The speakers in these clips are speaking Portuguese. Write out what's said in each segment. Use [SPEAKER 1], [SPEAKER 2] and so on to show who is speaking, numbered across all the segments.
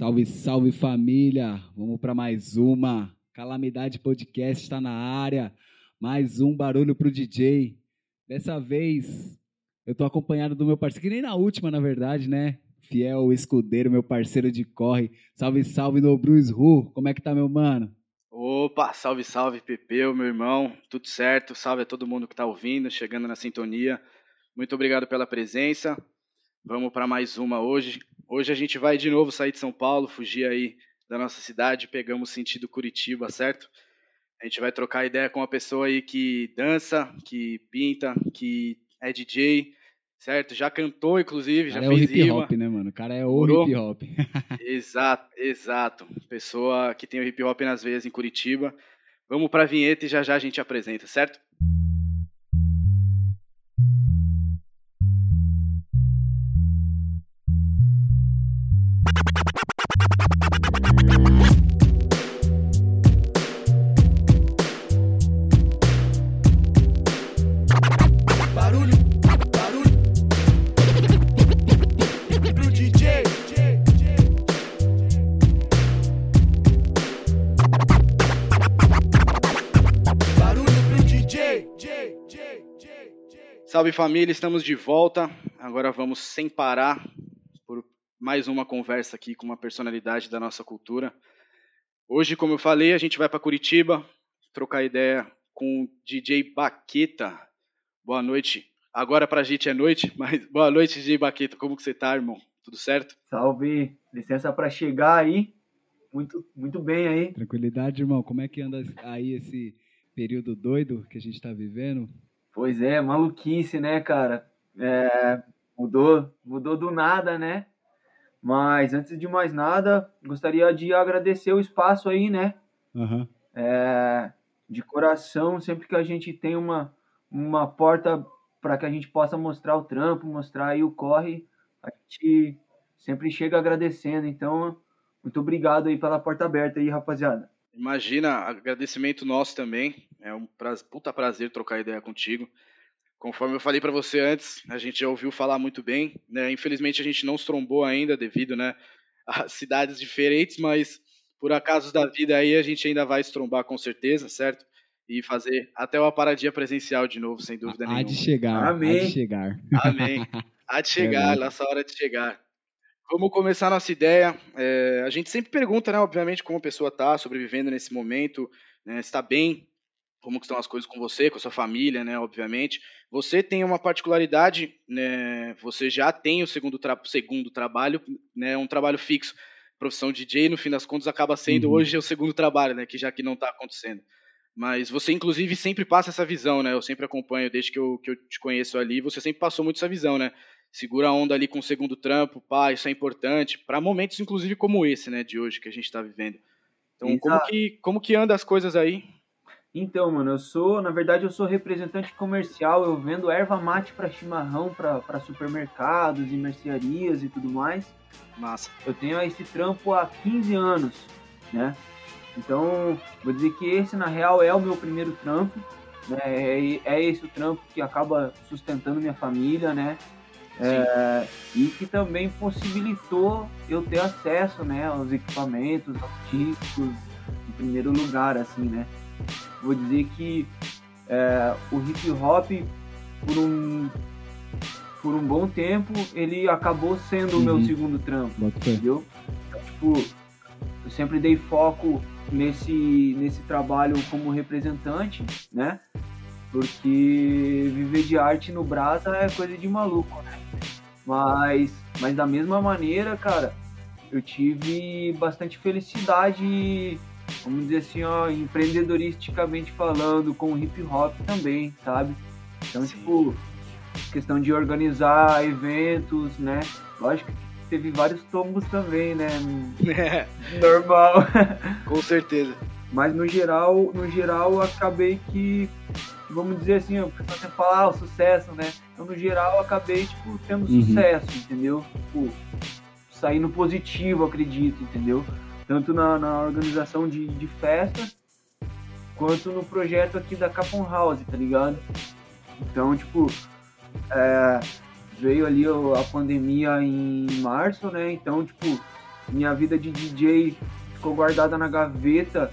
[SPEAKER 1] Salve, salve família! Vamos para mais uma. Calamidade Podcast está na área. Mais um barulho pro DJ. Dessa vez eu tô acompanhado do meu parceiro, que nem na última, na verdade, né? Fiel escudeiro, meu parceiro de corre. Salve, salve no Bruce Ru. Como é que tá, meu mano?
[SPEAKER 2] Opa, salve, salve, Pepeu, meu irmão. Tudo certo? Salve a todo mundo que tá ouvindo, chegando na sintonia. Muito obrigado pela presença. Vamos para mais uma hoje. Hoje a gente vai de novo sair de São Paulo, fugir aí da nossa cidade, pegamos sentido Curitiba, certo? A gente vai trocar ideia com uma pessoa aí que dança, que pinta, que é DJ, certo? Já cantou, inclusive, já
[SPEAKER 1] é
[SPEAKER 2] fez
[SPEAKER 1] o hip
[SPEAKER 2] rima.
[SPEAKER 1] hop, né, mano? O cara é o
[SPEAKER 2] Morou?
[SPEAKER 1] hip hop.
[SPEAKER 2] Exato, exato. Pessoa que tem o hip hop nas veias em Curitiba. Vamos pra vinheta e já já a gente apresenta, certo? Salve família, estamos de volta. Agora vamos sem parar por mais uma conversa aqui com uma personalidade da nossa cultura. Hoje, como eu falei, a gente vai para Curitiba trocar ideia com o DJ Baqueta. Boa noite. Agora pra gente é noite, mas boa noite, DJ Baqueta. Como que você tá, irmão? Tudo certo?
[SPEAKER 3] Salve, licença para chegar aí. Muito, muito bem aí.
[SPEAKER 1] Tranquilidade, irmão. Como é que anda aí esse período doido que a gente tá vivendo?
[SPEAKER 3] Pois é, maluquice, né, cara? É, mudou, mudou do nada, né? Mas antes de mais nada, gostaria de agradecer o espaço aí, né?
[SPEAKER 1] Aham.
[SPEAKER 3] É, de coração, sempre que a gente tem uma, uma porta para que a gente possa mostrar o trampo, mostrar aí o corre, a gente sempre chega agradecendo. Então, muito obrigado aí pela porta aberta aí, rapaziada.
[SPEAKER 2] Imagina, agradecimento nosso também. É um praz- puta prazer trocar ideia contigo. Conforme eu falei pra você antes, a gente já ouviu falar muito bem. Né? Infelizmente a gente não se trombou ainda devido né, a cidades diferentes, mas por acasos da vida aí a gente ainda vai se trombar com certeza, certo? E fazer até uma paradinha presencial de novo, sem dúvida
[SPEAKER 1] Há
[SPEAKER 2] nenhuma.
[SPEAKER 1] de chegar.
[SPEAKER 3] Amém.
[SPEAKER 1] Há de chegar.
[SPEAKER 2] Amém. Há de chegar,
[SPEAKER 1] Verdade.
[SPEAKER 2] nossa hora de chegar. Vamos começar a nossa ideia. É, a gente sempre pergunta, né, obviamente, como a pessoa está sobrevivendo nesse momento, né, está bem, como que estão as coisas com você, com a sua família, né, obviamente. Você tem uma particularidade, né, você já tem o segundo, tra segundo trabalho, né, um trabalho fixo. Profissão DJ, no fim das contas, acaba sendo
[SPEAKER 1] Uhum.
[SPEAKER 2] hoje o segundo trabalho, né, que já que não está acontecendo. Mas você, inclusive, sempre passa essa visão, né? Eu sempre acompanho desde que eu, que eu te conheço ali. Você sempre passou muito essa visão, né? Segura a onda ali com o segundo trampo, pá, isso é importante. Para momentos, inclusive, como esse, né? De hoje que a gente está vivendo. Então, como que, como que anda as coisas aí?
[SPEAKER 3] Então, mano, eu sou, na verdade, eu sou representante comercial, eu vendo erva mate para chimarrão, para supermercados e mercearias e tudo mais.
[SPEAKER 2] Massa.
[SPEAKER 3] Eu tenho esse trampo há 15 anos, né? Então, vou dizer que esse, na real, é o meu primeiro trampo, né? É, é esse o trampo que acaba sustentando minha família, né? É, e que também possibilitou eu ter acesso, né, aos equipamentos artísticos em primeiro lugar, assim, né? Vou dizer que é, o hip hop, por um, por um bom tempo, ele acabou sendo o meu
[SPEAKER 1] Uhum.
[SPEAKER 3] segundo trampo,
[SPEAKER 1] Bota
[SPEAKER 3] entendeu? Então, tipo, eu sempre dei foco nesse, nesse trabalho como representante, né? Porque viver de arte no Brasa é coisa de maluco, né? Mas, mas da mesma maneira, cara, eu tive bastante felicidade, vamos dizer assim, ó, empreendedoristicamente falando, com hip hop também, sabe? Então,
[SPEAKER 2] Sim.
[SPEAKER 3] tipo, questão de organizar eventos, né? Lógico que teve vários tombos também, né? Normal.
[SPEAKER 2] com certeza.
[SPEAKER 3] Mas no geral, no geral, eu acabei que, vamos dizer assim, o pessoal sempre fala, ah, o sucesso, né? Então, no geral, eu acabei, tipo, tendo
[SPEAKER 1] Uhum.
[SPEAKER 3] sucesso, entendeu? Tipo, saindo positivo, acredito, entendeu? Tanto na, na organização de, de festas, quanto no projeto aqui da Capon House, tá ligado? Então, tipo, é, veio ali a pandemia em março, né? Então, tipo, minha vida de DJ ficou guardada na gaveta.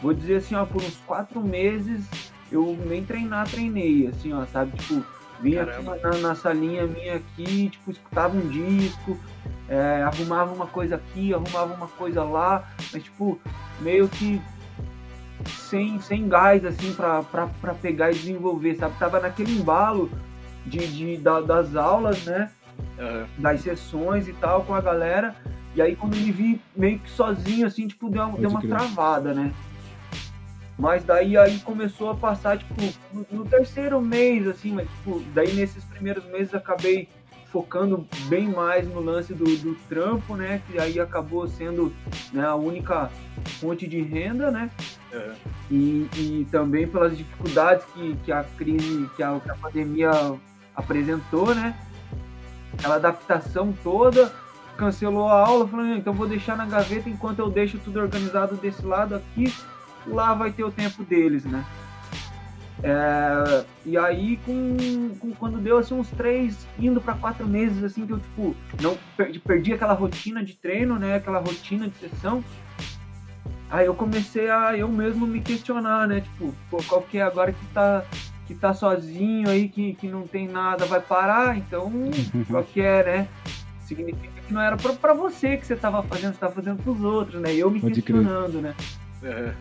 [SPEAKER 3] Vou dizer assim, ó, por uns quatro meses eu nem treinar, treinei, assim, ó, sabe? Tipo, vinha na, na salinha minha aqui, tipo, escutava um disco, é, arrumava uma coisa aqui, arrumava uma coisa lá, mas tipo, meio que sem, sem gás, assim, pra, pra, pra pegar e desenvolver, sabe? Tava naquele embalo de, de, da- das aulas, né?
[SPEAKER 2] Aham.
[SPEAKER 3] das sessões e tal com a galera. E aí quando me vi meio que sozinho, assim, tipo, deu,
[SPEAKER 1] Pode
[SPEAKER 3] deu uma
[SPEAKER 1] crer.
[SPEAKER 3] travada, né? Mas daí aí começou a passar, tipo, no, no terceiro mês, assim, mas tipo, daí nesses primeiros meses acabei focando bem mais no lance do, do trampo, né? Que aí acabou sendo né, a única fonte de renda, né?
[SPEAKER 2] Aham.
[SPEAKER 3] e, e também pelas dificuldades que, que a crise, que a, que a pandemia apresentou, né? Aquela adaptação toda, cancelou a aula, falando, "Não, então vou deixar na gaveta enquanto eu deixo tudo organizado desse lado aqui, lá vai ter o tempo deles, né? É, e aí, com, com- quando deu assim, uns três, indo para quatro meses, assim, que eu, tipo, não perdi, perdi aquela rotina de treino, né? Aquela rotina de sessão. Aí eu comecei a eu mesmo me questionar, né? Tipo, pô, qual que é agora que tá, que tá sozinho aí, que, que não tem nada, vai parar? Então, qual que é, né? Significa que não era pra, pra você que você tava fazendo, você tava fazendo pros outros, né? E eu me
[SPEAKER 1] Pode crer.
[SPEAKER 3] questionando, né?
[SPEAKER 2] Aham.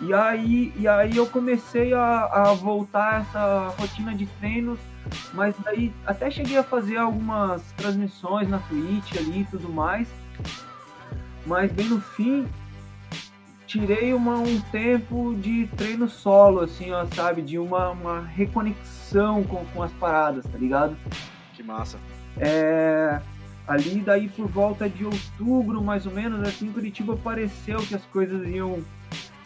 [SPEAKER 3] E aí, e aí eu comecei a, a voltar essa rotina de treinos, mas daí até cheguei a fazer algumas transmissões na Twitch ali e tudo mais. Mas bem no fim, tirei uma, um tempo de treino solo, assim, ó, sabe? De uma, uma reconexão com, com as paradas, tá ligado?
[SPEAKER 2] Que massa.
[SPEAKER 3] É, ali daí por volta de outubro, mais ou menos, assim, Curitiba pareceu que as coisas iam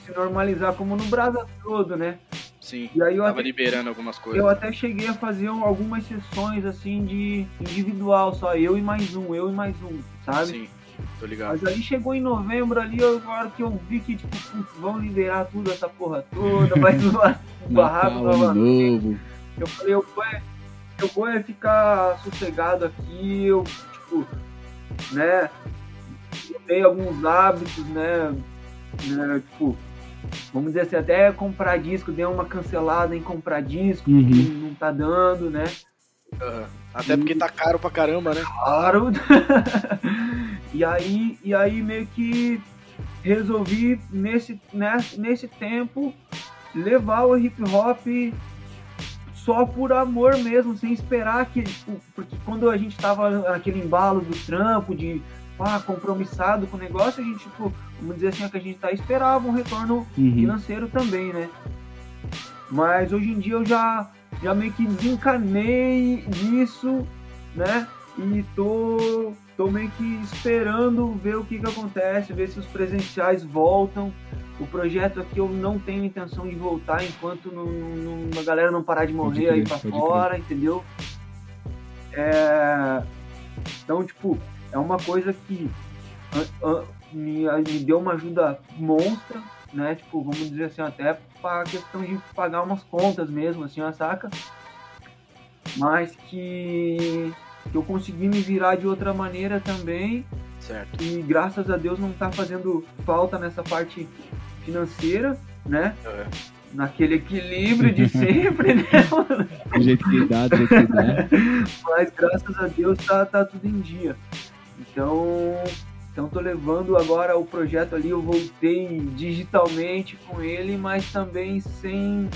[SPEAKER 3] se normalizar, como no Brasil todo, né?
[SPEAKER 2] Sim.
[SPEAKER 3] E aí eu
[SPEAKER 2] Tava
[SPEAKER 3] até,
[SPEAKER 2] liberando algumas coisas.
[SPEAKER 3] eu até cheguei a fazer um- algumas sessões, assim, de individual, só eu e mais um, eu e mais um, sabe?
[SPEAKER 2] Sim, tô ligado.
[SPEAKER 3] Mas aí chegou em novembro ali, eu- a hora que eu vi que, tipo, vão liberar tudo essa porra toda, vai zoar o barraco novamente. Eu falei, eu vou, é, eu vou é ficar sossegado aqui, eu, tipo, né, mudei alguns hábitos, né, né, tipo, vamos dizer assim, até comprar disco, dei uma cancelada em comprar disco,
[SPEAKER 1] Uhum.
[SPEAKER 3] que não tá dando, né.
[SPEAKER 2] Até porque tá caro pra caramba, né?
[SPEAKER 3] claro. e aí, e aí meio que resolvi nesse, nesse, nesse tempo levar o hip hop só por amor mesmo, sem esperar que. Porque quando a gente tava naquele embalo do trampo, de ah, compromissado com o negócio, a gente, tipo, vamos dizer assim, que a gente tá esperava um retorno
[SPEAKER 1] Uhum.
[SPEAKER 3] financeiro também, né? Mas hoje em dia eu já, já meio que desencanei disso, né? E tô, tô meio que esperando ver o que, que acontece, ver se os presenciais voltam. O projeto aqui eu não tenho intenção de voltar enquanto não, não- a galera não parar de morrer
[SPEAKER 1] crer,
[SPEAKER 3] aí pra fora, entendeu? É, Então, tipo, é uma coisa que a- a- me, me deu uma ajuda monstra, né? Tipo, vamos dizer assim, até pra questão de pagar umas contas mesmo, assim, ó, saca? Mas que, que eu consegui me virar de outra maneira também
[SPEAKER 2] Certo.
[SPEAKER 3] e graças a Deus não tá fazendo falta nessa parte financeira, né?
[SPEAKER 2] Aham.
[SPEAKER 3] Naquele equilíbrio de sempre, né?
[SPEAKER 1] Do jeito que dá, do jeito que dá.
[SPEAKER 3] Mas graças a Deus tá, tá tudo em dia. Então, então tô levando agora o projeto ali, eu voltei digitalmente com ele, mas também sem,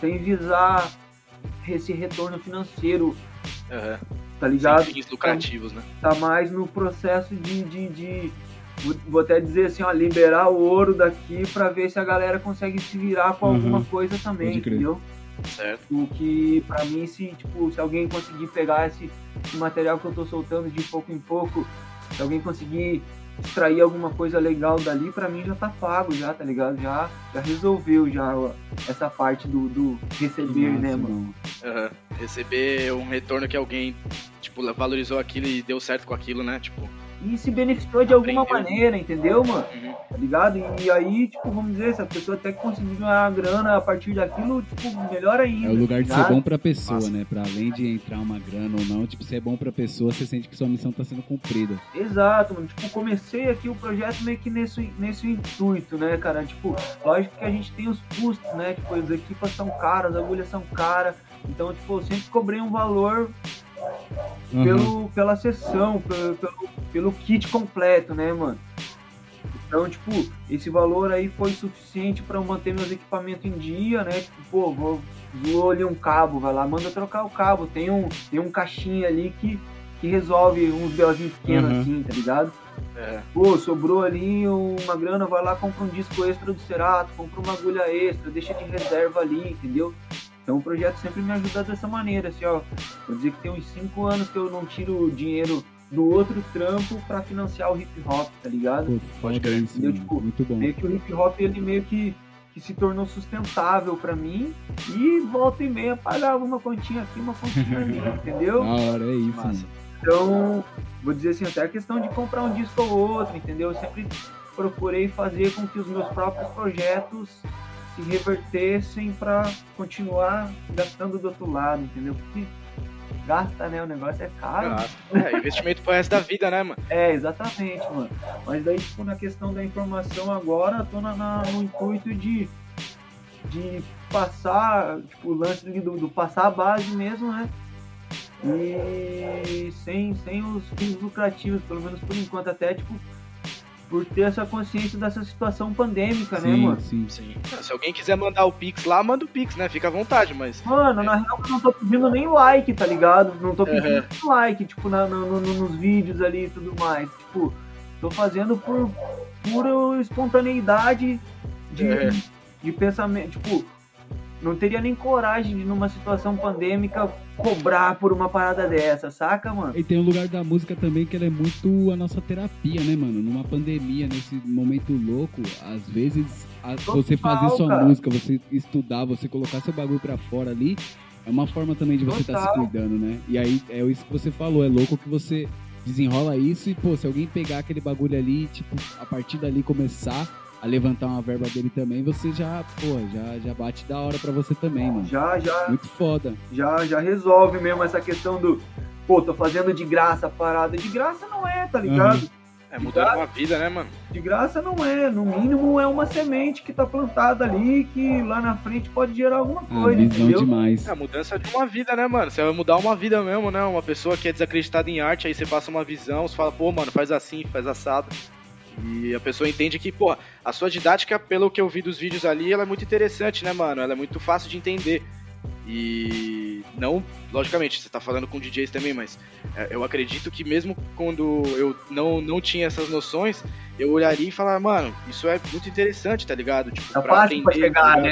[SPEAKER 3] sem visar esse retorno financeiro,
[SPEAKER 2] Aham.
[SPEAKER 3] tá ligado?
[SPEAKER 2] Sem fins lucrativos, né?
[SPEAKER 3] Tá mais no processo de, de, de- vou- até dizer assim, ó, liberar o ouro daqui pra ver se a galera consegue se virar com
[SPEAKER 1] Uhum.
[SPEAKER 3] alguma coisa também, entendeu?
[SPEAKER 2] Certo.
[SPEAKER 3] O que pra mim se tipo se alguém conseguir pegar esse, esse material que eu tô soltando de pouco em pouco, se alguém conseguir extrair alguma coisa legal dali, pra mim já tá pago já, tá ligado? Já já resolveu já ó, essa parte do, do receber,
[SPEAKER 1] Massa,
[SPEAKER 3] né, mano?
[SPEAKER 1] mano.
[SPEAKER 2] Aham. Receber um retorno que alguém, tipo, valorizou aquilo e deu certo com aquilo, né? Tipo,
[SPEAKER 3] E se beneficiou de alguma
[SPEAKER 2] Aprendeu.
[SPEAKER 3] maneira, entendeu, mano?
[SPEAKER 2] uhum.
[SPEAKER 3] tá ligado? E aí, tipo, vamos dizer, se a pessoa até conseguir ganhar grana a partir daquilo, tipo, melhor ainda.
[SPEAKER 1] É o lugar de
[SPEAKER 3] tá
[SPEAKER 1] ser bom pra pessoa,
[SPEAKER 2] Massa.
[SPEAKER 1] né? Pra além de entrar uma grana ou não, tipo, se é bom pra pessoa, você sente que sua missão tá sendo cumprida.
[SPEAKER 3] Exato, mano. Tipo, comecei aqui o projeto meio que nesse, nesse intuito, né, cara? Tipo, lógico que a gente tem os custos, né? Tipo, as equipas são caras, as agulhas são caras. Então, tipo, eu sempre cobrei um valor
[SPEAKER 1] Aham.
[SPEAKER 3] pelo, pela sessão, pelo, pelo, pelo kit completo, né, mano? Então, tipo, esse valor aí foi suficiente pra eu manter meus equipamentos em dia, né? Tipo, pô, vou, zoou ali um cabo, vai lá, manda trocar o cabo. Tem um, tem um caixinha ali que, que resolve uns belzinhos pequenos
[SPEAKER 1] Uhum.
[SPEAKER 3] assim, tá ligado?
[SPEAKER 2] É,
[SPEAKER 3] Pô, sobrou ali uma grana, vai lá, compra um disco extra do Cerato, compra uma agulha extra, deixa de reserva ali, entendeu? Então o projeto sempre me ajuda dessa maneira, assim, ó. Vou dizer que tem uns 5 anos que eu não tiro dinheiro do outro trampo pra financiar o hip hop, tá ligado?
[SPEAKER 1] Pô,
[SPEAKER 2] Pode crer.
[SPEAKER 1] isso,
[SPEAKER 3] Entendeu? Tipo,
[SPEAKER 1] Muito bom.
[SPEAKER 3] Meio que o hip hop ele meio que, que se tornou sustentável pra mim e volta e meia pagava uma continha aqui, uma continha ali, entendeu?
[SPEAKER 1] Da hora, é isso,
[SPEAKER 2] Massa.
[SPEAKER 3] Então, vou dizer assim, até a questão de comprar um disco ou outro, entendeu? Eu sempre procurei fazer com que os meus próprios projetos se revertessem para continuar gastando do outro lado, entendeu? Porque gasta, né? O negócio é caro.
[SPEAKER 2] Claro. É, investimento pro resto da vida, né, mano?
[SPEAKER 3] É, exatamente, mano. Mas daí, tipo, na questão da informação agora, eu tô na, na- no intuito de, de passar, tipo, o lance do, do passar a base mesmo, né? E sem, sem os fins lucrativos, pelo menos por enquanto, até, tipo, por ter essa consciência dessa situação pandêmica, né,
[SPEAKER 1] Sim,
[SPEAKER 3] mano?
[SPEAKER 1] sim.
[SPEAKER 2] Sim. Se alguém quiser mandar o Pix lá, manda o Pix, né? Fica à vontade, mas.
[SPEAKER 3] Mano, na real eu não tô pedindo nem like, tá ligado? Não tô pedindo
[SPEAKER 2] Uhum.
[SPEAKER 3] nem like, tipo, na- no- no- nos vídeos ali e tudo mais. Tipo, tô fazendo por pura espontaneidade de,
[SPEAKER 2] É.
[SPEAKER 3] de pensamento. Tipo, não teria nem coragem de, numa situação pandêmica, cobrar por uma parada dessa, saca, mano?
[SPEAKER 1] E tem um lugar da música também que ela é muito a nossa terapia, né, mano? Numa pandemia, nesse momento louco, às vezes a- você fazer sua
[SPEAKER 3] cara.
[SPEAKER 1] música, você estudar, você colocar seu bagulho pra fora ali, é uma forma também de você estar se
[SPEAKER 3] Total.
[SPEAKER 1] cuidando, né? E aí é isso que você falou, é louco que você desenrola isso e, pô, se alguém pegar aquele bagulho ali, tipo, a partir dali começar a levantar uma verba dele também, você já, pô, já, já bate da hora pra você também, mano.
[SPEAKER 3] Já, já,
[SPEAKER 1] Muito foda.
[SPEAKER 3] já, já resolve mesmo essa questão do, pô, tô fazendo de graça a parada. De graça não é, tá ligado?
[SPEAKER 2] É mudando uma vida, né, mano?
[SPEAKER 3] De graça não é, no mínimo é uma semente que tá plantada ali que lá na frente pode gerar alguma
[SPEAKER 1] Ah,
[SPEAKER 3] coisa,
[SPEAKER 1] visão
[SPEAKER 3] entendeu?
[SPEAKER 1] demais.
[SPEAKER 2] É a mudança de uma vida, né, mano? Você vai mudar uma vida mesmo, né? Uma pessoa que é desacreditada em arte, aí você passa uma visão, você fala, pô, mano, faz assim, faz assado. E a pessoa entende que, pô, a sua didática, pelo que eu vi dos vídeos ali, ela é muito interessante, né, mano? Ela é muito fácil de entender. E não, logicamente, você tá falando com DJs também, mas é, eu acredito que mesmo quando eu não, não tinha essas noções, eu olharia e falaria, mano, isso é muito interessante, tá ligado? Tipo,
[SPEAKER 3] Tá fácil pra chegar,
[SPEAKER 2] tá
[SPEAKER 3] né?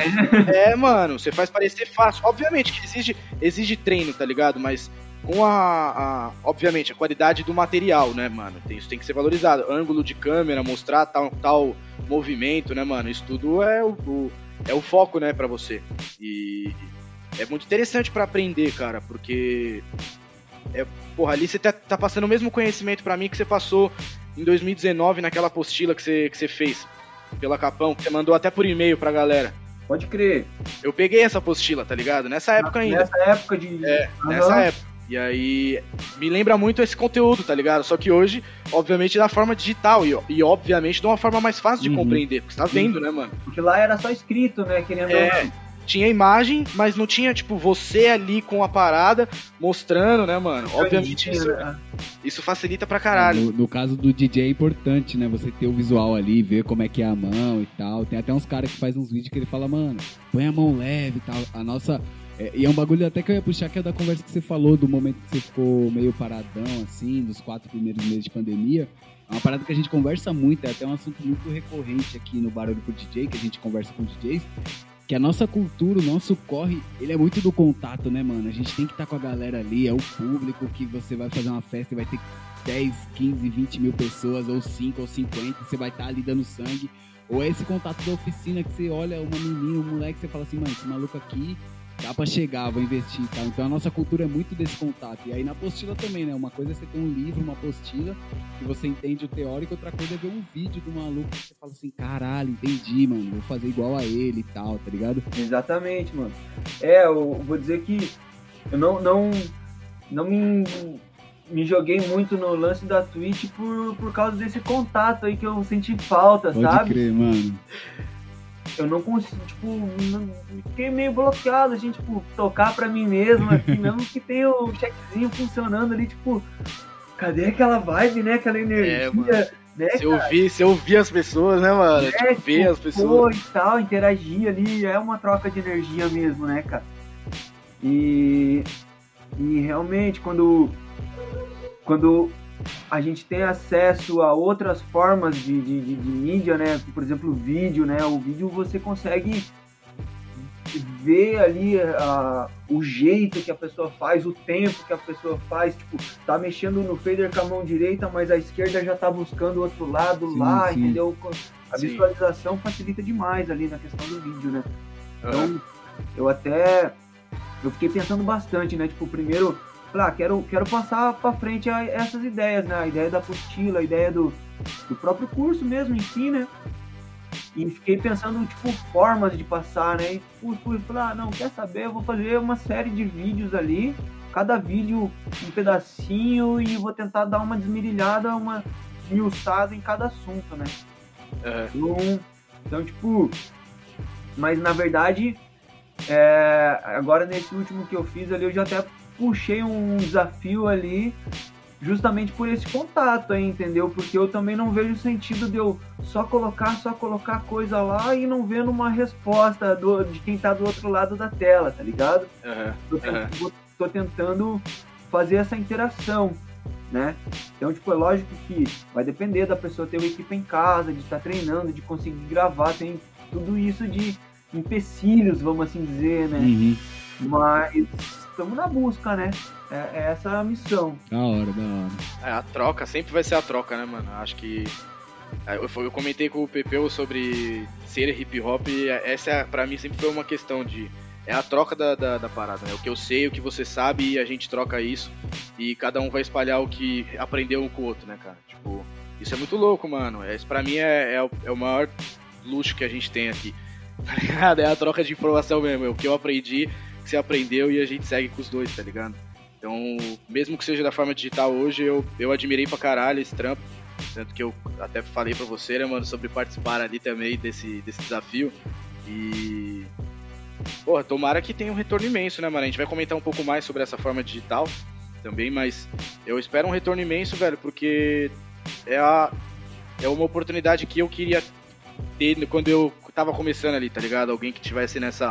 [SPEAKER 2] É, mano, você faz parecer fácil. Obviamente que exige, exige treino, tá ligado? Mas com a, a- Obviamente, a qualidade do material, né, mano? Isso tem que ser valorizado. Ângulo de câmera, mostrar tal, tal movimento, né, mano? Isso tudo é o, o- é o foco, né, pra você. E é muito interessante pra aprender, cara, porque. É, porra, ali você tá, tá passando o mesmo conhecimento pra mim que você passou em 2019 naquela apostila que você, que você fez pela Capão, que você mandou até por e-mail pra galera.
[SPEAKER 3] Pode crer.
[SPEAKER 2] Eu peguei essa apostila, tá ligado? Nessa época ainda.
[SPEAKER 3] Nessa época de.
[SPEAKER 2] É,
[SPEAKER 3] Aham.
[SPEAKER 2] Nessa época. E aí, me lembra muito esse conteúdo, tá ligado? Só que hoje, obviamente, da forma digital e, e obviamente, de uma forma mais fácil de
[SPEAKER 1] Uhum.
[SPEAKER 2] compreender, porque você tá vendo, né, mano?
[SPEAKER 3] Porque lá era só escrito, né? Querendo
[SPEAKER 2] É.
[SPEAKER 3] ou não.
[SPEAKER 2] Tinha imagem, mas não tinha, tipo, você ali com a parada mostrando, né, mano? Obviamente, isso,
[SPEAKER 3] né?
[SPEAKER 2] isso facilita pra caralho.
[SPEAKER 1] No, no caso do DJ é importante, né? Você ter o visual ali, ver como é que é a mão e tal. Tem até uns caras que faz uns vídeos que ele fala, mano, põe a mão leve e tal. A nossa. É, e é um bagulho até que eu ia puxar, que é da conversa que você falou, do momento que você ficou meio paradão, assim, dos quatro primeiros meses de pandemia. É uma parada que a gente conversa muito, é até um assunto muito recorrente aqui no Barulho pro DJ, que a gente conversa com DJs. Que a nossa cultura, o nosso corre, ele é muito do contato, né, mano? A gente tem que estar com a galera ali, é o público que você vai fazer uma festa e vai ter 10, 15, 20 mil pessoas, ou 5 ou 50, você vai estar ali dando sangue. Ou é esse contato da oficina que você olha uma menina, um moleque, você fala assim, mano, esse maluco aqui, dá pra chegar, vou investir e tal. Então a nossa cultura é muito desse contato. E aí na apostila também, né? Uma coisa é você ter um livro, uma apostila, que você entende o teórico, outra coisa é ver um vídeo do maluco que você fala assim, caralho, entendi, mano, vou fazer igual a ele e tal, tá ligado?
[SPEAKER 3] Exatamente, mano. É, eu vou dizer que eu não, não, não me, me joguei muito no lance da Twitch por, por causa desse contato aí que eu senti falta,
[SPEAKER 1] Pode
[SPEAKER 3] sabe?
[SPEAKER 1] crer, mano.
[SPEAKER 3] Eu não consigo, tipo, não- fiquei meio bloqueado, assim, tipo, tocar pra mim mesmo aqui, mesmo que tenha o checkzinho funcionando ali, tipo, cadê aquela vibe, né? Aquela energia,
[SPEAKER 2] mano.
[SPEAKER 3] né?
[SPEAKER 2] Se ouvir, se ouvir as pessoas, né, mano?
[SPEAKER 3] É,
[SPEAKER 2] tipo, ver as
[SPEAKER 3] Pô,
[SPEAKER 2] pessoas.
[SPEAKER 3] e tal, interagir ali, é uma troca de energia mesmo, né, cara? E, e realmente, quando, quando a gente tem acesso a outras formas de, de, de- de mídia, né? Por exemplo, o vídeo, né? O vídeo você consegue ver ali a, o jeito que a pessoa faz, o tempo que a pessoa faz, tipo, tá mexendo no fader com a mão direita, mas a esquerda já tá buscando o outro lado
[SPEAKER 1] Sim,
[SPEAKER 3] lá,
[SPEAKER 1] sim.
[SPEAKER 3] entendeu? A
[SPEAKER 2] Sim.
[SPEAKER 3] visualização facilita demais ali na questão do vídeo, né? Então, eu até eu fiquei pensando bastante, né? Tipo, primeiro, falei, ah, quero, quero passar pra frente a- essas ideias, né? A ideia da apostila, a ideia do, do próprio curso mesmo em si, né? E fiquei pensando, tipo, formas de passar, né? E fui, fui, falei, ah, não, quer saber? Eu vou fazer uma série de vídeos ali, cada vídeo um pedacinho e vou tentar dar uma desmirilhada, uma esmiuçada em cada assunto, né?
[SPEAKER 2] Aham.
[SPEAKER 3] Então, então, tipo, mas na verdade, é, agora nesse último que eu fiz ali, eu já até puxei um desafio ali, justamente por esse contato aí, entendeu? Porque eu também não vejo sentido de eu só colocar, só colocar coisa lá e não vendo uma resposta do- de quem tá do outro lado da tela, tá ligado?
[SPEAKER 2] Aham.
[SPEAKER 3] tô, tent-
[SPEAKER 2] Aham.
[SPEAKER 3] vou- tô tentando fazer essa interação, né? Então, tipo, é lógico que vai depender da pessoa ter uma equipe em casa, de estar treinando, de conseguir gravar, tem tudo isso de empecilhos, vamos assim dizer, né?
[SPEAKER 1] Uhum.
[SPEAKER 3] Mas estamos na busca, né? É, é essa a missão.
[SPEAKER 1] Da hora, da hora.
[SPEAKER 2] É, a troca sempre vai ser a troca, né, mano? Acho que. é, Eu, eu comentei com o Pepeu sobre ser hip hop, e essa é, pra mim sempre foi uma questão de. É a troca da, da, da parada, né? O que eu sei, o que você sabe, e a gente troca isso. E cada um vai espalhar o que aprendeu um com o outro, né, cara? Tipo, isso é muito louco, mano. É, Isso pra mim é, é, o, é o maior luxo que a gente tem aqui. Tá ligado? É a troca de informação mesmo. É o que eu aprendi, que você aprendeu e a gente segue com os dois, tá ligado? Então, mesmo que seja da forma digital hoje, eu, eu admirei pra caralho esse trampo. Tanto que eu até falei pra você, né, mano, sobre participar ali também desse, desse desafio. E. Porra, tomara que tenha um retorno imenso, né, mano? A gente vai comentar um pouco mais sobre essa forma digital também, mas eu espero um retorno imenso, velho, porque é, a, é uma oportunidade que eu queria ter quando eu tava começando ali, tá ligado? Alguém que tivesse nessa,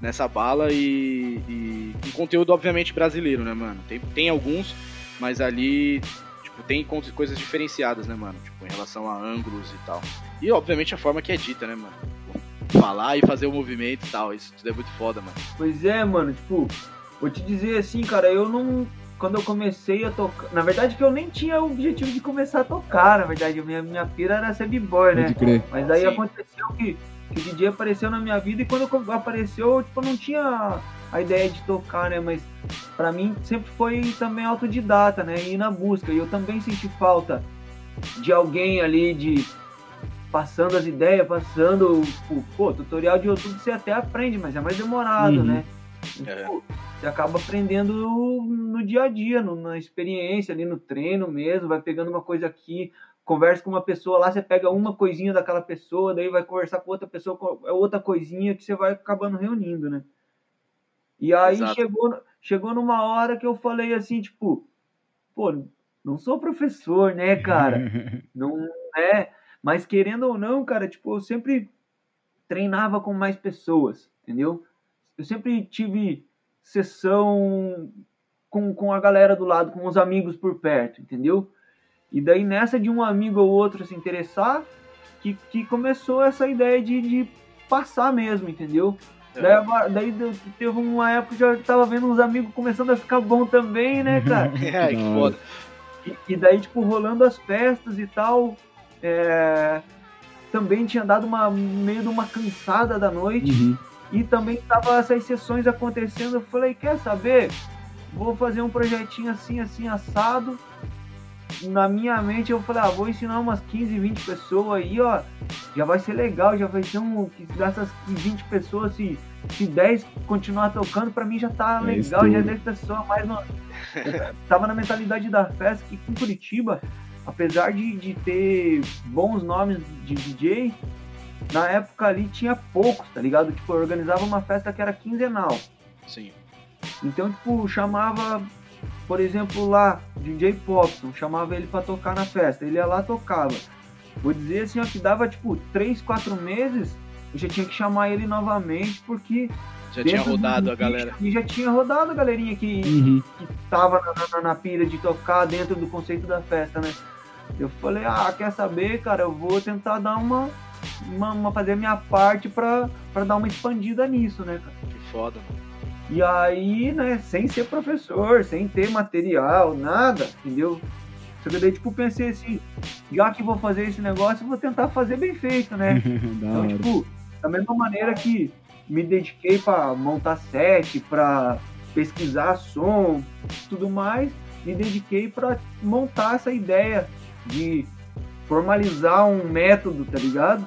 [SPEAKER 2] nessa bala e, e um conteúdo obviamente brasileiro, né, mano? Tem, tem alguns, mas ali tipo, tem coisas diferenciadas, né, mano? Tipo, em relação a ângulos e tal. E obviamente a forma que é dita, né, mano? Tipo, falar e fazer o movimento e tal, isso tudo é muito foda, mano.
[SPEAKER 3] Pois é, mano, tipo, vou te dizer assim, cara, eu não. Quando eu comecei a tocar. Na verdade, que eu nem tinha o objetivo de começar a tocar, na verdade. Minha, minha pira era ser b-boy, né?
[SPEAKER 1] Pode crer.
[SPEAKER 3] Mas aí
[SPEAKER 2] Sim.
[SPEAKER 3] aconteceu que o DJ apareceu na minha vida e quando apareceu, tipo, eu não tinha a ideia de tocar, né? Mas pra mim sempre foi também autodidata, né? Ir na busca. E eu também senti falta de alguém ali de passando as ideias, passando. Pô, pô, tutorial de YouTube você até aprende, mas é mais demorado,
[SPEAKER 1] Uhum.
[SPEAKER 3] né? E,
[SPEAKER 2] É.
[SPEAKER 3] pô, você acaba aprendendo no dia a dia, no- na experiência, ali no treino mesmo, vai pegando uma coisa aqui, conversa com uma pessoa lá, você pega uma coisinha daquela pessoa, daí vai conversar com outra pessoa, com é outra coisinha que você vai acabando reunindo, né? E aí
[SPEAKER 2] Exato.
[SPEAKER 3] chegou, chegou numa hora que eu falei assim, tipo, pô, não sou professor, né, cara? Não é, mas querendo ou não, cara, tipo, eu sempre treinava com mais pessoas, entendeu? Eu sempre tive sessão com, com a galera do lado, com os amigos por perto, entendeu? E daí nessa de um amigo ou outro se interessar, que, que começou essa ideia de, de passar mesmo, entendeu? Daí, agora- daí deu- teve uma época que eu já tava vendo uns amigos começando a ficar bom também, né, cara?
[SPEAKER 2] É, que foda.
[SPEAKER 3] E, e daí, tipo, rolando as festas e tal, é, também tinha dado uma meio de uma cansada da noite.
[SPEAKER 1] Uhum.
[SPEAKER 3] E também tava essas sessões acontecendo. Eu falei, quer saber? Vou fazer um projetinho assim, assim, assado. Na minha mente eu falei, ah, vou ensinar umas 15, 20 pessoas aí, ó. Já vai ser legal, já vai ser um. Dessas 20 pessoas, se, se 10 continuar tocando, pra mim já tá
[SPEAKER 1] É
[SPEAKER 3] legal,
[SPEAKER 1] estouro.
[SPEAKER 3] já deve ter só mais no, tava na mentalidade da festa que em Curitiba, apesar de, de ter bons nomes de DJ, na época ali tinha poucos, tá ligado? Tipo, eu organizava uma festa que era quinzenal.
[SPEAKER 2] Sim.
[SPEAKER 3] Então, tipo, chamava, por exemplo, lá, DJ Popson, chamava ele pra tocar na festa. Ele ia lá tocava. Vou dizer assim, ó, que dava tipo 3, 4 meses, eu já tinha que chamar ele novamente, porque.
[SPEAKER 2] Já tinha
[SPEAKER 3] do
[SPEAKER 2] rodado a galera.
[SPEAKER 3] ali Já tinha rodado a galerinha que,
[SPEAKER 1] Uhum.
[SPEAKER 3] que tava na, na, na pira de tocar dentro do conceito da festa, né? Eu falei, ah, quer saber, cara, eu vou tentar dar uma. uma, uma- fazer a minha parte pra, pra dar uma expandida nisso, né, cara?
[SPEAKER 2] Que foda, mano.
[SPEAKER 3] E aí, né, sem ser professor, sem ter material, nada, entendeu? Só que daí, tipo, pensei assim, já que vou fazer esse negócio, vou tentar fazer bem feito, né? Então,
[SPEAKER 1] hora.
[SPEAKER 3] tipo, da mesma maneira que me dediquei pra montar set, pra pesquisar som, tudo mais, me dediquei pra montar essa ideia de formalizar um método, tá ligado?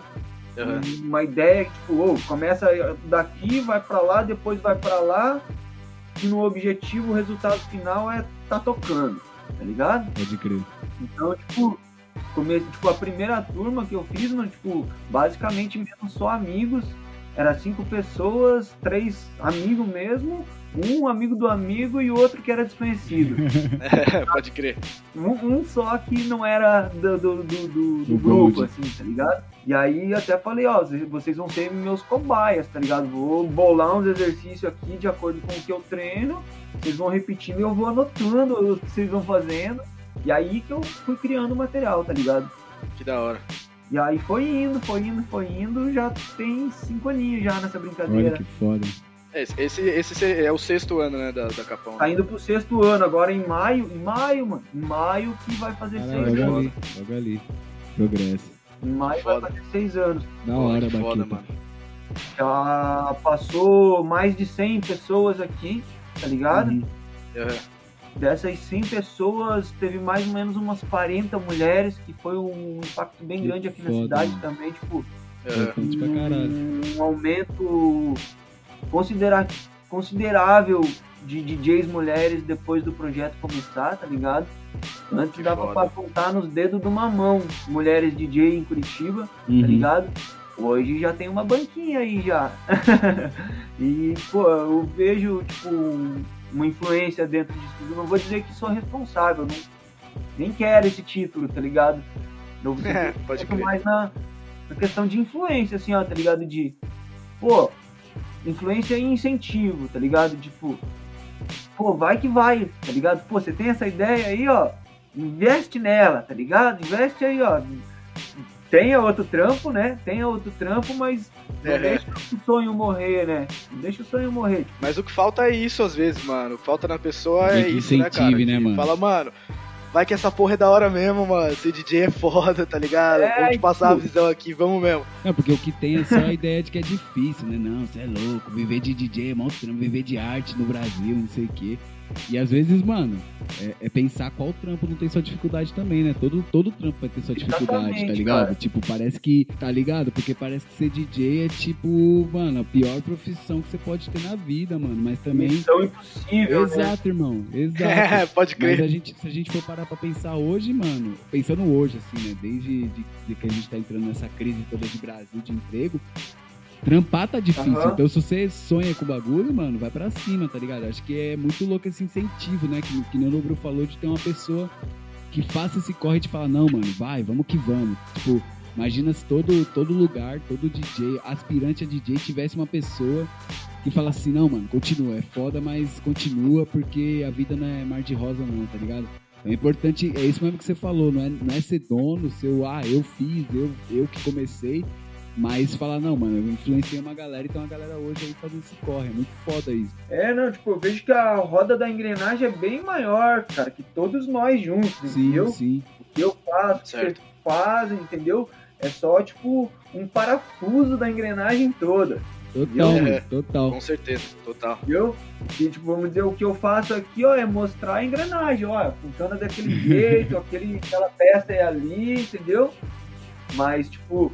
[SPEAKER 2] Aham.
[SPEAKER 3] Uma ideia que, tipo, ô, começa daqui, vai pra lá, depois vai pra lá, e no objetivo, o resultado final é tá tocando, tá ligado?
[SPEAKER 1] Pode crer.
[SPEAKER 3] Então, tipo, comece, tipo, a primeira turma que eu fiz, mano, tipo, basicamente mesmo só amigos. Era cinco pessoas, três amigos mesmo, um amigo do amigo e outro que era desconhecido.
[SPEAKER 2] Pode crer.
[SPEAKER 3] Um, um só que não era do, do, do, do- grupo, assim, tá ligado? E aí até falei, ó, vocês- vão ser meus cobaias, tá ligado? Vou bolar uns exercícios aqui de acordo com o que eu treino, vocês vão repetindo e eu vou anotando o que vocês vão fazendo. E aí que eu fui criando o material, tá ligado?
[SPEAKER 2] Que da hora.
[SPEAKER 3] E aí foi indo, foi indo, foi indo, já tem cinco aninhos já nessa
[SPEAKER 1] Olha
[SPEAKER 3] brincadeira.
[SPEAKER 1] que foda.
[SPEAKER 2] Esse, esse, esse é o sexto ano, né, da, da Capão.
[SPEAKER 3] Tá indo pro sexto ano, agora em maio, em maio, mano, em maio que vai fazer
[SPEAKER 1] Caralho,
[SPEAKER 3] seis anos.
[SPEAKER 1] ali, logo ali. Progresso.
[SPEAKER 3] Em maio
[SPEAKER 2] Foda.
[SPEAKER 3] vai fazer seis anos.
[SPEAKER 1] Da
[SPEAKER 2] Pô,
[SPEAKER 1] hora,
[SPEAKER 2] que foda, mano.
[SPEAKER 3] Já passou mais de 100 pessoas aqui, tá ligado?
[SPEAKER 1] Uhum.
[SPEAKER 3] Dessas 100 pessoas, teve mais ou menos umas 40 mulheres, que foi um impacto bem
[SPEAKER 1] Que
[SPEAKER 3] grande aqui na
[SPEAKER 1] foda,
[SPEAKER 3] cidade
[SPEAKER 1] mano.
[SPEAKER 3] também, tipo,
[SPEAKER 1] caralho.
[SPEAKER 3] um aumento considera considerável de DJs mulheres depois do projeto começar, tá ligado? Antes
[SPEAKER 2] Que
[SPEAKER 3] dava pra contar nos dedos de uma mão mulheres DJ em Curitiba, tá
[SPEAKER 1] Uhum.
[SPEAKER 3] ligado? Hoje já tem uma banquinha aí já. e, pô, eu vejo, tipo, um- uma influência dentro disso tudo. Não vou dizer que sou responsável, não, nem quero esse título, tá ligado? Eu
[SPEAKER 2] É, pode crer.
[SPEAKER 3] mais na, na questão de influência, assim, ó, tá ligado? De, pô, influência e incentivo, tá ligado? Tipo, pô, vai que vai, tá ligado? Pô, você tem essa ideia aí, ó, investe nela, tá ligado? Investe aí, ó. Tenha outro trampo, né? Tenha outro trampo, mas não
[SPEAKER 2] É.
[SPEAKER 3] deixa o sonho morrer, né? Não deixa o sonho morrer.
[SPEAKER 2] Mas o que falta é isso às vezes, mano. Falta na pessoa é
[SPEAKER 1] E
[SPEAKER 2] isso, né, cara?
[SPEAKER 1] né, mano?
[SPEAKER 2] Fala, mano, vai que essa porra é da hora mesmo, mano. Ser DJ é foda, tá ligado?
[SPEAKER 3] É,
[SPEAKER 2] vamos te passar a visão aqui, vamos mesmo.
[SPEAKER 1] Não, porque o que tem é só a ideia de que é difícil, né? Não, você é louco, viver de DJ é mó viver de arte no Brasil, não sei o quê. E às vezes, mano, é, é pensar qual trampo não tem sua dificuldade também, né? Todo, todo trampo vai ter sua dificuldade, tá
[SPEAKER 3] Exatamente,
[SPEAKER 1] ligado?
[SPEAKER 3] cara.
[SPEAKER 1] Tipo, parece que, tá ligado? Porque parece que ser DJ é tipo, mano, a pior profissão que você pode ter na vida, mano. Mas também.
[SPEAKER 3] missão impossível, né?
[SPEAKER 1] Exato, irmão. Exato.
[SPEAKER 2] É, pode
[SPEAKER 1] Mas
[SPEAKER 2] crer.
[SPEAKER 1] a gente, se a gente for parar pra pensar hoje, mano, pensando hoje, assim, né? Desde de, de que a gente tá entrando nessa crise toda de Brasil de emprego, trampar tá difícil.
[SPEAKER 3] Aham.
[SPEAKER 1] Então, se você sonha com o bagulho, mano, vai pra cima, tá ligado? Acho que é muito louco esse incentivo, né? Que, que nem o Nobru falou de ter uma pessoa que faça esse corre de falar, não, mano, vai, vamos que vamos. Tipo, imagina se todo, todo lugar, todo DJ, aspirante a DJ, tivesse uma pessoa que fala assim, não, mano, continua, é foda, mas continua porque a vida não é mar de rosa não, tá ligado? É importante, é isso mesmo que você falou, não é, não é ser dono, ser o, ah, eu fiz, eu, eu que comecei, mas falar, não, mano, eu influenciei uma galera e tem uma galera hoje aí fazendo esse corre, é muito foda isso.
[SPEAKER 3] É, não, tipo, eu vejo que a roda da engrenagem é bem maior, cara, que todos nós juntos,
[SPEAKER 1] Sim,
[SPEAKER 3] entendeu?
[SPEAKER 1] sim.
[SPEAKER 3] O que eu faço, o que
[SPEAKER 2] Certo.
[SPEAKER 3] vocês fazem, entendeu? É só, tipo, um parafuso da engrenagem toda.
[SPEAKER 1] Total,
[SPEAKER 2] É.
[SPEAKER 1] total.
[SPEAKER 2] Com certeza, total.
[SPEAKER 3] Entendeu? E, tipo, vamos dizer, o que eu faço aqui, ó, é mostrar a engrenagem, ó, funciona daquele jeito, aquele, aquela peça é ali, entendeu? Mas, tipo,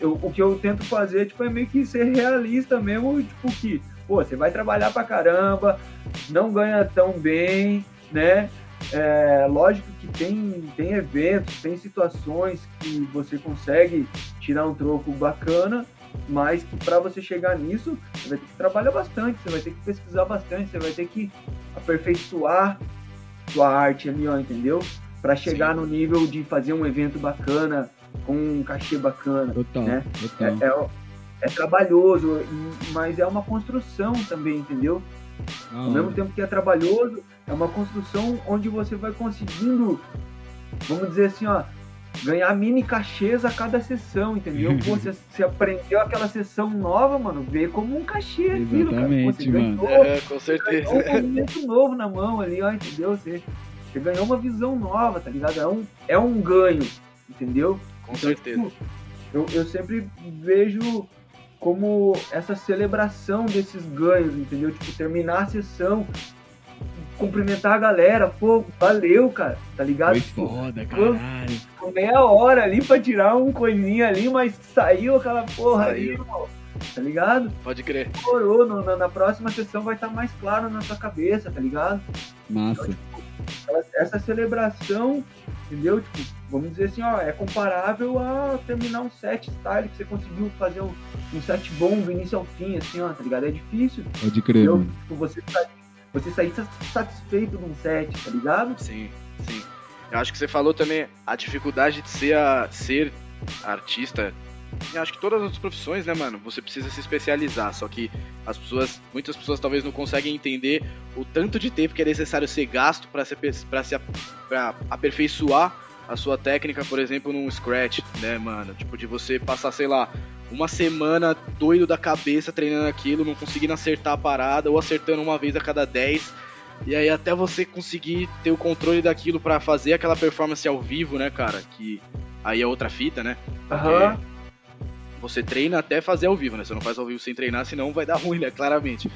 [SPEAKER 3] eu- o que eu tento fazer, tipo, é meio que ser realista mesmo, tipo, que, pô, você vai trabalhar pra caramba, não ganha tão bem, né? É, lógico que tem, tem eventos, tem situações que você consegue tirar um troco bacana, mas que para você chegar nisso, você vai ter que trabalhar bastante, você vai ter que pesquisar bastante, você vai ter que aperfeiçoar sua arte ali, ó, entendeu? Para chegar
[SPEAKER 2] Sim.
[SPEAKER 3] no nível de fazer um evento bacana, com um cachê bacana.
[SPEAKER 1] Total,
[SPEAKER 3] né?
[SPEAKER 1] total.
[SPEAKER 3] É, é, é trabalhoso, mas é uma construção também, entendeu?
[SPEAKER 1] Da
[SPEAKER 3] Ao mesmo tempo que é trabalhoso, é uma construção onde você vai conseguindo, vamos dizer assim, ó, ganhar mini cachês a cada sessão, entendeu? Pô, você, você aprendeu aquela sessão nova, mano, vê como um cachê aquilo, cara. Pô,
[SPEAKER 1] Exatamente,
[SPEAKER 3] você
[SPEAKER 1] mano.
[SPEAKER 3] ganhou,
[SPEAKER 2] É, com certeza.
[SPEAKER 3] ganhou um movimento novo na mão ali, ó, entendeu? Você, você ganhou uma visão nova, tá ligado? É um, é um ganho, entendeu?
[SPEAKER 2] Com certeza.
[SPEAKER 3] Tipo, Eu, eu sempre vejo como essa celebração desses ganhos, entendeu? Tipo, terminar a sessão, cumprimentar a galera, pô, valeu, cara, tá ligado?
[SPEAKER 1] Foi
[SPEAKER 3] Tipo,
[SPEAKER 1] foda, caralho.
[SPEAKER 3] meia hora ali pra tirar um coisinha ali, mas saiu aquela porra ali,
[SPEAKER 2] Saiu.
[SPEAKER 3] irmão, tá ligado?
[SPEAKER 2] Pode crer.
[SPEAKER 3] Morou, no- na, na próxima sessão vai estar mais claro na sua cabeça, tá ligado?
[SPEAKER 1] Massa.
[SPEAKER 3] Ela- essa celebração, entendeu? Tipo, vamos dizer assim, ó, é comparável a terminar um set style que você conseguiu fazer um, um set bom do início ao fim, assim, ó, tá ligado? É difícil,
[SPEAKER 1] Pode crer,
[SPEAKER 3] entendeu? Tipo, você, sair- você sair sa- satisfeito de um set, tá ligado?
[SPEAKER 2] Sim, sim. Eu acho que você falou também a dificuldade de ser, a, ser artista. Eu acho que todas as profissões, né, mano? Você precisa se especializar. Só que as pessoas, muitas pessoas talvez não conseguem entender o tanto de tempo que é necessário ser gasto para se, pra se pra aperfeiçoar a sua técnica, por exemplo, num scratch, né, mano? Tipo, de você passar, sei lá, uma semana doido da cabeça treinando aquilo, não conseguindo acertar a parada, ou acertando uma vez a cada 10. E aí até você conseguir ter o controle daquilo pra fazer aquela performance ao vivo, né, cara? Que aí é outra fita, né?
[SPEAKER 3] Aham.
[SPEAKER 2] Você treina até fazer ao vivo, né? Você não faz ao vivo sem treinar, senão vai dar ruim, né? Claramente.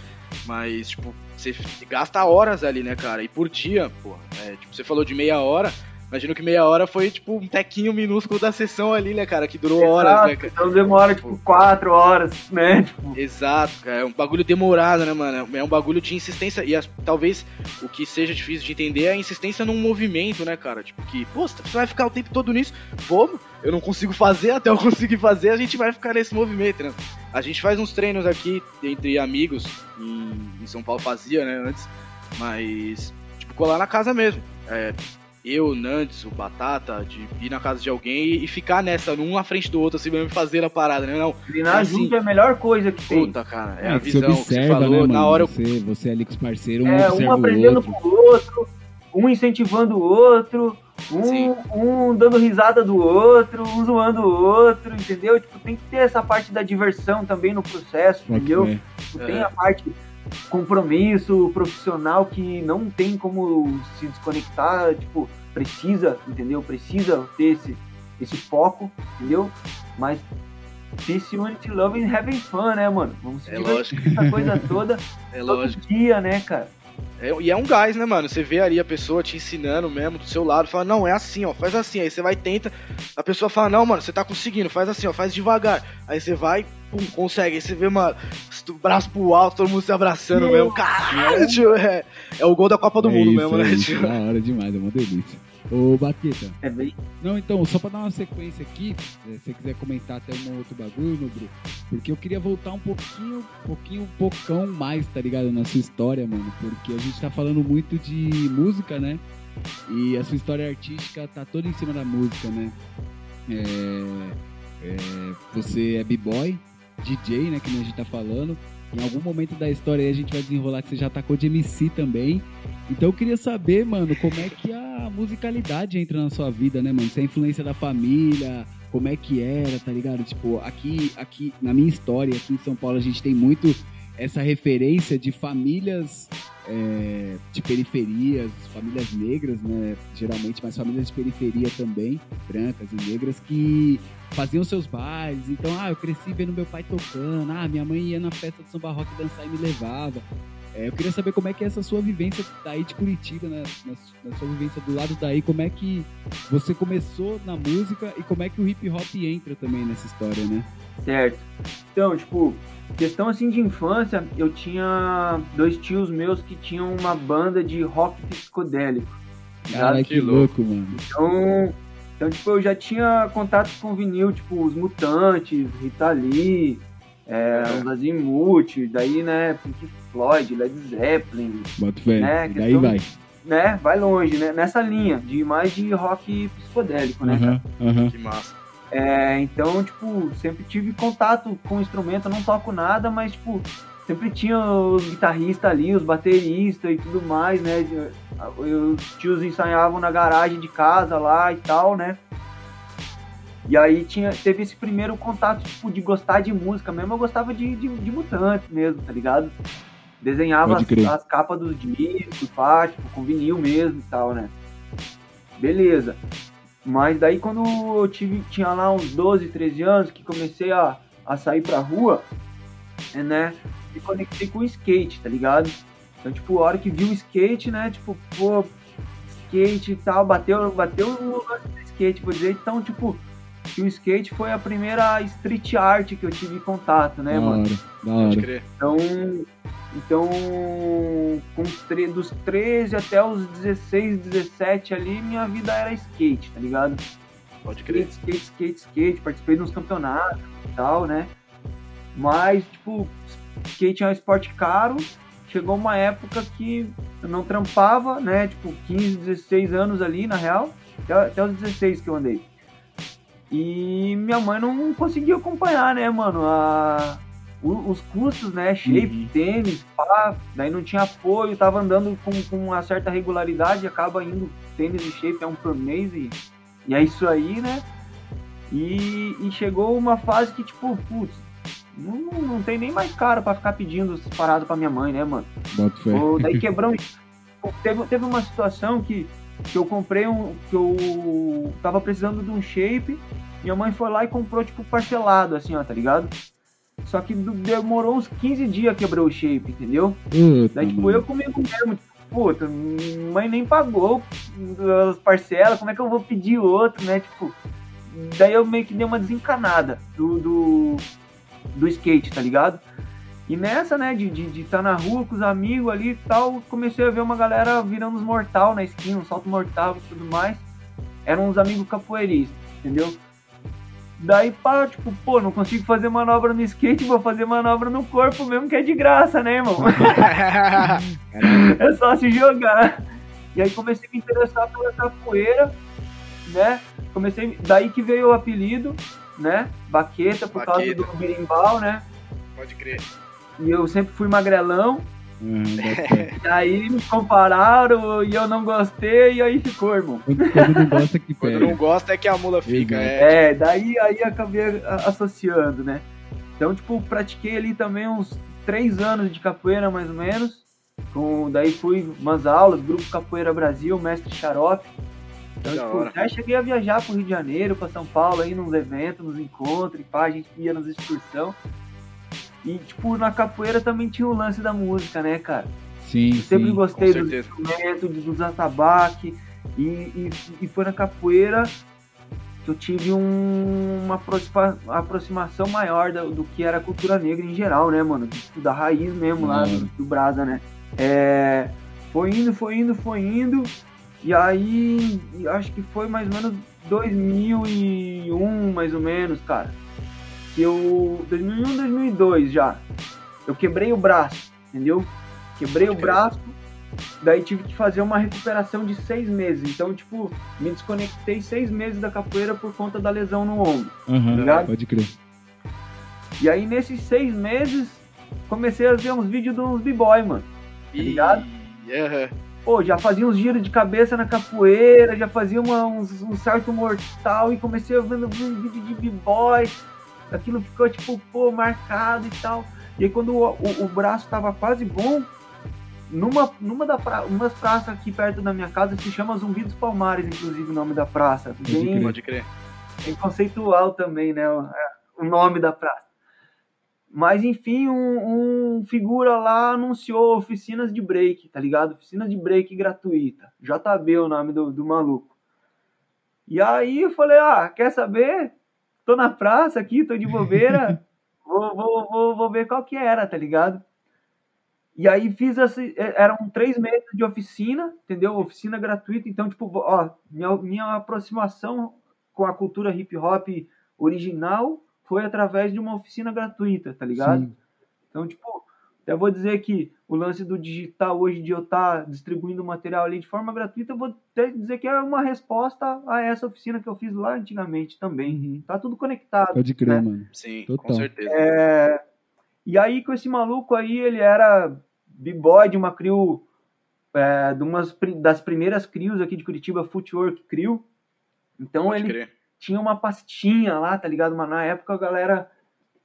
[SPEAKER 2] Mas, tipo, você gasta horas ali, né, cara? E por dia, pô, é, tipo, você falou de meia hora. Imagino que meia hora foi, tipo, um tequinho minúsculo da sessão ali, né, cara? Que durou horas,
[SPEAKER 3] Exato,
[SPEAKER 2] né, cara?
[SPEAKER 3] Então demora, tipo, quatro horas, né? Tipo,
[SPEAKER 2] Exato, cara. É um bagulho demorado, né, mano? É um bagulho de insistência. E as- talvez o que seja difícil de entender é a insistência num movimento, né, cara? Tipo, que, pô, você vai ficar o tempo todo nisso. Vamos, eu não consigo fazer, até eu conseguir fazer, a gente vai ficar nesse movimento, né? A gente faz uns treinos aqui entre amigos, em, em São Paulo fazia, né, antes. Mas, tipo, colar na casa mesmo. É, eu, Nantes, o Batata, de ir na casa de alguém e, ficar nessa, um na frente do outro, assim, mesmo fazer a parada, né? Não,
[SPEAKER 3] treinar
[SPEAKER 2] Assim,
[SPEAKER 3] junto é a melhor coisa que tem.
[SPEAKER 2] Puta, cara, é,
[SPEAKER 1] É,
[SPEAKER 2] a visão que você
[SPEAKER 1] observa,
[SPEAKER 2] falou.
[SPEAKER 1] né, mano?
[SPEAKER 2] na hora eu.
[SPEAKER 1] você, você ali com os parceiros, um
[SPEAKER 3] É,
[SPEAKER 1] observa
[SPEAKER 3] um
[SPEAKER 1] o
[SPEAKER 3] aprendendo
[SPEAKER 1] outro.
[SPEAKER 3] com o outro, um incentivando o outro, um, um dando risada do outro, um zoando o outro, entendeu? Tipo, tem que ter essa parte da diversão também no processo,
[SPEAKER 1] Pode
[SPEAKER 3] entendeu? Tipo,
[SPEAKER 2] É.
[SPEAKER 3] Tem a parte compromisso profissional que não tem como se desconectar, tipo, precisa, entendeu? Precisa ter esse, esse foco, entendeu? Mas peace, unity, love and having fun, né, mano? Vamos se
[SPEAKER 2] É
[SPEAKER 3] divertir
[SPEAKER 2] lógico,
[SPEAKER 3] essa coisa toda
[SPEAKER 2] é
[SPEAKER 3] todo
[SPEAKER 2] lógico.
[SPEAKER 3] dia, né, cara?
[SPEAKER 2] É, e é um gás, né, mano? Você vê ali a pessoa te ensinando mesmo do seu lado, fala, não, é assim, ó, faz assim. Aí você vai e tenta, a pessoa fala, não, mano, você tá conseguindo, faz assim, ó, faz devagar. Aí você vai, pum, consegue. Aí você vê, mano, o braço pro alto, todo mundo se abraçando
[SPEAKER 3] Sim.
[SPEAKER 2] mesmo. Caralho, tio, é, é o gol da Copa do
[SPEAKER 1] É
[SPEAKER 2] Mundo
[SPEAKER 1] isso,
[SPEAKER 2] mesmo,
[SPEAKER 1] é
[SPEAKER 2] né,
[SPEAKER 1] isso,
[SPEAKER 2] tio?
[SPEAKER 1] Da hora demais, é uma delícia. Ô, Baqueta,
[SPEAKER 3] É bem.
[SPEAKER 1] Não, então, só pra dar uma sequência aqui, eh, se você quiser comentar até um outro bagulho, Nubro, porque eu queria voltar um pouquinho, um pouquinho, um pocão mais, tá ligado, na sua história, mano, porque a gente tá falando muito de música, né, e a sua história artística tá toda em cima da música, né, É, é, você é b-boy, DJ, né, que a gente tá falando, em algum momento da história aí a gente vai desenrolar que você já tacou de MC também, então eu queria saber, mano, como é que a musicalidade entra na sua vida, né, mano? Se é a influência da família, como é que era, tá ligado? Tipo, aqui, aqui na minha história, aqui em São Paulo, a gente tem muito essa referência de famílias é, de periferias, famílias negras, né? Geralmente, mas famílias de periferia também, brancas e negras, que faziam seus bailes. Então, ah, eu cresci vendo meu pai tocando, ah, minha mãe ia na festa do samba rock dançar e me levava. É, eu queria saber como é que é essa sua vivência daí de Curitiba, né? na, na, sua vivência do lado daí, como é que você começou na música e como é que o hip hop entra também nessa história, né?
[SPEAKER 3] Certo. Então, tipo, questão assim de infância, eu tinha dois tios meus que tinham uma banda de rock psicodélico.
[SPEAKER 1] Cara, que, que louco, mano.
[SPEAKER 3] Então, então, tipo, eu já tinha contato com vinil, tipo, os Mutantes, Rita Lee, é, é. os Azimuth, daí, né, Pink Floyd, Led Zeppelin.
[SPEAKER 1] Bota fé, né, questão, daí vai.
[SPEAKER 3] Né, vai longe, né, nessa linha, de mais de rock psicodélico, né,
[SPEAKER 1] uhum, uhum.
[SPEAKER 2] Que massa.
[SPEAKER 3] É, então, tipo, sempre tive contato com o instrumento, eu não toco nada, mas, tipo, sempre tinha os guitarristas ali, os bateristas e tudo mais, né, os tios ensaiavam na garagem de casa lá e tal, né, e aí tinha, teve esse primeiro contato, tipo, de gostar de música mesmo. Eu gostava de, de, de mutantes mesmo, tá ligado? Desenhava as, as, capas dos discos, pá, tipo, com vinil mesmo e tal, né? Beleza. Mas daí quando eu tive, tinha lá uns 12, 13 anos, que comecei a, a sair pra rua, né? Me conectei com o skate, tá ligado? Então, tipo, a hora que vi o skate, né? Tipo, pô, skate e tal, bateu, bateu o skate, vou dizer. Então, tipo, que o skate foi a primeira street art que eu tive contato, né,
[SPEAKER 1] da
[SPEAKER 3] mano?
[SPEAKER 1] Hora, da hora.
[SPEAKER 3] Então, então com dos 13 até os 16, 17 ali, minha vida era skate, tá ligado?
[SPEAKER 2] Pode crer.
[SPEAKER 3] Skate, skate, skate, skate. Participei de uns campeonatos e tal, né? Mas, tipo, skate é um esporte caro. Chegou uma época que eu não trampava, né? Tipo, 15, 16 anos ali, na real. Até, até os 16 que eu andei. E minha mãe não conseguiu acompanhar, né, mano? A, os custos, né? Shape, uhum. tênis, pá, daí não tinha apoio, tava andando com, com uma certa regularidade, acaba indo tênis e shape é um por mês e, e é isso aí, né? E, e chegou uma fase que, tipo, putz, não, não tem nem mais cara para ficar pedindo parado pra minha mãe, né, mano?
[SPEAKER 1] Ou,
[SPEAKER 3] daí quebrou. teve, teve uma situação que que eu comprei um. que eu tava precisando de um shape. Minha mãe foi lá e comprou, tipo, parcelado, assim, ó, tá ligado? Só que demorou uns 15 dias quebrar o shape, entendeu? Daí, tipo, eu comigo mesmo, tipo, puta, mãe nem pagou as parcelas, como é que eu vou pedir outro, né? Tipo, daí eu meio que dei uma desencanada do, do, do skate, tá ligado? E nessa, né, de estar de, de tá na rua com os amigos ali e tal, comecei a ver uma galera virando os mortal na esquina, um salto mortal e tudo mais. Eram uns amigos capoeiristas, entendeu? Daí, pá, tipo, pô, não consigo fazer manobra no skate, vou fazer manobra no corpo mesmo, que é de graça, né, irmão? é só se jogar. E aí comecei a me interessar pela capoeira, né? Comecei, daí que veio o apelido, né? Baqueta, por Baqueta. causa do berimbau, né?
[SPEAKER 2] Pode crer.
[SPEAKER 3] E eu sempre fui magrelão. Hum, e aí me compararam e eu não gostei e aí ficou, irmão.
[SPEAKER 1] Quando, não gosta que
[SPEAKER 2] pega. Quando não gosta é que a mula fica.
[SPEAKER 3] É, é daí aí acabei associando, né? Então, tipo, pratiquei ali também uns três anos de capoeira, mais ou menos. Com, daí fui umas aulas, Grupo Capoeira Brasil, Mestre Xarope. Então, tipo, já cheguei a viajar pro Rio de Janeiro, pra São Paulo, aí nos eventos, nos encontros, e pá, a gente ia nas excursões. E, tipo, na capoeira também tinha o lance da música, né, cara?
[SPEAKER 1] Sim,
[SPEAKER 3] eu sempre
[SPEAKER 1] sim,
[SPEAKER 3] gostei dos instrumentos, dos atabaque. E, e, e, foi na capoeira que eu tive um, uma aproximação maior do, do, que era a cultura negra em geral, né, mano? Tipo, da raiz mesmo lá do, do Brasa, né? É, foi indo, foi indo, foi indo. E aí, acho que foi mais ou menos 2001, mais ou menos, cara que eu 2001, 2002 já. Eu quebrei o braço, entendeu? Quebrei o braço, daí tive que fazer uma recuperação de seis meses. Então, tipo, me desconectei seis meses da capoeira por conta da lesão no ombro.
[SPEAKER 1] Uhum, ligado? Pode crer.
[SPEAKER 3] E aí, nesses seis meses, comecei a ver uns vídeos de uns b-boy, mano. Tá ligado?
[SPEAKER 2] Uhum.
[SPEAKER 3] Pô, já fazia uns giros de cabeça na capoeira, já fazia uma, uns, um salto mortal e comecei a ver um vídeo de b-boy aquilo ficou, tipo, pô, marcado e tal. E aí quando o, o, o braço tava quase bom, numa, numa da pra, umas praças aqui perto da minha casa se chama Zumbi dos Palmares, inclusive o nome da praça. Bem,
[SPEAKER 2] Pode crer.
[SPEAKER 3] bem conceitual também, né? O, é, o nome da praça. Mas enfim, um, um figura lá anunciou oficinas de break, tá ligado? Oficina de break gratuita. JB o nome do, do maluco. E aí eu falei, ah, quer saber? Tô na praça aqui, tô de bobeira. vou, vou, vou, vou ver qual que era, tá ligado? E aí fiz assim, eram três meses de oficina, entendeu? Oficina gratuita, então, tipo, ó, minha, minha aproximação com a cultura hip hop original foi através de uma oficina gratuita, tá ligado?
[SPEAKER 1] Sim.
[SPEAKER 3] Então, tipo, até vou dizer que o lance do digital hoje de eu estar distribuindo material ali de forma gratuita, eu vou até dizer que é uma resposta a essa oficina que eu fiz lá antigamente também.
[SPEAKER 1] Uhum.
[SPEAKER 3] Tá tudo conectado.
[SPEAKER 1] Pode crer,
[SPEAKER 3] né?
[SPEAKER 1] mano.
[SPEAKER 2] Sim,
[SPEAKER 1] Total.
[SPEAKER 2] com certeza.
[SPEAKER 3] É, E aí, com esse maluco aí, ele era b-boy de uma crew, é, de umas, das primeiras crews aqui de Curitiba, Footwork Crew. Então,
[SPEAKER 2] Pode
[SPEAKER 3] ele
[SPEAKER 2] crer.
[SPEAKER 3] Tinha uma pastinha lá, tá ligado? Mas na época a galera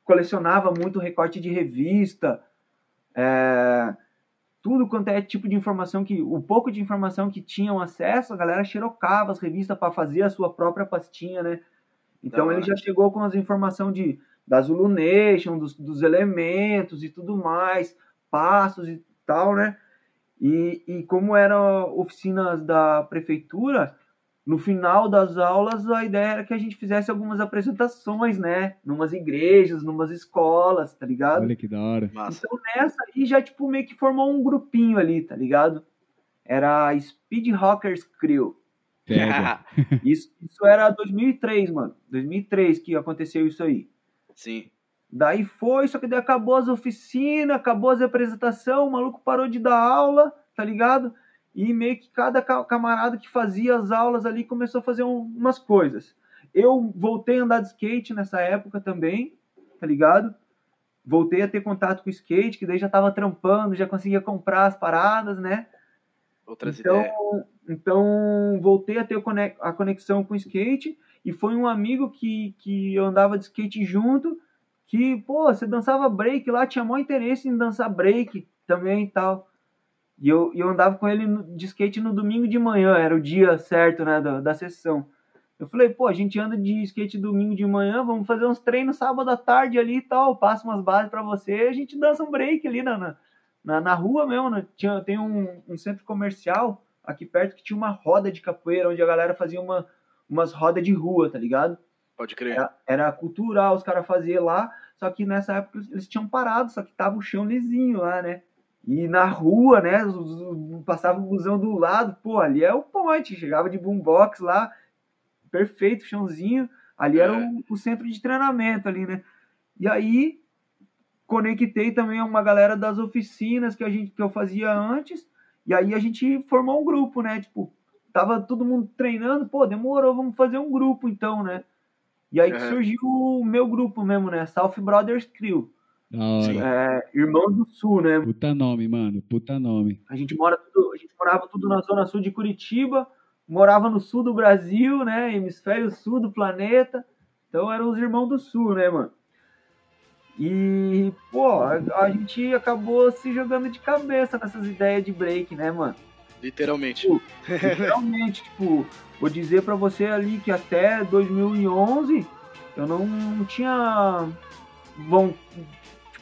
[SPEAKER 3] colecionava muito recorte de revista, é, tudo quanto é tipo de informação que, o pouco de informação que tinham acesso, a galera xerocava as revistas para fazer a sua própria pastinha, né? Então ele já chegou com as informações de da Zulu Nation, dos, dos elementos e tudo mais, passos e tal, né? E, e como eram oficinas da prefeitura, no final das aulas a ideia era que a gente fizesse algumas apresentações, né? Numas igrejas, numas escolas, tá ligado?
[SPEAKER 1] Olha que da hora.
[SPEAKER 3] Então nessa aí já tipo meio que formou um grupinho ali, tá ligado? Era a Speed Rockers Crew. Isso, isso era 2003, mano. 2003 que aconteceu isso aí.
[SPEAKER 2] Sim.
[SPEAKER 3] Daí foi, só que daí acabou as oficinas, acabou as apresentações, o maluco parou de dar aula, tá ligado? E meio que cada ca- camarada que fazia as aulas ali começou a fazer um- umas coisas. Eu voltei a andar de skate nessa época também, tá ligado? Voltei a ter contato com o skate, que daí já tava trampando, já conseguia comprar as paradas, né?
[SPEAKER 2] Outras
[SPEAKER 3] Então,
[SPEAKER 2] ideias.
[SPEAKER 3] então voltei a ter a conexão com o skate e foi um amigo que, que eu andava de skate junto que, pô, você dançava break lá, tinha maior interesse em dançar break também e tal. E eu, eu andava com ele de skate no domingo de manhã, era o dia certo, né, da, da sessão. Eu falei, pô, a gente anda de skate domingo de manhã, vamos fazer uns treinos sábado à tarde ali e tal, passo umas bases pra você, a gente dança um break ali na, na, na, na rua mesmo, né? Tinha, tem um, um centro comercial aqui perto que tinha uma roda de capoeira, onde a galera fazia uma, umas rodas de rua, tá ligado?
[SPEAKER 2] Pode crer.
[SPEAKER 3] Era, era cultural, os caras faziam lá, só que nessa época eles tinham parado, só que tava o chão lisinho lá, né? E na rua, né, passava o busão do lado, pô, ali é o ponte, chegava de boombox lá, perfeito, chãozinho, ali era
[SPEAKER 2] É.
[SPEAKER 3] o, o centro de treinamento ali, né? E aí conectei também uma galera das oficinas que a gente que eu fazia antes, e aí a gente formou um grupo, né? Tipo, tava todo mundo treinando, pô, demorou, vamos fazer um grupo então, né? E aí que surgiu o meu grupo mesmo, né? South Brothers Crew. É, Irmãos do Sul, né?
[SPEAKER 1] Puta nome, mano. Puta nome.
[SPEAKER 3] A gente mora tudo, a gente morava tudo na zona sul de Curitiba, morava no sul do Brasil, né? Hemisfério sul do planeta. Então eram os irmãos do sul, né, mano? E, pô, a, a gente acabou se jogando de cabeça nessas ideias de break, né, mano?
[SPEAKER 2] Literalmente.
[SPEAKER 3] Realmente, tipo, vou dizer pra você ali que até 2011 eu não, não tinha bom,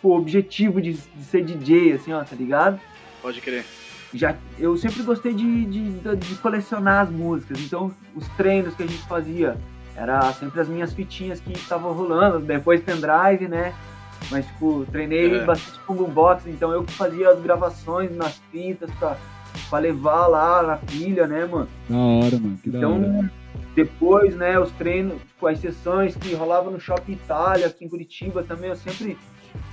[SPEAKER 3] tipo, objetivo de, de ser DJ, assim, ó, tá ligado?
[SPEAKER 2] Pode crer.
[SPEAKER 3] já eu sempre gostei de, de, de- colecionar as músicas, então os treinos que a gente fazia era sempre as minhas fitinhas que estavam rolando, depois pendrive, né? Mas tipo, treinei
[SPEAKER 2] É.
[SPEAKER 3] bastante com boombox, então eu que fazia as gravações nas fitas pra, pra levar lá na pilha, né, mano?
[SPEAKER 1] Da hora, mano. Que da hora.
[SPEAKER 3] Então, depois, né, os treinos, tipo, as sessões que rolavam no Shopping Itália, aqui em Curitiba também, eu sempre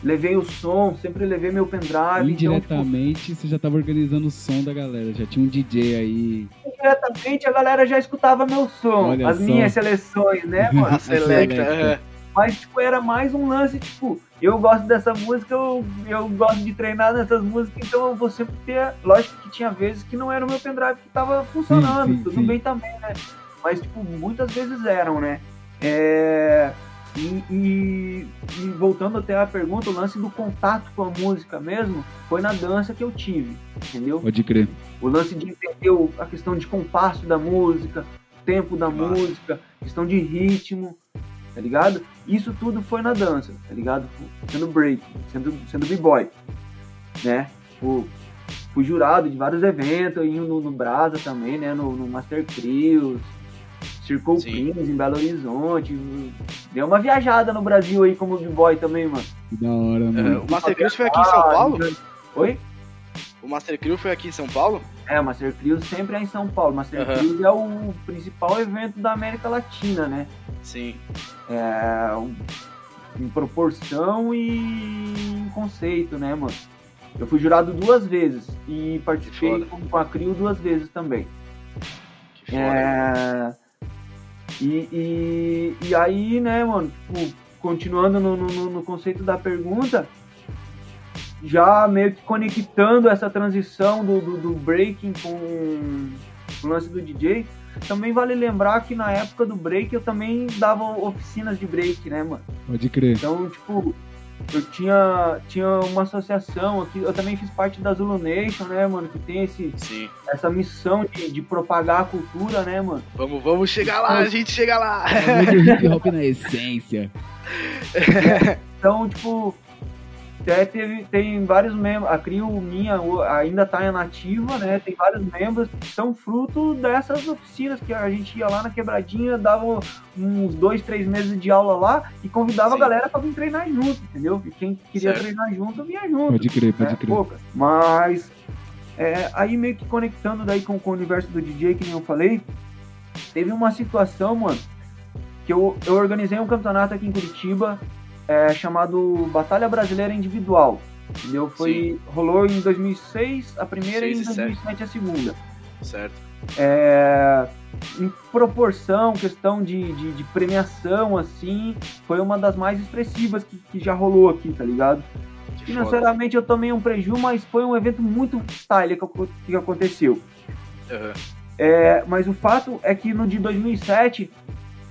[SPEAKER 3] levei o som, sempre levei meu pendrive. Então, tipo,
[SPEAKER 1] Indiretamente, você já tava organizando o som da galera. Já tinha um DJ aí.
[SPEAKER 3] diretamente a galera já escutava meu som,
[SPEAKER 1] Olha
[SPEAKER 3] as
[SPEAKER 1] só.
[SPEAKER 3] minhas seleções, né, mano?
[SPEAKER 2] A selecta. é.
[SPEAKER 3] Mas, tipo, era mais um lance, tipo, eu gosto dessa música, eu, eu gosto de treinar nessas músicas, então eu vou sempre ter. Lógico que tinha vezes que não era o meu pendrive que tava funcionando,
[SPEAKER 1] Sim, sim,
[SPEAKER 3] tudo
[SPEAKER 1] sim.
[SPEAKER 3] bem também, né? Mas, tipo, muitas vezes eram, né? É, E, e- e voltando até a pergunta, o lance do contato com a música mesmo foi na dança que eu tive, entendeu?
[SPEAKER 1] Pode crer.
[SPEAKER 3] O lance de entender a questão de compasso da música, tempo da
[SPEAKER 2] Massa.
[SPEAKER 3] música, questão de ritmo, tá ligado? Isso tudo foi na dança, tá ligado? Sendo break, sendo, sendo b-boy, né? O- fui jurado de vários eventos, indo no, no Brasa também, né? No, no Master Crios,
[SPEAKER 2] Sim.
[SPEAKER 3] Prince em Belo Horizonte. Deu uma viajada no Brasil aí como b-boy também, mano.
[SPEAKER 1] Que da hora,
[SPEAKER 2] É,
[SPEAKER 1] mano.
[SPEAKER 2] o Master Crios foi aqui em São Paulo?
[SPEAKER 3] Oi?
[SPEAKER 2] O Master Crio foi aqui em São Paulo?
[SPEAKER 3] É, o Master Crios sempre é em São Paulo. Master
[SPEAKER 2] Aham.
[SPEAKER 3] Crios é o principal evento da América Latina, né?
[SPEAKER 2] Sim.
[SPEAKER 3] É, um- em proporção e em conceito, né, mano? Eu fui jurado duas vezes e participei com a Crio duas vezes também.
[SPEAKER 2] Que foda.
[SPEAKER 3] É, e, e, e aí, né, mano, tipo, continuando no, no, no conceito da pergunta, já meio que conectando essa transição do, do, do breaking com o lance do DJ, também vale lembrar que na época do break eu também dava oficinas de break, né, mano?
[SPEAKER 1] Pode crer.
[SPEAKER 3] Então, tipo, eu tinha, tinha uma associação aqui, eu também fiz parte da Zulu Nation, né, mano, que tem esse,
[SPEAKER 2] Sim.
[SPEAKER 3] essa missão de, de propagar a cultura, né, mano?
[SPEAKER 2] Vamos, vamos chegar lá, a gente chega lá.
[SPEAKER 1] É muito hip hop na essência.
[SPEAKER 3] Então, tipo, até teve, tem vários membros, a Crio minha ainda tá em nativa, né? Tem vários membros que são fruto dessas oficinas que a gente ia lá na quebradinha, dava uns dois, três meses de aula lá e convidava
[SPEAKER 2] Sim.
[SPEAKER 3] a galera pra vir treinar junto, entendeu? E quem queria
[SPEAKER 2] Certo.
[SPEAKER 3] treinar junto, vinha junto.
[SPEAKER 1] Pode crer,
[SPEAKER 3] né?
[SPEAKER 1] pode crer.
[SPEAKER 3] Poucas. Mas é, aí meio que conectando daí com, com o universo do DJ, que nem eu falei, teve uma situação, mano, que eu, eu organizei um campeonato aqui em Curitiba é, chamado Batalha Brasileira Individual. Entendeu? Foi, rolou em 2006 a primeira e em
[SPEAKER 2] Seis e sete.
[SPEAKER 3] 2007 a segunda.
[SPEAKER 2] Certo.
[SPEAKER 3] É, em proporção, questão de, de, de premiação, assim, foi uma das mais expressivas que, que já rolou aqui, tá ligado?
[SPEAKER 2] Que foda.
[SPEAKER 3] Financeiramente eu tomei um preju, mas foi um evento muito style que, que aconteceu.
[SPEAKER 2] Aham.
[SPEAKER 3] É, mas o fato é que no de 2007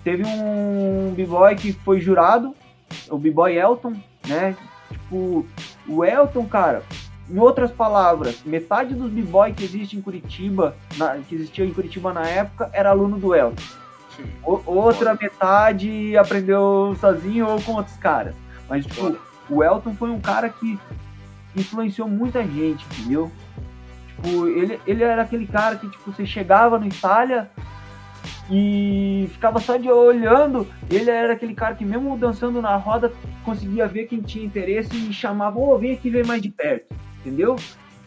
[SPEAKER 3] teve um b-boy que foi jurado, o b-boy Elton, né? Tipo, o Elton, cara, em outras palavras, metade dos b-boy que existe em Curitiba, na- que existia em Curitiba na época, era aluno do Elton. O- outra metade aprendeu sozinho ou com outros caras. Mas, tipo, o Elton foi um cara que influenciou muita gente, entendeu? Tipo, ele, ele era aquele cara que, tipo, você chegava no Itália e ficava só de olhando. Ele era aquele cara que, mesmo dançando na roda, conseguia ver quem tinha interesse e chamava, ô, vem aqui ver mais de perto, entendeu?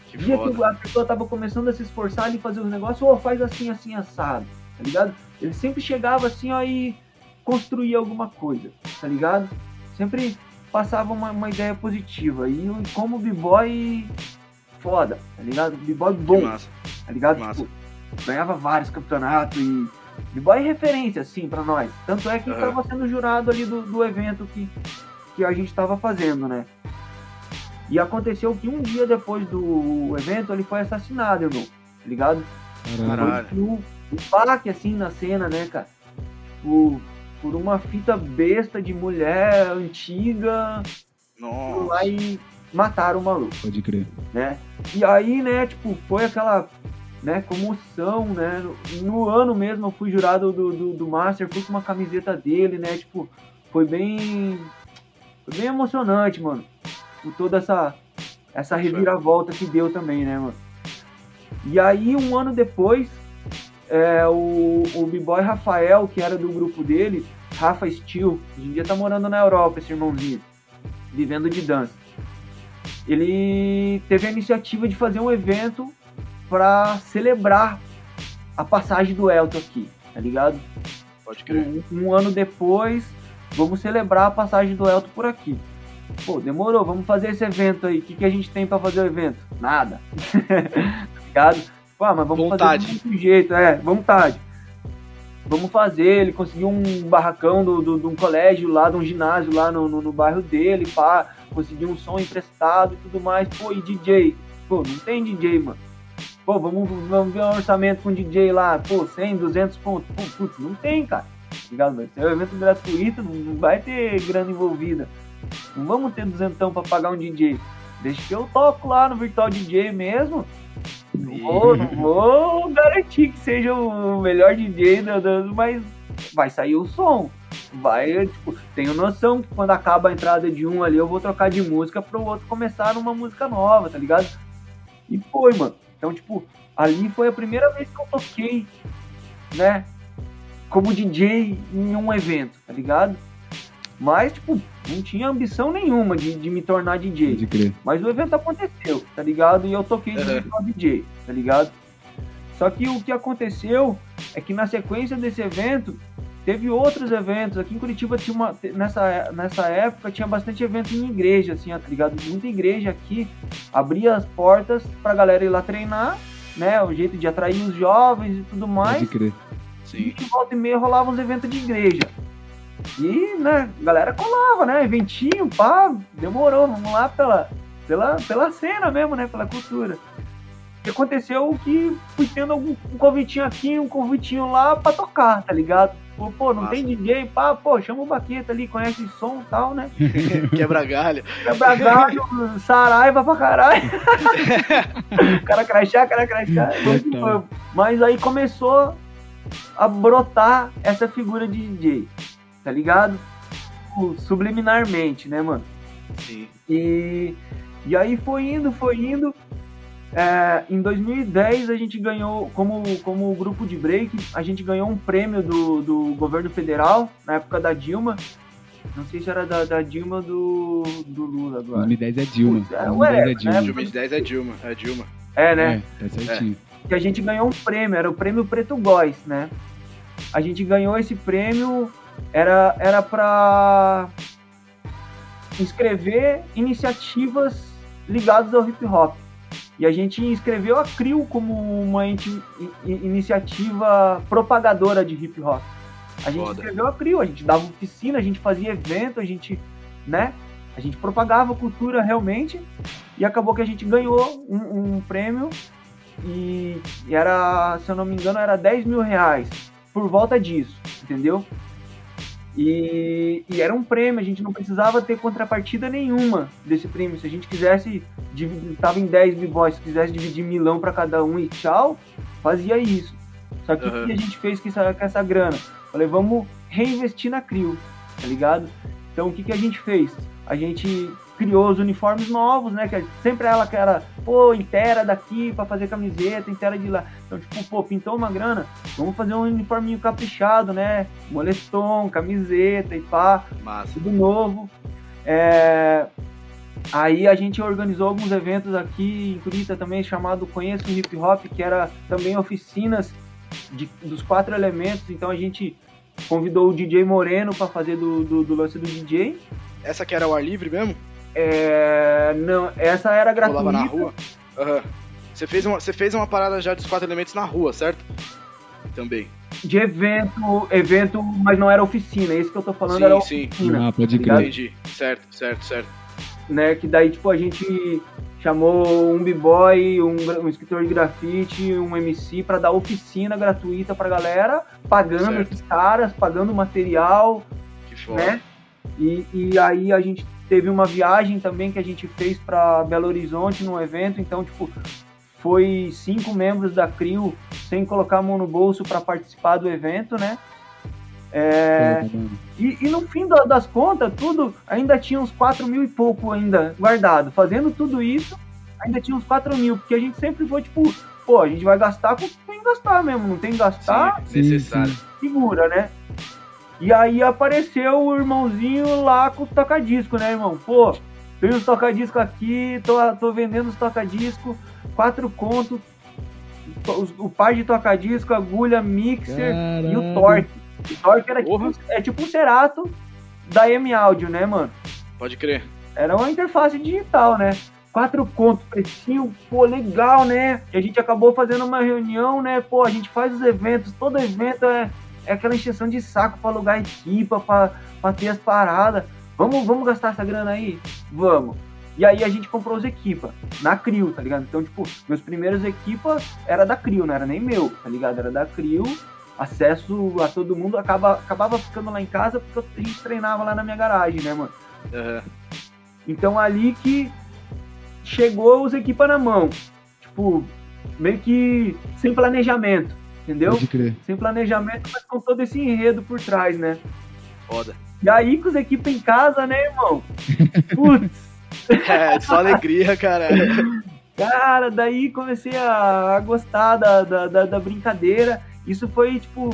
[SPEAKER 2] Que
[SPEAKER 3] dia
[SPEAKER 2] foda.
[SPEAKER 3] que a pessoa tava começando a se esforçar ali fazer os negócios, ô, faz assim, assim, assado, tá ligado? Ele sempre chegava assim, ó, e construía alguma coisa, tá ligado? Sempre passava uma, uma ideia positiva. E como b-boy, foda, tá ligado? B-boy bom, tá ligado? Tipo, ganhava vários campeonatos e b-boy é referência, assim, pra nós. Tanto é que
[SPEAKER 2] Aham.
[SPEAKER 3] tava sendo jurado ali do, do evento que, que a gente tava fazendo, né? E aconteceu que um dia depois do evento ele foi assassinado, irmão. Tá ligado?
[SPEAKER 1] Caralho.
[SPEAKER 3] Um, um baque assim na cena, né, cara? Por, por uma fita besta de mulher antiga, foram lá
[SPEAKER 2] Nossa.
[SPEAKER 3] e mataram o maluco
[SPEAKER 1] Pode crer.
[SPEAKER 3] né? E aí, né, tipo, foi aquela, né, comoção, né? No, no ano mesmo eu fui jurado do, do, do Master, fui com uma camiseta dele, né? Tipo, foi bem. Foi bem emocionante, mano. Por toda essa, essa reviravolta que deu também, né, mano? E aí, um ano depois, é, o, o B-Boy Rafael, que era do grupo dele, Rafa Steel, hoje em dia tá morando na Europa, esse irmãozinho, vivendo de dança ele teve a iniciativa de fazer um evento para celebrar a passagem do Elton aqui, tá ligado?
[SPEAKER 2] Pode crer.
[SPEAKER 3] Um, um ano depois, vamos celebrar a passagem do Elton por aqui. Pô, demorou, vamos fazer esse evento aí. O que, que a gente tem para fazer o evento? Nada. tá ligado? Pô, mas vamos
[SPEAKER 2] Vontade.
[SPEAKER 3] fazer mesmo jeito, é, vontade. Vamos fazer, ele conseguiu um barracão do, do, de um colégio lá, de um ginásio lá no, no, no bairro dele, pá, conseguiu um som emprestado e tudo mais, pô, e DJ? Pô, não tem DJ, mano. Pô, vamos, vamos ver um orçamento com DJ lá, pô, 100, 200 pontos. Pô, putz, não tem, cara. Tá ligado? Vai ser um evento gratuito, não, vai ter grana envolvida. Não vamos ter duzentão pra pagar um DJ. Deixa que eu toco lá no Virtual DJ mesmo. Não vou, não vou garantir que seja o melhor DJ, mas vai sair o som. Vai, tipo, tenho noção que quando acaba a entrada de um ali, eu vou trocar de música pro outro começar numa música nova, tá ligado? E foi, mano. Então, tipo, ali foi a primeira vez que eu toquei, né? Como DJ em um evento, tá ligado? Mas, tipo, não tinha ambição nenhuma de, de me tornar DJ.
[SPEAKER 1] Pode crer.
[SPEAKER 3] Mas o evento aconteceu, tá ligado? E eu toquei de
[SPEAKER 2] Uhum.
[SPEAKER 3] DJ, tá ligado? Só que o que aconteceu é que na sequência desse evento, teve outros eventos. Aqui em Curitiba tinha uma. Nessa, nessa época tinha bastante evento em igreja, assim, ó, tá ligado? Muita igreja aqui abria as portas pra galera ir lá treinar, né? O jeito de atrair os jovens e tudo mais.
[SPEAKER 1] Pode crer.
[SPEAKER 3] E
[SPEAKER 2] Sim.
[SPEAKER 3] de volta e meia rolava uns eventos de igreja. E, né, a galera colava, né? Eventinho, pá, demorou, vamos lá pela, pela, pela cena mesmo, né? Pela cultura. E aconteceu que fui tendo algum, um convitinho aqui, um convitinho lá pra tocar, tá ligado? Pô, pô, não
[SPEAKER 2] Massa.
[SPEAKER 3] tem DJ, pá, pô, chama o Baqueta ali, conhece som e tal, né?
[SPEAKER 2] Quebra galho.
[SPEAKER 3] Quebra galho, saraiva pra caralho. cara crachá, cara crachá.
[SPEAKER 1] Total.
[SPEAKER 3] Mas aí começou a brotar essa figura de DJ, tá ligado? Subliminarmente, né, mano?
[SPEAKER 2] Sim.
[SPEAKER 3] E, e aí foi indo, foi indo. É, em 2010 a gente ganhou, como, como grupo de break, a gente ganhou um prêmio do, do governo federal, na época da Dilma. Não sei se era da, da Dilma ou do, do Lula agora.
[SPEAKER 1] 2010 é Dilma.
[SPEAKER 3] Putz, é,
[SPEAKER 1] 2010 é
[SPEAKER 3] whatever,
[SPEAKER 1] Dilma.
[SPEAKER 3] né?
[SPEAKER 2] 2010 é Dilma. É Dilma.
[SPEAKER 3] É, né?
[SPEAKER 1] É, tá certinho.
[SPEAKER 3] que a gente ganhou um prêmio, era o prêmio Preto Góis, né? A gente ganhou esse prêmio, era, era para inscrever iniciativas ligadas ao hip hop. E a gente inscreveu a CRIO como uma iniciativa propagadora de hip hop. A gente
[SPEAKER 2] Foda.
[SPEAKER 3] inscreveu a CRIO, a gente dava oficina, a gente fazia evento, a gente, né? A gente propagava a cultura realmente. E acabou que a gente ganhou um, um prêmio e, e era, se eu não me engano, era 10 mil reais por volta disso, entendeu? E, e era um prêmio, a gente não precisava ter contrapartida nenhuma desse prêmio. Se a gente quisesse, dividir, tava em 10 b-boys, se quisesse dividir milão para cada um e tchau, fazia isso. Só que o
[SPEAKER 2] Aham.
[SPEAKER 3] que a gente fez com essa, com essa grana? Falei, vamos reinvestir na CRIO, tá ligado? Então o que, que a gente fez? A gente criou os uniformes novos, né? Que sempre ela que era, pô, inteira daqui pra fazer camiseta, inteira de lá. Então, tipo, pô, pintou uma grana, vamos fazer um uniforminho caprichado, né? Moletom, camiseta e pá,
[SPEAKER 2] Massa.
[SPEAKER 3] tudo novo. É, Aí a gente organizou alguns eventos aqui em Curitiba também, chamado Conheço Hip Hop, que era também oficinas de- dos quatro elementos. Então a gente convidou o DJ Moreno para fazer do, do, do lance do DJ.
[SPEAKER 2] Essa que era o ar livre mesmo?
[SPEAKER 3] É, não, essa era
[SPEAKER 2] Rolava na
[SPEAKER 3] gratuita.
[SPEAKER 2] rua? Aham. Você fez, uma, você fez uma parada já dos quatro elementos na rua, certo? Também.
[SPEAKER 3] De evento, evento, mas não era oficina. Esse que eu tô falando
[SPEAKER 2] Sim,
[SPEAKER 3] era
[SPEAKER 2] sim.
[SPEAKER 3] oficina.
[SPEAKER 1] Ah, pode crer.
[SPEAKER 2] Entendi. Certo, certo, certo.
[SPEAKER 3] né? Que daí, tipo, a gente chamou um b-boy, um, um escritor de grafite, um MC pra dar oficina gratuita pra galera, pagando
[SPEAKER 2] Certo.
[SPEAKER 3] esses caras, pagando material,
[SPEAKER 2] Que foda.
[SPEAKER 3] né? E, e aí a gente teve uma viagem também que a gente fez pra Belo Horizonte num evento, então, tipo, foi cinco membros da CRIO sem colocar a mão no bolso pra participar do evento, né? É, e, e no fim da- das contas, tudo, ainda tinha uns 4 mil e pouco ainda guardado. Fazendo tudo isso, ainda tinha uns 4 mil, porque a gente sempre foi tipo, pô, a gente vai gastar com o que tem que gastar mesmo, não tem que gastar,
[SPEAKER 2] Sim, necessário.
[SPEAKER 3] segura, né? E aí apareceu o irmãozinho lá com os tocadiscos, né, irmão? Pô, tenho os tocadiscos aqui, tô, tô vendendo os tocadiscos, quatro contos, os- o par de tocadisco, agulha, mixer e o torque. O torque era tipo, é tipo um Cerato da M Audio, né, mano?
[SPEAKER 2] Pode crer.
[SPEAKER 3] Era uma interface digital, né? Quatro contos, precinho, pô, legal, né? E a gente acabou fazendo uma reunião, né? Pô, a gente faz os eventos, todo evento é, é aquela encheção de saco pra alugar equipa, pra, pra ter as paradas. Vamos, vamos gastar essa grana aí? Vamos. E aí a gente comprou os equipas, na Crio, tá ligado? Então, tipo, meus primeiros equipas era da Crio, não era nem meu, tá ligado? Era da Crio, acesso a todo mundo, acaba, acabava ficando lá em casa porque a gente treinava lá na minha garagem, né, mano?
[SPEAKER 2] Aham.
[SPEAKER 3] Então ali que chegou os equipas na mão. Tipo, meio que sem planejamento, entendeu?
[SPEAKER 1] Pode crer.
[SPEAKER 3] Sem planejamento, mas com todo esse enredo por trás, né?
[SPEAKER 2] Foda.
[SPEAKER 3] E aí com os equipes em casa, né, irmão? Putz,
[SPEAKER 2] É, só alegria, cara.
[SPEAKER 3] cara, daí comecei a, a gostar da, da, da- da brincadeira. Isso foi, tipo,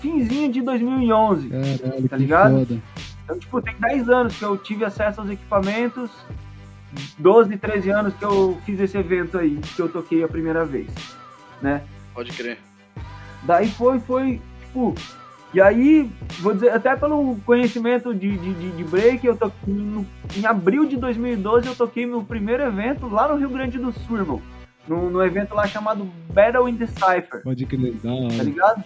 [SPEAKER 3] finzinho de 2011.
[SPEAKER 1] Caralho,
[SPEAKER 3] Tá ligado?
[SPEAKER 1] foda.
[SPEAKER 3] Então, tipo, tem 10 anos que eu tive acesso aos equipamentos, 12, 13 anos que eu fiz esse evento aí, que eu toquei a primeira vez, né?
[SPEAKER 2] Pode crer.
[SPEAKER 3] Daí foi, foi, tipo, e aí, vou dizer, até pelo conhecimento de, de, de, de break, eu toquei no- em abril de 2012 eu toquei meu primeiro evento lá no Rio Grande do Sul, irmão. No, no evento lá chamado Battle in the Cypher,
[SPEAKER 1] Pode crer, da
[SPEAKER 3] tá ligado?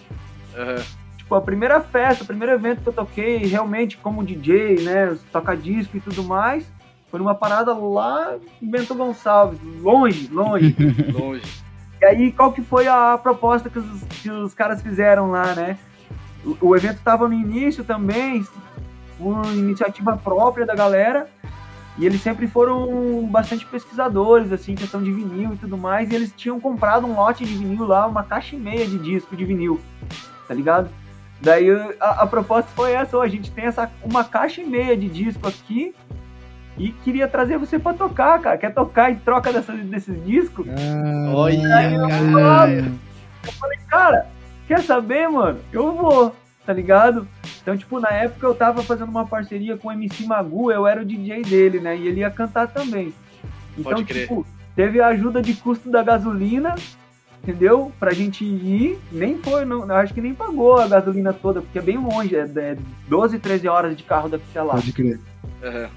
[SPEAKER 2] Aham.
[SPEAKER 3] Tipo, a primeira festa, o primeiro evento que eu toquei realmente como DJ, né? Tocar disco e tudo mais. Foi numa parada lá em Bento Gonçalves, longe, longe.
[SPEAKER 2] Longe.
[SPEAKER 3] E aí, qual que foi a proposta que os, que os caras fizeram lá, né? O, o evento tava no início também, por iniciativa própria da galera. E eles sempre foram bastante pesquisadores, assim, questão de vinil e tudo mais. E eles tinham comprado um lote de vinil lá, uma caixa e meia de disco de vinil, tá ligado? Daí a, a proposta foi essa, ó, a gente tem essa uma caixa e meia de disco aqui e queria trazer você pra tocar, cara. Quer tocar em troca dessa, desses discos?
[SPEAKER 2] Olha,
[SPEAKER 1] Caralho.
[SPEAKER 3] Cara, quer saber, mano? Eu vou, tá ligado? Então, tipo, na época eu tava fazendo uma parceria com o MC Magu, eu era o DJ dele, né? E ele ia cantar também. Então,
[SPEAKER 2] Pode crer.
[SPEAKER 3] tipo, teve a ajuda de custo da gasolina, entendeu? Pra gente ir, nem foi, não, acho que nem pagou a gasolina toda, porque é bem longe, é, é 12, 13 horas de carro daqui até lá.
[SPEAKER 1] Pode crer.
[SPEAKER 2] Aham.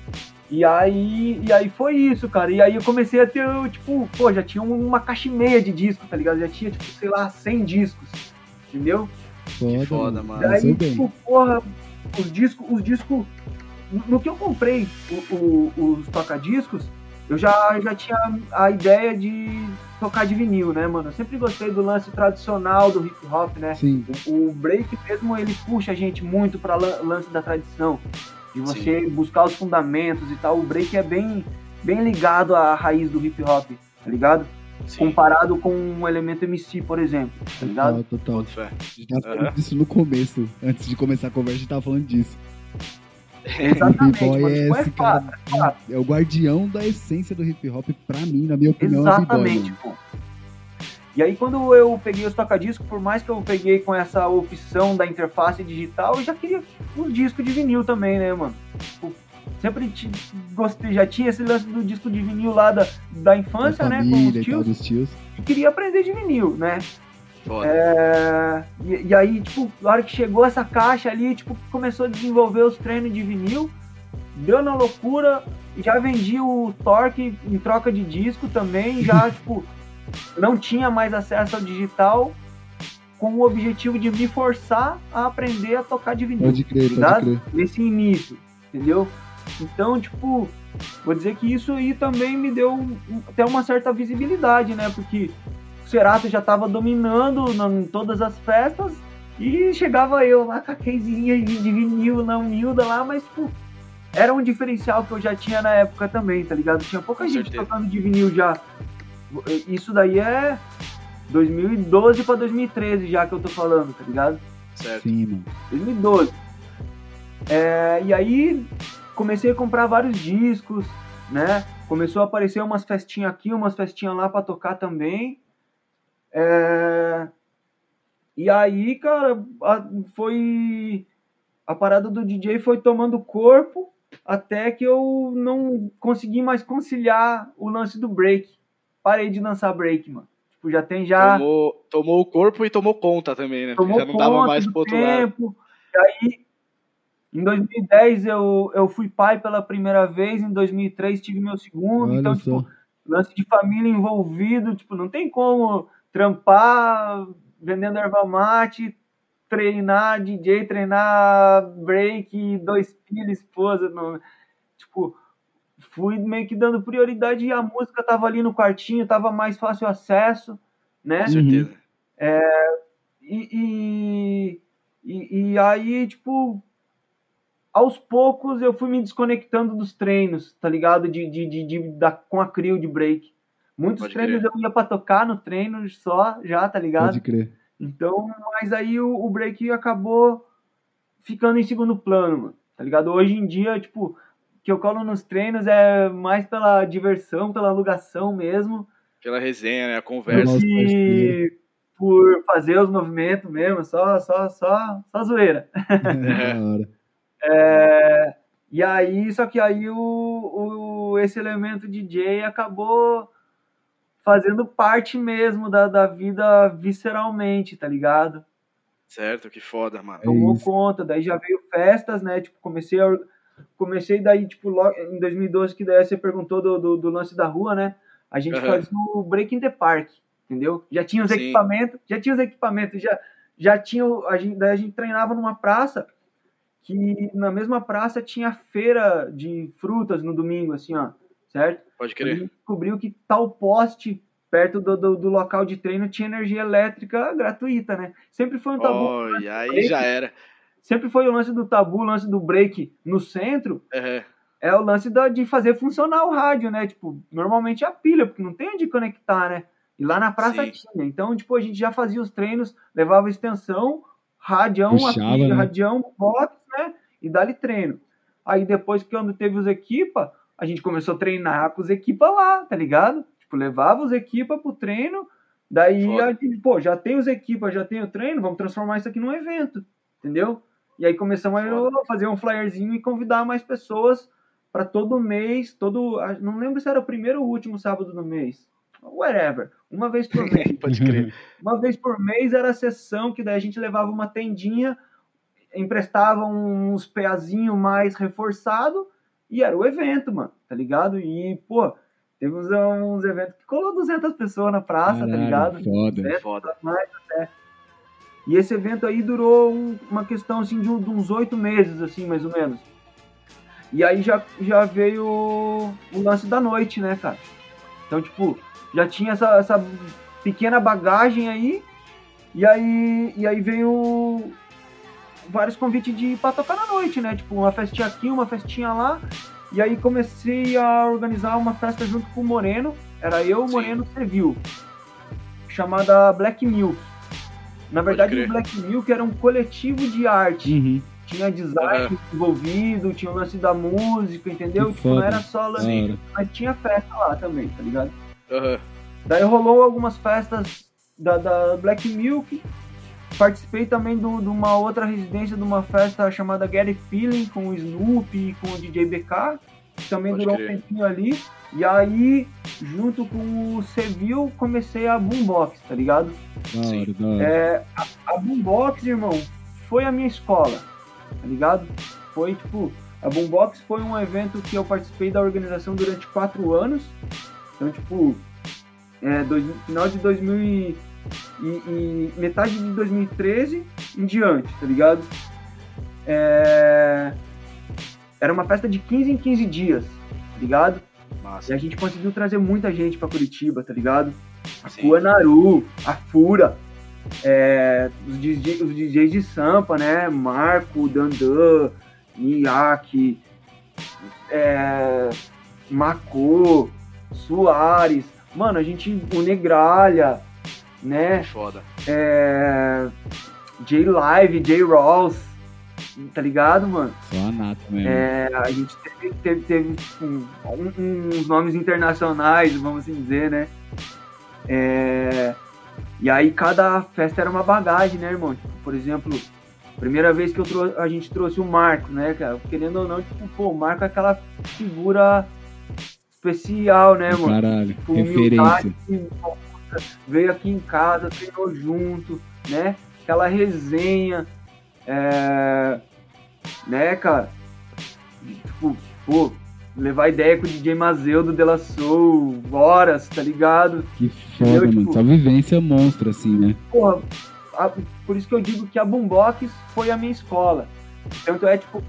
[SPEAKER 3] E aí, e aí foi isso, cara. E aí eu comecei a ter, tipo, pô, já tinha uma caixa e meia de disco, tá ligado? Já tinha, tipo, sei lá, 100 discos, entendeu?
[SPEAKER 1] Foda,
[SPEAKER 2] foda,
[SPEAKER 1] mano.
[SPEAKER 3] Daí,
[SPEAKER 1] Começou bem.
[SPEAKER 3] tipo, porra, os discos, os discos. no- que eu comprei o- o- os toca-discos, eu já, já tinha a ideia de tocar de vinil, né, mano? Eu sempre gostei do lance tradicional do hip hop, né?
[SPEAKER 1] Sim,
[SPEAKER 3] O, o break mesmo, ele puxa a gente muito pra lan- lance da tradição. De você buscar os fundamentos e tal. O break é bem, bem ligado à raiz do hip hop, tá ligado?
[SPEAKER 2] Sim.
[SPEAKER 3] Comparado com um elemento MC, por exemplo, tá ligado?
[SPEAKER 1] total, total.
[SPEAKER 2] Boto fé.
[SPEAKER 1] A gente tava falando
[SPEAKER 2] Aham.
[SPEAKER 1] disso no começo. Antes de começar a conversa, a gente tava falando disso.
[SPEAKER 3] Exatamente,
[SPEAKER 1] B-boy
[SPEAKER 3] mano.
[SPEAKER 1] é
[SPEAKER 3] Tipo, é
[SPEAKER 1] esse
[SPEAKER 3] fato,
[SPEAKER 1] cara.
[SPEAKER 3] é fato.
[SPEAKER 1] É o guardião da essência do hip hop, pra mim, na minha opinião, é o.
[SPEAKER 3] Exatamente,
[SPEAKER 1] mano.
[SPEAKER 3] pô. E aí quando eu peguei os toca-discos, por mais que eu peguei com essa opção da interface digital, eu já queria os discos de vinil também, né, mano? Tipo, sempre gostei, já tinha esse lance do disco de vinil lá da, da infância,
[SPEAKER 1] Da
[SPEAKER 3] né, com os tios,
[SPEAKER 1] dos tios.
[SPEAKER 3] e queria aprender de vinil, né? É, e, e aí, tipo, na hora que chegou essa caixa ali, tipo, começou a desenvolver os treinos de vinil, deu na loucura, já vendi o Torque em troca de disco também, já, tipo, não tinha mais acesso ao digital, com o objetivo de me forçar a aprender a tocar de vinil
[SPEAKER 1] Pode crer, pode
[SPEAKER 3] ligado?
[SPEAKER 1] crer.
[SPEAKER 3] nesse início, entendeu? Então, tipo, vou dizer que isso aí também me deu até uma certa visibilidade, né? Porque o Cerato já tava dominando na- em todas as festas e chegava eu lá com a casezinha de vinil na humilda lá, mas, tipo, era um diferencial que eu já tinha na época também, tá ligado? Tinha pouca
[SPEAKER 2] Com
[SPEAKER 3] gente
[SPEAKER 2] certeza.
[SPEAKER 3] tocando de vinil já. Isso daí é 2012 pra 2013 já que eu tô falando, tá ligado?
[SPEAKER 2] Certo.
[SPEAKER 1] Sim, mano.
[SPEAKER 3] 2012. É, e aí comecei a comprar vários discos, né? Começou a aparecer umas festinhas aqui, umas festinhas lá pra tocar também. É, e aí, cara, a- foi a parada do DJ foi tomando corpo até que eu não consegui mais conciliar o lance do break. Parei de dançar break, mano. Tipo, já tem já
[SPEAKER 2] Tomou, tomou o corpo e tomou conta também, né?
[SPEAKER 3] tomou
[SPEAKER 2] Já não dava
[SPEAKER 3] conta
[SPEAKER 2] mais pro outro lado.
[SPEAKER 3] tempo. E aí, em 2010 eu, eu fui pai pela primeira vez, em 2003 tive meu segundo,
[SPEAKER 1] Olha
[SPEAKER 3] então,
[SPEAKER 1] só.
[SPEAKER 3] tipo, lance de família envolvido, tipo, não tem como trampar vendendo erva mate, treinar DJ, treinar break, dois filhos, esposa, não, fui meio que dando prioridade e a música tava ali no quartinho, tava mais fácil acesso, né?
[SPEAKER 2] Com certeza.
[SPEAKER 3] E, e, e, e aí, tipo, aos poucos eu fui me desconectando dos treinos, tá ligado? De, de, de, de- da, com a Crio de break. Muitos
[SPEAKER 2] Pode
[SPEAKER 3] treinos
[SPEAKER 2] crer.
[SPEAKER 3] eu ia pra tocar no treino só, já, tá ligado?
[SPEAKER 1] Pode crer.
[SPEAKER 3] Então, mas aí o, o break acabou ficando em segundo plano, mano. Tá ligado? Hoje em dia, tipo, que eu colo nos treinos é mais pela diversão, pela alugação mesmo.
[SPEAKER 2] Aquela resenha, né? A conversa.
[SPEAKER 3] E por fazer os movimentos mesmo, só, só, só, só zoeira.
[SPEAKER 1] hora.
[SPEAKER 3] É, e aí, só que aí o, o, esse elemento DJ acabou fazendo parte mesmo da, da vida visceralmente, tá ligado?
[SPEAKER 2] Certo, que foda, mano.
[SPEAKER 1] É
[SPEAKER 3] tomou
[SPEAKER 1] isso.
[SPEAKER 3] conta, daí já veio festas, né? Tipo, comecei a, comecei daí, tipo, logo em 2012, que daí você perguntou do, do, do lance da rua, né? A gente
[SPEAKER 2] Aham.
[SPEAKER 3] fazia o Break in the Park, entendeu? Já tinha os
[SPEAKER 2] Sim.
[SPEAKER 3] equipamentos, já tinha os equipamentos, já, já tinha, a gente, daí a gente treinava numa praça, que na mesma praça tinha feira de frutas no domingo, assim, ó, certo?
[SPEAKER 2] Pode
[SPEAKER 3] A
[SPEAKER 2] crer.
[SPEAKER 3] gente descobriu que tal poste perto do, do, do local de treino tinha energia elétrica gratuita, né? Sempre foi um tabu
[SPEAKER 2] Oh, e aí já era.
[SPEAKER 3] Sempre foi o lance do tabu, o lance do break no centro,
[SPEAKER 2] Uhum.
[SPEAKER 3] é o lance da- de fazer funcionar o rádio, né? Tipo, normalmente é a pilha, porque não tem onde conectar, né? E lá na praça
[SPEAKER 2] Sim.
[SPEAKER 3] tinha. Então, tipo, a gente já fazia os treinos, levava extensão, radião,
[SPEAKER 1] Puxava,
[SPEAKER 3] a pilha,
[SPEAKER 1] né?
[SPEAKER 3] radião, box, né? E dali treino. Aí depois que quando teve os equipa, a gente começou a treinar com os equipa lá, tá ligado? Tipo, levava os equipa pro treino, daí
[SPEAKER 2] Foda.
[SPEAKER 3] a gente, pô, já tem os equipa, já tem o treino, vamos transformar isso aqui num evento, entendeu? E aí começamos a fazer um flyerzinho e convidar mais pessoas para todo mês, todo, ah, não lembro se era o primeiro ou o último sábado do mês. Whatever, uma vez por mês.
[SPEAKER 2] Pode crer.
[SPEAKER 3] Uma vez por mês era a sessão que daí a gente levava uma tendinha, emprestava uns peazinho mais reforçado e era o evento, mano, tá ligado? E, pô, teve uns, uns eventos que colou 200 pessoas na praça, tá
[SPEAKER 1] Caralho,
[SPEAKER 3] ligado?
[SPEAKER 1] foda.
[SPEAKER 3] 200,
[SPEAKER 2] Foda.
[SPEAKER 3] mais até. E esse evento aí durou um- uma questão assim de, uns oito meses, assim, mais ou menos. E aí já, já veio o, lance da noite, né, cara? Então, tipo, já tinha essa, essa pequena bagagem aí, e aí, e aí veio vários convites de ir pra tocar na noite, né? Tipo, uma festinha aqui, uma festinha lá. E aí comecei a organizar uma festa junto com o Moreno. Era eu, o. Moreno Seville. Chamada Black Milk. Na verdade, o Black Milk era um coletivo de arte.
[SPEAKER 1] Uhum.
[SPEAKER 3] Tinha design envolvido, tinha o lance da música, entendeu?
[SPEAKER 1] Que
[SPEAKER 3] Tipo, não era só lance, mas tinha festa lá também, tá ligado?
[SPEAKER 2] Aham.
[SPEAKER 3] Daí rolou algumas festas da, da Black Milk. Participei também do- de uma outra residência de uma festa chamada Get It Feeling com o Snoopy e com o DJ BK. Que também
[SPEAKER 2] Pode
[SPEAKER 3] durou
[SPEAKER 2] crer.
[SPEAKER 3] um tempinho ali. E aí, junto com o Seville, comecei a Boombox, tá ligado?
[SPEAKER 2] Sim.
[SPEAKER 3] É, a, a Boombox, irmão, foi a minha escola, tá ligado? Foi tipo, a Boombox foi um evento que eu participei da organização durante quatro anos. Então, tipo, é, dois, final de 2000 e, e- e metade de 2013 em diante, tá ligado? É, era uma festa de 15 em 15 dias, tá ligado? E
[SPEAKER 2] Massa.
[SPEAKER 3] a gente conseguiu trazer muita gente pra Curitiba, tá ligado? A
[SPEAKER 2] Sim.
[SPEAKER 3] Kuanaru, a Fura, é, os, DJ, os DJs de Sampa, né? Marco, Dandan, Miyake, é, Mako, Soares. Mano, a gente. O Negralha, né?
[SPEAKER 2] Foda.
[SPEAKER 3] É, J-Live, J-Ross, tá ligado, mano?
[SPEAKER 1] Só a nata mesmo.
[SPEAKER 3] É, a gente teve, teve, teve tipo, um- um- uns nomes internacionais, vamos assim dizer, né? É, e aí cada festa era uma bagagem, né, irmão? Tipo, por exemplo, primeira vez que eu trou- a gente trouxe o Marco, né, cara? Querendo ou não, tipo, pô, o Marco é aquela figura especial, né, mano?
[SPEAKER 1] Caralho,
[SPEAKER 3] Tipo,
[SPEAKER 1] referência.
[SPEAKER 3] veio aqui em casa, treinou junto, né? Aquela resenha, é, né, cara? Tipo, pô, levar ideia com o DJ Mazeu do Dela Soul, horas, tá ligado?
[SPEAKER 1] Que foda,
[SPEAKER 3] Entendeu?
[SPEAKER 1] mano.
[SPEAKER 3] Tipo-
[SPEAKER 1] Só vivência monstra, assim, né?
[SPEAKER 3] Porra, a- por isso que eu digo que a Boombox foi a minha escola. Tanto é, tipo,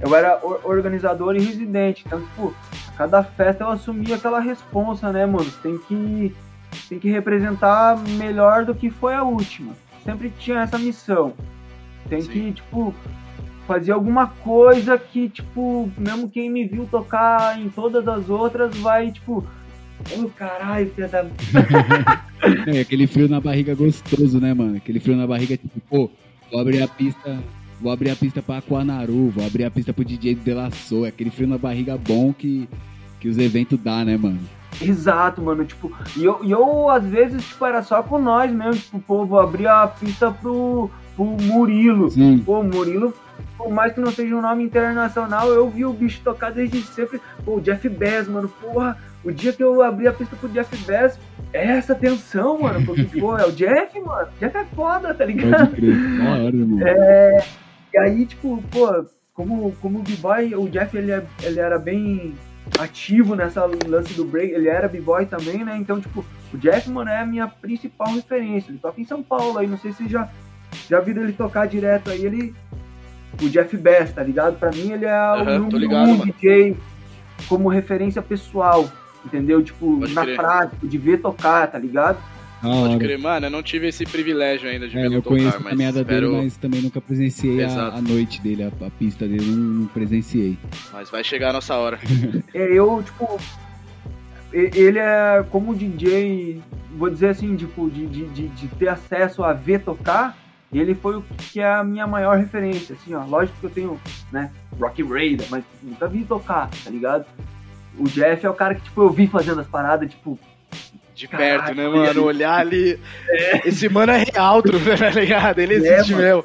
[SPEAKER 3] eu era or- organizador e residente. Então, tipo, a cada festa eu assumia aquela responsa, né, mano? Tem que, tem que representar melhor do que foi a última. Sempre tinha essa missão. Tem
[SPEAKER 2] Sim.
[SPEAKER 3] que, tipo, fazia alguma coisa que, tipo, mesmo quem me viu tocar em todas as outras vai, tipo, ô caralho, filha da.
[SPEAKER 1] É, aquele frio na barriga gostoso, né, mano? Aquele frio na barriga, tipo, pô, vou abrir a pista. Vou abrir a pista pra Aquanaru, vou abrir a pista pro DJ Delaçou. É aquele frio na barriga bom que, que os eventos dá, né, mano?
[SPEAKER 3] Exato, mano, tipo, e eu, e eu às vezes, tipo, era só com nós mesmo, tipo, pô, vou abrir a pista pro, pro Murilo.
[SPEAKER 1] Sim.
[SPEAKER 3] Pô, Murilo, por mais que não seja um nome internacional, eu vi o bicho tocar desde sempre. Pô, o Jeff Bass, mano, porra, o dia que eu abri a pista pro Jeff Bass, é essa tensão, mano, porque, pô, é o Jeff, mano, o Jeff é foda, tá ligado?
[SPEAKER 1] Pode crer. Da hora, mano.
[SPEAKER 3] E aí, tipo, pô, como, como o B-Boy, o Jeff, ele, é- ele era bem ativo nessa lance do break, ele era B-Boy também, né? Então, tipo, o Jeff, mano, é a minha principal referência. Ele toca em São Paulo aí, não sei se já, já viram ele tocar direto aí, ele... O Jeff Bass, tá ligado? Pra mim, ele é o
[SPEAKER 2] tô
[SPEAKER 3] número
[SPEAKER 2] ligado,
[SPEAKER 3] um
[SPEAKER 2] mano.
[SPEAKER 3] DJ como referência pessoal, entendeu? Tipo,
[SPEAKER 2] Pode
[SPEAKER 3] na
[SPEAKER 2] crer.
[SPEAKER 3] prática, de ver tocar, tá ligado?
[SPEAKER 1] Da
[SPEAKER 2] Pode crer, mano, eu não tive esse privilégio ainda de
[SPEAKER 1] É,
[SPEAKER 2] vê-lo
[SPEAKER 1] eu
[SPEAKER 2] tocar,
[SPEAKER 1] conheço a
[SPEAKER 2] mas
[SPEAKER 1] caminhada
[SPEAKER 2] espero...
[SPEAKER 1] dele, mas também nunca presenciei a, a noite dele, a, a pista dele, não, não presenciei.
[SPEAKER 2] mas vai chegar a nossa hora.
[SPEAKER 3] É, eu, tipo, ele é como DJ, vou dizer assim, tipo, de, de, de, de ter acesso a ver tocar, ele foi o que é a minha maior referência, assim, ó. Lógico que eu tenho, né, Rocky Raider, mas nunca vi tocar, tá ligado? O Jeff é o cara que, tipo, eu vi fazendo as paradas, tipo,
[SPEAKER 2] De perto, né, mano? Olhar ali. Esse mano é real, tá ligado? Ele
[SPEAKER 3] É,
[SPEAKER 2] existe
[SPEAKER 3] mano.
[SPEAKER 2] mesmo.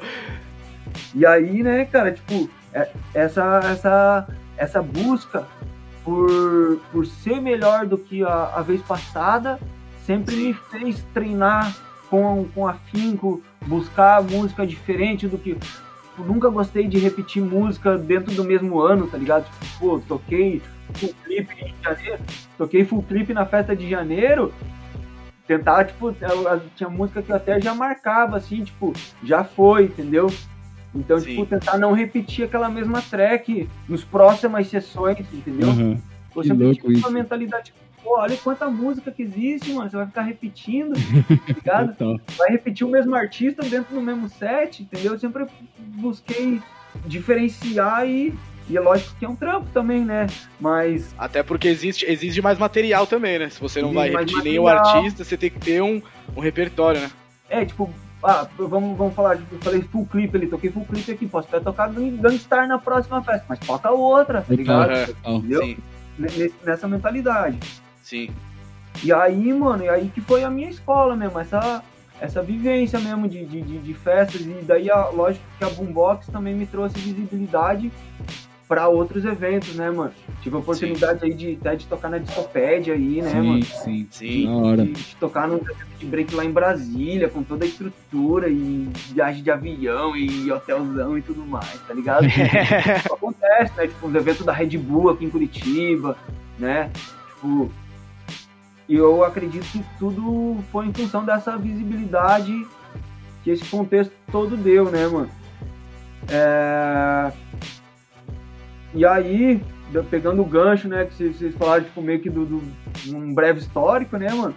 [SPEAKER 3] E aí, né, cara, tipo, é- essa, essa, essa busca por, por ser melhor do que a, a vez passada sempre me fez treinar com, com afinco, buscar música diferente do que. tipo, nunca gostei de repetir música dentro do mesmo ano, tá ligado? Tipo, pô, toquei full clip em janeiro, toquei full clip na festa de janeiro. Tentar, tipo, eu- eu- tinha música que eu até já marcava, assim, tipo, já foi, entendeu? Então,
[SPEAKER 2] Sim.
[SPEAKER 3] tipo, tentar não repetir aquela mesma track nos próximas sessões, entendeu?
[SPEAKER 1] Aham.
[SPEAKER 3] Eu sempre tive uma mentalidade, pô, olha quanta música que existe, mano. Você vai ficar repetindo, tá ligado? Vai repetir o mesmo artista dentro do mesmo set, entendeu? Eu sempre busquei diferenciar e, e é lógico que é um trampo também, né? Mas
[SPEAKER 2] Até porque existe, exige mais material também, né? Se você não vai repetir nem o artista, você tem que ter um, um repertório, né?
[SPEAKER 3] é tipo, ah, vamos, vamos falar, eu falei full clip ali, toquei full clip aqui, posso até tocar Gunstar na próxima festa, mas toca outra, tá ligado?
[SPEAKER 1] Total.
[SPEAKER 3] Entendeu?
[SPEAKER 2] Sim,
[SPEAKER 3] Nessa mentalidade.
[SPEAKER 2] Sim.
[SPEAKER 3] E aí, mano, e aí que foi a minha escola mesmo, essa, essa vivência mesmo de, de, de, de festas. E daí, a, lógico que a Boombox também me trouxe visibilidade para outros eventos, né, mano? Tive a oportunidade aí de, até de tocar na Discopédia aí, né,
[SPEAKER 1] Sim,
[SPEAKER 3] mano?
[SPEAKER 1] sim.
[SPEAKER 2] Sim.
[SPEAKER 1] Da hora.
[SPEAKER 3] De, de tocar num evento de break lá em Brasília, com toda a estrutura e viagem de avião e hotelzão e tudo mais, tá ligado? Isso acontece, né? Tipo, os eventos da Red Bull aqui em Curitiba, né? Tipo, e eu acredito que tudo foi em função dessa visibilidade que esse contexto todo deu, né, mano? É... E aí, pegando o gancho, né, que vocês- falaram, tipo, meio que do, do- um breve histórico, né, mano?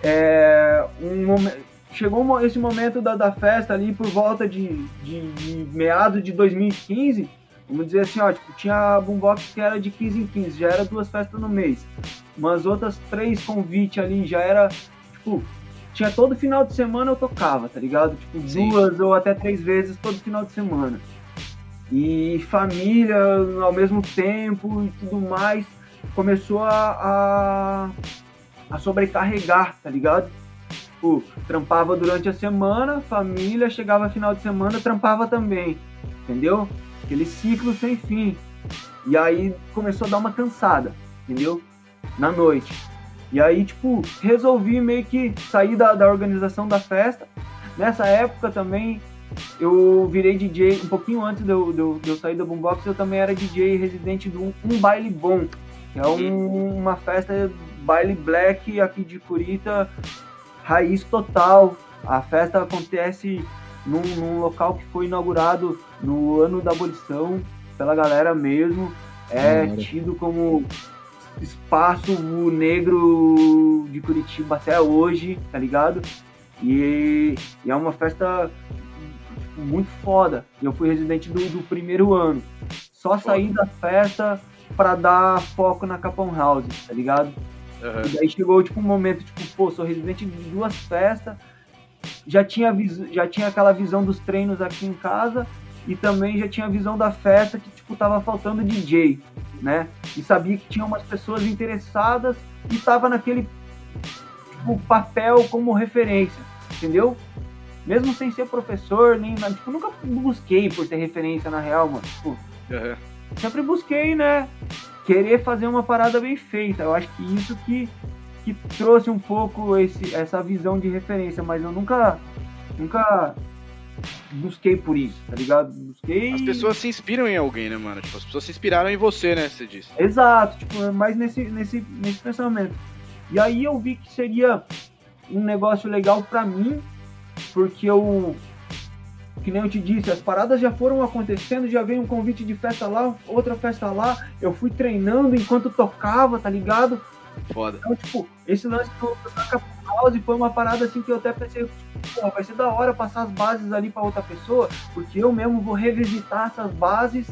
[SPEAKER 3] É... Um momen- Chegou esse momento da, da festa ali por volta de, de, de de 2015, vamos dizer assim, ó, tipo, tinha a Boombox que era de 15 em 15, já era duas festas no mês. Umas outras três convites ali, já era, tipo, tinha todo final de semana eu tocava, tá ligado? Tipo,
[SPEAKER 2] Sim.
[SPEAKER 3] duas ou até três vezes todo final de semana. E família ao mesmo tempo e tudo mais, começou a, a, a sobrecarregar, tá ligado? Tipo, trampava durante a semana, família, chegava final de semana, trampava também, entendeu? Aquele ciclo sem fim. E aí começou a dar uma cansada, entendeu? Na noite. E aí, tipo, resolvi meio que sair da, da organização da festa. Nessa época também, eu virei DJ, um pouquinho antes de eu, de eu- de eu sair da Boombox, eu também era DJ residente do Um, um Baile Bom, que é um- uma festa baile black aqui de Curita, raiz total. A festa acontece num, num local que foi inaugurado no ano da abolição pela galera mesmo. É tido como espaço negro de Curitiba até hoje, tá ligado? E, e é uma festa muito foda. Eu fui residente do, do primeiro ano. Só saí da festa pra dar foco na Capão House, tá ligado?
[SPEAKER 2] Aham.
[SPEAKER 3] E daí chegou tipo um momento, tipo, pô, sou residente de duas festas, já tinha, já tinha aquela visão dos treinos aqui em casa e também já tinha a visão da festa que, tipo, tava faltando DJ, né? E sabia que tinha umas pessoas interessadas e tava naquele, tipo, papel como referência, entendeu? Mesmo sem ser professor, nem nada, tipo, nunca busquei por ser referência na real, mano. Tipo,
[SPEAKER 2] Aham.
[SPEAKER 3] sempre busquei, né, querer fazer uma parada bem feita. Eu acho que isso que, que trouxe um pouco esse, essa visão de referência, mas eu nunca, nunca busquei por isso, tá ligado? Busquei.
[SPEAKER 2] As pessoas se inspiram em alguém, né, mano? Tipo, as pessoas se inspiraram em você, né? Você disse.
[SPEAKER 3] Exato, tipo, é mais nesse, nesse, nesse pensamento. E aí eu vi que seria um negócio legal pra mim, porque eu. Que nem eu te disse, as paradas já foram acontecendo, já veio um convite de festa lá, outra festa lá, eu fui treinando enquanto tocava, tá ligado?
[SPEAKER 2] Foda.
[SPEAKER 3] Então, tipo, esse lance do Taca House foi uma parada assim que eu até pensei, pô, vai ser da hora passar as bases ali pra outra pessoa, porque eu mesmo vou revisitar essas bases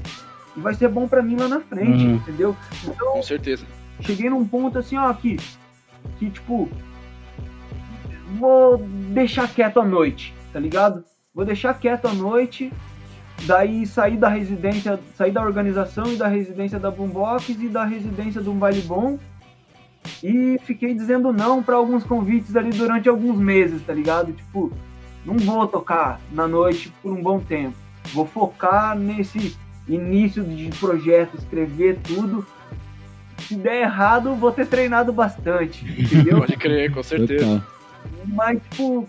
[SPEAKER 3] e vai ser bom pra mim lá na frente,
[SPEAKER 1] Uhum.
[SPEAKER 3] entendeu? Então,
[SPEAKER 2] Com certeza.
[SPEAKER 3] cheguei num ponto assim, ó, que, que tipo, vou deixar quieto à noite, tá ligado? Vou deixar quieto à noite, daí sair da residência, sair da organização e da residência da Boombox e da residência do Um Baile Bom. E fiquei dizendo não pra alguns convites ali durante alguns meses, tá ligado? Tipo, não vou tocar na noite por um bom tempo. Vou focar nesse início de projeto, escrever tudo. Se der errado, vou ter treinado bastante, entendeu?
[SPEAKER 2] Pode crer, com certeza.
[SPEAKER 3] Mas, tipo,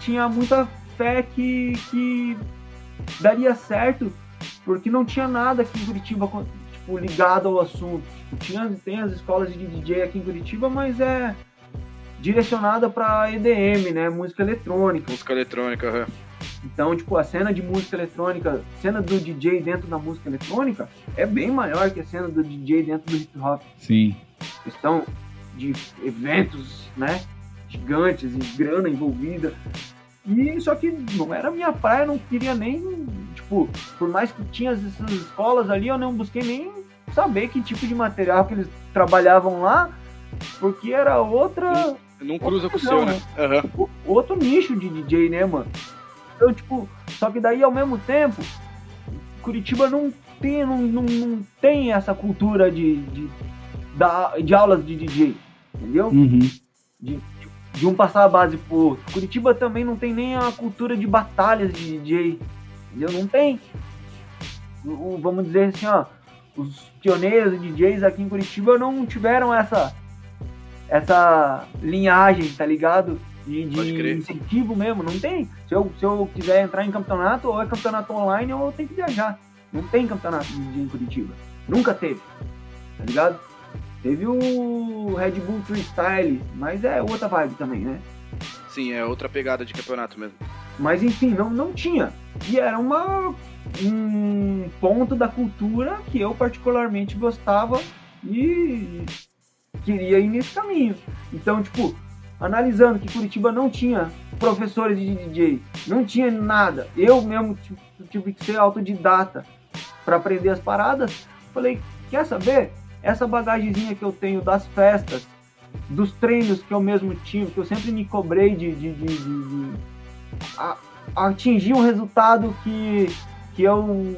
[SPEAKER 3] tinha muita fé que, que daria certo, porque não tinha nada aqui em Curitiba tipo, ligado ao assunto. Tipo, tinha, tem as escolas de DJ aqui em Curitiba, mas é direcionada para EDM, né? Música eletrônica.
[SPEAKER 2] Música eletrônica, aham.
[SPEAKER 3] Então, tipo, a cena de música eletrônica, cena do DJ dentro da música eletrônica é bem maior que a cena do DJ dentro do hip hop.
[SPEAKER 1] Sim.
[SPEAKER 3] questão de eventos, né? Gigantes e grana envolvida. E só que não era minha praia, eu não queria nem, tipo, por mais que tinha essas escolas ali, eu não busquei nem saber que tipo de material que eles trabalhavam lá, porque era outra
[SPEAKER 2] Não cruza com o seu, né? Aham.
[SPEAKER 3] o- outro nicho de DJ, né, mano? Então, tipo, só que daí ao mesmo tempo, Curitiba não tem, não, não, não tem essa cultura de, de, da, de aulas de DJ, entendeu?
[SPEAKER 1] Uhum.
[SPEAKER 3] De, de um passar a base pro outro. Curitiba também não tem nem a cultura de batalhas de DJ, entendeu? Não tem. O- vamos dizer assim, ó, os pioneiros DJs aqui em Curitiba não tiveram essa essa linhagem, tá ligado? De, de incentivo mesmo, não tem. Se eu, se eu quiser entrar em campeonato, ou é campeonato online ou eu tenho que viajar. Não tem campeonato de DJ em Curitiba. Nunca teve, tá ligado? Teve o Red Bull Freestyle, mas é outra vibe também, né?
[SPEAKER 2] Sim, é outra pegada de campeonato mesmo.
[SPEAKER 3] Mas enfim, não, não tinha. E era uma, um ponto da cultura que eu particularmente gostava e queria ir nesse caminho. Então, tipo, analisando que Curitiba não tinha professores de DJ, não tinha nada. Eu mesmo tipo, tive que ser autodidata para aprender as paradas. Falei, quer saber? Essa bagagemzinha que eu tenho das festas, dos treinos que eu mesmo tive, que eu sempre me cobrei de, de, de, de- a- atingir um resultado que, que eu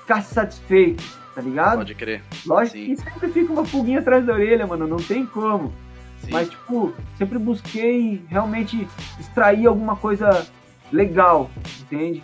[SPEAKER 3] ficasse satisfeito, tá ligado?
[SPEAKER 2] Pode crer.
[SPEAKER 3] Lógico
[SPEAKER 2] sim.
[SPEAKER 3] que sempre fica uma pulguinha atrás da orelha, mano, não tem como.
[SPEAKER 2] Sim.
[SPEAKER 3] Mas, tipo, sempre busquei realmente extrair alguma coisa legal, entende?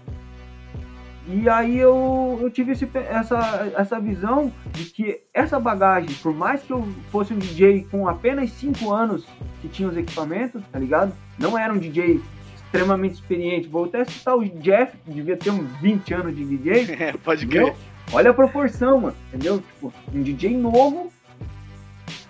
[SPEAKER 3] E aí eu, eu tive esse essa, essa visão de que essa bagagem, por mais que eu fosse um DJ com apenas 5 anos que tinha os equipamentos, tá ligado? Não era um DJ extremamente experiente. Vou até citar o Jeff, que devia ter uns 20 anos de DJ.
[SPEAKER 2] É, pode crer.
[SPEAKER 3] Olha a proporção, mano. Entendeu? Tipo, um DJ novo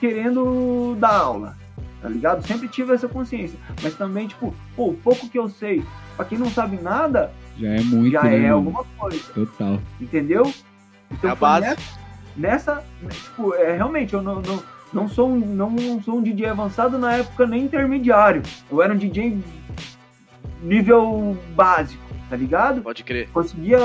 [SPEAKER 3] querendo dar aula. Tá ligado? Sempre tive essa consciência. Mas também, tipo, pô, o pouco que eu sei, pra quem não sabe nada,
[SPEAKER 1] Já é muito,
[SPEAKER 3] já
[SPEAKER 1] né,
[SPEAKER 3] é alguma coisa.
[SPEAKER 1] Total.
[SPEAKER 3] Entendeu? Então,
[SPEAKER 2] É a
[SPEAKER 3] foi
[SPEAKER 2] base.
[SPEAKER 3] Nessa, nessa, tipo, é, realmente, eu não, não, não, sou um, não sou um DJ avançado na época nem intermediário. Eu era um DJ nível básico, tá ligado?
[SPEAKER 2] Pode crer.
[SPEAKER 3] Conseguia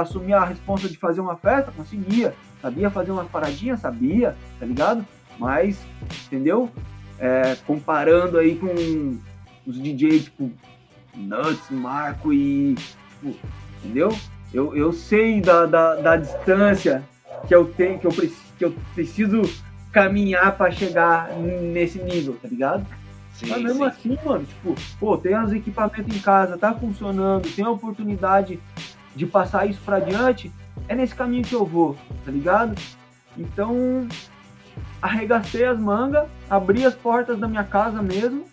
[SPEAKER 3] assumir a responsa de fazer uma festa? Conseguia. Sabia fazer uma paradinha? Sabia, tá ligado? Mas, entendeu? É, comparando aí com os DJs, tipo, Nuts, Marco e. Entendeu? Eu, eu sei da, da, da distância que eu tenho, que eu, que eu preciso caminhar pra chegar nesse nível, tá ligado?
[SPEAKER 2] Sim,
[SPEAKER 3] Mas mesmo
[SPEAKER 2] sim.
[SPEAKER 3] assim, mano, tipo, pô, tem os equipamentos em casa, tá funcionando, tem a oportunidade de passar isso pra adiante, é nesse caminho que eu vou, tá ligado? Então, arregacei as mangas, abri as portas da minha casa mesmo,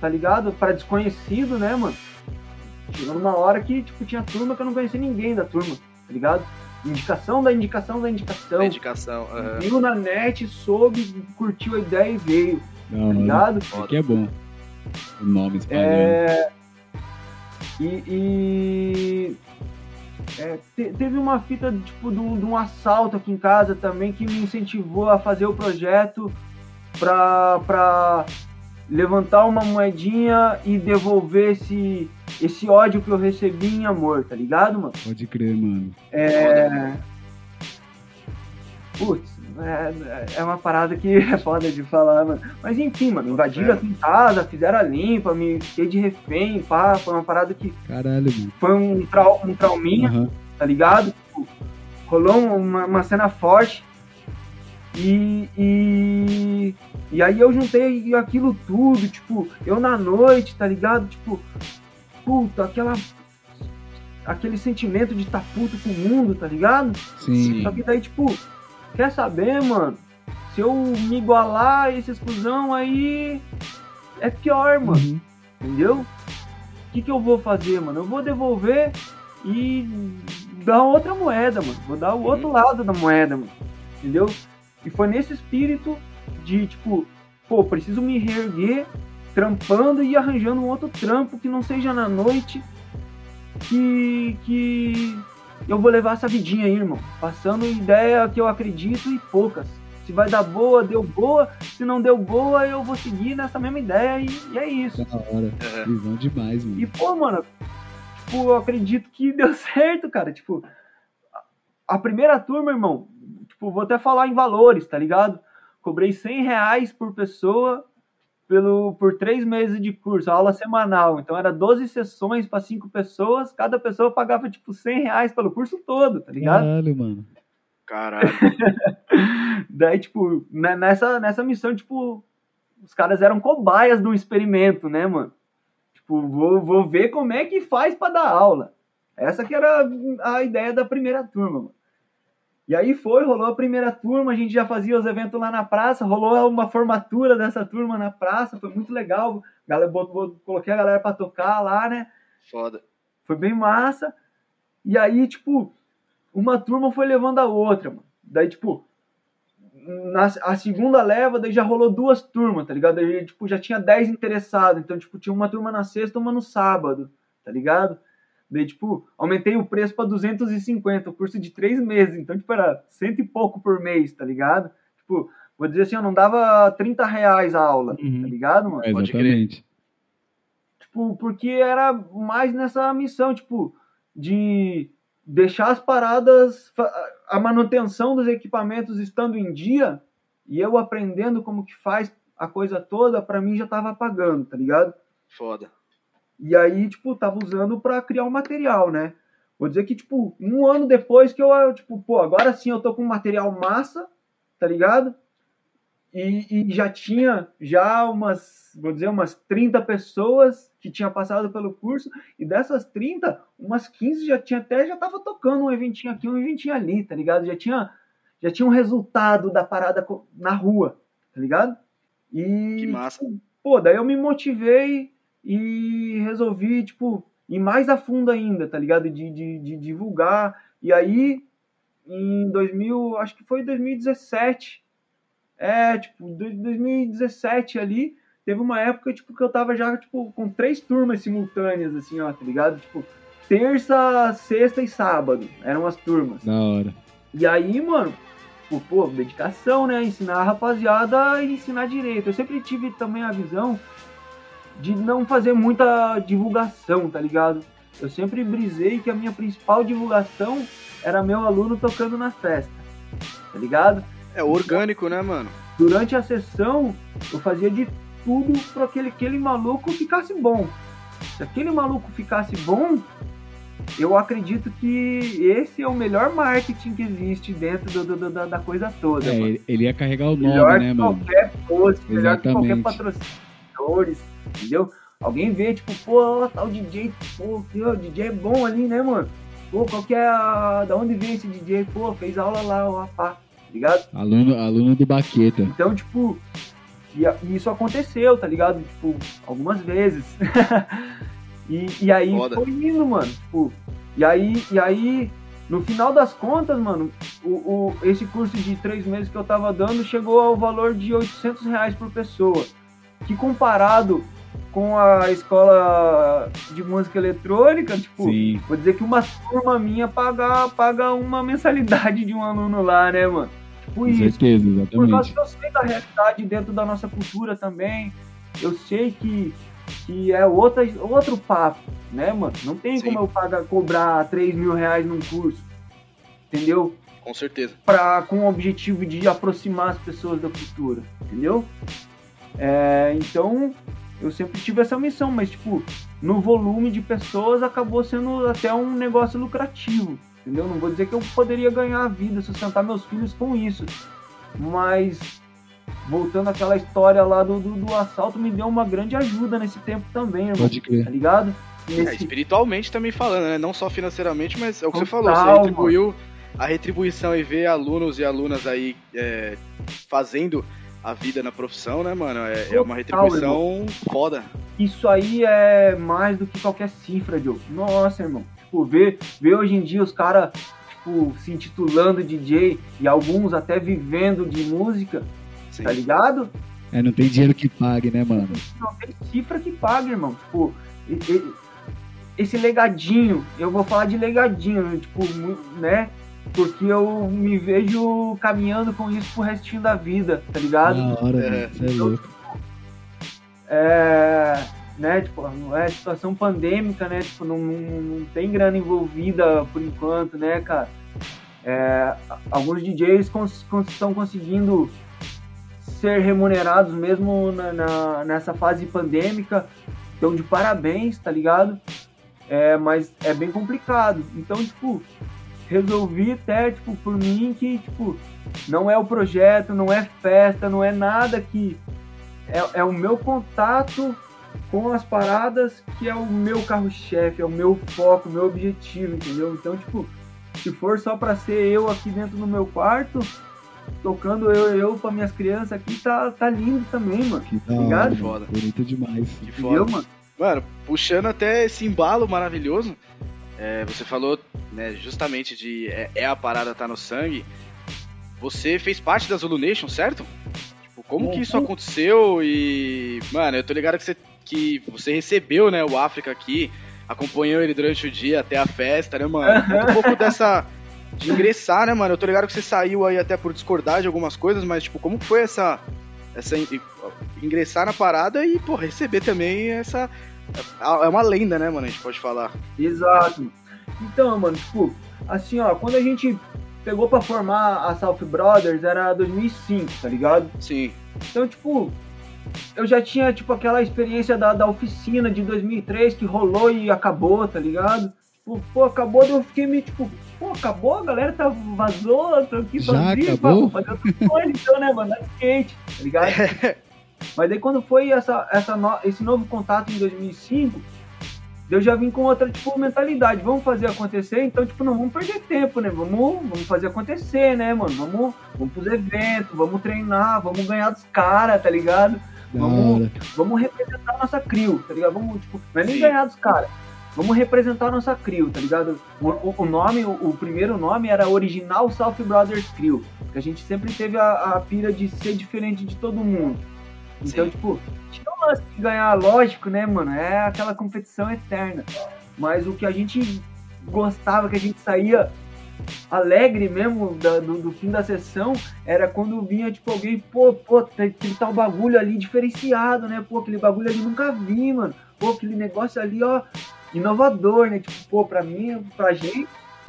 [SPEAKER 3] tá ligado? Pra desconhecido, né, mano? Chegou numa hora que, tipo, tinha turma que eu não conhecia ninguém da turma, tá ligado? Indicação da indicação da indicação.
[SPEAKER 2] Dedicação. aham.
[SPEAKER 3] Viu na net, soube, curtiu a ideia e veio,
[SPEAKER 1] Da
[SPEAKER 3] tá
[SPEAKER 1] hora.
[SPEAKER 3] ligado?
[SPEAKER 1] Isso aqui é bom. O nome espalhando.
[SPEAKER 3] É, e e- é, te- teve uma fita tipo, de, um, de um assalto aqui em casa também que me incentivou a fazer o projeto pra, pra levantar uma moedinha e devolver esse, esse ódio que eu recebi em amor, tá ligado, mano?
[SPEAKER 1] Pode crer, mano.
[SPEAKER 3] É. Putz, é, é uma parada que é foda de falar, mano. Mas enfim, mano, invadiram
[SPEAKER 2] É.
[SPEAKER 3] em casa, fizeram a limpa, me fiquei de refém, pá. Foi uma parada que
[SPEAKER 1] Caralho, mano.
[SPEAKER 3] foi um, trau, um trauminha,
[SPEAKER 1] Aham.
[SPEAKER 3] tá ligado? Tipo, rolou uma, uma cena forte. E, e, e aí eu juntei aquilo tudo, tipo, eu na noite, tá ligado? Tipo, puta, aquela. Aquele sentimento de estar puto com o mundo, tá ligado?
[SPEAKER 1] Sim.
[SPEAKER 3] Só que daí, tipo, quer saber, mano? Se eu me igualar a esse exclusão aí, é pior, mano,
[SPEAKER 1] Uhum.
[SPEAKER 3] entendeu? O que, que eu vou fazer, mano? Eu vou devolver e dar outra moeda, mano. Vou dar o outro lado da moeda, mano. Entendeu? E foi nesse espírito de, tipo, pô, preciso me reerguer trampando e arranjando um outro trampo que não seja na noite que, que eu vou levar essa vidinha aí, irmão. Passando ideia que eu acredito e poucas. Se vai dar boa, deu boa. Se não deu boa, eu vou seguir nessa mesma ideia e, e é isso.
[SPEAKER 1] Da hora.
[SPEAKER 2] Aham.
[SPEAKER 1] Visão demais,
[SPEAKER 3] E,
[SPEAKER 1] mano.
[SPEAKER 3] pô, mano, tipo, eu acredito que deu certo, cara. Tipo, a a primeira turma, irmão, tipo, vou até falar em valores, tá ligado? Cobrei 100 reais por pessoa pelo, por três meses de curso, aula semanal. Então era 12 sessões para cinco pessoas, cada pessoa pagava, tipo, 100 reais pelo curso todo, tá ligado?
[SPEAKER 1] Caralho, mano.
[SPEAKER 2] Caralho.
[SPEAKER 3] Daí, tipo, né, nessa, nessa missão, tipo, os caras eram cobaias de um experimento, né, mano? Tipo, vou, vou ver como é que faz pra dar aula. Essa que era a ideia da primeira turma, mano. E aí foi, rolou a primeira turma, a gente já fazia os eventos lá na praça, rolou uma formatura dessa turma na praça, foi muito legal. Galera, coloquei a galera pra tocar lá, né?
[SPEAKER 2] Foda.
[SPEAKER 3] Foi bem massa. E aí, tipo, uma turma foi levando a outra, mano. Daí, tipo, na a segunda leva, daí já rolou duas turmas, tá ligado? Daí, tipo, já tinha 10 interessados. Então, tipo, tinha uma turma na sexta, uma no sábado, tá ligado? Daí, tipo, aumentei o preço pra 250, o curso de três meses. Então, tipo, era cento e pouco por mês, tá ligado? Tipo, vou dizer assim, eu não dava 30 reais a aula,
[SPEAKER 1] Uhum.
[SPEAKER 3] tá ligado, mano?
[SPEAKER 1] É, exatamente.
[SPEAKER 3] Tipo, porque era mais nessa missão, tipo, de deixar as paradas, a manutenção dos equipamentos estando em dia e eu aprendendo como que faz a coisa toda, pra mim já tava pagando, tá ligado?
[SPEAKER 2] Foda.
[SPEAKER 3] E aí, tipo, tava usando pra criar um material, né? Vou dizer que, tipo, um ano depois que eu, tipo, pô, agora sim eu tô com um material massa, tá ligado? E, e já tinha já umas, vou dizer, umas 30 pessoas que tinham passado pelo curso, e dessas 30, umas 15 já tinha até, já tava tocando um eventinho aqui, um eventinho ali, tá ligado? Já tinha, já tinha um resultado da parada na rua, tá ligado? E,
[SPEAKER 2] Que massa.
[SPEAKER 3] tipo, pô, daí eu me motivei e resolvi, tipo, ir mais a fundo ainda, tá ligado? De, de, de divulgar. E aí, em 2000, acho que foi 2017, é, tipo, do- 2017 ali, teve uma época, tipo, que eu tava já, tipo, com três turmas simultâneas, assim, ó, tá ligado? Tipo, terça, sexta e sábado, eram as turmas.
[SPEAKER 1] Da hora.
[SPEAKER 3] E aí, mano, pô, pô, dedicação, né? Ensinar a rapaziada a ensinar direito. Eu sempre tive também a visão de não fazer muita divulgação, tá ligado? eu sempre brisei que a minha principal divulgação era meu aluno tocando na festa, tá ligado?
[SPEAKER 2] É orgânico, né, mano?
[SPEAKER 3] Durante a sessão, eu fazia de tudo para aquele, aquele maluco ficasse bom. Se aquele maluco ficasse bom, eu acredito que esse é o melhor marketing que existe dentro do, do, do, da coisa toda.
[SPEAKER 1] É,
[SPEAKER 3] mano.
[SPEAKER 1] ele- ia carregar o nome,
[SPEAKER 3] melhor
[SPEAKER 1] né,
[SPEAKER 3] que
[SPEAKER 1] mano?
[SPEAKER 3] qualquer post, melhor que qualquer patrocinadores, entendeu? Alguém vê, tipo, pô, ó, tal DJ, pô, que, ó, DJ é bom ali, né, mano? Pô, qual que é a... Da onde veio esse DJ? Pô, fez aula lá, ó, pá, tá ligado?
[SPEAKER 1] Aluno, aluno do Baqueta.
[SPEAKER 3] Então, tipo, e, e isso aconteceu, tá ligado? Tipo, algumas vezes. e, e aí
[SPEAKER 2] Foda.
[SPEAKER 3] foi indo, mano. Tipo, e aí, e aí, no final das contas, mano, o, o- esse curso de três meses que eu tava dando chegou ao valor de 800 reais por pessoa. Que comparado com a escola de música eletrônica, tipo,
[SPEAKER 1] Sim.
[SPEAKER 3] vou dizer que uma turma minha paga, paga uma mensalidade de um aluno lá, né, mano? Tipo
[SPEAKER 1] Com
[SPEAKER 3] isso.
[SPEAKER 1] certeza,
[SPEAKER 3] Por causa
[SPEAKER 1] exatamente.
[SPEAKER 3] que eu sei da realidade dentro da nossa cultura também. Eu sei que, que é outra, outro papo, né, mano? Não tem
[SPEAKER 2] Sim.
[SPEAKER 3] como eu pagar, cobrar 3 mil reais num curso, entendeu?
[SPEAKER 2] Com certeza.
[SPEAKER 3] Pra, com o objetivo de aproximar as pessoas da cultura, entendeu? É, então, eu sempre tive essa missão, mas, tipo, no volume de pessoas acabou sendo até um negócio lucrativo, entendeu? Não vou dizer que eu poderia ganhar a vida, sustentar meus filhos com isso, mas voltando àquela história lá do, do, do assalto, me deu uma grande ajuda nesse tempo também, irmão,
[SPEAKER 1] Pode crer.
[SPEAKER 3] tá ligado?
[SPEAKER 2] É,
[SPEAKER 3] Nesse-
[SPEAKER 2] espiritualmente também falando, né? Não só financeiramente, mas é o que você
[SPEAKER 3] Total,
[SPEAKER 2] falou. Você retribuiu a retribuição e ver alunos e alunas aí é, fazendo a vida na profissão, né, mano? É, é uma retribuição foda.
[SPEAKER 3] Isso aí é mais do que qualquer cifra, Diogo. Nossa, irmão. Tipo, ver, ver hoje em dia os caras, tipo, se intitulando DJ e alguns até vivendo de música,
[SPEAKER 2] Sim.
[SPEAKER 3] tá ligado?
[SPEAKER 1] É, não tem dinheiro que pague, né, mano?
[SPEAKER 3] Não tem cifra que paga, irmão. Tipo, esse legadinho, eu vou falar de legadinho, tipo, mu- né? Porque eu me vejo caminhando com isso pro restinho da vida, tá ligado?
[SPEAKER 1] Da hora,
[SPEAKER 2] É.
[SPEAKER 1] é louco.
[SPEAKER 3] é, né, tipo, é situação pandêmica, né, tipo, não, não, não tem grana envolvida por enquanto, né, cara. É, alguns DJs cons- cons- estão conseguindo ser remunerados mesmo na, na- nessa fase pandêmica, então de parabéns, tá ligado? É, mas é bem complicado. Então, tipo, resolvi até, tipo, por mim que, tipo, não é o projeto, não é festa, não é nada que é, é o meu contato com as paradas que é o meu carro-chefe, é o meu foco, o meu objetivo, entendeu? Então, tipo, se for só pra ser eu aqui dentro do meu quarto, tocando eu eu pra minhas crianças aqui, tá, tá lindo também, mano.
[SPEAKER 1] Que
[SPEAKER 3] Obrigado.
[SPEAKER 1] mano.
[SPEAKER 2] Foda.
[SPEAKER 1] Bonito demais.
[SPEAKER 2] Que
[SPEAKER 3] Entendeu,
[SPEAKER 2] foda.
[SPEAKER 3] mano?
[SPEAKER 2] Mano, puxando até esse embalo maravilhoso, é, você falou né, justamente de é, é a parada tá no sangue. Você fez parte da Zulu Nation, certo? Tipo, como que isso
[SPEAKER 3] Uhum.
[SPEAKER 2] aconteceu? E, mano, eu tô ligado que você, que você recebeu, né, o África aqui, acompanhou ele durante o dia até a festa, né, mano? Conta um pouco dessa. De ingressar, né, mano? Eu tô ligado que você saiu aí até por discordar de algumas coisas, mas, tipo, como foi essa. essa in- ingressar na parada e, pô, receber também essa. É uma lenda, né, mano? A gente pode falar.
[SPEAKER 3] Exato. Então, mano, tipo, assim, ó, quando a gente pegou pra formar a South Brothers, era 2005, tá ligado?
[SPEAKER 2] Sim.
[SPEAKER 3] Então, tipo, eu já tinha, tipo, aquela experiência da, da oficina de 2003 que rolou e acabou, tá ligado? Tipo, pô, acabou, eu fiquei meio, tipo, pô, acabou, a galera tá vazou, tô aqui
[SPEAKER 1] acabou?
[SPEAKER 3] vou fazer outra coisa, então, né, mano, na skate, tá ligado? Mas daí quando foi essa, essa no- esse novo contato em 2005, eu já vim com outra, tipo, mentalidade. Vamos fazer acontecer, então, tipo, não vamos perder tempo, né? Vamos, vamos fazer acontecer, né, mano? Vamos, vamos pros eventos, vamos treinar, vamos ganhar dos caras, tá ligado? Vamos-. Vamos representar a nossa crew, tá ligado? Vamos, tipo, não é nem
[SPEAKER 2] Sim.
[SPEAKER 3] ganhar dos caras. Vamos representar a nossa crew, tá ligado? O, o- o nome, o, o primeiro nome era Original South Brothers Crew. Que a gente sempre teve a, a pira de ser diferente de todo mundo. Então,
[SPEAKER 2] Sim.
[SPEAKER 3] tipo, tinha um lance de ganhar, lógico, né, mano? É aquela competição eterna. Mas o que a gente gostava, que a gente saía alegre mesmo da- do, do fim da sessão, era quando vinha, tipo, alguém, pô, pô, tem aquele tal bagulho ali diferenciado, né? Pô, aquele bagulho ali nunca vi, mano. Pô, aquele negócio ali, ó, inovador, né? Tipo, pô, pra mim, pra gente,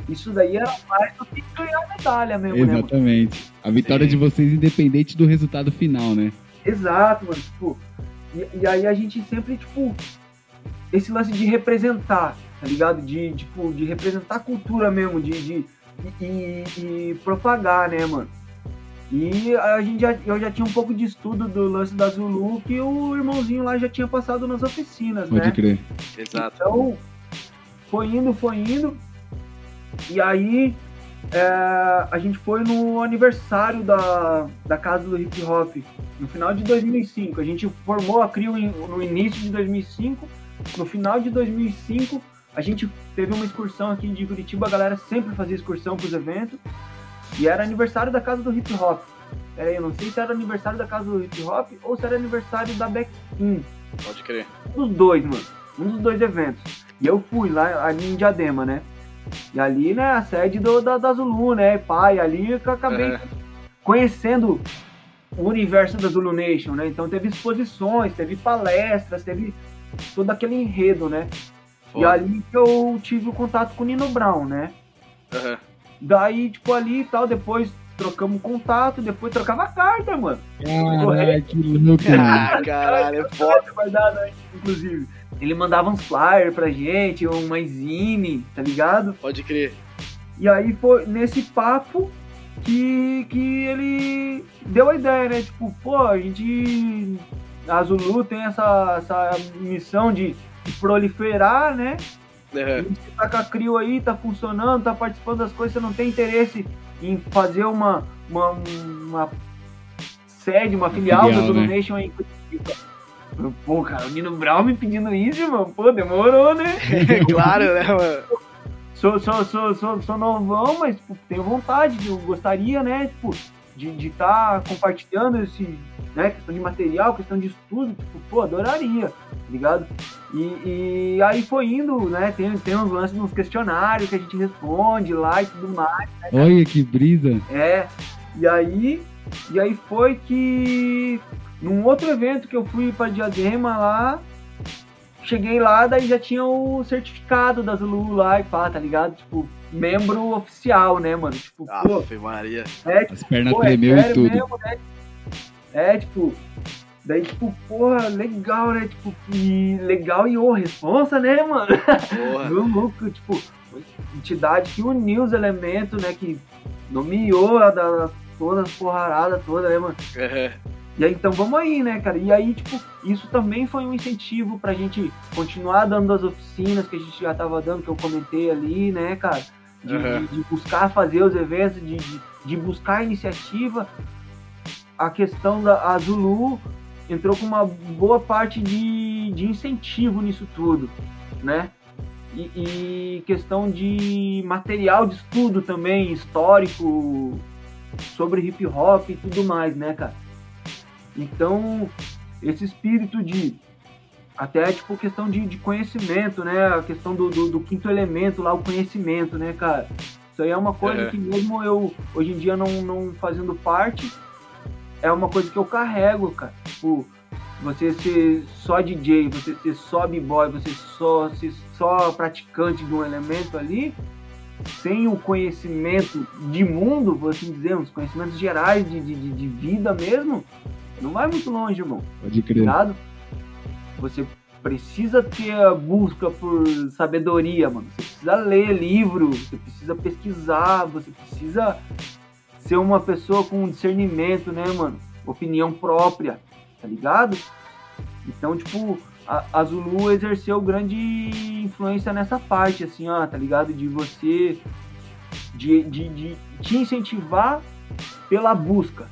[SPEAKER 3] isso daí era mais do que ganhar medalha mesmo, né? mano?
[SPEAKER 1] Exatamente. A vitória
[SPEAKER 2] Sim.
[SPEAKER 1] de vocês, independente do resultado final, né?
[SPEAKER 3] Exato, mano. Tipo, e, e aí a gente sempre, tipo, esse lance de representar, tá ligado? De, tipo, de representar a cultura mesmo, de, de e, e- e propagar, né, mano? E a gente já, eu já tinha um pouco de estudo do lance da Zulu que o irmãozinho lá já tinha passado nas oficinas,
[SPEAKER 1] Pode
[SPEAKER 3] né?
[SPEAKER 1] crer.
[SPEAKER 2] Exato.
[SPEAKER 3] Então, foi indo, foi indo. E aí, é, a gente foi no aniversário da, da Casa do Hip Hop, no final de 2005. A gente formou a CRIO no início de 2005. No final de 2005, a gente teve uma excursão aqui de Curitiba. A galera sempre fazia excursão para os eventos. E era aniversário da Casa do Hip Hop. Aí, eu não sei se era aniversário da Casa do Hip Hop ou se era aniversário da Back In
[SPEAKER 2] Pode crer.
[SPEAKER 3] um dos dois, mano. Um dos dois eventos. E eu fui lá ali em Diadema, né? E ali, né, a sede do, da, da Zulu, né? Pai, ali que eu acabei
[SPEAKER 2] Aham.
[SPEAKER 3] conhecendo o universo da Zulu Nation, né? Então teve exposições, teve palestras, teve todo aquele enredo, né? E
[SPEAKER 2] Foda.
[SPEAKER 3] ali que eu tive o contato com o Nino Brown, né?
[SPEAKER 2] Aham.
[SPEAKER 3] Daí, tipo, ali e tal, depois trocamos contato, depois trocava carta, mano.
[SPEAKER 1] Caralho, que louco, mano.
[SPEAKER 2] Ah, caralho, é foda.
[SPEAKER 3] Aí, inclusive. Ele mandava uns flyers pra gente, uma zine, tá ligado?
[SPEAKER 2] Pode crer.
[SPEAKER 3] E aí foi nesse papo que, que ele deu a ideia, né? Tipo, pô, a gente. A Zulu tem essa, essa missão de, de proliferar, né? Gente tá com a Crio aí, tá funcionando, tá participando das coisas, você não tem interesse em fazer uma, uma, uma sede, uma filial,
[SPEAKER 1] filial,
[SPEAKER 3] da Zulu
[SPEAKER 1] né?
[SPEAKER 3] Nation aí em Curitiba. Eu, Pô, cara, o Nino Brown me pedindo isso, irmão. Pô, demorou, né?
[SPEAKER 2] claro, né, mano?
[SPEAKER 3] sou, sou, sou, sou, sou novão, mas tipo, tenho vontade, eu gostaria, né, tipo, de estar compartilhando esse, né, questão de material, questão de estudo, tipo, pô, adoraria, tá ligado? E, e aí foi indo, né, tem, tem uns lances nos questionários que a gente responde lá e tudo mais,
[SPEAKER 1] Olha que brisa.
[SPEAKER 3] é, e aí, e aí foi que num outro evento que eu fui para Diadema lá, cheguei lá, daí já tinha o certificado da Zulu lá e pá, tá ligado? Tipo, membro oficial, né, mano? Tipo, pô,
[SPEAKER 2] Ave Maria.
[SPEAKER 3] é,
[SPEAKER 1] As pernas
[SPEAKER 3] pô, é
[SPEAKER 1] tremeu e tudo.
[SPEAKER 3] mesmo, né? É, tipo, daí, tipo, porra, legal, né? Tipo, e legal e ô, responsa, né, mano?
[SPEAKER 2] Porra.
[SPEAKER 3] Meu louco, tipo, entidade que uniu os elementos, né? Que nomeou a da, todas as porraradas todas, né, mano?
[SPEAKER 2] Aham.
[SPEAKER 3] E aí, então vamos aí, né, cara? E aí, tipo, isso também foi um incentivo pra gente continuar dando as oficinas que a gente já tava dando, que eu comentei ali, né, cara? De,
[SPEAKER 2] Aham.
[SPEAKER 3] de- de buscar fazer os eventos, de, de, de buscar a iniciativa. A questão da a Zulu entrou com uma boa parte de, de incentivo nisso tudo, né? E, e questão de material de estudo também, histórico, sobre hip hop e tudo mais, né, cara? Então, esse espírito de. Até, tipo, questão de, de conhecimento, né? A questão do, do, do quinto elemento lá, o conhecimento, né, cara? Isso aí é uma coisa
[SPEAKER 2] Uhum.
[SPEAKER 3] que, mesmo eu, hoje em dia, não, não fazendo parte, é uma coisa que eu carrego, cara. Tipo, você ser só DJ, você ser só b-boy, você só ser só praticante de um elemento ali, sem o conhecimento de mundo, vou assim dizer, os conhecimentos gerais de, de- de vida mesmo, não vai muito longe, irmão.
[SPEAKER 1] Pode crer.
[SPEAKER 3] Ligado? Você precisa ter a busca por sabedoria, mano. Você precisa ler livro, você precisa pesquisar, você precisa ser uma pessoa com discernimento, né, mano? Opinião própria, tá ligado? Então, tipo, a, a Zulu exerceu grande influência nessa parte, assim, ó, tá ligado? De você. De, de, de te incentivar pela busca,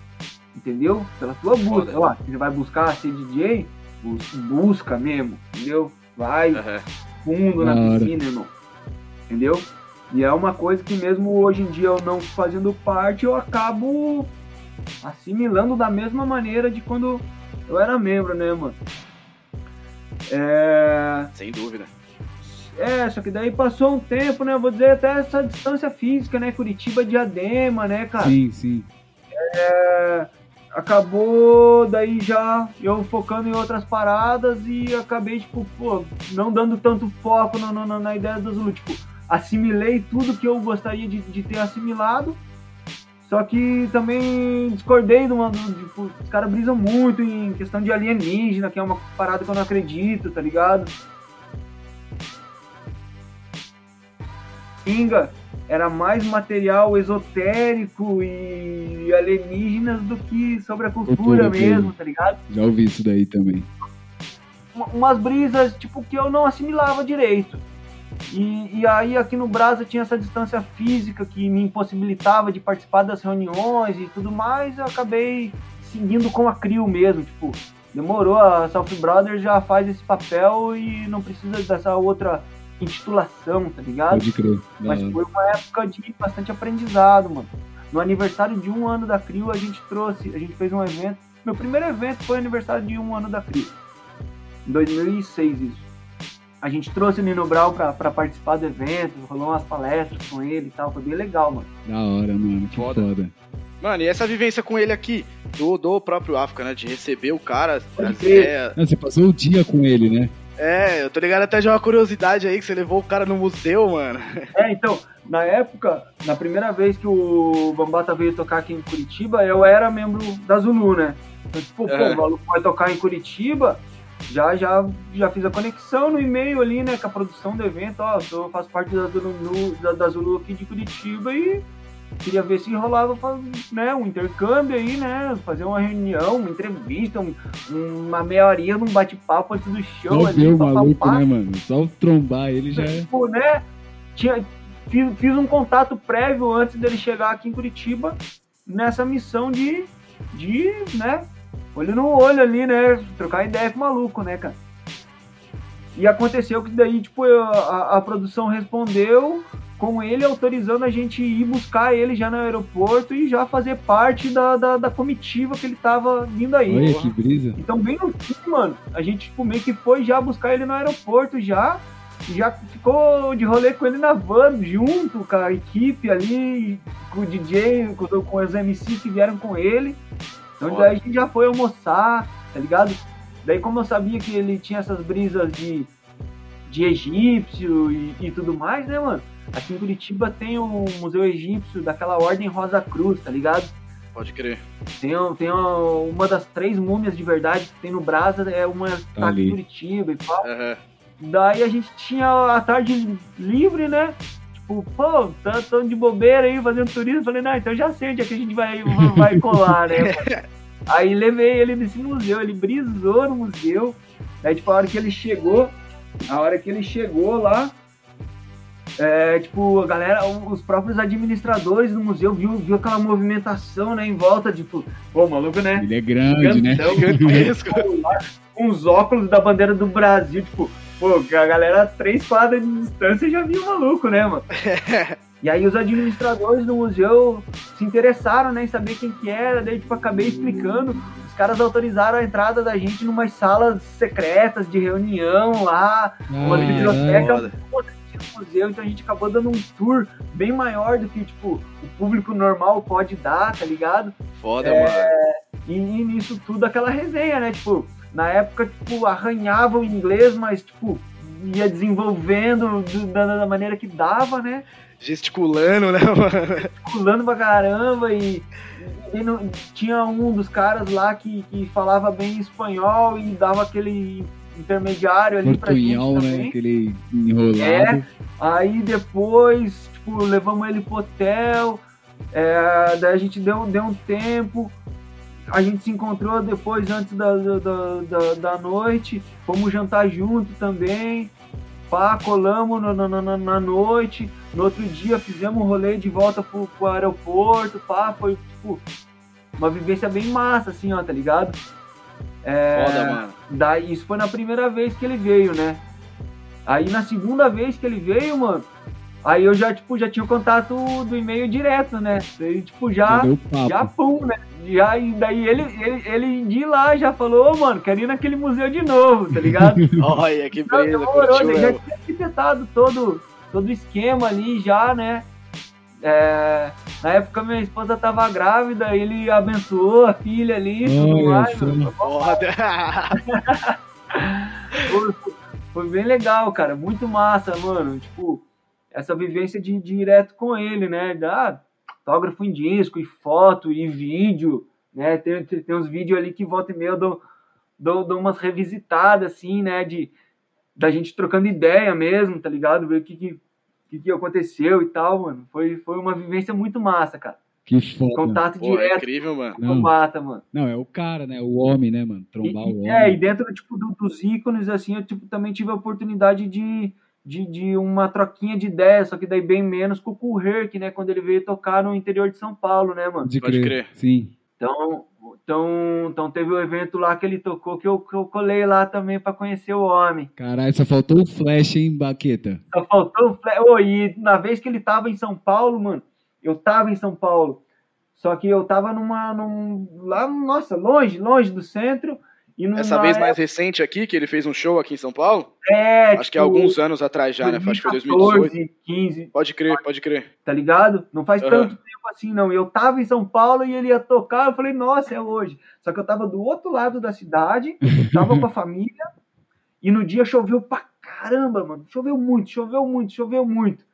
[SPEAKER 3] entendeu? Pela tua busca.
[SPEAKER 2] Foda.
[SPEAKER 3] Ó, você vai buscar ser DJ, bus- busca mesmo, entendeu? Vai fundo na piscina, irmão. Entendeu? E é uma coisa que mesmo hoje em dia eu não fazendo parte, eu acabo assimilando da mesma maneira de quando eu era membro, né, mano? É...
[SPEAKER 2] Sem dúvida.
[SPEAKER 3] É, só que daí passou um tempo, né? eu Vou dizer até essa distância física, né? Curitiba Diadema, né, cara?
[SPEAKER 1] Sim, sim.
[SPEAKER 3] Acabou daí já eu focando em outras paradas e acabei, tipo, pô, não dando tanto foco no, no, na ideia do Zulu. Tipo, assimilei tudo que eu gostaria de, de ter assimilado. Só que também discordei de uma. Tipo, os caras brisam muito em questão de alienígena, que é uma parada que eu não acredito, tá ligado? Pinga era mais material esotérico e alienígenas do que sobre a cultura, mesmo,
[SPEAKER 1] mesmo.
[SPEAKER 3] tá ligado?
[SPEAKER 1] Já ouvi isso daí também.
[SPEAKER 3] Uma- umas brisas tipo que eu não assimilava direito. E, e aí aqui no Brasa tinha essa distância física que me impossibilitava de participar das reuniões e tudo mais, eu acabei seguindo com a CRIO mesmo, tipo, demorou, a South Brothers já faz esse papel e não precisa dessa outra intitulação, tá ligado?
[SPEAKER 1] Pode crer.
[SPEAKER 3] Mas
[SPEAKER 1] hora.
[SPEAKER 3] foi uma época de bastante aprendizado, mano. No aniversário de um ano da CRIO, a gente trouxe, a gente fez um evento. Meu primeiro evento foi aniversário de um ano da CRIO. Em 2006, isso. A gente trouxe o Nino Brau pra, pra participar do evento, rolou umas palestras com ele e tal. Foi bem legal, mano.
[SPEAKER 1] Da hora, mano. Que
[SPEAKER 2] Foda.
[SPEAKER 1] foda.
[SPEAKER 2] Mano, e essa vivência com ele aqui, do, do próprio África, né? De receber o cara.
[SPEAKER 1] Não, você passou o dia com ele, né?
[SPEAKER 2] É, eu tô ligado até de uma curiosidade aí que você levou o cara no museu, mano.
[SPEAKER 3] É, então, na época, na primeira vez que o Bambata veio tocar aqui em Curitiba, eu era membro da Zulu, né? Então, tipo, pô,
[SPEAKER 2] É.
[SPEAKER 3] o maluco vai tocar em Curitiba, já, já, já fiz a conexão no e-mail ali, né, com a produção do evento, ó, eu faço parte da Zulu, da, da Zulu aqui de Curitiba e queria ver se rolava né, um intercâmbio aí, né, fazer uma reunião, uma entrevista, um- uma meia horinha num bate-papo antes do show
[SPEAKER 1] Só ver o
[SPEAKER 3] papapá.
[SPEAKER 1] maluco, né, mano? Só trombar ele já é.
[SPEAKER 3] Tipo, né? Tinha, fiz, fiz um contato prévio antes dele chegar aqui em Curitiba nessa missão de, de, né? Olho no olho ali, né? Trocar ideia com o maluco, né, cara? E aconteceu que daí, tipo, a, a produção respondeu com ele autorizando a gente ir buscar ele já no aeroporto e já fazer parte da, da, da comitiva que ele tava vindo aí.
[SPEAKER 1] Olha que brisa.
[SPEAKER 3] Então, bem no fim, mano, a gente tipo, meio que foi já buscar ele no aeroporto já. Já ficou de rolê com ele na van, junto com a equipe ali, com o DJ, com, com os MC que vieram com ele. Então daí a gente já foi almoçar, tá ligado? Daí como eu sabia que ele tinha essas brisas de, de egípcio e, e tudo mais, né, mano? Aqui em Curitiba tem o Museu Egípcio daquela Ordem Rosa Cruz, tá ligado?
[SPEAKER 2] Pode crer.
[SPEAKER 3] Tem, um- tem um- uma das três múmias de verdade que tem no Brasa, é uma que tá aqui em Curitiba e pau.
[SPEAKER 2] Aham.
[SPEAKER 3] Daí a gente tinha a tarde livre, né? Tipo, pô, tá, tô de bobeira aí fazendo turismo. Falei, não, então já sei onde é que a gente vai, vai colar, né? Aí levei ele nesse museu, ele brisou no museu. Daí, tipo, a hora que ele chegou, a hora que ele chegou lá, é, tipo, a galera, os próprios administradores do museu viu, viu aquela movimentação, né, em volta, tipo, pô, maluco, né?
[SPEAKER 1] Ele é grande, né?
[SPEAKER 2] Gigantesco.
[SPEAKER 3] Com os óculos da bandeira do Brasil, tipo, pô, a galera a três quadras de distância já viu o maluco, né, mano? E aí os administradores do museu se interessaram, né, em saber quem que era, daí, tipo, acabei explicando. Os caras autorizaram a entrada da gente em umas salas secretas de reunião lá, uma biblioteca
[SPEAKER 2] Foda.
[SPEAKER 3] no museu, então a gente acabou dando um tour bem maior do que, tipo, o público normal pode dar, tá ligado?
[SPEAKER 2] Foda,
[SPEAKER 3] É.
[SPEAKER 2] mano.
[SPEAKER 3] E, e nisso tudo aquela resenha, né? Tipo, na época, tipo, arranhava o inglês, mas, tipo, ia desenvolvendo do- da, da maneira que dava, né?
[SPEAKER 2] Gesticulando, né, mano?
[SPEAKER 3] Pulando pra caramba e, e não- tinha um dos caras lá que, que falava bem espanhol e dava aquele intermediário ali pra gente
[SPEAKER 1] né?
[SPEAKER 3] também.
[SPEAKER 1] Aquele enrolado.
[SPEAKER 3] É. Aí depois, tipo, levamos ele pro hotel, é, daí a gente deu, deu um tempo, a gente se encontrou depois, antes da, da, da, da- da noite, fomos jantar junto também, pá, colamos no- no- no- na noite, no outro dia fizemos um rolê de volta pro, pro aeroporto, pá, foi, tipo, uma vivência bem massa, assim, ó, tá ligado? É,
[SPEAKER 2] Foda, mano.
[SPEAKER 3] Daí, isso foi na primeira vez que ele veio, né? Aí na segunda vez que ele veio, mano, aí eu já, tipo, já tinha o contato do e-mail direto, né? Daí, tipo,
[SPEAKER 1] Já
[SPEAKER 3] já, pum, né? Já, e daí ele, ele, ele de lá já falou, ô, mano, quero ir naquele museu de novo, tá ligado?
[SPEAKER 2] Olha, que
[SPEAKER 3] demorou,
[SPEAKER 2] curtiu
[SPEAKER 3] né? Já
[SPEAKER 2] mesmo.
[SPEAKER 3] tinha arquitetado todo, todo o esquema ali já, né? É, na época minha esposa tava grávida, ele abençoou a filha ali e tudo mais.
[SPEAKER 2] Foda.
[SPEAKER 3] Foi, foi bem legal, cara. Muito massa, mano. Tipo, essa vivência de, direto com ele, né? Da autógrafo em disco, e foto, e vídeo, né? Tem, tem, tem uns vídeos ali que volta e meia eu dou, dou, dou umas revisitadas, assim, né? De, da gente trocando ideia mesmo, tá ligado? Ver o que, que, que, que aconteceu e tal, mano. Foi, foi uma vivência muito massa, cara.
[SPEAKER 1] Que foda.
[SPEAKER 3] Contato
[SPEAKER 2] Pô, é
[SPEAKER 3] direto
[SPEAKER 2] incrível, mano.
[SPEAKER 3] com o mata, mano.
[SPEAKER 1] Não, é o cara, né? O homem, né, mano?
[SPEAKER 3] E,
[SPEAKER 1] Trombar o
[SPEAKER 3] e-
[SPEAKER 1] homem.
[SPEAKER 3] é, e dentro tipo, do- dos ícones, assim, eu tipo, também tive a oportunidade de, de, de uma troquinha de ideias, só que daí bem menos com o Herc, né? Quando ele veio tocar no interior de São Paulo, né, mano?
[SPEAKER 1] Pode
[SPEAKER 2] Pode
[SPEAKER 1] crer.
[SPEAKER 2] crer.
[SPEAKER 1] Sim.
[SPEAKER 3] Então, então, então teve o evento lá que ele tocou, que eu, que eu colei lá também pra conhecer o homem.
[SPEAKER 1] Caralho, só faltou o flash, hein, Baqueta?
[SPEAKER 3] Só faltou o fle- Ô, e na vez que ele tava em São Paulo, mano, eu tava em São Paulo. Só que eu tava numa.Um, lá, nossa, longe, longe do centro.
[SPEAKER 2] Essa vez mais recente aqui, que ele fez um show aqui em São Paulo,
[SPEAKER 3] é,
[SPEAKER 2] acho que há alguns anos atrás já, né? Acho que foi 2018.
[SPEAKER 3] 2014, 15,
[SPEAKER 2] Pode crer, pode crer.
[SPEAKER 3] tá ligado? Não faz
[SPEAKER 2] Aham.
[SPEAKER 3] tanto tempo assim, não. Eu tava em São Paulo e ele ia tocar, eu falei, nossa, é hoje. Só que eu tava do outro lado da cidade, tava com a família, e no dia choveu pra caramba, mano. Choveu muito, choveu muito, choveu muito.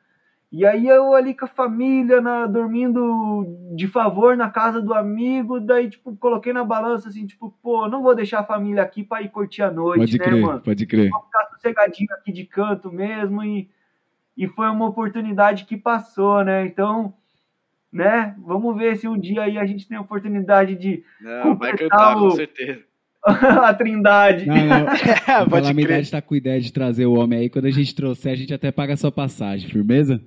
[SPEAKER 3] E aí eu ali com a família, na- dormindo de favor na casa do amigo, daí, tipo, coloquei na balança assim, tipo, pô, não vou deixar a família aqui pra ir curtir a noite,
[SPEAKER 1] Pode
[SPEAKER 3] né,
[SPEAKER 1] crer,
[SPEAKER 3] mano?
[SPEAKER 1] pode crer.
[SPEAKER 3] vou ficar sossegadinho aqui de canto mesmo e, e foi uma oportunidade que passou, né? Então, né? Vamos ver se um dia aí a gente tem a oportunidade de
[SPEAKER 2] Não, vai
[SPEAKER 3] Completar
[SPEAKER 2] cantar, com
[SPEAKER 3] o-
[SPEAKER 2] certeza.
[SPEAKER 3] a Trindade.
[SPEAKER 1] Não, não. A
[SPEAKER 2] pode crer.
[SPEAKER 1] Calamidade tá com ideia de trazer o homem aí. Quando a gente trouxer, a gente até paga a sua passagem. Firmeza?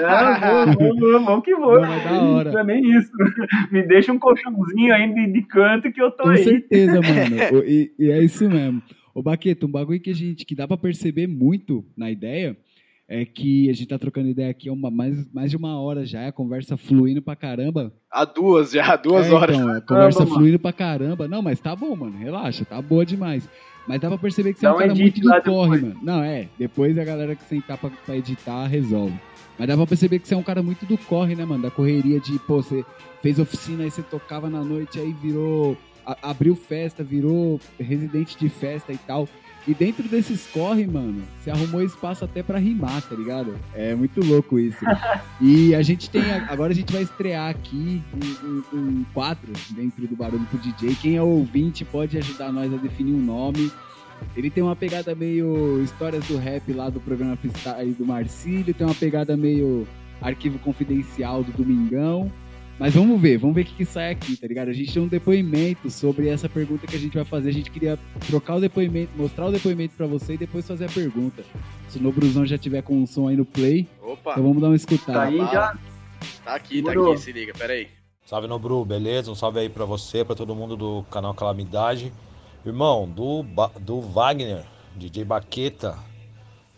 [SPEAKER 3] Não, vamos, vamos, vamos que vamos.
[SPEAKER 1] Não, mas da hora.
[SPEAKER 3] Não é nem isso. Me deixa um colchãozinho aí de, de canto que eu tô
[SPEAKER 1] Com
[SPEAKER 3] aí.
[SPEAKER 1] certeza, mano. E, e é isso mesmo. Ô, Baqueta, um bagulho que a gente que dá pra perceber muito na ideia é que a gente tá trocando ideia aqui há uma, mais, mais de uma hora já, a conversa fluindo pra caramba.
[SPEAKER 2] Há duas já, duas
[SPEAKER 1] É,
[SPEAKER 2] horas.
[SPEAKER 1] Então, a conversa
[SPEAKER 3] Caramba,
[SPEAKER 1] fluindo pra caramba. Não, mas tá bom, mano. Relaxa, tá boa demais. Mas dá pra perceber que você é
[SPEAKER 3] Dá
[SPEAKER 1] um
[SPEAKER 3] um
[SPEAKER 1] cara muito do corre,
[SPEAKER 3] depois.
[SPEAKER 1] mano. Não, é. Depois a galera que sentar pra, pra editar resolve. Mas dá pra perceber que você é um cara muito do corre, né, mano? Da correria de, pô, você fez oficina, aí você tocava na noite, aí virou. a- abriu festa, virou residente de festa e tal. E dentro desses corre, mano, você arrumou espaço até pra rimar, tá ligado? É muito louco isso. E a gente tem. Agora a gente vai estrear aqui um, um- um quadro dentro do Barulho pro DJ. Quem é ouvinte pode ajudar nós a definir um nome. Ele tem uma pegada meio histórias do rap lá do programa Freestyle do Marcílio, tem uma pegada meio arquivo confidencial do Domingão. Mas vamos ver, vamos ver o que, que sai aqui, tá ligado? A gente tem um depoimento sobre essa pergunta que a gente vai fazer. A gente queria trocar o depoimento, mostrar o depoimento pra você e depois fazer a pergunta. Se o Nobruzão já tiver com o som aí no play,
[SPEAKER 2] Opa,
[SPEAKER 1] então vamos dar uma escutada.
[SPEAKER 3] Tá aí já.
[SPEAKER 2] tá aqui, tá aqui, se liga, pera aí.
[SPEAKER 4] Salve Nobru, beleza? Um salve aí pra você, pra todo mundo do canal Calamidade. Irmão, do, do Wagner, DJ Baqueta,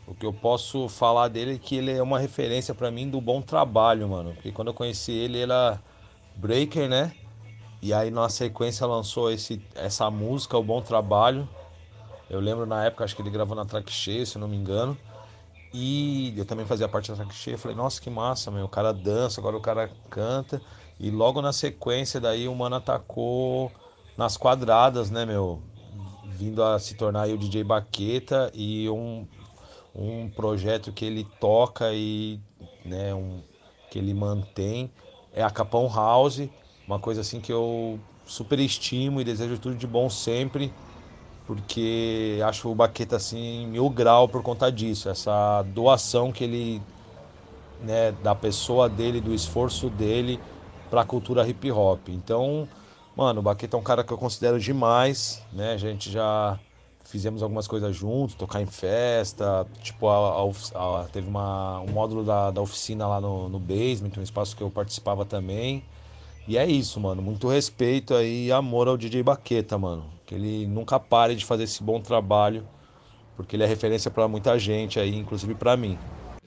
[SPEAKER 4] o que eu posso falar dele é que ele é uma referência pra mim do bom trabalho, mano. Porque quando eu conheci ele, ele era breaker, né? E aí na sequência lançou esse, essa música, O Bom Trabalho. Eu lembro na época, acho que ele gravou na track cheia, se não me engano. E eu também fazia parte da track cheia. Falei, nossa, que massa, meu. O cara dança, agora o cara canta. E logo na sequência, daí o mano atacou nas quadradas, né, meu? Vindo a se tornar o DJ Baqueta e um, um projeto que ele toca e né, um, que ele mantém é a Capão House, uma coisa assim que eu super estimo e desejo tudo de bom sempre, porque acho o Baqueta assim mil grau por conta disso, essa doação que ele né, da pessoa dele, do esforço dele para a cultura hip hop. Então, mano, o Baqueta é um cara que eu considero demais, né? A gente já fizemos algumas coisas juntos, tocar em festa, tipo, a, a a- teve uma, um módulo da, da oficina lá no, no basement, um espaço que eu participava também. E é isso, mano. Muito respeito aí e amor ao DJ Baqueta, mano. Que ele nunca pare de fazer esse bom trabalho, porque ele é referência pra muita gente aí, inclusive pra mim.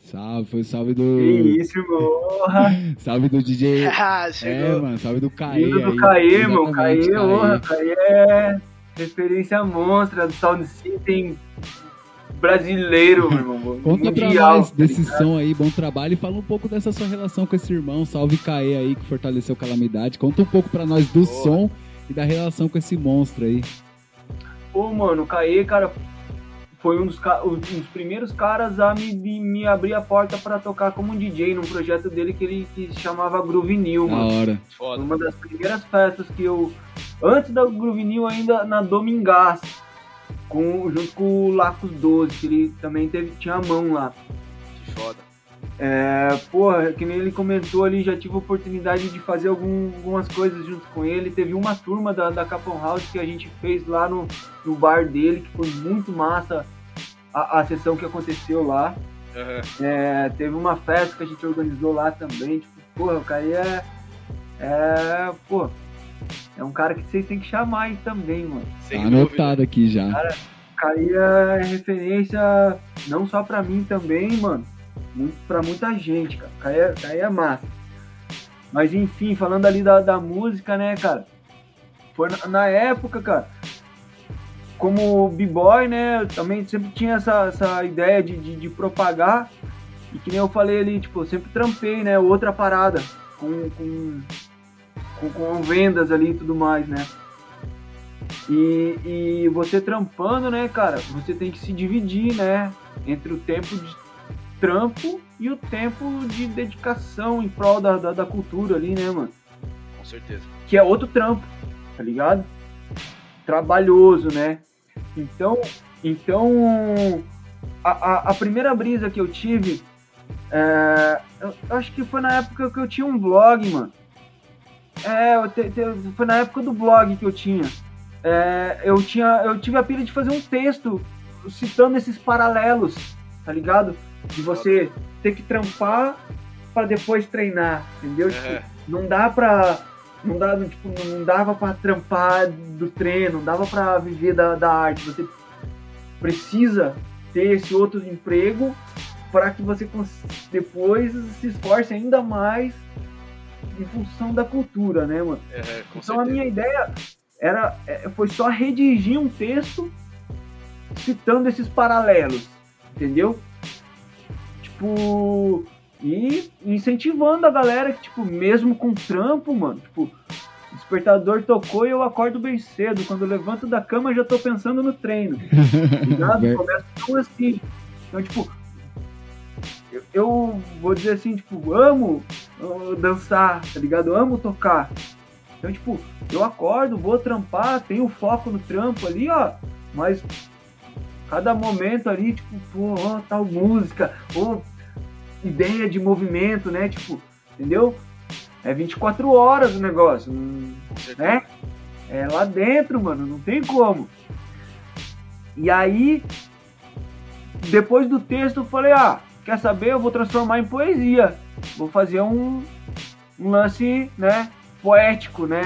[SPEAKER 1] Salve, foi salve
[SPEAKER 3] Que
[SPEAKER 1] do.
[SPEAKER 3] isso, porra.
[SPEAKER 1] Salve do DJ.
[SPEAKER 2] Ah,
[SPEAKER 1] É, mano, salve do Caê.
[SPEAKER 3] Vindo do. Caê, mano.
[SPEAKER 1] Exatamente,
[SPEAKER 3] Caê, porra. Caê é referência monstra do Sound System brasileiro, meu irmão.
[SPEAKER 1] Conta pra
[SPEAKER 3] mundial,
[SPEAKER 1] nós
[SPEAKER 3] tá
[SPEAKER 1] desse som aí, bom trabalho, e fala um pouco dessa sua relação com esse irmão, Salve Caê aí, que fortaleceu Calamidade. Conta um pouco pra nós do
[SPEAKER 2] Boa.
[SPEAKER 1] som e da relação com esse monstro aí.
[SPEAKER 3] Pô, mano, o Caê, cara, foi um dos, um dos primeiros caras a me, me, abrir a porta pra tocar como DJ num projeto dele que ele que se chamava Groove New, mano.
[SPEAKER 1] hora.
[SPEAKER 2] Foda.
[SPEAKER 3] uma das primeiras festas que eu. Antes da Groove New, ainda na Domingás, com, junto com o Lacos 12, que ele também teve, tinha a mão lá.
[SPEAKER 2] Que foda.
[SPEAKER 3] É, porra, que nem ele comentou ali, já tive a oportunidade de fazer algum- algumas coisas junto com ele. Teve uma turma da, da Capão House que a gente fez lá no, no bar dele, que foi muito massa a, a sessão que aconteceu lá.
[SPEAKER 2] Aham.
[SPEAKER 3] É, teve uma festa que a gente organizou lá também. Tipo, porra, o cara é. É. Pô. É um cara que vocês têm que chamar aí também, mano.
[SPEAKER 2] Sem
[SPEAKER 1] Tá anotado aqui já.
[SPEAKER 3] O cara é referência não só pra mim também, mano. Muito, pra muita gente, cara. O cara é, é massa. Mas enfim, falando ali da, da música, né, cara? Foi na, na época, cara. Como b-boy, né? Eu também sempre tinha essa, essa ideia de, de, de propagar. E que nem eu falei ali, tipo, eu sempre trampei, né? Outra parada. Com, com, com, com vendas ali e tudo mais, né? E, e você trampando, né, cara, você tem que se dividir, né, entre o tempo de trampo e o tempo de dedicação em prol da, da, da cultura ali, né, mano?
[SPEAKER 2] Com certeza.
[SPEAKER 3] Que é outro trampo, tá ligado? Trabalhoso, né? Então, então a, a, a primeira brisa que eu tive, é, eu, eu acho que foi na época que eu tinha um blog, mano. É, te- te- foi na época do blog que eu tinha. É, eu tinha, eu tive a pilha de fazer um texto citando esses paralelos, tá ligado? De você ter que trampar para depois treinar, entendeu? Tipo,
[SPEAKER 2] Aham.
[SPEAKER 3] não dá pra. Não, dá, tipo, não dava pra trampar do treino, não dava pra viver da, da arte. Você precisa ter esse outro emprego para que você depois se esforce ainda mais em função da cultura, né, mano?
[SPEAKER 2] Com
[SPEAKER 3] Então a
[SPEAKER 2] certeza.
[SPEAKER 3] minha ideia era, é, foi só redigir um texto citando esses paralelos, entendeu? Tipo, e incentivando a galera que, tipo, mesmo com trampo, mano, tipo, o despertador tocou e eu acordo bem cedo. Quando eu levanto da cama, já tô pensando no treino. Ligado? Começa tão assim. Então, tipo, eu, eu vou dizer assim, tipo, amo dançar, tá ligado? Eu amo tocar. Então, tipo, eu acordo, vou trampar, tenho foco no trampo ali, ó, mas cada momento ali, tipo, pô, ó, tal música, ou ideia de movimento, né? Tipo, entendeu? É 24 horas o negócio, né? É lá dentro, mano, não tem como. E aí, depois do texto, eu falei, ah, quer saber? Eu vou transformar em poesia. Vou fazer um, um lance, né, poético, né?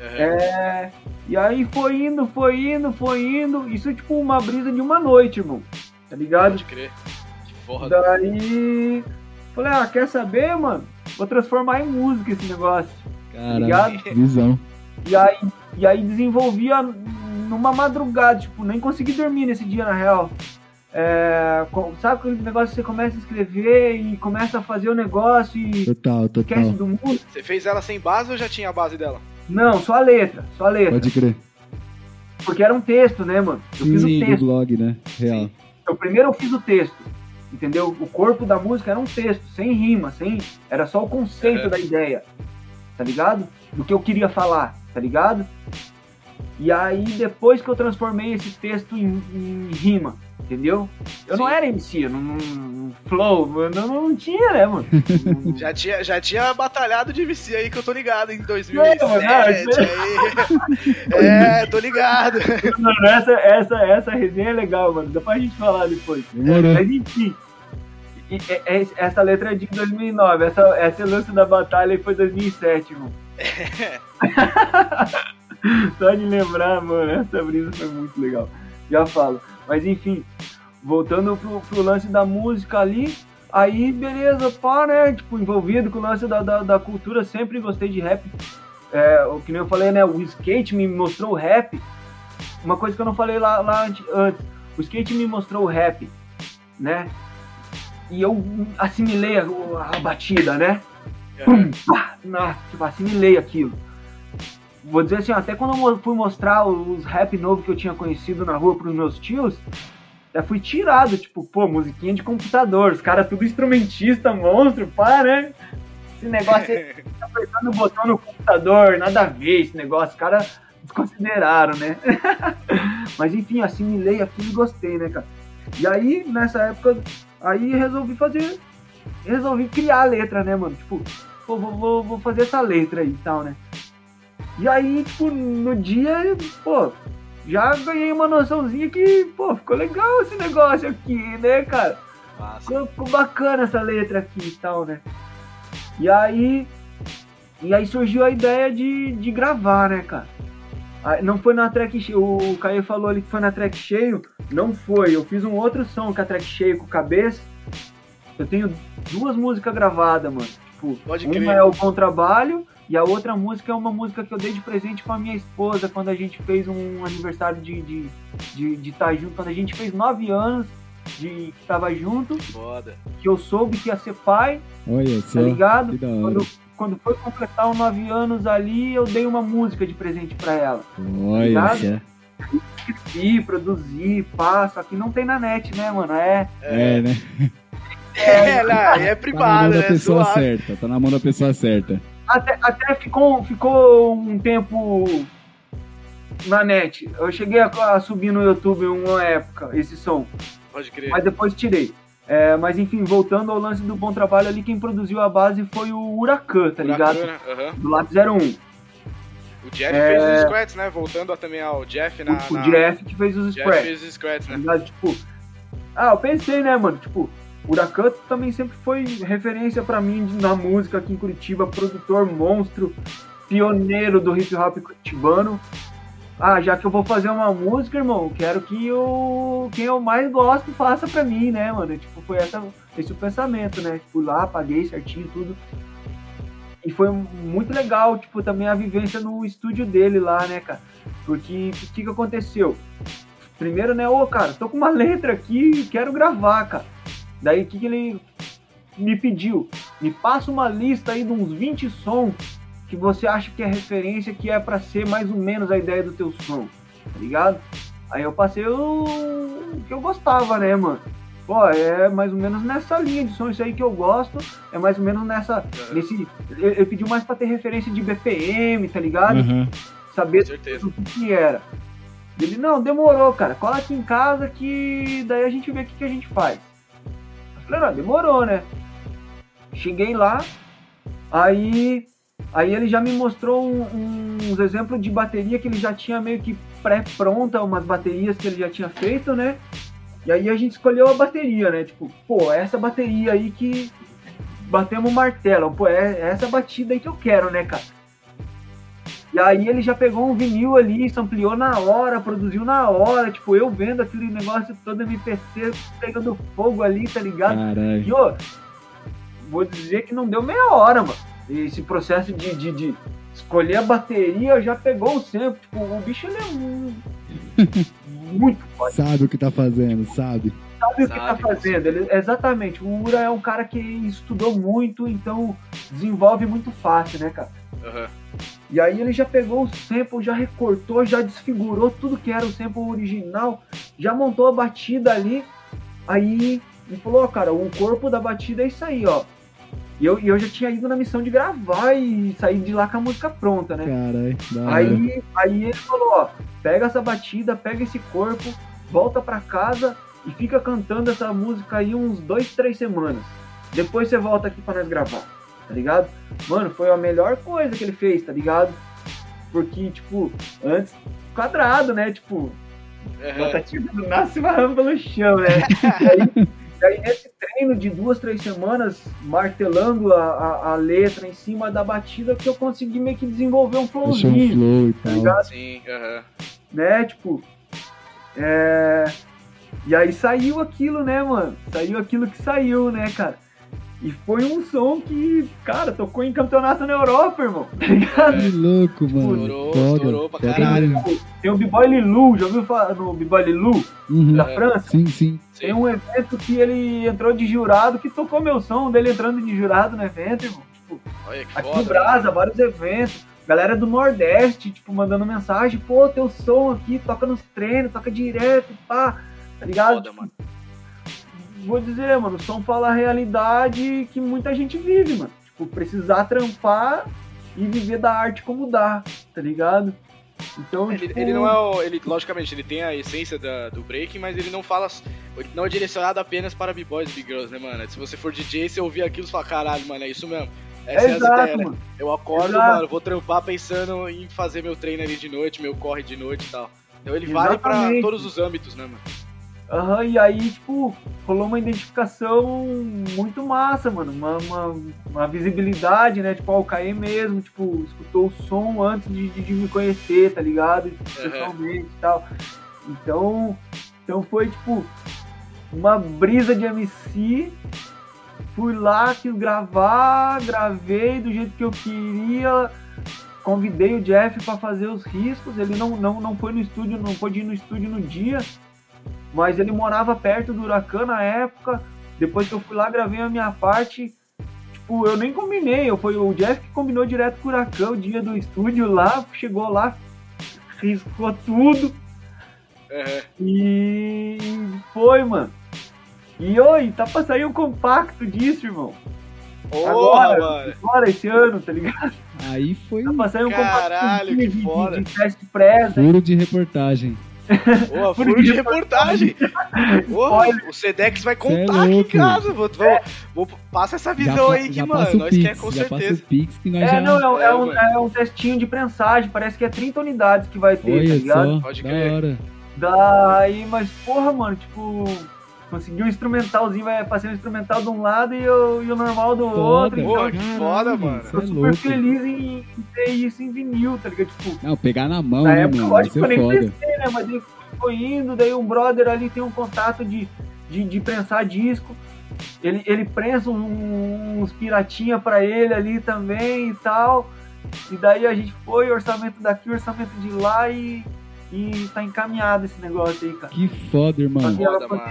[SPEAKER 3] É, e aí foi indo, foi indo, foi indo. Isso é tipo uma brisa de uma noite, irmão. Tá ligado?
[SPEAKER 2] Pode crer. Foda.
[SPEAKER 3] Daí, falei, ah, quer saber, mano? Vou transformar em música esse negócio.
[SPEAKER 1] Caralho, visão.
[SPEAKER 3] E aí, e aí desenvolvia numa madrugada, tipo, nem consegui dormir nesse dia, na real. É, sabe aquele negócio que você começa a escrever e começa a fazer o negócio e
[SPEAKER 1] Total,
[SPEAKER 3] esquece
[SPEAKER 1] total.
[SPEAKER 3] do mundo?
[SPEAKER 2] Você fez ela sem base ou já tinha a base dela?
[SPEAKER 3] Não, só a letra, só a letra.
[SPEAKER 1] Pode crer.
[SPEAKER 3] Porque era um texto, né, mano? Eu
[SPEAKER 1] Sim,
[SPEAKER 3] fiz
[SPEAKER 1] sim,
[SPEAKER 3] o
[SPEAKER 1] do
[SPEAKER 3] texto.
[SPEAKER 1] blog, né? Real.
[SPEAKER 3] Então, primeiro eu fiz o texto, entendeu? O corpo da música era um texto, sem rima, sem. Era só o conceito
[SPEAKER 2] Uhum.
[SPEAKER 3] da ideia, tá ligado? Do que eu queria falar, tá ligado? E aí, depois que eu transformei esse texto em, em rima, entendeu? Eu não
[SPEAKER 2] Sim.
[SPEAKER 3] era MC, eu não, não- flow, eu não, não tinha, né, mano?
[SPEAKER 2] Já tinha, já tinha batalhado de MC aí que eu tô ligado em
[SPEAKER 3] Não,
[SPEAKER 2] 2007
[SPEAKER 3] não,
[SPEAKER 2] aí. É, tô ligado.
[SPEAKER 3] Mano, essa, essa, essa resenha é legal, mano. Dá pra gente falar depois.
[SPEAKER 1] Demorou.
[SPEAKER 3] Mas enfim. E- essa letra é de 2009. Essa, essa lance da batalha aí foi 2007, irmão. Só de lembrar, mano, essa brisa foi muito legal. Já falo. Mas enfim, voltando pro, pro lance da música ali. Aí, beleza, pá, né? Tipo, envolvido com o lance da, da, da cultura, sempre gostei de rap. É, o que nem eu falei, né? O skate me mostrou o rap. Uma coisa que eu não falei lá, lá ante- antes. o skate me mostrou o rap, né? E eu assimilei a, a batida, né? Pum, pá, na, tipo, assimilei aquilo. Vou dizer assim, até quando eu fui mostrar os rap novos que eu tinha conhecido na rua pros meus tios, até fui tirado, tipo, pô, musiquinha de computador, os caras tudo instrumentista, monstro, pá, né? Esse negócio aí, tá apertando o botão no computador, nada a ver esse negócio, os caras desconsideraram, né? Mas enfim, assimilei aquilo e gostei, né, cara? E aí, nessa época, aí resolvi fazer, resolvi criar a letra, né, mano? Tipo, pô, vou, vou, vou fazer essa letra aí e tal, né? E aí, tipo, no dia, pô, já ganhei uma noçãozinha que, pô, ficou legal esse negócio aqui, né, cara? Ficou, ficou bacana essa letra aqui e tal, né? E aí. E aí surgiu a ideia de, de gravar, né, cara? Aí, não foi na track cheio. O Caio falou ali que foi na track cheio. Não foi. Eu fiz um outro som com a track cheio com cabeça. Eu tenho duas músicas gravadas, mano. Tipo,
[SPEAKER 2] Pode
[SPEAKER 3] uma
[SPEAKER 2] crer.
[SPEAKER 3] é o Bom Trabalho e a outra música é uma música que eu dei de presente pra minha esposa quando a gente fez um aniversário de estar de, de, de tá junto. Quando a gente fez nove anos de que tava junto,
[SPEAKER 2] Foda.
[SPEAKER 3] que eu soube que ia ser pai,
[SPEAKER 1] Olha
[SPEAKER 3] tá ligado?
[SPEAKER 1] Que da hora.
[SPEAKER 3] Quando, quando foi completar os nove anos ali, eu dei uma música de presente pra ela.
[SPEAKER 1] Olha
[SPEAKER 3] Ligado?
[SPEAKER 1] só.
[SPEAKER 3] Escrevi, produzi, só que não tem na net, né, mano? É.
[SPEAKER 1] É, né?
[SPEAKER 2] É, não, aí é
[SPEAKER 1] Tá na mão
[SPEAKER 2] privado,
[SPEAKER 1] da
[SPEAKER 2] né?
[SPEAKER 1] pessoa
[SPEAKER 2] Suave.
[SPEAKER 1] certa. Tá na mão da pessoa certa.
[SPEAKER 3] Até, até ficou, ficou um tempo na net. Eu cheguei a, a subir no YouTube uma época, esse som.
[SPEAKER 2] Pode crer.
[SPEAKER 3] Mas depois tirei. É, mas enfim, voltando ao lance do bom trabalho ali, quem produziu a base foi o Huracan, tá ligado?
[SPEAKER 2] Bacana, aham.
[SPEAKER 3] Do Lápis 01.
[SPEAKER 2] O Jeff
[SPEAKER 3] É.
[SPEAKER 2] fez os squats, né? Voltando também ao Jeff na.
[SPEAKER 3] o, o
[SPEAKER 2] na-
[SPEAKER 3] Jeff que fez os
[SPEAKER 2] Jeff
[SPEAKER 3] spreads.
[SPEAKER 2] fez os squats,
[SPEAKER 3] tá
[SPEAKER 2] né?
[SPEAKER 3] Tipo, ah, eu pensei, né, mano? Tipo, Huracan também sempre foi referência pra mim na música aqui em Curitiba, produtor monstro, pioneiro do hip hop curitibano. Ah, já que eu vou fazer uma música, irmão, quero que eu, quem eu mais gosto faça pra mim, né, mano? Tipo, foi essa, esse o pensamento, né? Fui lá, paguei certinho tudo. E foi muito legal, tipo, também a vivência no estúdio dele lá, né, cara? Porque o que, que aconteceu? Primeiro, né, ô, cara, tô com uma letra aqui quero gravar, cara. Daí o que, que ele me pediu? Me passa uma lista aí de uns 20 sons que você acha que é referência, que é pra ser mais ou menos a ideia do teu som, tá ligado? Aí eu passei o, o que eu gostava, né, mano? Pô, é mais ou menos nessa linha de som, isso aí que eu gosto, é mais ou menos nessa, nesse, eu, eu pedi mais pra ter referência de BPM, tá ligado?
[SPEAKER 1] Aham.
[SPEAKER 3] Saber do que, que era. Ele, não, demorou, cara. Cola aqui em casa que daí a gente vê o que, que a gente faz. Falei, não, demorou, né? Cheguei lá, aí, aí ele já me mostrou um- uns exemplos de bateria que ele já tinha meio que pré-pronta, umas baterias que ele já tinha feito, né? E aí a gente escolheu a bateria, né? Tipo, pô, essa bateria aí que batemos o martelo. Pô, é é essa batida aí que eu quero, né, cara? E aí ele já pegou um vinil ali, sampleou na hora, produziu na hora, tipo, eu vendo aquele negócio todo MPC pegando fogo ali, tá ligado?
[SPEAKER 1] Caralho.
[SPEAKER 3] E, ô, vou dizer que não deu meia hora, mano. Esse processo de, de, de escolher a bateria já pegou o tempo. Tipo, o bicho ele é um- muito forte.
[SPEAKER 1] Sabe o que tá fazendo, sabe?
[SPEAKER 3] Sabe o que tá
[SPEAKER 2] Sabe,
[SPEAKER 3] fazendo? Ele, exatamente. O Ura é um cara que estudou muito, então desenvolve muito fácil, né, cara?
[SPEAKER 2] Aham.
[SPEAKER 3] E aí ele já pegou o sample, já recortou, já desfigurou tudo que era o sample original, já montou a batida ali. Aí ele falou, ó, cara, o corpo da batida é isso aí, ó. E eu, e eu já tinha ido na missão de gravar e sair de lá com a música pronta, né?
[SPEAKER 1] Caralho.
[SPEAKER 3] Aí, aí ele falou, ó, pega essa batida, pega esse corpo, volta pra casa e fica cantando essa música aí uns dois, três semanas. Depois você volta aqui pra nós gravar, tá ligado? Mano, foi a melhor coisa que ele fez, tá ligado? Porque, tipo, antes, quadrado, né? Tipo,
[SPEAKER 2] Aham.
[SPEAKER 3] batativa do nasce varrando pelo chão, né? e, aí, aí, nesse treino de duas, três semanas, martelando a, a, a letra em cima da batida, que eu consegui meio que desenvolver um
[SPEAKER 1] um
[SPEAKER 3] flowzinho
[SPEAKER 1] flow e
[SPEAKER 3] tá ligado?
[SPEAKER 2] Sim,
[SPEAKER 3] né? Tipo. É... E aí saiu aquilo, né, mano? Saiu aquilo que saiu, né, cara? E foi um som que, cara, tocou em campeonato na Europa, irmão. Tá ligado?
[SPEAKER 1] Que louco, mano.
[SPEAKER 2] Estourou,
[SPEAKER 1] Foda.
[SPEAKER 2] estourou pra caralho.
[SPEAKER 1] mesmo.
[SPEAKER 3] Tem o B-Boy Lilu, já ouviu falar no B-Boy Lilu,
[SPEAKER 1] Uhum.
[SPEAKER 3] da França?
[SPEAKER 1] Sim, sim.
[SPEAKER 3] Tem um evento que ele entrou de jurado, que tocou meu som dele entrando de jurado no evento, irmão. Tipo,
[SPEAKER 2] Olha que
[SPEAKER 3] aqui
[SPEAKER 2] foda.
[SPEAKER 3] no Brasa, vários eventos. Galera do Nordeste, tipo, mandando mensagem, pô, teu som aqui, toca nos treinos, toca direto, pá, tá ligado?
[SPEAKER 2] Foda, mano.
[SPEAKER 3] Vou dizer, mano, o som fala a realidade que muita gente vive, mano. Tipo, precisar trampar e viver da arte como dá, tá ligado? Então,
[SPEAKER 2] Ele,
[SPEAKER 3] tipo,
[SPEAKER 2] ele não é o. Ele, logicamente, ele tem a essência da- do break, mas ele não fala. ele Não é direcionado apenas para B-Boys e B-Girls, né, mano? Se você for DJ, você ouvir aquilo e falar, caralho, mano, é isso mesmo. Essa é,
[SPEAKER 3] exato,
[SPEAKER 2] ideias, né?
[SPEAKER 3] mano.
[SPEAKER 2] Eu acordo,
[SPEAKER 3] Exato.
[SPEAKER 2] mano, vou trampar pensando em fazer meu treino ali de noite, meu corre de noite e tal. Então ele vale pra
[SPEAKER 3] Exatamente.
[SPEAKER 2] todos os âmbitos, né, mano?
[SPEAKER 3] Aham, e aí, tipo, rolou uma identificação muito massa, mano. Uma, uma, uma visibilidade, né? Tipo, ó, o Caê mesmo, tipo, escutou o som antes de, de, de me conhecer, tá ligado? Pessoalmente e tal. Então, então foi, tipo, uma brisa de MC. Fui lá, quis gravar, gravei do jeito que eu queria. Convidei o Jeff pra fazer os riscos. Ele não, não, não foi no estúdio, não pôde ir no estúdio no dia mas ele morava perto do Huracan na época. Depois que eu fui lá, gravei a minha parte. Tipo, eu nem combinei. Eu, foi o Jeff que combinou direto com o Huracan o dia do estúdio lá. Chegou lá, riscou tudo.
[SPEAKER 2] É,
[SPEAKER 3] E foi, mano. E oi, tá pra sair um compacto disso, irmão.
[SPEAKER 2] Porra,
[SPEAKER 3] Agora,
[SPEAKER 2] mano.
[SPEAKER 3] Agora, esse ano, tá ligado?
[SPEAKER 1] Aí foi
[SPEAKER 3] Tá pra sair um
[SPEAKER 2] Caralho,
[SPEAKER 3] compacto
[SPEAKER 2] que
[SPEAKER 3] de, de, de teste press.
[SPEAKER 1] furo de reportagem.
[SPEAKER 2] Porra, furo de reportagem. Porra, o Sedex vai
[SPEAKER 1] é
[SPEAKER 2] contar aqui em casa. Vou, vou, vou- passa essa visão
[SPEAKER 1] pa-
[SPEAKER 2] aí que,
[SPEAKER 1] já
[SPEAKER 2] mano, nós
[SPEAKER 1] Pix,
[SPEAKER 2] quer com
[SPEAKER 1] já passa
[SPEAKER 2] certeza.
[SPEAKER 1] o Pix que nós
[SPEAKER 3] É,
[SPEAKER 1] já...
[SPEAKER 3] não, é, um- é
[SPEAKER 2] É,
[SPEAKER 3] um, é um testinho de prensagem. Parece que é 30 unidades que vai ter, tá
[SPEAKER 1] Olha
[SPEAKER 3] ligado?
[SPEAKER 1] só,
[SPEAKER 2] Pode
[SPEAKER 1] da
[SPEAKER 2] crer.
[SPEAKER 1] hora.
[SPEAKER 3] Daí, mas porra, mano, tipo, consegui um instrumentalzinho, vai passei um instrumental de um lado e o, e o normal do outro.
[SPEAKER 2] Porra,
[SPEAKER 3] Então,
[SPEAKER 2] que foda, mano.
[SPEAKER 3] tô
[SPEAKER 1] é
[SPEAKER 3] super
[SPEAKER 1] louco.
[SPEAKER 3] feliz em, em ter isso em vinil, tá ligado? Tipo,
[SPEAKER 1] Não, pegar na mão,
[SPEAKER 3] na
[SPEAKER 1] né,
[SPEAKER 3] época,
[SPEAKER 1] mano?
[SPEAKER 3] lógico que
[SPEAKER 1] Isso
[SPEAKER 3] eu
[SPEAKER 1] é
[SPEAKER 3] nem
[SPEAKER 1] foda.
[SPEAKER 3] pensei, né? Mas aí foi indo, daí um brother ali tem um contato de, de, de prensar disco. Ele, ele prensa um- uns piratinha pra ele ali também e tal. E daí a gente foi, orçamento daqui, orçamento de lá e, e tá encaminhado esse negócio aí, cara.
[SPEAKER 1] Que foda, irmão.
[SPEAKER 3] Fazer ela
[SPEAKER 2] Foda,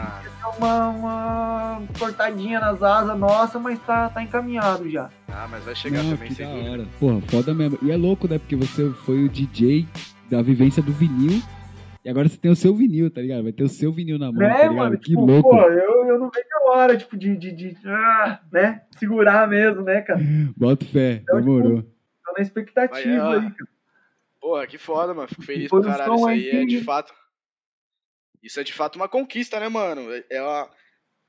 [SPEAKER 3] uma, uma cortadinha nas asas nossa, mas tá, tá encaminhado já.
[SPEAKER 2] Ah, mas vai chegar
[SPEAKER 1] Não,
[SPEAKER 2] também,
[SPEAKER 1] que
[SPEAKER 2] sem dúvida.
[SPEAKER 1] hora. Porra, foda mesmo. E é louco, né? Porque você foi o DJ da vivência do vinil. E agora você tem o seu vinil, tá ligado? Vai ter o seu vinil na mão,
[SPEAKER 3] né,
[SPEAKER 1] tá ligado?
[SPEAKER 3] mano?
[SPEAKER 1] que
[SPEAKER 3] tipo,
[SPEAKER 1] louco.
[SPEAKER 3] pô, eu, eu não vejo a hora, tipo, de, de, de ah, né? Segurar mesmo, né, cara?
[SPEAKER 1] Bota fé,
[SPEAKER 3] Então,
[SPEAKER 1] demorou.
[SPEAKER 3] Tô na expectativa
[SPEAKER 2] Vai,
[SPEAKER 3] aí, cara.
[SPEAKER 2] Porra, que foda, mano. Fico feliz
[SPEAKER 3] um
[SPEAKER 2] caralho. Isso
[SPEAKER 3] aí
[SPEAKER 2] é de fato. Isso é de fato uma conquista, né, mano? É uma,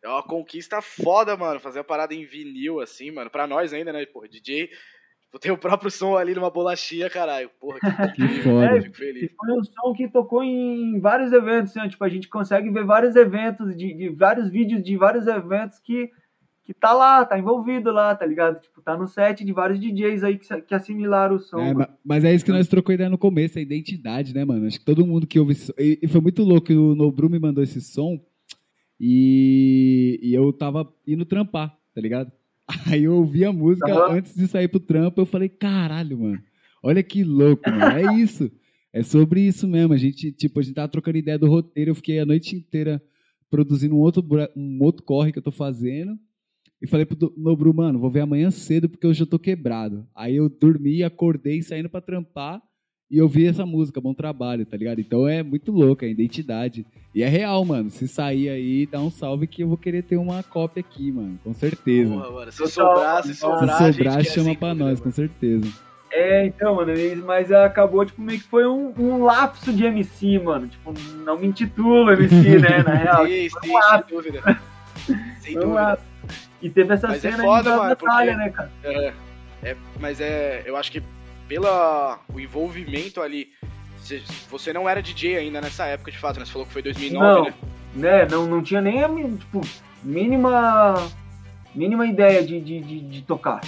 [SPEAKER 2] é uma conquista foda, mano. Fazer a parada em vinil, assim, mano. Pra nós ainda, né? Porra, DJ. Tipo, ter o próprio som ali numa bolachinha, caralho. Porra, que,
[SPEAKER 1] Que foda.
[SPEAKER 2] Fico feliz.
[SPEAKER 3] Foi um som que tocou em vários eventos, assim, ó, tipo, a gente consegue ver vários eventos, de, de vários vídeos de vários eventos que, que tá lá, tá envolvido lá, tá ligado? Tipo, tá no set de vários DJs aí que, que assimilaram o som.
[SPEAKER 1] É, mas é isso que nós trocou ideia no começo, a identidade, né, mano? Acho que todo mundo que ouve. E, foi muito louco que o Nobru me mandou esse som e, e eu tava indo trampar, tá ligado? Aí eu ouvi a música
[SPEAKER 3] Aham.
[SPEAKER 1] antes de sair pro trampo, eu falei, caralho, mano, olha que louco, mano. É isso. É sobre isso mesmo. A gente, tipo, a gente tava trocando ideia do roteiro, eu fiquei a noite inteira produzindo um outro, um outro corre que eu tô fazendo. E falei pro Nobru, mano, vou ver amanhã cedo porque hoje eu tô quebrado. Aí eu dormi, acordei, saindo pra trampar e eu vi essa música, bom trabalho, tá ligado? Então é muito louco, é identidade. E é real, mano. Se sair aí, dá um salve que eu vou querer ter uma cópia aqui, mano, com certeza.
[SPEAKER 2] Porra, mano. Se
[SPEAKER 3] Total,
[SPEAKER 2] sobrar, se
[SPEAKER 3] total.
[SPEAKER 2] sobrar.
[SPEAKER 1] Se
[SPEAKER 2] a
[SPEAKER 1] sobrar, chama pra nós,
[SPEAKER 2] mano.
[SPEAKER 1] com certeza.
[SPEAKER 3] É, então, mano, mas acabou, tipo, meio que foi um, um lapso de MC, mano. Tipo, não me intitulo MC, né, na real.
[SPEAKER 2] Sim,
[SPEAKER 3] Foi
[SPEAKER 2] sim,
[SPEAKER 3] um
[SPEAKER 2] sem dúvida. Sem
[SPEAKER 3] um
[SPEAKER 2] dúvida.
[SPEAKER 3] E teve essa
[SPEAKER 2] Mas é
[SPEAKER 3] cena
[SPEAKER 2] foda,
[SPEAKER 3] aí da
[SPEAKER 2] mano,
[SPEAKER 3] batalha, né, cara?
[SPEAKER 2] É, é, mas é, eu acho que pela o envolvimento ali, você, não era DJ ainda nessa época, de fato, né? Você falou que foi 2009,
[SPEAKER 3] Não.
[SPEAKER 2] né?
[SPEAKER 3] né, não, não tinha nem a tipo, mínima mínima ideia de, de, de, de tocar.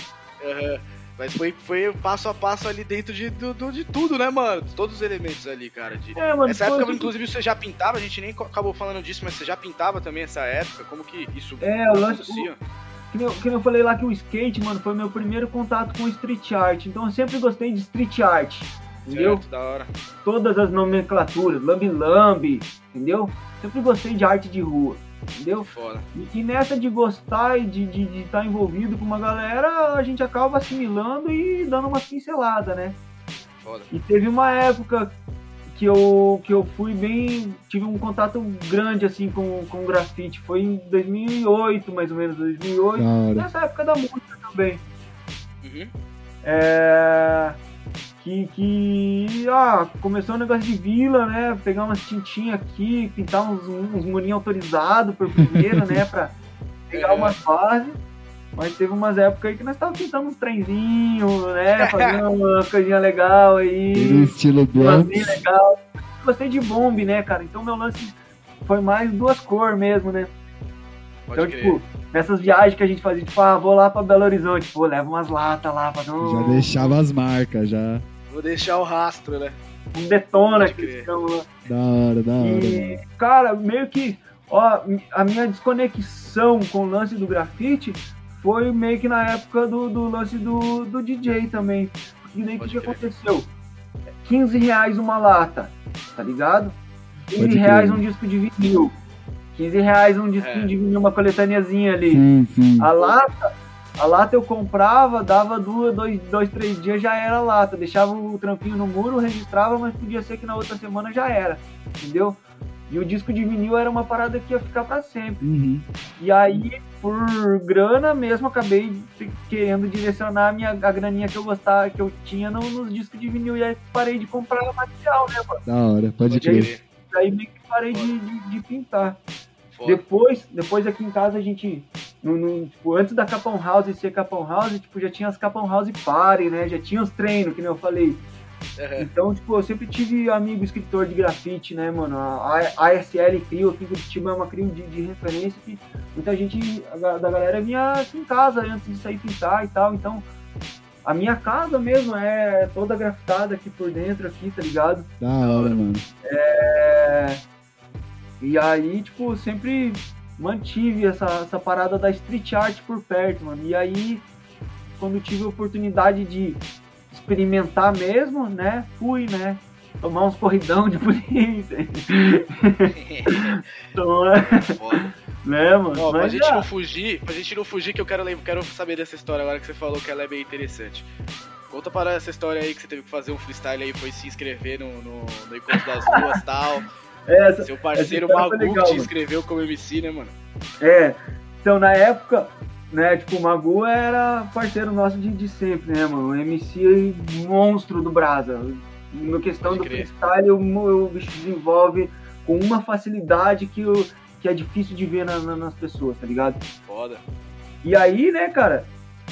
[SPEAKER 2] Aham. Mas foi, foi passo a passo ali dentro de, do, de tudo, né, mano? Todos os elementos ali, cara. de-
[SPEAKER 3] É, mano,
[SPEAKER 2] Essa época, inclusive, você já pintava, a gente nem acabou falando disso, mas você já pintava também essa época? Como que isso
[SPEAKER 3] É, o lance- que nem, eu, que nem eu falei lá que o skate, mano, foi meu primeiro contato com street art. Então eu sempre gostei de street art. Entendeu?
[SPEAKER 2] Certo, da hora.
[SPEAKER 3] Todas as nomenclaturas, lambi-lambi, entendeu? Sempre gostei de arte de rua, entendeu?
[SPEAKER 2] Foda.
[SPEAKER 3] E, e nessa de gostar e de estar de, de tá envolvido com uma galera, a gente acaba assimilando e dando uma pincelada, né?
[SPEAKER 2] Foda.
[SPEAKER 3] E teve uma época que eu, que eu fui bem. tive um contato grande assim com, com grafite. Foi em 2008, mais ou menos, 2008.
[SPEAKER 1] Da hora.
[SPEAKER 3] Nessa época da música também.
[SPEAKER 2] Uhum.
[SPEAKER 3] É, que, que ah, começou um negócio de vila, né? Pegar umas tintinhas aqui, pintar uns, uns murinhos autorizados por primeiro, né? Pra pegar
[SPEAKER 2] É.
[SPEAKER 3] umas bases. Mas teve umas épocas aí que nós tava pintando uns trenzinhos, né? Fazendo uma coisinha legal aí.
[SPEAKER 1] No estilo
[SPEAKER 3] bem legal. Gostei de bomb, né, cara? Então meu lance foi mais duas cores mesmo, né?
[SPEAKER 2] Pode
[SPEAKER 3] então,
[SPEAKER 2] crer.
[SPEAKER 3] tipo, nessas viagens que a gente fazia, tipo, ah, vou lá pra Belo Horizonte, pô, leva umas latas lá, fazer um,
[SPEAKER 1] Já deixava as marcas, já.
[SPEAKER 2] Vou deixar o rastro, né?
[SPEAKER 3] um detona que eles.
[SPEAKER 1] Da hora, da hora.
[SPEAKER 3] E, cara, meio que, ó, a minha desconexão com o lance do grafite foi meio que na época do, do lance do, do DJ também. Porque daí o que, que aconteceu? 15 reais uma lata, tá ligado? 15
[SPEAKER 1] Pode
[SPEAKER 3] reais
[SPEAKER 1] crer.
[SPEAKER 3] um disco de vinil. 15 reais um disco
[SPEAKER 2] É.
[SPEAKER 3] de vinil, uma coletâneazinha ali.
[SPEAKER 1] Sim, sim.
[SPEAKER 3] A lata, a lata eu comprava, dava duas, dois, dois, três dias já era a lata. Deixava o trampinho no muro, registrava, mas podia ser que na outra semana já era. Entendeu? E o disco de vinil era uma parada que ia ficar pra sempre.
[SPEAKER 1] Uhum.
[SPEAKER 3] E aí, por grana mesmo, acabei querendo direcionar a, minha, a graninha que eu gostava, que eu tinha no- nos discos de vinil. E aí parei de comprar material, né, mano?
[SPEAKER 1] Da hora, pode crer.
[SPEAKER 3] Aí meio que parei de, de, de pintar.
[SPEAKER 2] Foda.
[SPEAKER 3] Depois, depois aqui em casa a gente, no, no- tipo, antes da Capão House ser Capão House, tipo, já tinha as Capão House Party, né? Já tinha os treinos, que nem eu falei.
[SPEAKER 2] Uhum.
[SPEAKER 3] Então, tipo, eu sempre tive amigo escritor de grafite, né, mano? A a ASL Crio aqui em Curitiba é uma crio de, de referência que muita gente a da galera vinha aqui em casa antes de sair pintar e tal. Então, a minha casa mesmo é toda grafitada aqui por dentro, aqui, tá ligado?
[SPEAKER 1] Da hora, mano.
[SPEAKER 3] É, E aí, tipo, sempre mantive essa, essa parada da street art por perto, mano. E aí, quando tive a oportunidade de experimentar mesmo, né? Fui, né? Tomar uns corridão de polícia. Tomar,
[SPEAKER 2] Foda.
[SPEAKER 3] né, mano?
[SPEAKER 2] Ó, pra gente
[SPEAKER 3] já-
[SPEAKER 2] não fugir, pra gente não fugir, que eu quero, quero saber dessa história agora que você falou que ela é bem interessante. Conta para essa história aí que você teve que fazer um freestyle aí, foi se inscrever no, no, no Encontro das Ruas e tal.
[SPEAKER 3] Essa,
[SPEAKER 2] Seu parceiro
[SPEAKER 3] legal,
[SPEAKER 2] te
[SPEAKER 3] mano.
[SPEAKER 2] inscreveu como MC, né, mano?
[SPEAKER 3] É, então na época, né, tipo, o Magu era parceiro nosso de, de sempre, né, mano? O MC monstro do Brasa. Na questão
[SPEAKER 2] Pode
[SPEAKER 3] do
[SPEAKER 2] crer.
[SPEAKER 3] freestyle, o, o bicho desenvolve com uma facilidade que, o, que é difícil de ver na- na- nas pessoas, tá ligado?
[SPEAKER 2] Foda.
[SPEAKER 3] E aí, né, cara,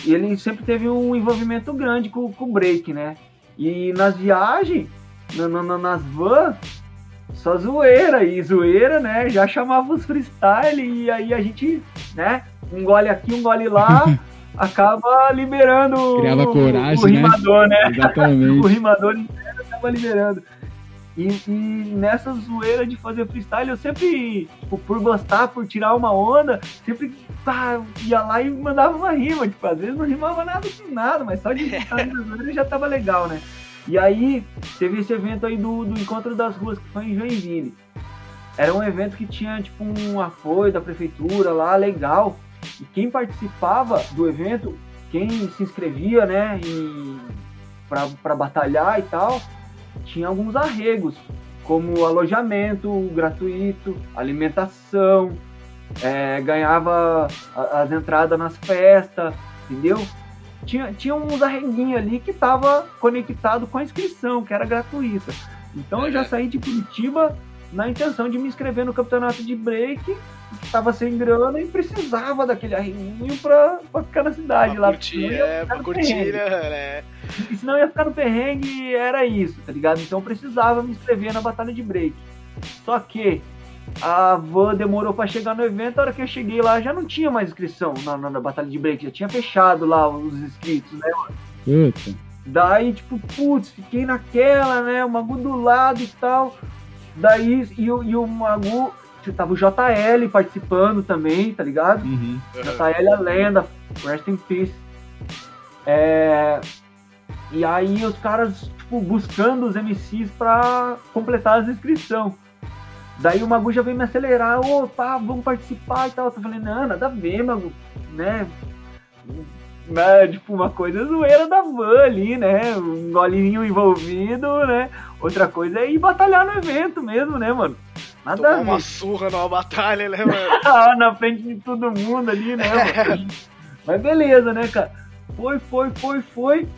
[SPEAKER 3] ele sempre teve um envolvimento grande com, com o break, né? E nas viagens, na- na- nas vans, só zoeira. E zoeira, né? Já chamava os freestyle e aí a gente, né? Um gole aqui, um gole lá, acaba liberando o-
[SPEAKER 1] Criava coragem,
[SPEAKER 3] o
[SPEAKER 1] né?
[SPEAKER 3] rimador, né? O
[SPEAKER 1] Exatamente.
[SPEAKER 3] rimador inteiro acaba liberando. E, e nessa zoeira de fazer freestyle, eu sempre, tipo, por gostar, por tirar uma onda, sempre pá, ia lá e mandava uma rima. Tipo, às vezes não rimava nada com nada, mas só de estar na zoeira já tava legal, né? E aí, teve esse evento aí do, do Encontro das Ruas, que foi em Joinville. Era um evento que tinha, tipo, um apoio da prefeitura lá, legal. E quem participava do evento, quem se inscrevia, né, pra batalhar e tal, tinha alguns arregos, como alojamento gratuito, alimentação, é, ganhava as entradas nas festas, entendeu? Tinha, tinha uns arreguinhos ali que tava conectado com a inscrição, que era gratuita. Então eu já
[SPEAKER 2] Uhum.
[SPEAKER 3] saí de Curitiba na intenção de me inscrever no campeonato de break, que tava sem grana e precisava daquele arreguinho pra, pra ficar na cidade
[SPEAKER 2] Pra
[SPEAKER 3] lá.
[SPEAKER 2] curtir, é, pra curtir, né?
[SPEAKER 3] E senão eu ia ficar no perrengue, era isso, tá ligado? Então eu precisava me inscrever na batalha de break. Só que a van demorou pra chegar no evento, a hora que eu cheguei lá já não tinha mais inscrição na, na, na batalha de break, já tinha fechado lá os inscritos, né? Daí, tipo, putz, fiquei naquela, né? O Magu do lado e tal. Daí, e, o- e o Magu, tava o JL participando também, tá ligado?
[SPEAKER 1] Uhum.
[SPEAKER 3] JL é lenda, rest in peace. É, e aí os caras, tipo, buscando os MCs pra completar as inscrições. Daí o Magu já veio me acelerar, pá, vamos participar e tal. Eu falei, não, nada a ver, Magu, né? né? Tipo, uma coisa zoeira da van ali, né? Um golinho envolvido, né? Outra coisa é ir batalhar no evento mesmo, né, mano? Nada
[SPEAKER 2] Tomar
[SPEAKER 3] a ver.
[SPEAKER 2] uma surra numa batalha, né, mano?
[SPEAKER 3] Ah, na frente de todo mundo ali, né, mano? Mas beleza, né, cara? Foi, foi, foi, foi.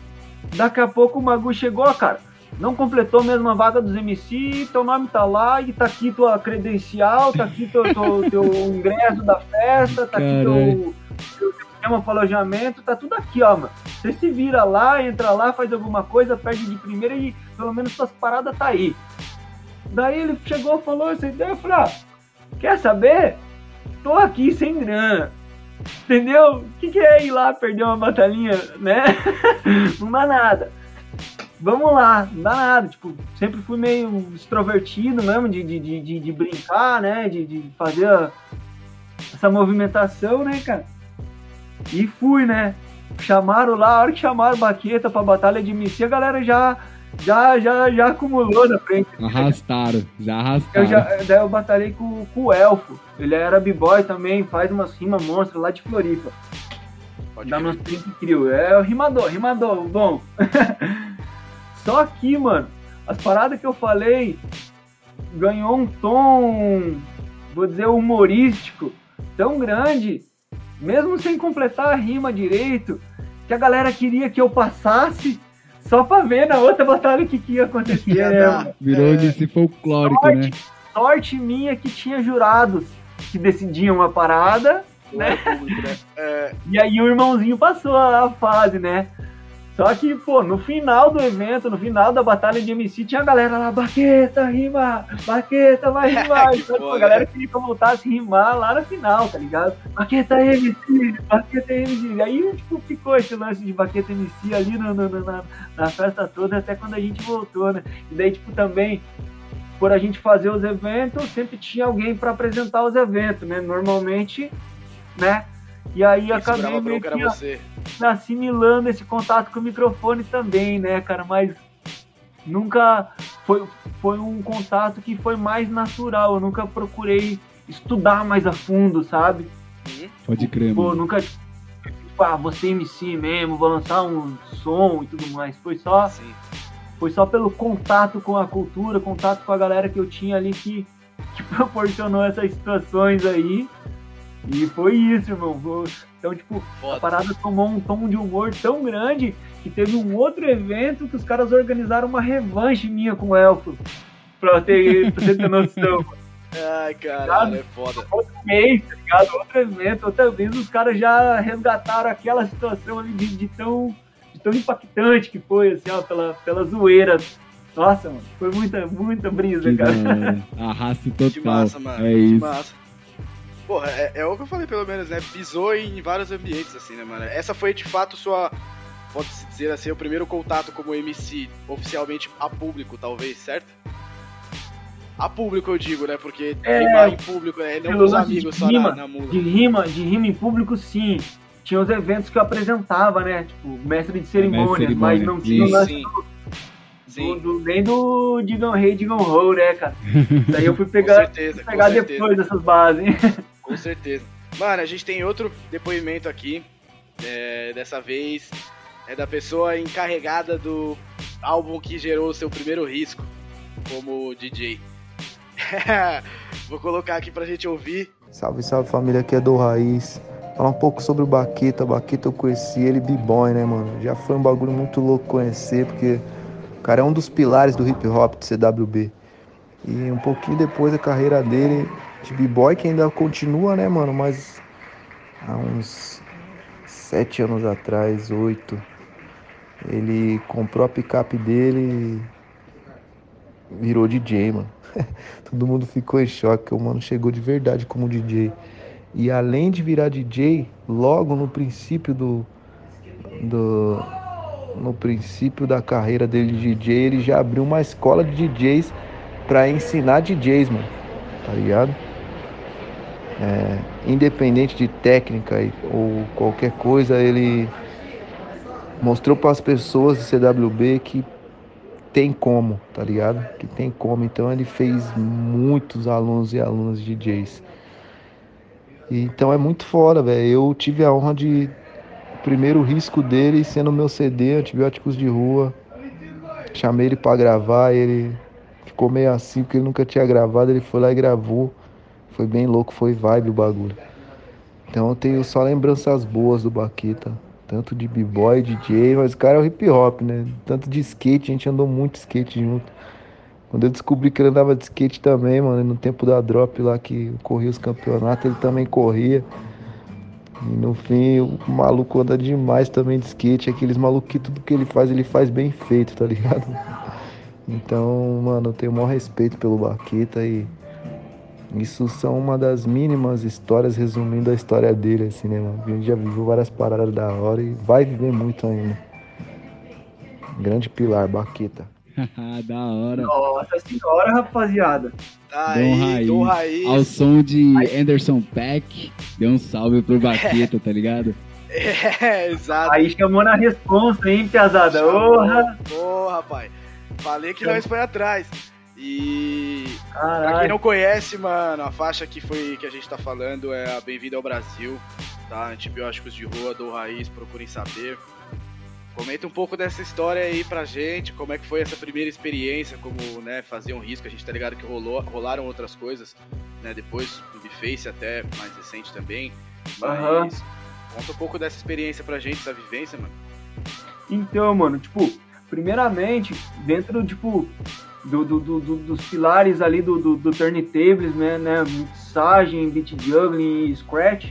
[SPEAKER 3] Daqui a pouco o Magu chegou, cara. Não completou mesmo a vaga dos MC, teu nome tá lá e tá aqui tua credencial, tá aqui teu, teu, teu ingresso da festa, tá aqui teu,
[SPEAKER 1] Caralho.
[SPEAKER 3] teu sistema para alojamento, tá tudo aqui, ó, mano. Você se vira lá, entra lá, faz alguma coisa, perde de primeira e pelo menos suas paradas tá aí. Daí ele chegou falou essa ideia, eu falei, ah, quer saber? Tô aqui sem grana. Entendeu? O que, que é ir lá perder uma batalhinha, né? não dá nada. Vamos lá, não dá nada. Tipo, sempre fui meio extrovertido mesmo, de, de, de, de- brincar, né? De, de fazer a- essa movimentação, né, cara? E fui, né? Chamaram lá, a hora que chamaram Baqueta pra batalha de MC, a galera já, já, já, já acumulou na frente.
[SPEAKER 1] Arrastaram, já
[SPEAKER 3] Eu
[SPEAKER 1] arrastaram.
[SPEAKER 3] já, daí eu batalhei com, com o Elfo. Ele era b-boy também, faz umas rimas monstras lá de Floripa.
[SPEAKER 2] Pode
[SPEAKER 3] Dá Trink Crew. É o rimador, rimador, bom. Só que, mano, as paradas que eu falei ganhou um tom, vou dizer, humorístico tão grande, mesmo sem completar a rima direito, que a galera queria que eu passasse só pra ver na outra batalha o que, que ia acontecer. Né, mano?
[SPEAKER 1] Virou
[SPEAKER 2] É.
[SPEAKER 1] MC folclórico, né?
[SPEAKER 3] sorte, sorte minha que tinha jurados que decidiam a parada,
[SPEAKER 2] é né? É,
[SPEAKER 3] e aí o irmãozinho passou a fase, né? Só que, pô, no final do evento, no final da batalha de MC, tinha a galera lá, Baqueta, rima, Baqueta, vai rimar. Então, a galera queria que eu voltasse a rimar lá no final, tá ligado? Baqueta MC, Baqueta MC. E aí, tipo, ficou esse lance de Baqueta MC ali no, no- no- na, na festa toda, até quando a gente voltou, né? E daí, tipo, também, por a gente fazer os eventos, sempre tinha alguém pra apresentar os eventos, né? Normalmente, né? E aí
[SPEAKER 2] quem
[SPEAKER 3] acabei meio que
[SPEAKER 2] era você.
[SPEAKER 3] assimilando esse contato com o microfone também, né, cara? Mas nunca foi, foi um contato que foi mais natural. Eu nunca procurei estudar mais a fundo, sabe?
[SPEAKER 2] Uhum.
[SPEAKER 1] Pode crer,
[SPEAKER 3] Pô,
[SPEAKER 1] mano.
[SPEAKER 3] nunca, tipo, ah, vou ser MC mesmo, vou lançar um som e tudo mais. Foi só,
[SPEAKER 2] Sim.
[SPEAKER 3] foi só pelo contato com a cultura, contato com a galera que eu tinha ali que, que proporcionou essas situações aí. E foi isso, irmão. Então, tipo, a
[SPEAKER 2] Foda.
[SPEAKER 3] parada tomou um tom de humor tão grande que teve um outro evento que os caras organizaram uma revanche minha com o Elfo. Pra, ter, pra você ter noção.
[SPEAKER 2] Ai, caralho, é foda.
[SPEAKER 3] Outro mês, tá ligado? Outro evento, outra vez os caras já resgataram aquela situação ali de, de tão, de tão impactante que foi, assim, ó, pela, pela zoeira. Nossa, mano, foi muita, muita brisa,
[SPEAKER 1] Que
[SPEAKER 3] cara.
[SPEAKER 1] Arraste total.
[SPEAKER 2] Que massa, mano.
[SPEAKER 1] É
[SPEAKER 2] que
[SPEAKER 1] isso.
[SPEAKER 2] massa. Porra, é, é o que eu falei, pelo menos, né? Pisou em vários ambientes, assim, né, mano? Essa foi, de fato, sua... Pode-se dizer assim, o primeiro contato como MC, oficialmente a público, talvez, certo? A público, eu digo, né? Porque
[SPEAKER 3] É,
[SPEAKER 2] rimar em público, é não com os
[SPEAKER 3] lance de
[SPEAKER 2] amigos só
[SPEAKER 3] rima,
[SPEAKER 2] na, na mula.
[SPEAKER 3] De rima, de rima em público, sim. Tinha os eventos que eu apresentava, né? Tipo, mestre de cerimônia,
[SPEAKER 1] Mestre de
[SPEAKER 3] mas
[SPEAKER 1] cerimônia,
[SPEAKER 3] não tinha lance
[SPEAKER 2] Sim.
[SPEAKER 3] Do,
[SPEAKER 2] Sim,
[SPEAKER 3] do- nem do Digam Rei, Digam Ho, né, cara? Daí eu fui
[SPEAKER 2] com
[SPEAKER 3] pegar,
[SPEAKER 2] certeza, com
[SPEAKER 3] pegar
[SPEAKER 2] certeza.
[SPEAKER 3] depois dessas bases.
[SPEAKER 2] Com certeza. Mano, a gente tem outro depoimento aqui. é, dessa vez é da pessoa encarregada do álbum que gerou o seu primeiro risco como DJ. Vou colocar aqui pra gente ouvir.
[SPEAKER 5] Salve, salve família, aqui é do Raiz. Falar um pouco sobre o Baqueta. Baqueta eu conheci ele b-boy, né, mano? Já foi um bagulho muito louco conhecer, porque o cara é um dos pilares do hip hop de CWB. E um pouquinho depois da carreira dele de b-boy, que ainda continua, né, mano? Mas há uns sete anos atrás, oito, ele comprou a picape dele e virou DJ, mano. Todo mundo ficou em choque, que o mano chegou de verdade como DJ. E além de virar DJ, logo no princípio do, do no princípio da carreira dele de DJ, ele já abriu uma escola de DJs pra ensinar DJs, mano. Tá ligado? É, independente de técnica ou qualquer coisa, ele mostrou para as pessoas do CWB que tem como, tá ligado? Que tem como. Então ele fez muitos alunos e alunas DJs. E, então é muito foda, velho. Eu tive a honra de primeiro risco dele sendo meu CD, Antibióticos de Rua. Chamei ele pra gravar, ele ficou meio assim porque ele nunca tinha gravado, ele foi lá e gravou. Foi bem louco, foi vibe o bagulho. Então eu tenho só lembranças boas do Baqueta. Tanto de b-boy, DJ, mas o cara é o hip hop, né? Tanto de skate, a gente andou muito skate junto. Quando eu descobri que ele andava de skate também, mano, no tempo da drop lá que corria os campeonatos, ele também corria. E no fim, o maluco anda demais também de skate. Aqueles maluquitos, tudo que ele faz, ele faz bem feito, tá ligado? Então, mano, eu tenho o maior respeito pelo Baqueta e isso são uma das mínimas histórias resumindo a história dele, assim, né, mano? A gente já viveu várias paradas da hora e vai viver muito ainda. Grande pilar, Baqueta.
[SPEAKER 1] da hora.
[SPEAKER 3] Nossa senhora, rapaziada.
[SPEAKER 2] Tá
[SPEAKER 1] Dom
[SPEAKER 2] aí,
[SPEAKER 1] Raiz. Ao som de Anderson Peck, deu um salve pro Baqueta, tá ligado?
[SPEAKER 2] É, exato.
[SPEAKER 3] Aí chamou na responsa, hein, piazada? Porra!
[SPEAKER 2] Porra, pai. Falei que nós foi atrás. E pra quem
[SPEAKER 3] Caralho.
[SPEAKER 2] não conhece, mano, a faixa que foi que a gente tá falando é a Bem-vindo ao Brasil, tá? Antibióticos de rua, do raiz, procurem saber. Comenta um pouco dessa história aí pra gente, como é que foi essa primeira experiência, como, né, fazer um risco, a gente tá ligado que rolou, rolaram outras coisas, né, depois do Biface até mais recente também, mas
[SPEAKER 3] Aham.
[SPEAKER 2] conta um pouco dessa experiência pra gente, essa vivência, mano.
[SPEAKER 3] Então, mano, tipo, primeiramente, dentro, tipo, do, do- do- do- dos pilares ali do, do, do turntables, né, né, mixagem, beat juggling e scratch,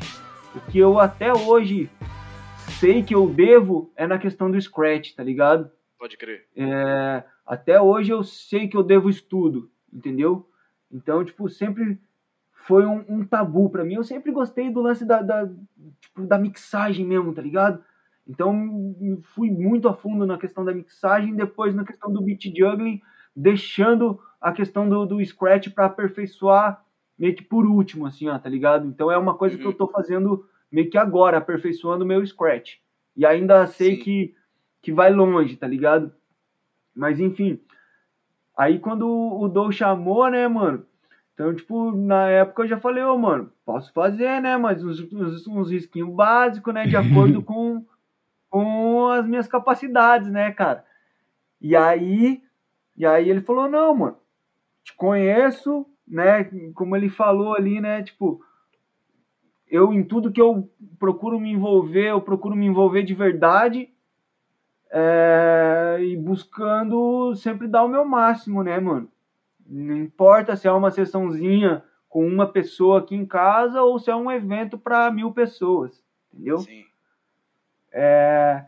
[SPEAKER 3] o que eu até hoje sei que eu devo é na questão do scratch, tá ligado?
[SPEAKER 2] Pode crer.
[SPEAKER 3] É, até hoje eu sei que eu devo estudo, entendeu? Então, tipo, sempre foi um, um tabu pra mim. Eu sempre gostei do lance da, da, tipo, da mixagem mesmo, tá ligado? Então, fui muito a fundo na questão da mixagem, depois na questão do beat juggling, deixando a questão do, do scratch pra aperfeiçoar meio que por último, assim, ó, tá ligado? Então é uma coisa que
[SPEAKER 2] Uhum.
[SPEAKER 3] eu tô fazendo meio que agora, aperfeiçoando o meu scratch. E ainda sei
[SPEAKER 2] Sim.
[SPEAKER 3] que, que vai longe, tá ligado? Mas enfim. Aí quando o Dou chamou, né, mano? Então, tipo, na época eu já falei, ô, mano, posso fazer, né? Mas uns, uns, uns risquinhos básicos, né? De acordo com, com as minhas capacidades, né, cara? E aí, e aí ele falou, não, mano, te conheço, né? Como ele falou ali, né? Tipo, eu em tudo que eu procuro me envolver, eu procuro me envolver de verdade é, e buscando sempre dar o meu máximo, né, mano? Não importa se é uma sessãozinha com uma pessoa aqui em casa ou se é um evento para mil pessoas, entendeu?
[SPEAKER 2] Sim.
[SPEAKER 3] É,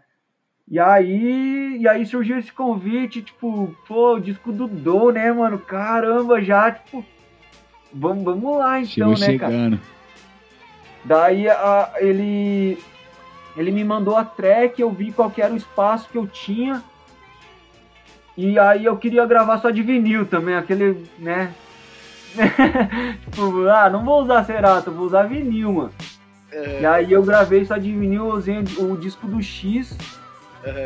[SPEAKER 3] e aí, e aí surgiu esse convite, tipo, pô, o disco do Dom, né, mano? Caramba, já, tipo, vamos, vamos lá então,
[SPEAKER 1] Chegou
[SPEAKER 3] né, cara? Daí a- ele ele me mandou a track, eu vi qual era o espaço que eu tinha. E aí eu queria gravar só de vinil também, aquele, né? tipo, ah, não vou usar Cerato, vou usar vinil, mano. E aí eu gravei só de vinil, usei o disco do X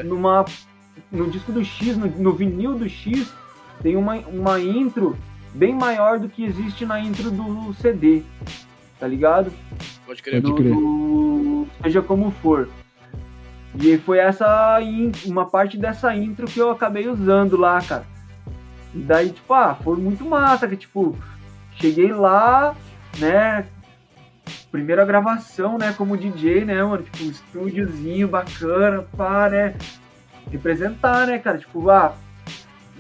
[SPEAKER 3] numa no disco do X, no, no vinil do X, tem uma, uma intro bem maior do que existe na intro do CD. Tá ligado?
[SPEAKER 2] Pode crer.
[SPEAKER 1] Pode crer.
[SPEAKER 3] do seja como for. E foi essa in- uma parte dessa intro que eu acabei usando lá, cara. E daí, tipo, ah, foi muito massa, que tipo, cheguei lá, né? Primeira gravação, né, como DJ, né, mano? Tipo, um estúdiozinho bacana, pá, né? Representar, né, cara? Tipo, ah,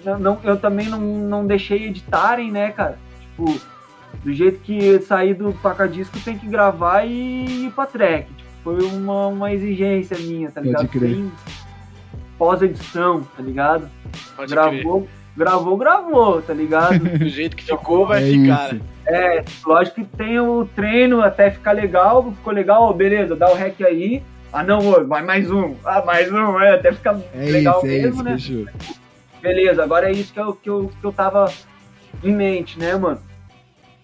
[SPEAKER 3] não, não- eu também não, não deixei editarem, né, cara? Tipo, do jeito que sair do Pacadisco tem que gravar e ir pra track. Tipo, foi uma, uma exigência minha, tá
[SPEAKER 1] Pode
[SPEAKER 3] ligado?
[SPEAKER 1] crer.
[SPEAKER 3] Sem pós-edição, tá ligado?
[SPEAKER 2] Pode crer.
[SPEAKER 3] gravou, gravou, gravou, tá ligado?
[SPEAKER 2] Do jeito que ficou, vai
[SPEAKER 1] É
[SPEAKER 2] ficar.
[SPEAKER 1] isso.
[SPEAKER 2] né?
[SPEAKER 3] é, lógico que tem o treino até ficar legal, ficou legal, ó, beleza, dá o rec aí. Ah não, ô, vai mais um. Ah, mais um, é, até ficar
[SPEAKER 1] É
[SPEAKER 3] legal
[SPEAKER 1] isso, é
[SPEAKER 3] mesmo,
[SPEAKER 1] isso,
[SPEAKER 3] né? Beleza, agora é isso que eu, que eu, que eu tava em mente, né, mano?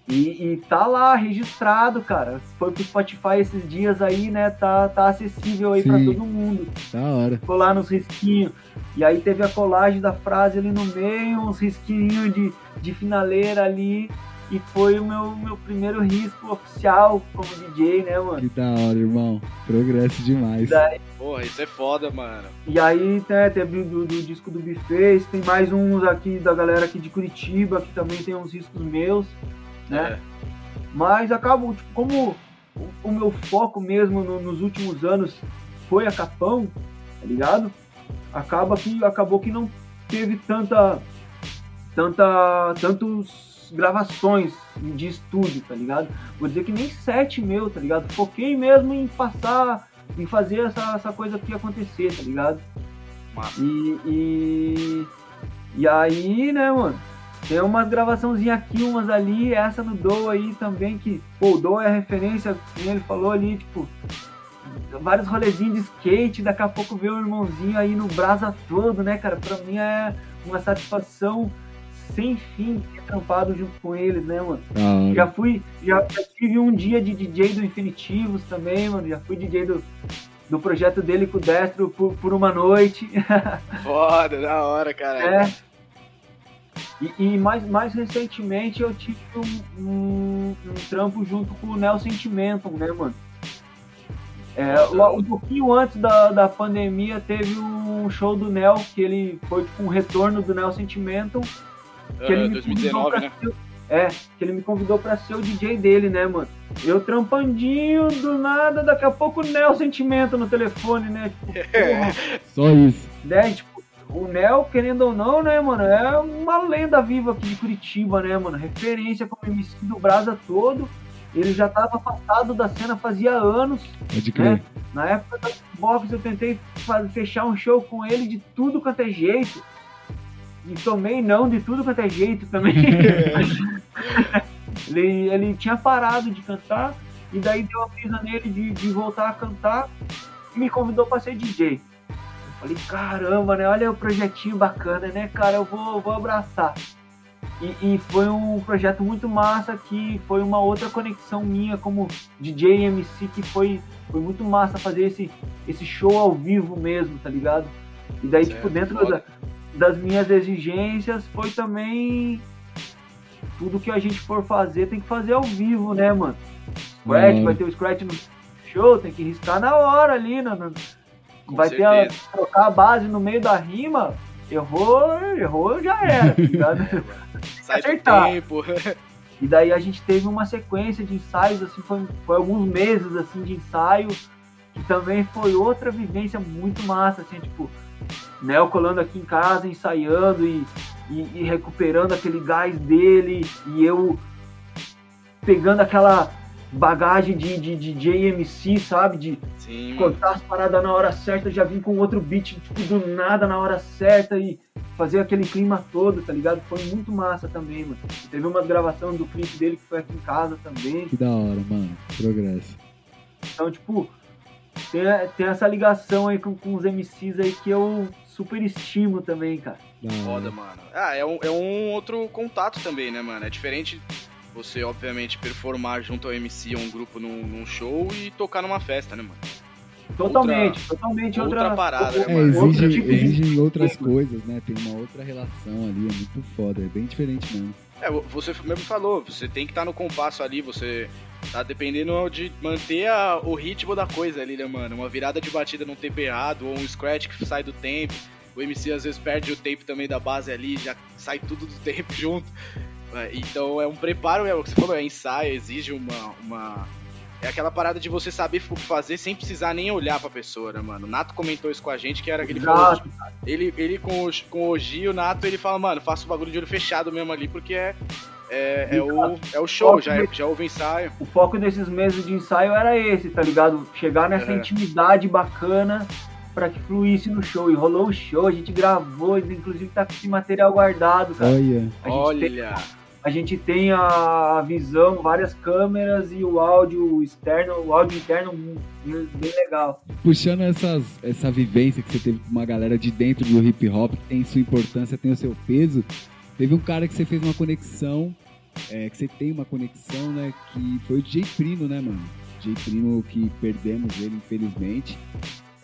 [SPEAKER 3] E, e tá lá registrado, cara. Foi pro Spotify esses dias aí, né? Tá, tá acessível aí pra
[SPEAKER 1] Sim.
[SPEAKER 3] todo mundo.
[SPEAKER 1] Da hora.
[SPEAKER 3] Ficou lá nos risquinhos. E aí teve a colagem da frase ali no meio, uns risquinhos de, de finaleira ali. E foi o meu, meu primeiro risco oficial como DJ, né, mano?
[SPEAKER 1] Que da hora, irmão. Progresso demais.
[SPEAKER 3] Daí-
[SPEAKER 2] Porra, isso é foda, mano.
[SPEAKER 3] E aí né, teve o do, do disco do Buffet, tem mais uns aqui da galera aqui de Curitiba, que também tem uns riscos meus, né?
[SPEAKER 2] É.
[SPEAKER 3] Mas acabo, tipo, como o, o meu foco mesmo no- nos últimos anos foi a Capão, tá ligado? Acaba que acabou que não teve tanta tanta tantos gravações de estúdio, tá ligado? Vou dizer que nem sete meu, tá ligado? Foquei mesmo em passar, em fazer essa, essa coisa aqui acontecer, tá ligado?
[SPEAKER 2] Massa.
[SPEAKER 3] E, e, e aí, né, mano? Tem umas gravaçãozinhas aqui, umas ali, essa no Do aí também, que, pô, o Do é referência, como ele falou ali, tipo, vários rolezinhos de skate, daqui a pouco vê o irmãozinho aí no brasa todo, né, cara? Pra mim é uma satisfação sem fim ter trampado junto com eles, né, mano?
[SPEAKER 1] Hora.
[SPEAKER 3] Já fui, já, já tive um dia de DJ do Infinitivos também, mano. Já fui DJ do, do projeto dele com o Destro por, por uma noite.
[SPEAKER 2] Foda, da hora, cara.
[SPEAKER 3] É. E, e mais, mais recentemente eu tive um, um, um trampo junto com o Nel Sentimentum, né, mano? É, um pouquinho antes da, da pandemia teve um show do Nel, que ele foi tipo um retorno do Nel Sentimentum. Que ele
[SPEAKER 2] Aham,
[SPEAKER 3] me convidou
[SPEAKER 2] 2019,
[SPEAKER 3] pra
[SPEAKER 2] né?
[SPEAKER 3] ser, é, que ele me convidou pra ser o DJ dele, né, mano? Eu trampandinho, do nada, daqui a pouco o Nel Sentimento no telefone, né? Tipo, porra,
[SPEAKER 1] Só isso.
[SPEAKER 3] né? Tipo, o Nel, querendo ou não, né, mano, é uma lenda viva aqui de Curitiba, né, mano? Referência como MC do Brasa todo. Ele já tava afastado da cena fazia anos.
[SPEAKER 1] Pode crer.
[SPEAKER 3] É. Na época da box eu tentei fa- fechar um show com ele de tudo quanto é jeito. E tomei não de tudo quanto é jeito também. ele, ele tinha parado de cantar e daí deu a brisa nele de, de voltar a cantar e me convidou para ser DJ. Falei, caramba, né? Olha o projetinho bacana, né, cara? Eu vou, vou abraçar. E, e foi um projeto muito massa que foi uma outra conexão minha como DJ MC que foi, foi muito massa fazer esse, esse show ao vivo mesmo, tá ligado? E daí,
[SPEAKER 2] Certo,
[SPEAKER 3] tipo, dentro da- das minhas exigências foi também tudo que a gente for fazer tem que fazer ao vivo, né, mano? Scratch,
[SPEAKER 1] Hum.
[SPEAKER 3] vai ter o Scratch no show, tem que riscar na hora ali, né? no-
[SPEAKER 2] Com
[SPEAKER 3] vai ter a,
[SPEAKER 2] certeza.
[SPEAKER 3] trocar a base no meio da rima, errou, errou, já era, tá ligado?
[SPEAKER 2] Sai do
[SPEAKER 3] acertar.
[SPEAKER 2] tempo.
[SPEAKER 3] E daí a gente teve uma sequência de ensaios, assim, foi, foi alguns meses assim de ensaio, que também foi outra vivência muito massa, assim, tipo, Nel colando aqui em casa, ensaiando e, e, e recuperando aquele gás dele, e eu pegando aquela bagagem de, de, de JMC, sabe? De
[SPEAKER 2] Sim,
[SPEAKER 3] cortar as paradas na hora certa, já vim com outro beat, tipo, do nada na hora certa e fazer aquele clima todo, tá ligado? Foi muito massa também, mano. Teve uma gravação do clipe dele que foi aqui em casa também.
[SPEAKER 1] Que da hora, mano. Progresso.
[SPEAKER 3] Então, tipo, tem, tem essa ligação aí com, com os MCs aí que eu super estimo também, cara.
[SPEAKER 2] Foda, mano. Ah, é um, é um outro contato também, né, mano? É diferente você, obviamente, performar junto ao MC ou um grupo num, num show e tocar numa festa, né, mano?
[SPEAKER 3] Totalmente, totalmente
[SPEAKER 2] outra
[SPEAKER 3] outra,
[SPEAKER 2] parada, né,
[SPEAKER 1] É,
[SPEAKER 2] mano?
[SPEAKER 3] outra
[SPEAKER 1] exige,
[SPEAKER 3] vivência.
[SPEAKER 1] exigem outras coisas, né? Tem uma outra relação ali, é muito foda, é bem diferente mesmo.
[SPEAKER 2] É, você mesmo falou, você tem que estar no compasso ali, você tá dependendo de manter a- o ritmo da coisa ali, né, mano? Uma virada de batida num tempo errado, ou um scratch que sai do tempo. O MC às vezes perde o tempo também da base ali, já sai tudo do tempo junto. É, Então é um preparo, é o que você falou, é ensaio, exige uma, uma. É aquela parada de você saber o que fazer sem precisar nem olhar pra pessoa, né, mano? O Nato comentou isso com a gente, que era aquele
[SPEAKER 3] Exato.
[SPEAKER 2] ele, ele com, o, com o Gio, o Nato, ele fala, mano, faça o bagulho de olho fechado mesmo ali, porque é, é, é o, é o show, já, é- já houve ensaio.
[SPEAKER 3] O foco desses meses de ensaio era esse, tá ligado? Chegar nessa
[SPEAKER 2] É.
[SPEAKER 3] intimidade bacana pra que fluísse no show. E rolou o show, a gente gravou, inclusive tá com esse material guardado, cara.
[SPEAKER 1] Olha,
[SPEAKER 3] A gente tem
[SPEAKER 2] Olha,
[SPEAKER 3] a gente tem a visão, várias câmeras e o áudio externo, o áudio interno bem legal.
[SPEAKER 1] puxando essas, essa vivência que você teve com uma galera de dentro do hip hop, que tem sua importância, tem o seu peso, teve um cara que você fez uma conexão é, que você tem uma conexão, né? Que foi o DJ Primo, né, mano? DJ Primo que perdemos ele, infelizmente.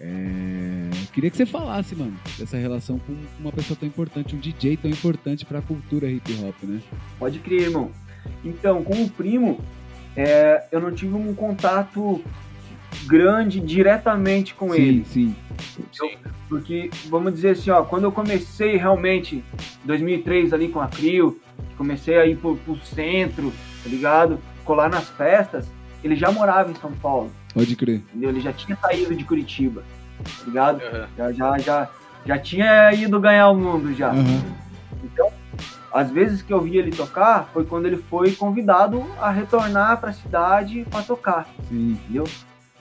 [SPEAKER 1] É, Queria que você falasse, mano, dessa relação com uma pessoa tão importante, um DJ tão importante pra cultura hip hop, né?
[SPEAKER 3] Pode crer, irmão. Então, com o primo, é, eu não tive um contato grande diretamente com
[SPEAKER 1] sim,
[SPEAKER 3] ele.
[SPEAKER 1] sim.
[SPEAKER 3] Porque, vamos dizer assim, ó, quando eu comecei realmente, em 2003 ali com a Crio, comecei a ir pro, pro centro, tá ligado? Colar nas festas, ele já morava em São Paulo,
[SPEAKER 1] Pode crer.
[SPEAKER 3] entendeu? Ele já tinha saído de Curitiba, tá ligado?
[SPEAKER 2] Aham.
[SPEAKER 3] Já, já, já, já tinha ido ganhar o mundo já.
[SPEAKER 1] Aham.
[SPEAKER 3] Então, às vezes que eu vi ele tocar, foi quando ele foi convidado a retornar pra cidade pra tocar,
[SPEAKER 1] Sim.
[SPEAKER 3] entendeu?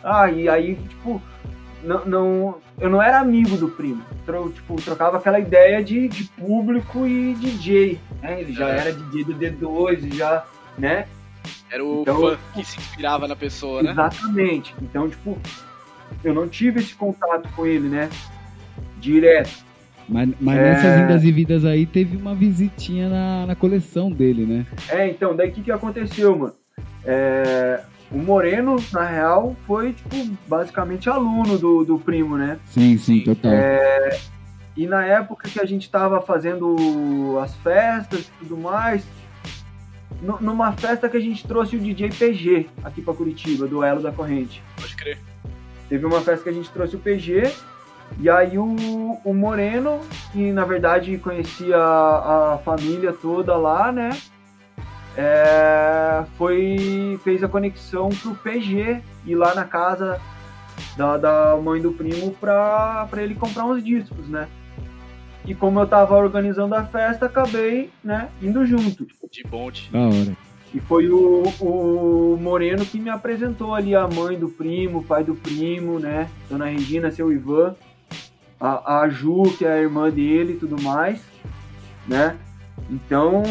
[SPEAKER 3] Ah, e aí, tipo, não, não, eu não era amigo do primo. Tro, tipo, trocava aquela ideia de, de público e DJ, né? Ele já
[SPEAKER 2] É.
[SPEAKER 3] era DJ do D2, já, né?
[SPEAKER 2] Era o
[SPEAKER 3] Então-
[SPEAKER 2] fã que se inspirava na pessoa, né?
[SPEAKER 3] Exatamente. Então, tipo, eu não tive esse contato com ele, né? Direto.
[SPEAKER 1] Mas, mas
[SPEAKER 3] É.
[SPEAKER 1] nessas indas e vidas aí teve uma visitinha na, na coleção dele, né?
[SPEAKER 3] É, então, daí o que, que aconteceu, mano? É, o Moreno, na real, foi, tipo, basicamente aluno do, do primo, né?
[SPEAKER 1] Sim, sim, total.
[SPEAKER 3] E na época que a gente tava fazendo as festas e tudo mais, numa festa que a gente trouxe o DJ PG aqui pra Curitiba, do Elo da Corrente.
[SPEAKER 2] Pode crer.
[SPEAKER 3] Teve uma festa que a gente trouxe o PG, e aí o, o Moreno, que na verdade conhecia a, a família toda lá, né? é, foi fez a conexão pro PG ir lá na casa da, da mãe do primo pra, pra ele comprar uns discos, né? E como eu tava organizando a festa, acabei, né, indo junto.
[SPEAKER 2] De bonde.
[SPEAKER 1] Da hora.
[SPEAKER 3] E foi o, o Moreno que me apresentou ali a mãe do primo, o pai do primo, né? Dona Regina, seu Ivan, a, a Ju, que é a irmã dele e tudo mais, né? Então,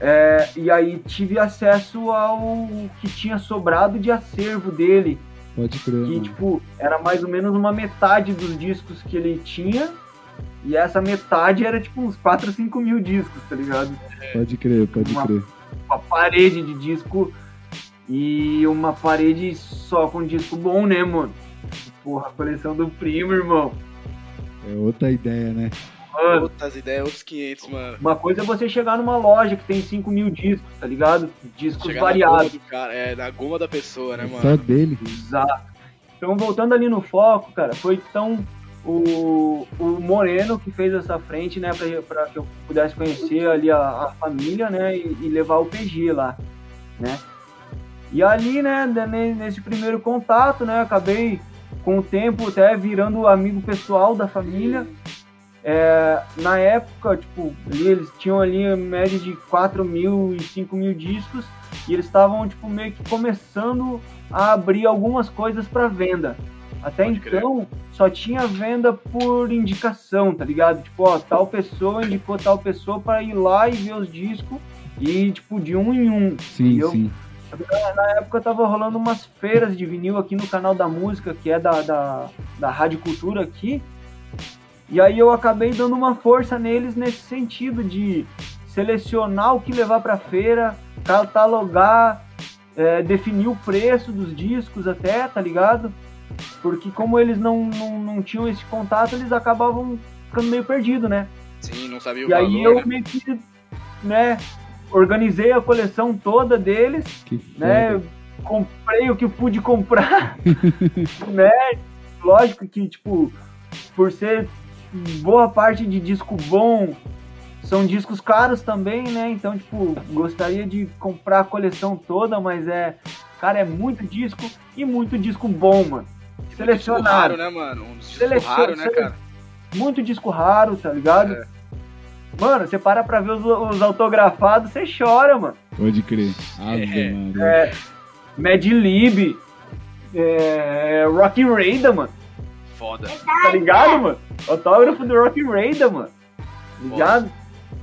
[SPEAKER 3] é, e aí tive acesso ao que tinha sobrado de acervo dele,
[SPEAKER 1] Pode crer,
[SPEAKER 3] que
[SPEAKER 1] mano.
[SPEAKER 3] tipo, era mais ou menos uma metade dos discos que ele tinha, e essa metade era tipo uns 4, 5 mil discos, tá ligado?
[SPEAKER 1] Pode crer, pode
[SPEAKER 3] Uma-
[SPEAKER 1] crer.
[SPEAKER 3] uma parede de disco e uma parede só com disco bom, né, mano? Porra, a coleção do primo, irmão.
[SPEAKER 1] É outra ideia, né?
[SPEAKER 3] Mano,
[SPEAKER 2] Outras ideias, outros 500, mano.
[SPEAKER 3] uma coisa é você chegar numa loja que tem 5 mil discos, tá ligado? Discos
[SPEAKER 2] Chegar na
[SPEAKER 3] variados.
[SPEAKER 2] do cara, é, na goma da pessoa, né,
[SPEAKER 1] Só
[SPEAKER 2] mano?
[SPEAKER 1] dele.
[SPEAKER 3] Exato. Então, voltando ali no foco, cara, foi tão o, o Moreno que fez essa frente, né, pra que eu pudesse conhecer ali a, a família, né, e, e levar o PG lá, né. E ali, né, ne- nesse primeiro contato, né, acabei com o tempo até virando amigo pessoal da família. É, na época, tipo, eles tinham ali a média de 4 mil e 5 mil discos e eles estavam, tipo, meio que começando a abrir algumas coisas para venda. Até
[SPEAKER 2] Pode crer.
[SPEAKER 3] então, só tinha venda por indicação, tá ligado? Tipo, ó, tal pessoa indicou tal pessoa para ir lá e ver os discos e, tipo, de um em um.
[SPEAKER 1] Sim,
[SPEAKER 3] entendeu?
[SPEAKER 1] sim.
[SPEAKER 3] Na época tava rolando umas feiras de vinil aqui no canal da música, que é da, da, da Rádio Cultura aqui. E aí eu acabei dando uma força neles nesse sentido de selecionar o que levar pra feira, catalogar, é, definir o preço dos discos até, tá ligado? Porque como eles não, não, não tinham esse contato, eles acabavam ficando meio perdidos, né?
[SPEAKER 2] Sim, não sabia o
[SPEAKER 3] E aí
[SPEAKER 2] valor,
[SPEAKER 3] eu
[SPEAKER 2] né?
[SPEAKER 3] meio que, né, organizei a coleção toda deles
[SPEAKER 1] Que foda.
[SPEAKER 3] né? Comprei o que pude comprar, né? Lógico que, tipo, por ser boa parte de disco bom, são discos caros também, né? Então, tipo, gostaria de comprar a coleção toda, mas é, cara, é muito disco e muito disco bom, mano.
[SPEAKER 2] Muito disco
[SPEAKER 3] selecionado.
[SPEAKER 2] raro, né, mano? Um disco
[SPEAKER 3] Selecion-
[SPEAKER 2] raro, né, cara?
[SPEAKER 3] Muito disco raro, tá ligado?
[SPEAKER 2] É.
[SPEAKER 3] Mano, você para pra ver os, os autografados, você chora, mano.
[SPEAKER 1] Pode crer. Ave
[SPEAKER 2] É.
[SPEAKER 1] Maria.
[SPEAKER 3] É, Mad Lib, é, Rocky Raider, mano.
[SPEAKER 2] Foda.
[SPEAKER 3] Tá ligado, mano? Autógrafo do Rocky Raider, mano. Ligado?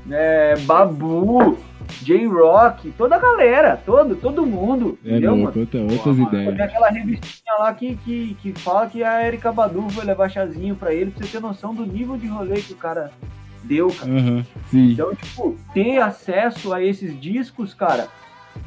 [SPEAKER 3] É, Babu, J-Rock, toda a galera, todo, todo mundo,
[SPEAKER 1] É
[SPEAKER 3] entendeu,
[SPEAKER 1] louco,
[SPEAKER 3] mano?
[SPEAKER 1] outra, outras.
[SPEAKER 3] Tem
[SPEAKER 1] ideias.
[SPEAKER 3] aquela revistinha lá que, que, que fala que a Erika Badu foi levar chazinho pra ele, pra você ter noção do nível de rolê que o cara deu, cara.
[SPEAKER 1] Sim.
[SPEAKER 3] Então, tipo, ter acesso a esses discos, cara,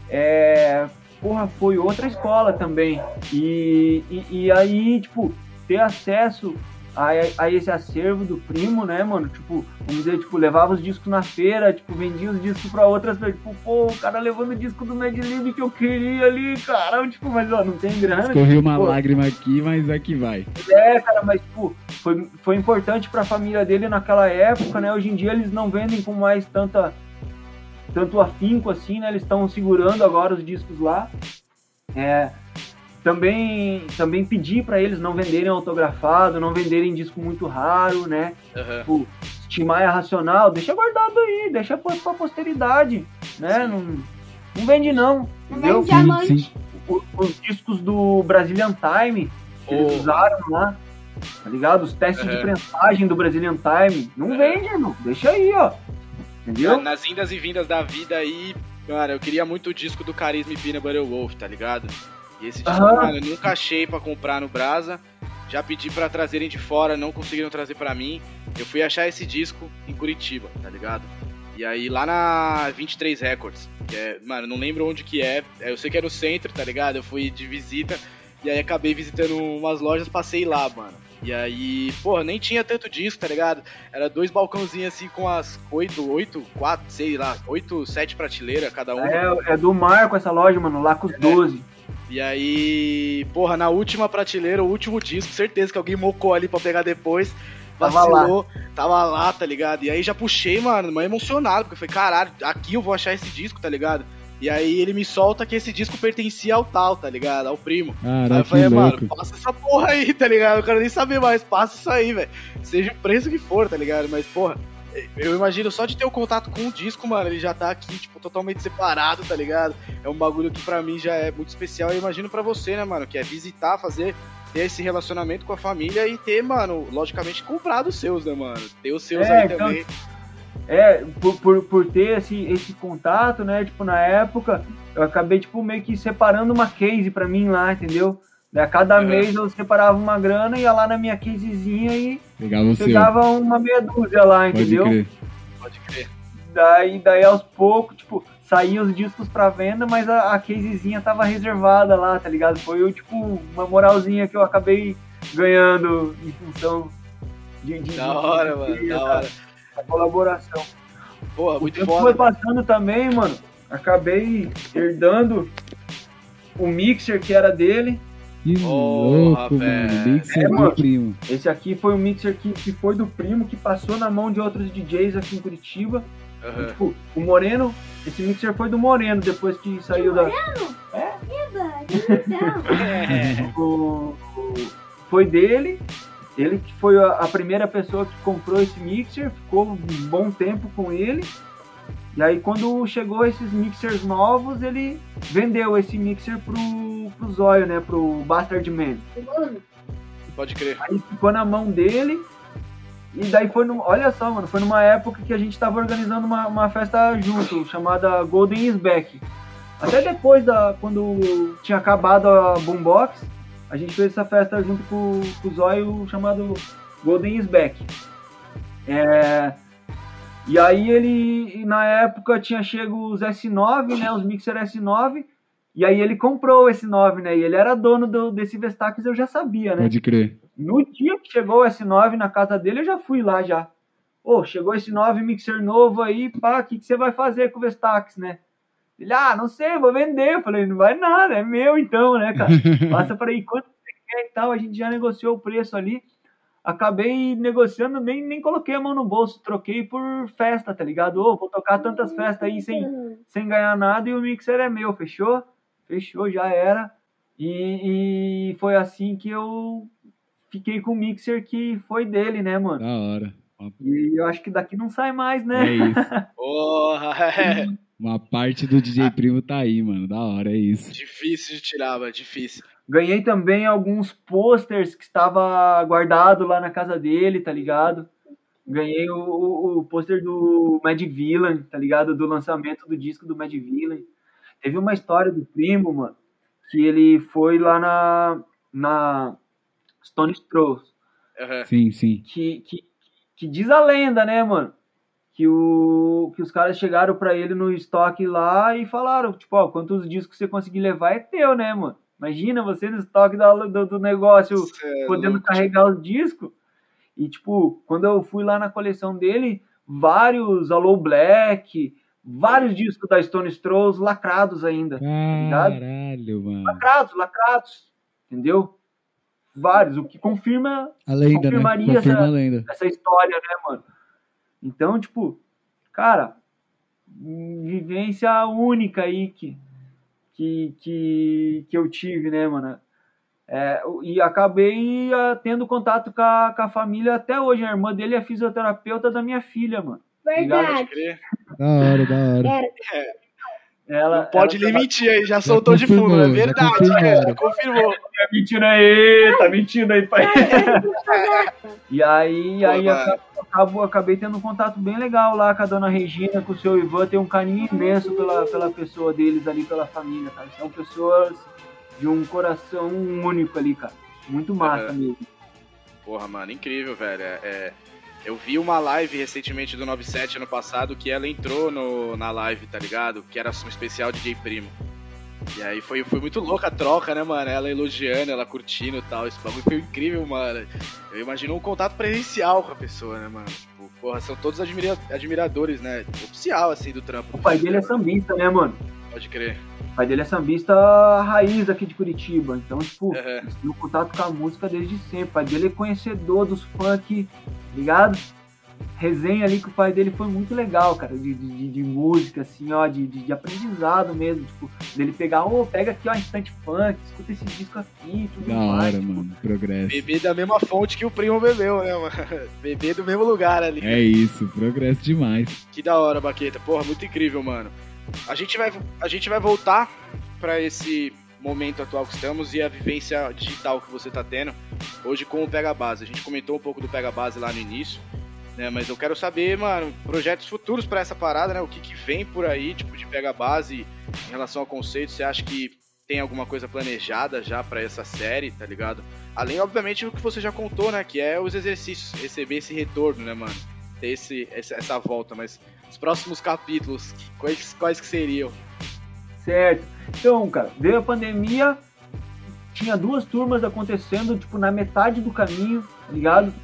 [SPEAKER 3] é. Porra, foi outra escola também. E, e, e aí, tipo, ter acesso a, a esse acervo do primo, né, mano? Tipo, vamos dizer, tipo, levava os discos na feira, tipo, vendia os discos pra outras pessoas. Tipo, pô, o cara levando o disco do Mad Lib que eu queria ali, caramba, tipo, mas ó, não tem grana.
[SPEAKER 1] Escorri uma
[SPEAKER 3] Pô,
[SPEAKER 1] lágrima aqui, mas aqui vai.
[SPEAKER 3] é, cara, mas tipo, foi, foi importante pra família dele naquela época, né? Hoje em dia eles não vendem com mais tanta tanto afinco assim, né? Eles estão segurando agora os discos lá. É, também também pedi pra eles não venderem autografado, não venderem disco muito raro, né?
[SPEAKER 2] Aham.
[SPEAKER 3] Tipo, Timaya Racional, deixa guardado aí, deixa pra, pra posteridade, né? Não, não vende não, entendeu?
[SPEAKER 6] Vende.
[SPEAKER 1] Sim, sim.
[SPEAKER 3] o- os discos do Brazilian Time que eles
[SPEAKER 2] Oh.
[SPEAKER 3] usaram lá, tá ligado? Os testes de
[SPEAKER 2] Aham.
[SPEAKER 3] prensagem do Brazilian Time. Não
[SPEAKER 2] Aham.
[SPEAKER 3] vende, irmão. Deixa aí, ó. Entendeu?
[SPEAKER 2] Nas indas e vindas da vida aí, cara, eu queria muito o disco do Carisma e Peanut Butter Wolf, tá ligado? E esse disco,
[SPEAKER 3] Aham.
[SPEAKER 2] mano, eu nunca achei pra comprar no Brasa. Já pedi pra trazerem de fora, não conseguiram trazer pra mim. Eu fui achar esse disco em Curitiba, tá ligado? E aí lá na 23 Records, que é, mano, não lembro onde que é. Eu sei que é no centro, tá ligado? Eu fui de visita e aí acabei visitando umas lojas, passei lá, mano. E aí, porra, nem tinha tanto disco, tá ligado? Era dois balcãozinhos assim com as oito, oito, quatro, sei lá, oito, sete prateleiras cada um.
[SPEAKER 3] É, é do Marco essa loja, mano. Lá com os 12.
[SPEAKER 2] E aí, porra, na última prateleira, o último disco, certeza que alguém mocou ali pra pegar depois.
[SPEAKER 3] Tava
[SPEAKER 2] Vacilou, tava lá, tá ligado? E aí já puxei, mano, mas emocionado, porque eu falei, caralho, aqui eu vou achar esse disco, tá ligado? E aí ele me solta que esse disco pertencia ao tal, tá ligado? Ao primo. Aí
[SPEAKER 1] Caraca,
[SPEAKER 2] eu
[SPEAKER 1] que
[SPEAKER 2] falei,
[SPEAKER 1] louco.
[SPEAKER 2] mano, passa essa porra aí, tá ligado? Eu quero nem saber mais, passa isso aí, velho. Seja o preço que for, tá ligado? Mas, porra, eu imagino só de ter o contato com o disco, mano, ele já tá aqui, tipo, totalmente separado, tá ligado? É um bagulho que pra mim já é muito especial. Eu imagino pra você, né, mano, que é visitar, fazer, ter esse relacionamento com a família e ter, mano, logicamente, comprado os seus, né, mano? Ter os seus
[SPEAKER 3] É,
[SPEAKER 2] aí
[SPEAKER 3] então,
[SPEAKER 2] também.
[SPEAKER 3] É, por, por, por ter esse, esse contato, né? Tipo, na época, eu acabei, tipo, meio que separando uma case pra mim lá, entendeu? A cada
[SPEAKER 2] Uhum.
[SPEAKER 3] mês eu separava uma grana, ia lá na minha casezinha e
[SPEAKER 1] Pegava
[SPEAKER 3] uma meia dúzia lá,
[SPEAKER 1] Pode
[SPEAKER 3] entendeu?
[SPEAKER 1] crer.
[SPEAKER 2] Pode crer.
[SPEAKER 3] Daí, daí aos poucos, tipo, saíam os discos pra venda, mas a, a casezinha tava reservada lá, tá ligado? Foi, eu, tipo, uma moralzinha que eu acabei ganhando em função de, de,
[SPEAKER 2] Da hora,
[SPEAKER 3] de-
[SPEAKER 2] mano,
[SPEAKER 3] de-
[SPEAKER 2] da hora.
[SPEAKER 3] da colaboração.
[SPEAKER 2] Porra,
[SPEAKER 3] O
[SPEAKER 2] muito
[SPEAKER 3] tempo
[SPEAKER 2] foda.
[SPEAKER 3] foi passando também, mano. Acabei herdando o mixer que era dele.
[SPEAKER 1] Que louco,
[SPEAKER 2] velho.
[SPEAKER 1] mano. Mixer
[SPEAKER 3] É,
[SPEAKER 1] do
[SPEAKER 3] mano.
[SPEAKER 1] primo.
[SPEAKER 3] Esse aqui foi o mixer que, que foi do primo, que passou na mão de outros DJs aqui em Curitiba. E,
[SPEAKER 2] Aham.
[SPEAKER 3] tipo, o Moreno, esse mixer foi do Moreno, depois que saiu da.
[SPEAKER 6] Eba, então.
[SPEAKER 2] É.
[SPEAKER 3] o- o- foi dele. Ele que foi a, a primeira pessoa que comprou esse mixer, ficou um bom tempo com ele. E aí quando chegou esses mixers novos, ele vendeu esse mixer pro, pro Zóio, né? Pro Bastard Man.
[SPEAKER 2] Pode crer.
[SPEAKER 3] Aí ficou na mão dele. E daí foi no. Olha só, mano, foi numa época que a gente tava organizando uma, uma festa junto, chamada Golden is Back. Até depois da. Quando tinha acabado a Boombox, a gente fez essa festa junto com, com o Zóio chamado Golden is Back. É, e aí ele, na época, tinha chego os S9, né? Os Mixer S9. E aí ele comprou o S9, né? E ele era dono do, desse Vestax, eu já sabia, né?
[SPEAKER 1] Pode crer.
[SPEAKER 3] No dia que chegou o S9 na casa dele, eu já fui lá já. Ô, chegou esse 9 mixer novo aí, pá, o que, que você vai fazer com o Vestax, né? Ele, ah, não sei, vou vender. Eu falei, não vai nada, é meu então, né, cara? Passa para aí, quanto você quer e tal. A gente já negociou o preço ali. Acabei negociando, nem, nem coloquei a mão no bolso, troquei por festa, tá ligado? Ô, vou tocar tantas festas aí sem, sem ganhar nada e o mixer é meu, fechou? Fechou, já era. E, e foi assim que eu fiquei com o mixer que foi dele, né, mano?
[SPEAKER 1] Da hora.
[SPEAKER 3] E eu acho que daqui não sai mais,
[SPEAKER 1] É
[SPEAKER 3] né?
[SPEAKER 1] isso.
[SPEAKER 2] Porra, é.
[SPEAKER 1] Uma parte do DJ Primo tá aí, mano. Da hora, é isso.
[SPEAKER 2] Difícil de tirar, mano, difícil.
[SPEAKER 3] Ganhei também alguns posters que estava guardado lá na casa dele, tá ligado? Ganhei o, o, o pôster do Mad Villain, tá ligado? Do lançamento do disco do Mad Villain. Teve uma história do primo, mano, que ele foi lá na, na Stone Throws.
[SPEAKER 2] Aham.
[SPEAKER 1] Sim, sim.
[SPEAKER 3] que, que, que diz a lenda, né, mano? que, o, que os caras chegaram pra ele no estoque lá e falaram, tipo, ó, quantos discos você conseguir levar é teu, né, mano? Imagina você no estoque da- do, do negócio,
[SPEAKER 2] Cê é
[SPEAKER 3] podendo
[SPEAKER 2] louco.
[SPEAKER 3] carregar os discos. E, tipo, quando eu fui lá na coleção dele, vários Alô Black, vários discos da Stone Strolls lacrados ainda. ligado?
[SPEAKER 1] Caralho, mano.
[SPEAKER 3] Lacrados, lacrados. Entendeu? Vários, o que confirma
[SPEAKER 1] A lenda, né?
[SPEAKER 3] Confirmaria
[SPEAKER 1] Confirma
[SPEAKER 3] essa-
[SPEAKER 1] a lenda.
[SPEAKER 3] essa história, né, mano? Então, tipo, cara, vivência única aí que, que, que, que eu tive, né, mano? É, e acabei ah, tendo contato com a, com a família até hoje. A irmã dele é fisioterapeuta da minha filha, mano.
[SPEAKER 6] Verdade.
[SPEAKER 1] Da hora, da hora.
[SPEAKER 3] Ela,
[SPEAKER 2] Não pode
[SPEAKER 3] ela
[SPEAKER 2] lhe mentir aí, já soltou de
[SPEAKER 1] confirmou,
[SPEAKER 2] fundo, é
[SPEAKER 1] já
[SPEAKER 2] verdade. É, confirmou.
[SPEAKER 3] Tá mentindo aí, tá mentindo aí, pai. E aí,
[SPEAKER 2] Pô,
[SPEAKER 3] aí acabou, acabei tendo um contato bem legal lá com a dona Regina, com o seu Ivan. Tenho um carinho imenso pela, pela pessoa deles ali, pela família, cara. São pessoas de um coração único ali, cara. Muito massa
[SPEAKER 2] Aham.
[SPEAKER 3] mesmo.
[SPEAKER 2] Porra, mano, incrível, velho. É, é, eu vi uma live recentemente do 97 ano passado que ela entrou no, na live, tá ligado? Que era um especial DJ Primo. E aí foi, foi muito louca a troca, né, mano? Ela elogiando, ela curtindo e tal. Esse bagulho foi incrível, mano. Eu imagino um contato presencial com a pessoa, né, mano? Tipo, porra, são todos admira- admiradores, né? Oficial, assim, do trampo.
[SPEAKER 3] O pai dele é sambista, né, mano?
[SPEAKER 2] Pode crer.
[SPEAKER 3] O pai dele é sambista raiz aqui de Curitiba. Então, tipo,
[SPEAKER 2] Aham.
[SPEAKER 3] eles têm um contato com a música desde sempre. O pai dele é conhecedor dos funk, ligado? Resenha ali com o pai dele foi muito legal, cara, de, de, de- música, assim, ó, de, de, de aprendizado mesmo, tipo, dele pegar, ô, pega aqui, ó, instante funk, escuta esse disco aqui e tudo
[SPEAKER 1] Da
[SPEAKER 3] mais.
[SPEAKER 1] hora,
[SPEAKER 3] tipo,
[SPEAKER 1] mano. Progresso.
[SPEAKER 2] Beber da mesma fonte que o primo bebeu, né, mano? Beber do mesmo lugar ali.
[SPEAKER 1] É isso, progresso demais.
[SPEAKER 2] Que da hora, Baqueta. Porra, muito incrível, mano. A gente vai, a gente vai voltar pra esse momento atual que estamos e a vivência digital que você tá tendo hoje com o Pega Base. A gente comentou um pouco do Pega Base lá no início, né? Mas eu quero saber, mano, projetos futuros pra essa parada, né? O que, que vem por aí, tipo, de Pega Base em relação ao conceito. Você acha que tem alguma coisa planejada já pra essa série, tá ligado? Além, obviamente, do que você já contou, né? Que é os exercícios, receber esse retorno, né, mano? Ter esse, essa volta, mas os próximos capítulos, quais, quais que seriam?
[SPEAKER 3] Certo. Então, cara, veio a pandemia, tinha duas turmas acontecendo, tipo, na metade do caminho, tá ligado?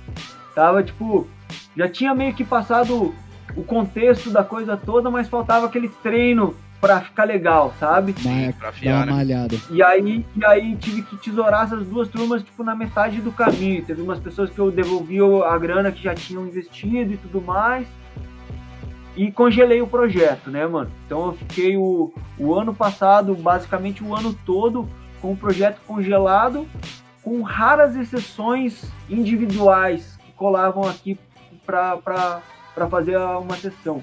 [SPEAKER 3] Tava, tipo, já tinha meio que passado o contexto da coisa toda, mas faltava aquele treino pra ficar legal, sabe?
[SPEAKER 1] Mas,
[SPEAKER 2] pra
[SPEAKER 1] uma
[SPEAKER 2] né?
[SPEAKER 1] malhada.
[SPEAKER 3] E aí, e aí tive que tesourar essas duas turmas, tipo, na metade do caminho. Teve umas pessoas que eu devolvi a grana que já tinham investido e tudo mais. E congelei o projeto, né, mano? Então eu fiquei o, o ano passado, basicamente o ano todo, com o projeto congelado, com raras exceções individuais que colavam aqui pra fazer uma sessão.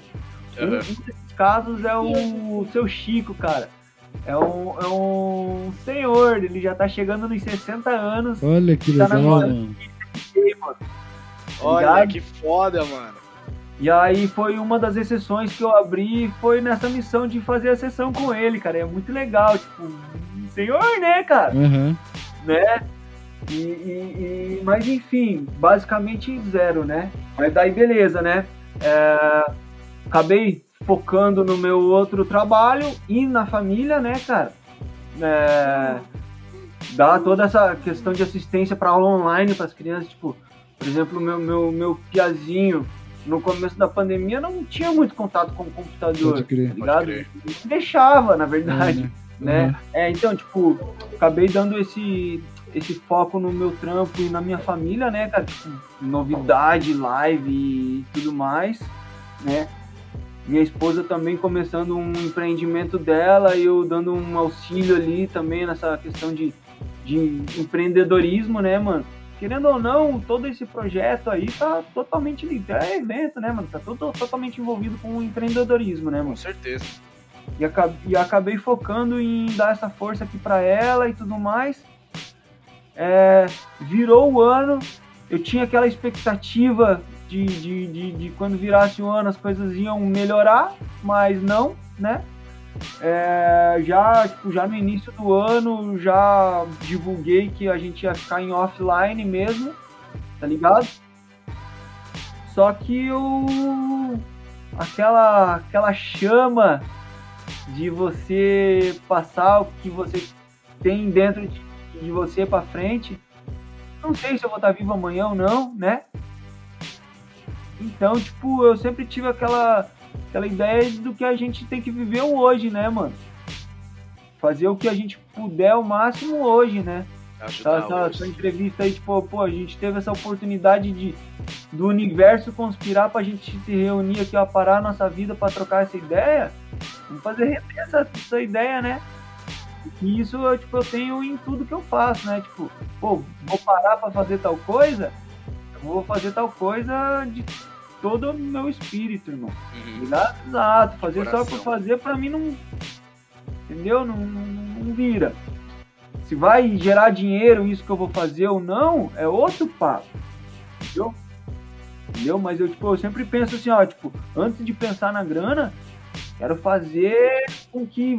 [SPEAKER 3] Um,
[SPEAKER 2] Aham.
[SPEAKER 3] um desses casos é o seu Chico, cara. É um, é um senhor, ele já tá chegando nos 60 anos.
[SPEAKER 1] Olha que
[SPEAKER 3] Tá na
[SPEAKER 1] legal, mano.
[SPEAKER 2] Olha, que foda, mano.
[SPEAKER 3] E aí foi uma das exceções que eu abri, foi nessa missão de fazer a sessão com ele, cara. É muito legal, tipo, senhor, né, cara?
[SPEAKER 1] Aham.
[SPEAKER 3] né? E, e- e- mas enfim, basicamente zero, né? Mas daí beleza, né? É, acabei focando no meu outro trabalho e na família, né, cara? É, dar toda essa questão de assistência para aula online para as crianças, tipo, por exemplo, meu meu meu piazinho no começo da pandemia não tinha muito contato com o computador,
[SPEAKER 1] Pode crer.
[SPEAKER 3] tá ligado?
[SPEAKER 2] crer.
[SPEAKER 3] Deixava, na verdade
[SPEAKER 1] É, né?
[SPEAKER 3] né? É, então, tipo, acabei dando esse, esse foco no meu trampo e na minha família, né, cara? Tipo, novidade, live e tudo mais, né? Minha esposa também começando um empreendimento dela e eu dando um auxílio ali também nessa questão de, de empreendedorismo, né, mano? Querendo ou não, todo esse projeto aí tá totalmente ligado. É evento, né, mano? Tá todo, totalmente envolvido com o empreendedorismo, né, mano?
[SPEAKER 2] Com certeza.
[SPEAKER 3] e, aca- e acabei focando em dar essa força aqui pra ela e tudo mais. É, virou o ano, eu tinha aquela expectativa de, de, de, de quando virasse o ano as coisas iam melhorar, mas não, né? É, já, tipo, já no início do ano já divulguei que a gente ia ficar em offline mesmo, tá ligado? Só que eu aquela, aquela chama de você passar o que você tem dentro de, de você para frente. Não sei se eu vou estar vivo amanhã ou não, né? Então, tipo, eu sempre tive aquela, aquela ideia do que a gente tem que viver hoje, né, mano? Fazer o que a gente puder o máximo hoje, né? Essa, essa, essa entrevista aí, tipo, pô, a gente teve essa oportunidade de do universo conspirar pra gente se reunir aqui, ó, parar a nossa vida pra trocar essa ideia. Vamos fazer render essa, essa ideia, né? E isso eu, tipo, eu tenho em tudo que eu faço, né? Tipo, pô, vou parar pra fazer tal coisa, eu vou fazer tal coisa de todo o meu espírito, irmão.
[SPEAKER 2] Uhum.
[SPEAKER 3] Ligado? Exato. Fazer só por fazer, pra mim não. Entendeu? Não, não, não vira. Se vai gerar dinheiro isso que eu vou fazer ou não, é outro papo. Entendeu? Entendeu? Mas eu, tipo, eu sempre penso assim, ó, tipo, antes de pensar na grana, quero fazer com que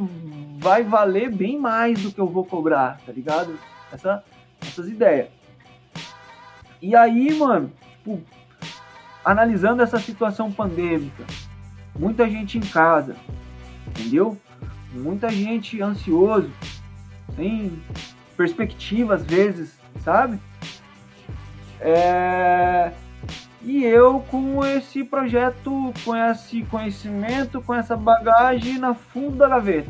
[SPEAKER 3] vai valer bem mais do que eu vou cobrar, tá ligado? Essa, essas ideias. E aí, mano, tipo, analisando essa situação pandêmica, muita gente em casa, entendeu? Muita gente ansioso, sem perspectiva às vezes, sabe? É... E eu com esse projeto, com esse conhecimento, com essa bagagem na fundo da gaveta,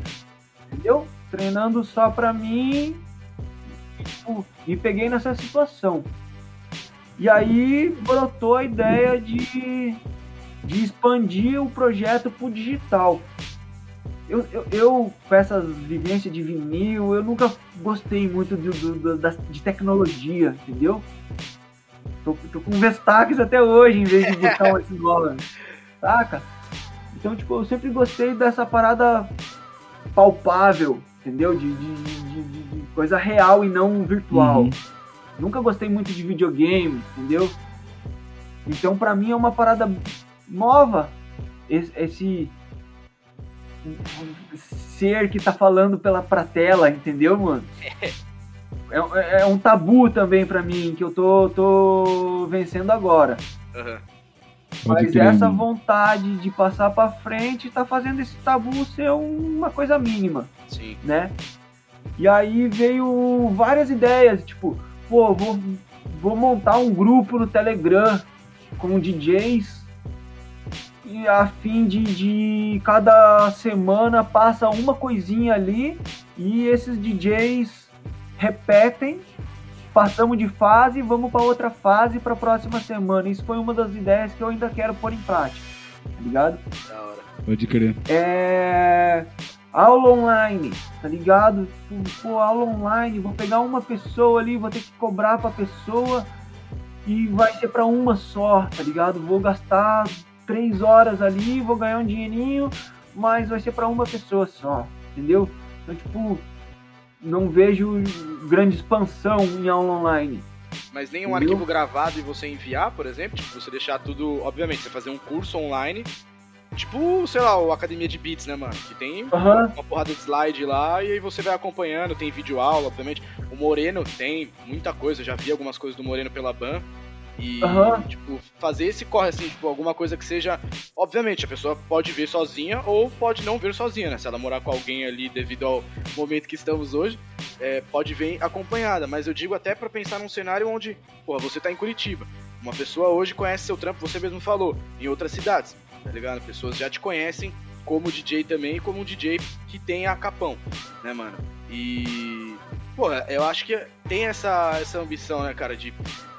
[SPEAKER 3] entendeu? Treinando só pra mim, tipo, me peguei nessa situação. E aí brotou a ideia de, de expandir o projeto pro digital. Eu, eu, eu, com essas vivências de vinil, eu nunca gostei muito de, da- de tecnologia, entendeu? Tô, tô com Vestax até hoje, em vez de buscar um S9, saca? Então, tipo, eu sempre gostei dessa parada palpável, entendeu? De, de, de- de- de coisa real e não virtual.
[SPEAKER 1] Uhum.
[SPEAKER 3] Nunca gostei muito de videogame, entendeu? Então, pra mim é uma parada nova esse, ser que tá falando pela pra tela, entendeu, mano? É, é um tabu também pra mim que eu tô, tô vencendo agora.
[SPEAKER 1] Pode
[SPEAKER 3] Mas essa vontade de passar pra frente tá fazendo esse tabu ser uma coisa mínima
[SPEAKER 2] Sim.
[SPEAKER 3] né? E aí veio várias ideias, tipo, pô, vou, vou montar um grupo no Telegram com DJs e a fim de, de cada semana passa uma coisinha ali e esses DJs repetem, passamos de fase, vamos para outra fase para a próxima semana. Isso foi uma das ideias que eu ainda quero pôr em prática, tá ligado?
[SPEAKER 2] Da hora.
[SPEAKER 1] Pode crer.
[SPEAKER 3] É. Aula online, tá ligado? Tipo, Pô, aula online, vou pegar uma pessoa ali, vou ter que cobrar pra pessoa e vai ser pra uma só, tá ligado? Vou gastar três horas ali, vou ganhar um dinheirinho, mas vai ser pra uma pessoa só, entendeu? Então, tipo, não vejo grande expansão em aula online.
[SPEAKER 2] Mas nem um
[SPEAKER 3] Entendeu?
[SPEAKER 2] arquivo gravado e você enviar, por exemplo, tipo, você deixar tudo. Obviamente, você fazer um curso online. Tipo, sei lá, o Academia de Beats, né, mano? Que tem
[SPEAKER 3] Aham.
[SPEAKER 2] uma porrada de slide lá e aí você vai acompanhando, tem vídeo aula, obviamente. O Moreno tem muita coisa, eu já vi algumas coisas do Moreno pela Ban. E,
[SPEAKER 3] Aham.
[SPEAKER 2] tipo, fazer esse corre, assim, tipo, alguma coisa que seja. Obviamente, a pessoa pode ver sozinha ou pode não ver sozinha, né? Se ela morar com alguém ali devido ao momento que estamos hoje, é, pode ver acompanhada. Mas eu digo até pra pensar num cenário onde, porra, você tá em Curitiba. Uma pessoa hoje conhece seu trampo, você mesmo falou, em outras cidades, tá ligado? Pessoas já te conhecem como DJ também, como um DJ que tem a capão, né, mano? E. Porra, eu acho que tem essa, essa ambição, né, cara, de.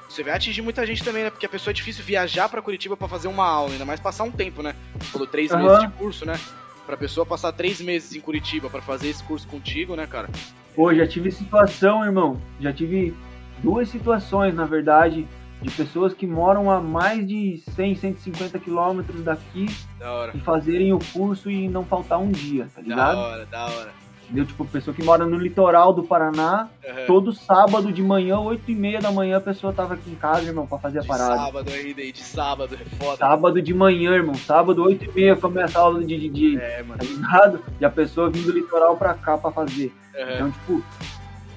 [SPEAKER 2] Você vai atingir muita gente também, né? Porque a pessoa é difícil viajar pra Curitiba pra fazer uma aula, ainda mais passar um tempo, né? Você falou três
[SPEAKER 3] Aham.
[SPEAKER 2] meses de curso, né? Pra pessoa passar três meses em Curitiba pra fazer esse curso contigo, né, cara?
[SPEAKER 3] Pô, já tive situação, irmão. Já tive duas situações, na verdade, de pessoas que moram a mais de 100, 150 quilômetros daqui
[SPEAKER 2] Da hora.
[SPEAKER 3] e fazerem o curso e não faltar um dia, tá
[SPEAKER 2] Da
[SPEAKER 3] ligado?
[SPEAKER 2] hora, da hora.
[SPEAKER 3] Entendeu? Tipo, pessoa que mora no litoral do Paraná,
[SPEAKER 2] Aham.
[SPEAKER 3] todo sábado de manhã, 8 e meia da manhã, a pessoa tava aqui em casa, irmão, pra fazer a
[SPEAKER 2] De
[SPEAKER 3] parada.
[SPEAKER 2] sábado ainda, de sábado, é foda.
[SPEAKER 3] Sábado de manhã, irmão. Sábado, 8 e meia, começa a aula de DJ,
[SPEAKER 2] É, mano.
[SPEAKER 3] tá ligado? E a pessoa vindo do litoral pra cá pra fazer.
[SPEAKER 2] Aham.
[SPEAKER 3] Então, tipo,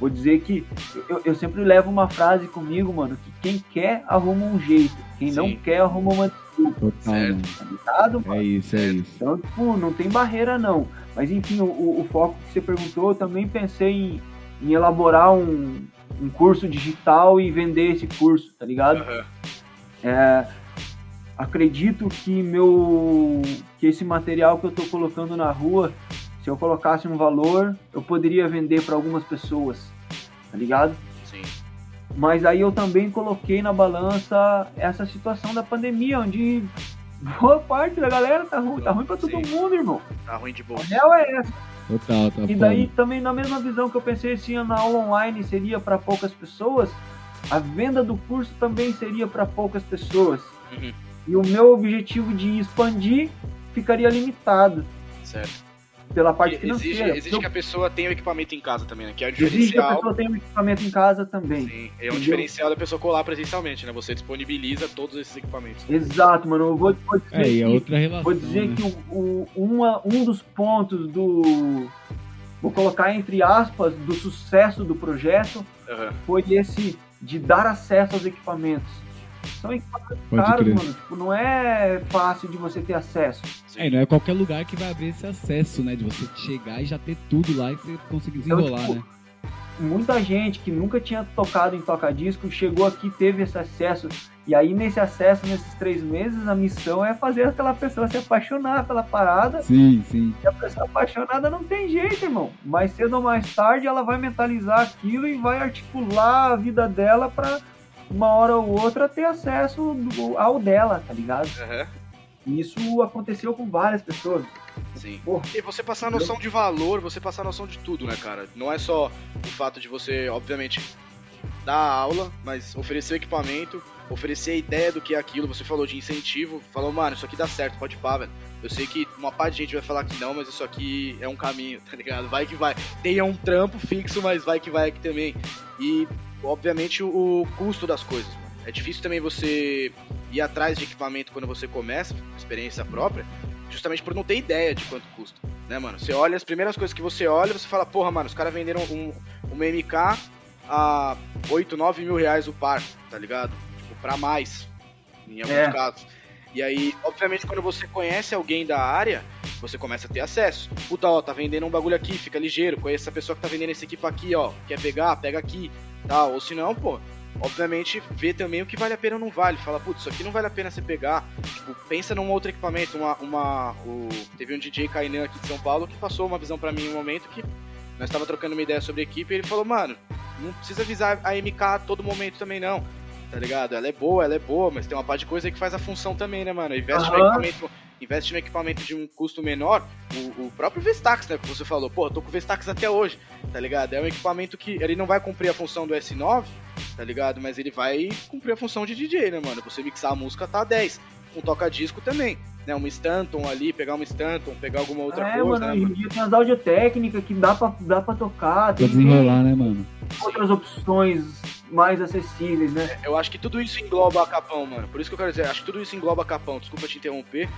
[SPEAKER 3] vou dizer que eu, eu sempre levo uma frase comigo, mano, que quem quer arruma um jeito, quem não
[SPEAKER 2] Sim.
[SPEAKER 3] quer arruma uma
[SPEAKER 1] Total,
[SPEAKER 2] Certo.
[SPEAKER 3] tá ligado, mano?
[SPEAKER 1] É isso, é isso.
[SPEAKER 3] Então, tipo, não tem barreira não. Mas enfim, o, o- foco que você perguntou, eu também pensei em, em elaborar um, um curso digital e vender esse curso, tá ligado?
[SPEAKER 2] Aham.
[SPEAKER 3] É, acredito que meu que esse material que eu tô colocando na rua, se eu colocasse um valor, eu poderia vender para algumas pessoas, tá ligado?
[SPEAKER 2] Sim.
[SPEAKER 3] Mas aí eu também coloquei na balança essa situação da pandemia, onde boa parte da galera tá ruim, tá ruim para todo mundo, irmão.
[SPEAKER 2] Tá ruim de
[SPEAKER 3] A
[SPEAKER 2] bolsa.
[SPEAKER 3] real é essa.
[SPEAKER 1] Total, tá
[SPEAKER 3] E daí também na mesma visão que eu pensei assim, na aula online seria para poucas pessoas, a venda do curso também seria para poucas pessoas.
[SPEAKER 2] Uhum.
[SPEAKER 3] E o meu objetivo de expandir ficaria limitado
[SPEAKER 2] Certo.
[SPEAKER 3] Pela parte
[SPEAKER 2] E
[SPEAKER 3] financeira.
[SPEAKER 2] Exige, exige que a pessoa tenha o equipamento em casa também, né? Que é o
[SPEAKER 3] exige que a
[SPEAKER 2] diferencial.
[SPEAKER 3] pessoa tenha um equipamento em casa também.
[SPEAKER 2] Sim, é um
[SPEAKER 3] Entendeu?
[SPEAKER 2] diferencial da pessoa colar presencialmente, né? Você disponibiliza todos esses equipamentos.
[SPEAKER 3] Exato, mano. Eu vou, vou dizer,
[SPEAKER 1] É, e é
[SPEAKER 3] que,
[SPEAKER 1] outra relação.
[SPEAKER 3] vou dizer
[SPEAKER 1] né?
[SPEAKER 3] que o, o- uma, um dos pontos do. Vou colocar entre aspas, do sucesso do projeto
[SPEAKER 2] Aham.
[SPEAKER 3] foi esse de dar acesso aos equipamentos. São equipamentos
[SPEAKER 1] Pode
[SPEAKER 3] caros, mano. Tipo, não é fácil de você ter acesso.
[SPEAKER 2] Sim.
[SPEAKER 1] É, não é qualquer lugar que vai abrir esse acesso, né? De você chegar e já ter tudo lá e você conseguir
[SPEAKER 3] Então,
[SPEAKER 1] desenrolar,
[SPEAKER 3] tipo,
[SPEAKER 1] né?
[SPEAKER 3] Muita gente que nunca tinha tocado em toca-disco chegou aqui, teve esse acesso. E aí, nesse acesso, nesses três meses, a missão é fazer aquela pessoa se apaixonar pela parada.
[SPEAKER 1] Sim, sim.
[SPEAKER 3] E a pessoa apaixonada não tem jeito, irmão. Mais cedo ou mais tarde, ela vai mentalizar aquilo e vai articular a vida dela pra uma hora ou outra ter acesso do- ao dela, tá ligado?
[SPEAKER 2] Aham.
[SPEAKER 3] E isso aconteceu com várias pessoas.
[SPEAKER 2] Sim.
[SPEAKER 3] Porra.
[SPEAKER 2] E você passar a noção de valor, você passar a noção de tudo, né, cara? Não é só o fato de você, obviamente, dar a aula, mas oferecer o equipamento, oferecer a ideia do que é aquilo. Você falou de incentivo, falou, mano, isso aqui dá certo, pode pá, velho. Eu sei que uma parte de gente vai falar que não, mas isso aqui é um caminho, tá ligado? Vai que vai. Tenha um trampo fixo, mas vai que vai aqui também. E, obviamente, o, custo das coisas. É difícil também você ir atrás de equipamento quando você começa, experiência própria, justamente por não ter ideia de quanto custa, né, mano? Você olha as primeiras coisas que você olha, você fala, porra, mano, os caras venderam um, uma MK a 8, 9 mil reais o par, tá ligado? Tipo, pra mais, em alguns
[SPEAKER 3] É.
[SPEAKER 2] casos. E aí, obviamente, quando você conhece alguém da área, você começa a ter acesso. Puta, ó, tá vendendo um bagulho aqui, fica ligeiro. Conhece essa pessoa que tá vendendo esse equipo aqui, ó. Quer pegar? Pega aqui. Tal. Ou se não, pô, obviamente, vê também o que vale a pena ou não vale. Fala, putz, isso aqui não vale a pena você pegar. Tipo, pensa num outro equipamento. Uma. uma o, teve um DJ Kainan aqui de São Paulo que passou uma visão pra mim em um momento que nós tava trocando uma ideia sobre a equipe e ele falou, mano, não precisa avisar a MK a todo momento também, não. Tá ligado? Ela é boa, ela é boa, mas tem uma parte de coisa aí que faz a função também, né, mano? Investe no
[SPEAKER 3] Aham.
[SPEAKER 2] equipamento. Investe no equipamento de um custo menor, o, o próprio Vestax, né? Que você falou, pô, eu tô com o Vestax até hoje, tá ligado? É um equipamento que ele não vai cumprir a função do S9, tá ligado? Mas ele vai cumprir a função de DJ, né, mano? Você mixar a música tá 10. Um toca-disco também, né? Uma Stanton ali, pegar uma Stanton, pegar alguma outra
[SPEAKER 3] é,
[SPEAKER 2] coisa,
[SPEAKER 3] mano,
[SPEAKER 2] né,
[SPEAKER 3] hoje em
[SPEAKER 2] mano?
[SPEAKER 3] dia tem as audiotécnicas que dá pra, dá pra tocar, tem
[SPEAKER 1] desenrolar, né, mano?
[SPEAKER 3] outras opções mais acessíveis, né?
[SPEAKER 2] Eu acho que tudo isso engloba a Capão, mano. Por isso que eu quero dizer, acho que tudo isso engloba a Capão. Desculpa te interromper,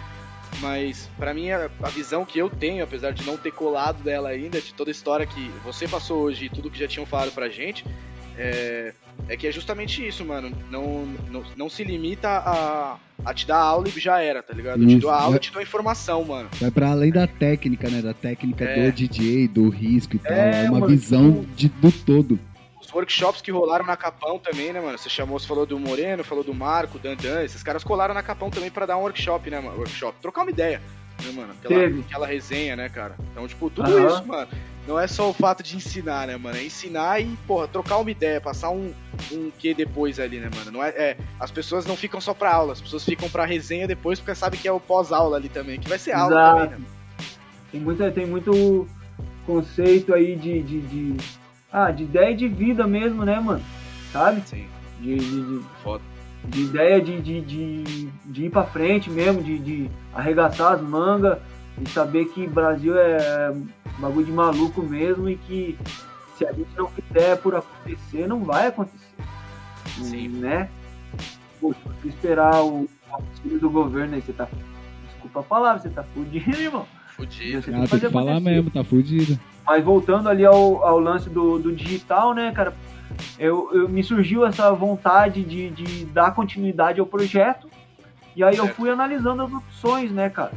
[SPEAKER 2] mas pra mim a, a visão que eu tenho, apesar de não ter colado dela ainda, de toda a história que você passou hoje e tudo que já tinham falado pra gente, é, é que é justamente isso, mano. Não, não, não se limita a, a te dar aula e já era, tá ligado? Eu te
[SPEAKER 1] Isso,
[SPEAKER 2] dou a aula e te dou a informação, mano.
[SPEAKER 1] Vai pra além da técnica, né? Da técnica
[SPEAKER 2] É.
[SPEAKER 1] do DJ, do risco e tal.
[SPEAKER 3] É,
[SPEAKER 1] É, uma
[SPEAKER 3] mano,
[SPEAKER 1] visão de, do todo.
[SPEAKER 2] Os workshops que rolaram na Capão também, né, mano? Você chamou, você falou do Moreno, falou do Marco, Dandan, esses caras colaram na Capão também pra dar um workshop, né, mano? Workshop, trocar uma ideia, né, mano? Aquela, aquela resenha, né, cara? Então, tipo, tudo
[SPEAKER 3] Aham.
[SPEAKER 2] isso, mano. Não é só o fato de ensinar, né, mano? É ensinar e, porra, trocar uma ideia, passar um, um quê depois ali, né, mano? Não é, é, as pessoas não ficam só pra aula, as pessoas ficam pra resenha depois porque sabe que é o pós-aula ali também, que vai ser aula
[SPEAKER 3] Exato.
[SPEAKER 2] também, né?
[SPEAKER 3] Tem, muita, tem muito conceito aí de, de, de- Ah, de ideia de vida mesmo, né, mano? Sabe?
[SPEAKER 2] Sim,
[SPEAKER 3] De, de, de-
[SPEAKER 2] foda.
[SPEAKER 3] de ideia de, de, de, de ir pra frente mesmo, de, de arregaçar as mangas e saber que Brasil é bagulho de maluco mesmo e que se a gente não fizer por acontecer, não vai acontecer.
[SPEAKER 2] Sim.
[SPEAKER 3] Né? Você esperar o auxílio do governo aí, você tá. Desculpa a palavra, você tá fudido, irmão.
[SPEAKER 2] Fudido.
[SPEAKER 1] Ah,
[SPEAKER 3] tem que
[SPEAKER 1] falar
[SPEAKER 3] acontecer.
[SPEAKER 1] mesmo, tá fudido.
[SPEAKER 3] Mas voltando ali ao, ao lance do, do digital, né, cara? Eu, eu- me surgiu essa vontade de, de dar continuidade ao projeto E aí eu fui analisando as opções, né, cara?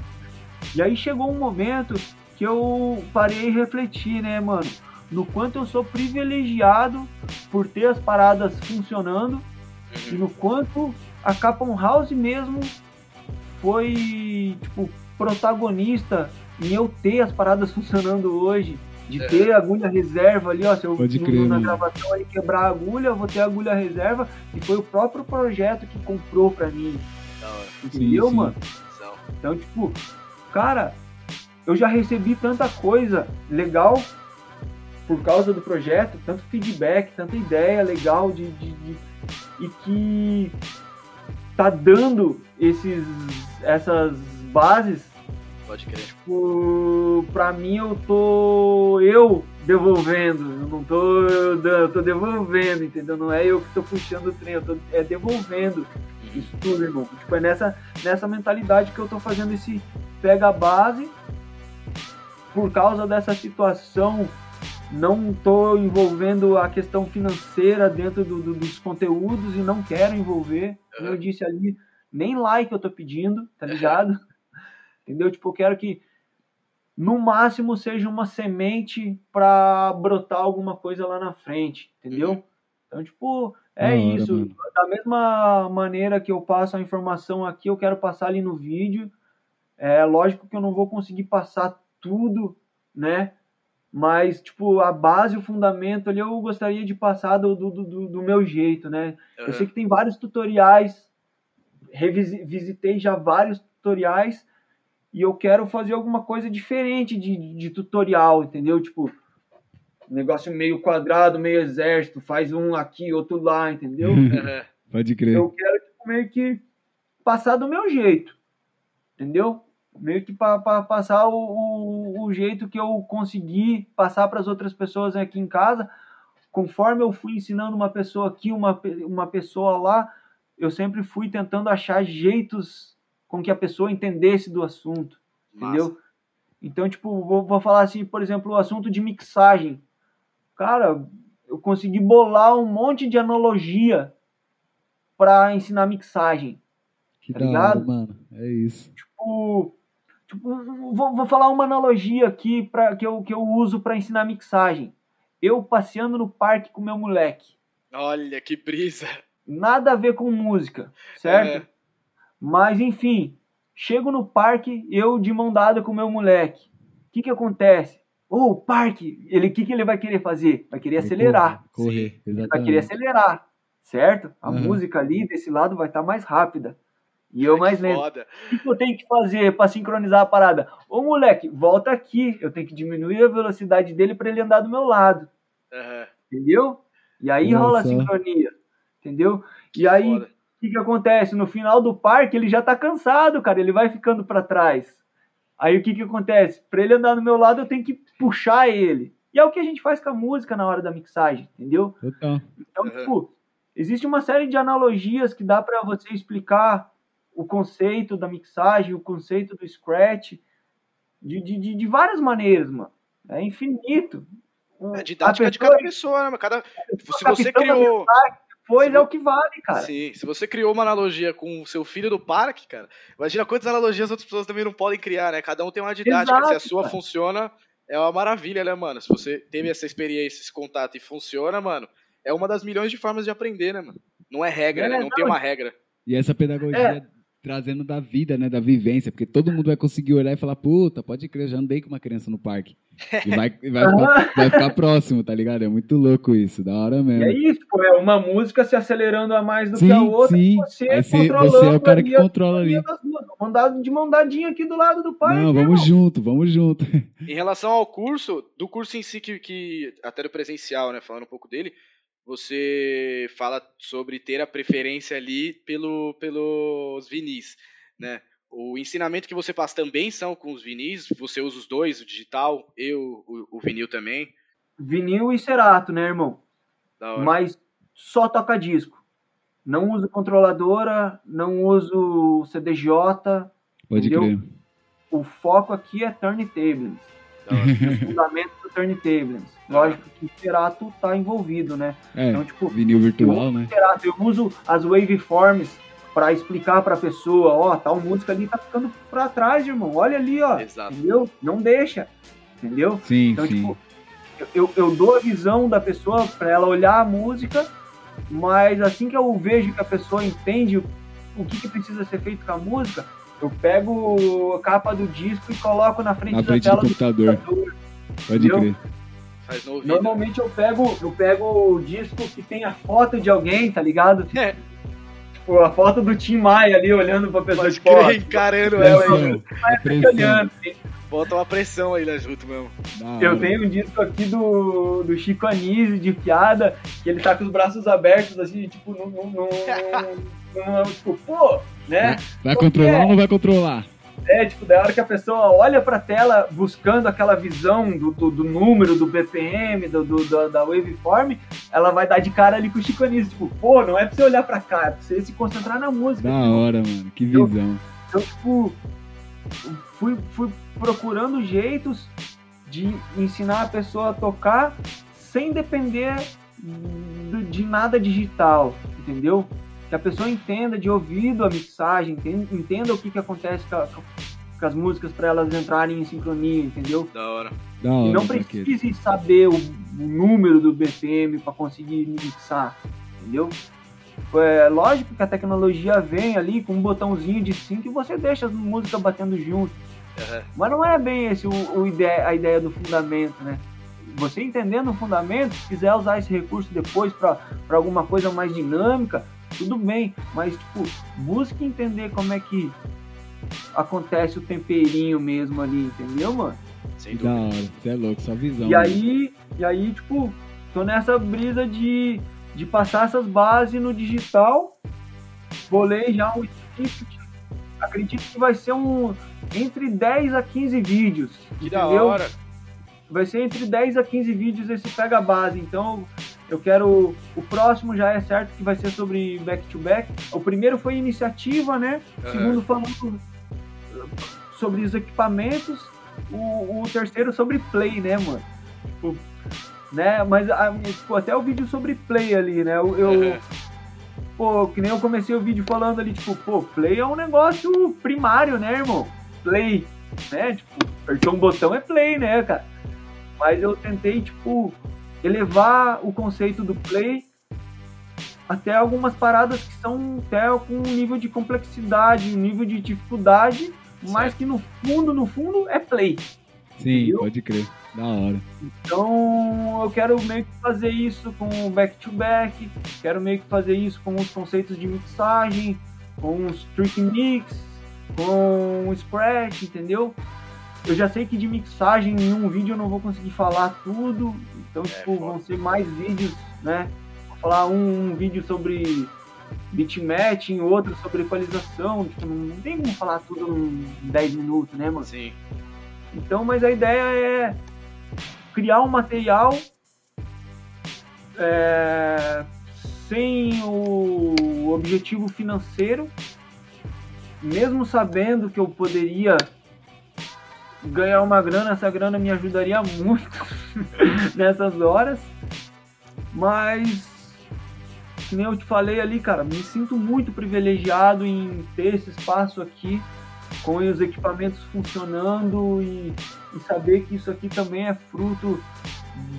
[SPEAKER 3] E aí chegou um momento que eu parei e refleti, né, mano? No quanto eu sou privilegiado por ter as paradas funcionando e no quanto a Capon House mesmo foi, tipo, protagonista em eu ter as paradas funcionando hoje. De
[SPEAKER 2] É.
[SPEAKER 3] ter agulha reserva ali, ó. Se eu
[SPEAKER 1] Pode crer,
[SPEAKER 3] na gravação ali quebrar a agulha, eu vou ter a agulha reserva. E foi o próprio projeto que comprou pra mim. Entendeu,
[SPEAKER 1] sim.
[SPEAKER 3] mano?
[SPEAKER 2] São.
[SPEAKER 3] Então, tipo, cara, eu já recebi tanta coisa legal por causa do projeto, tanto feedback, tanta ideia legal de, de- de- e que tá dando esses, essas bases
[SPEAKER 2] Pode crer.
[SPEAKER 3] tipo, pra mim eu tô eu devolvendo, eu não tô eu tô devolvendo, entendeu? Não é eu que tô puxando o trem, eu tô é devolvendo isso tudo, irmão. Tipo, é nessa, nessa mentalidade que eu tô fazendo esse pega a base por causa dessa situação. Não tô envolvendo a questão financeira dentro do- do- dos conteúdos e não quero envolver. Como eu disse ali, nem like eu tô pedindo, tá ligado? Entendeu? Tipo, eu quero que no máximo seja uma semente pra brotar alguma coisa lá na frente, entendeu?
[SPEAKER 2] Uhum.
[SPEAKER 3] Então, tipo, é
[SPEAKER 1] hora,
[SPEAKER 3] isso. Da mesma maneira que eu passo a informação aqui, eu quero passar ali no vídeo. É lógico que eu não vou conseguir passar tudo, né? Mas, tipo, a base, o fundamento ali, eu gostaria de passar do, do, do, do meu jeito, né? Eu sei que tem vários tutoriais, revisi- visitei já vários tutoriais e eu quero fazer alguma coisa diferente de, de tutorial, entendeu? Tipo, um negócio meio quadrado, meio exército, faz um aqui, outro lá, entendeu?
[SPEAKER 2] Aham.
[SPEAKER 1] Pode crer.
[SPEAKER 3] eu quero tipo, meio que passar do meu jeito, entendeu? Meio que para passar o, o, o jeito que eu consegui passar para as outras pessoas aqui em casa, conforme eu fui ensinando uma pessoa aqui, uma, uma pessoa lá, eu sempre fui tentando achar jeitos com que a pessoa entendesse do assunto,
[SPEAKER 2] Massa.
[SPEAKER 3] entendeu? Então, tipo, vou, vou falar assim, por exemplo, o assunto de mixagem. Cara, eu consegui bolar um monte de analogia para ensinar mixagem.
[SPEAKER 1] Que
[SPEAKER 3] tá
[SPEAKER 1] da hora,
[SPEAKER 3] ligado?
[SPEAKER 1] mano. É isso.
[SPEAKER 3] Tipo, tipo, vou, vou falar uma analogia aqui pra, que, eu, que eu uso para ensinar mixagem. Eu passeando no parque com meu moleque.
[SPEAKER 2] Olha que brisa.
[SPEAKER 3] Nada a ver com música, certo?
[SPEAKER 2] É.
[SPEAKER 3] Mas enfim, chego no parque, eu de mão dada com meu moleque. O que que acontece? Ô, o parque, ele o que que ele vai querer fazer? Vai querer acelerar.
[SPEAKER 1] Correr,
[SPEAKER 3] Ele vai querer acelerar, certo? A
[SPEAKER 1] Uhum.
[SPEAKER 3] música ali desse lado vai estar mais rápida. E eu mais
[SPEAKER 2] Que
[SPEAKER 3] lento.
[SPEAKER 2] Foda.
[SPEAKER 3] O que que eu tenho que fazer para sincronizar a parada? Ô moleque, volta aqui. Eu tenho que diminuir a velocidade dele para ele andar do meu lado.
[SPEAKER 2] Aham.
[SPEAKER 3] Entendeu? E aí
[SPEAKER 1] Olha
[SPEAKER 3] rola a sincronia. Entendeu?
[SPEAKER 2] Que
[SPEAKER 3] e aí, o
[SPEAKER 2] foda.
[SPEAKER 3] Que, que acontece? No final do parque, ele já tá cansado, cara. Ele vai ficando para trás. Aí o que, que acontece? Para ele andar do meu lado, eu tenho que puxar ele. E é o que a gente faz com a música na hora da mixagem, entendeu? Então, tipo, existe uma série de analogias que dá para você explicar o conceito da mixagem, o conceito do scratch, de, de, de, de várias maneiras, mano. É infinito.
[SPEAKER 2] É a didática
[SPEAKER 3] a
[SPEAKER 2] de
[SPEAKER 3] pessoa
[SPEAKER 2] cada pessoa, né? Cada... Se você
[SPEAKER 3] capitão da Depois
[SPEAKER 2] se
[SPEAKER 3] é o que vale, cara.
[SPEAKER 2] Sim, se você criou uma analogia com o seu filho do parque, cara, imagina quantas analogias outras pessoas também não podem criar, né? Cada um tem uma didática.
[SPEAKER 3] Exato,
[SPEAKER 2] se a sua
[SPEAKER 3] cara.
[SPEAKER 2] funciona, é uma maravilha, né, mano? Se você teve essa experiência, esse contato e funciona, mano, é uma das milhões de formas de aprender, né, mano? Não é regra,
[SPEAKER 3] É,
[SPEAKER 2] né? Não,
[SPEAKER 3] não,
[SPEAKER 2] tem uma regra.
[SPEAKER 1] E essa pedagogia
[SPEAKER 3] É.
[SPEAKER 1] trazendo da vida, né? Da vivência, porque todo mundo vai conseguir olhar e falar, puta, pode crer, já andei com uma criança no parque. E vai, e vai, ficar, vai ficar próximo, tá ligado? É muito louco isso, da hora
[SPEAKER 3] E
[SPEAKER 1] mesmo.
[SPEAKER 3] é isso, pô, é uma música se acelerando a mais do
[SPEAKER 1] Sim,
[SPEAKER 3] que a outra.
[SPEAKER 1] sim.
[SPEAKER 3] e Você,
[SPEAKER 1] Aí você, você é o cara que controla ali.
[SPEAKER 3] dar de mão dadinha aqui do lado do pai.
[SPEAKER 1] Não,
[SPEAKER 3] né,
[SPEAKER 1] vamos
[SPEAKER 3] irmão?
[SPEAKER 1] junto, vamos junto.
[SPEAKER 2] Em relação ao curso, do curso em si, que, que até do presencial, né? Falando um pouco dele, você fala sobre ter a preferência ali pelo, pelos vinis, né? O ensinamento que você passa também são com os vinis, você usa os dois, o digital e o, o, o vinil também.
[SPEAKER 3] Vinil e cerato, né, irmão?
[SPEAKER 2] Da hora.
[SPEAKER 3] Mas só toca disco. Não uso controladora, não uso CDJ.
[SPEAKER 1] Pode
[SPEAKER 3] Entendeu?
[SPEAKER 1] crer.
[SPEAKER 3] O foco aqui é turntables.
[SPEAKER 2] Hora.
[SPEAKER 3] Os fundamentos do turntables. Lógico que o cerato tá envolvido, né?
[SPEAKER 1] É,
[SPEAKER 3] Então, tipo,
[SPEAKER 1] vinil virtual, né?
[SPEAKER 3] Cerato, eu uso as waveforms pra explicar pra pessoa, ó, tal música ali tá ficando pra trás, irmão. Olha ali, ó.
[SPEAKER 2] Exato.
[SPEAKER 3] Entendeu? Não deixa. Entendeu?
[SPEAKER 1] Sim,
[SPEAKER 3] Então,
[SPEAKER 1] sim.
[SPEAKER 3] tipo, eu, eu dou a visão da pessoa pra ela olhar a música, mas assim que eu vejo que a pessoa entende o, o que, que precisa ser feito com a música, eu pego a capa do disco e coloco na frente,
[SPEAKER 1] Na
[SPEAKER 3] da
[SPEAKER 1] frente do
[SPEAKER 3] tela do
[SPEAKER 1] computador.
[SPEAKER 3] computador.
[SPEAKER 1] Pode
[SPEAKER 3] entendeu?
[SPEAKER 1] crer.
[SPEAKER 2] Faz no ouvido.
[SPEAKER 3] Normalmente eu pego, eu pego o disco que tem a foto de alguém, tá ligado?
[SPEAKER 2] É.
[SPEAKER 3] Tipo, a foto do Tim Maia ali olhando pra pessoa
[SPEAKER 2] Pode
[SPEAKER 3] de
[SPEAKER 2] crer, encarando ela aí.
[SPEAKER 3] Olhando.
[SPEAKER 2] Bota uma pressão aí lá junto mesmo.
[SPEAKER 1] Da
[SPEAKER 3] Eu
[SPEAKER 1] hora.
[SPEAKER 3] tenho um disco aqui do, do Chico Anísio, de piada, que ele tá com os braços abertos, assim, tipo, num, num, num- num- tipo, pô, né?
[SPEAKER 1] Vai controlar ou não vai controlar?
[SPEAKER 3] É, tipo, da hora que a pessoa olha pra tela buscando aquela visão do, do, do número, do BPM, do, do- da, da waveform, ela vai dar de cara ali com o Chico Anísio, tipo, pô, não é pra você olhar pra cá, é pra você se concentrar na música.
[SPEAKER 1] Da hora, mano. Que visão.
[SPEAKER 3] Então, tipo, fui, fui procurando jeitos de ensinar a pessoa a tocar sem depender de nada digital, entendeu? Que a pessoa entenda de ouvido a mixagem, enten- entenda o que, que acontece com, a- com as músicas para elas entrarem em sincronia, entendeu?
[SPEAKER 2] Da hora.
[SPEAKER 1] Da
[SPEAKER 3] E
[SPEAKER 1] hora.
[SPEAKER 3] não
[SPEAKER 1] Baqueta.
[SPEAKER 3] precise saber o, o número do BPM para conseguir mixar, entendeu? É lógico que a tecnologia vem ali com um botãozinho de sync e você deixa as músicas batendo junto.
[SPEAKER 2] Aham.
[SPEAKER 3] Mas não é bem esse o, o ideia, a ideia do fundamento, né? Você entendendo o fundamento, se quiser usar esse recurso depois para alguma coisa mais dinâmica, tudo bem. Mas, tipo, busque entender como é que acontece o temperinho mesmo ali, entendeu, mano?
[SPEAKER 2] Sem
[SPEAKER 1] Que da
[SPEAKER 2] dúvida.
[SPEAKER 1] hora. Você é louco, só visão.
[SPEAKER 3] E
[SPEAKER 1] mano.
[SPEAKER 3] aí, e aí, tipo, tô nessa brisa de, de passar essas bases no digital. Bolei já um script. Acredito que vai ser um entre 10 a 15 vídeos.
[SPEAKER 2] Que da
[SPEAKER 3] entendeu?
[SPEAKER 2] hora.
[SPEAKER 3] Vai ser entre 10 a 15 vídeos esse pega base. Então, eu quero. O próximo já é certo que vai ser sobre back to back. O primeiro foi iniciativa, né? O segundo falando sobre os equipamentos. O, o terceiro sobre play, né, mano? Tipo, né? Mas a, tipo, até o vídeo sobre play ali, né? Eu, eu- pô, que nem eu comecei o vídeo falando ali, tipo, pô, play é um negócio primário, né, irmão? Play, né? Tipo, apertou um botão é play, né, cara? Mas eu tentei, tipo, elevar o conceito do play até algumas paradas que são até com um nível de complexidade, um nível de dificuldade, mas que no fundo, no fundo, é play.
[SPEAKER 1] Sim,
[SPEAKER 3] entendeu?
[SPEAKER 1] pode crer. Da hora.
[SPEAKER 3] Então eu quero meio que fazer isso com o back-to-back, quero meio que fazer isso com os conceitos de mixagem, com os trick mix, com o scratch, entendeu? Eu já sei que de mixagem em um vídeo eu não vou conseguir falar tudo, então tipo,
[SPEAKER 2] foda.
[SPEAKER 3] vão ser mais vídeos, né? Vou falar um, um vídeo sobre bitmatching, outro sobre equalização, tipo, não, não tem como falar tudo em 10 minutos, né, mano?
[SPEAKER 2] Sim.
[SPEAKER 3] Então, mas a ideia é criar um material é, sem o objetivo financeiro, mesmo sabendo que eu poderia ganhar uma grana, essa grana me ajudaria muito nessas horas, mas nem eu te falei ali, cara, me sinto muito privilegiado em ter esse espaço aqui com os equipamentos funcionando e, e saber que isso aqui também é fruto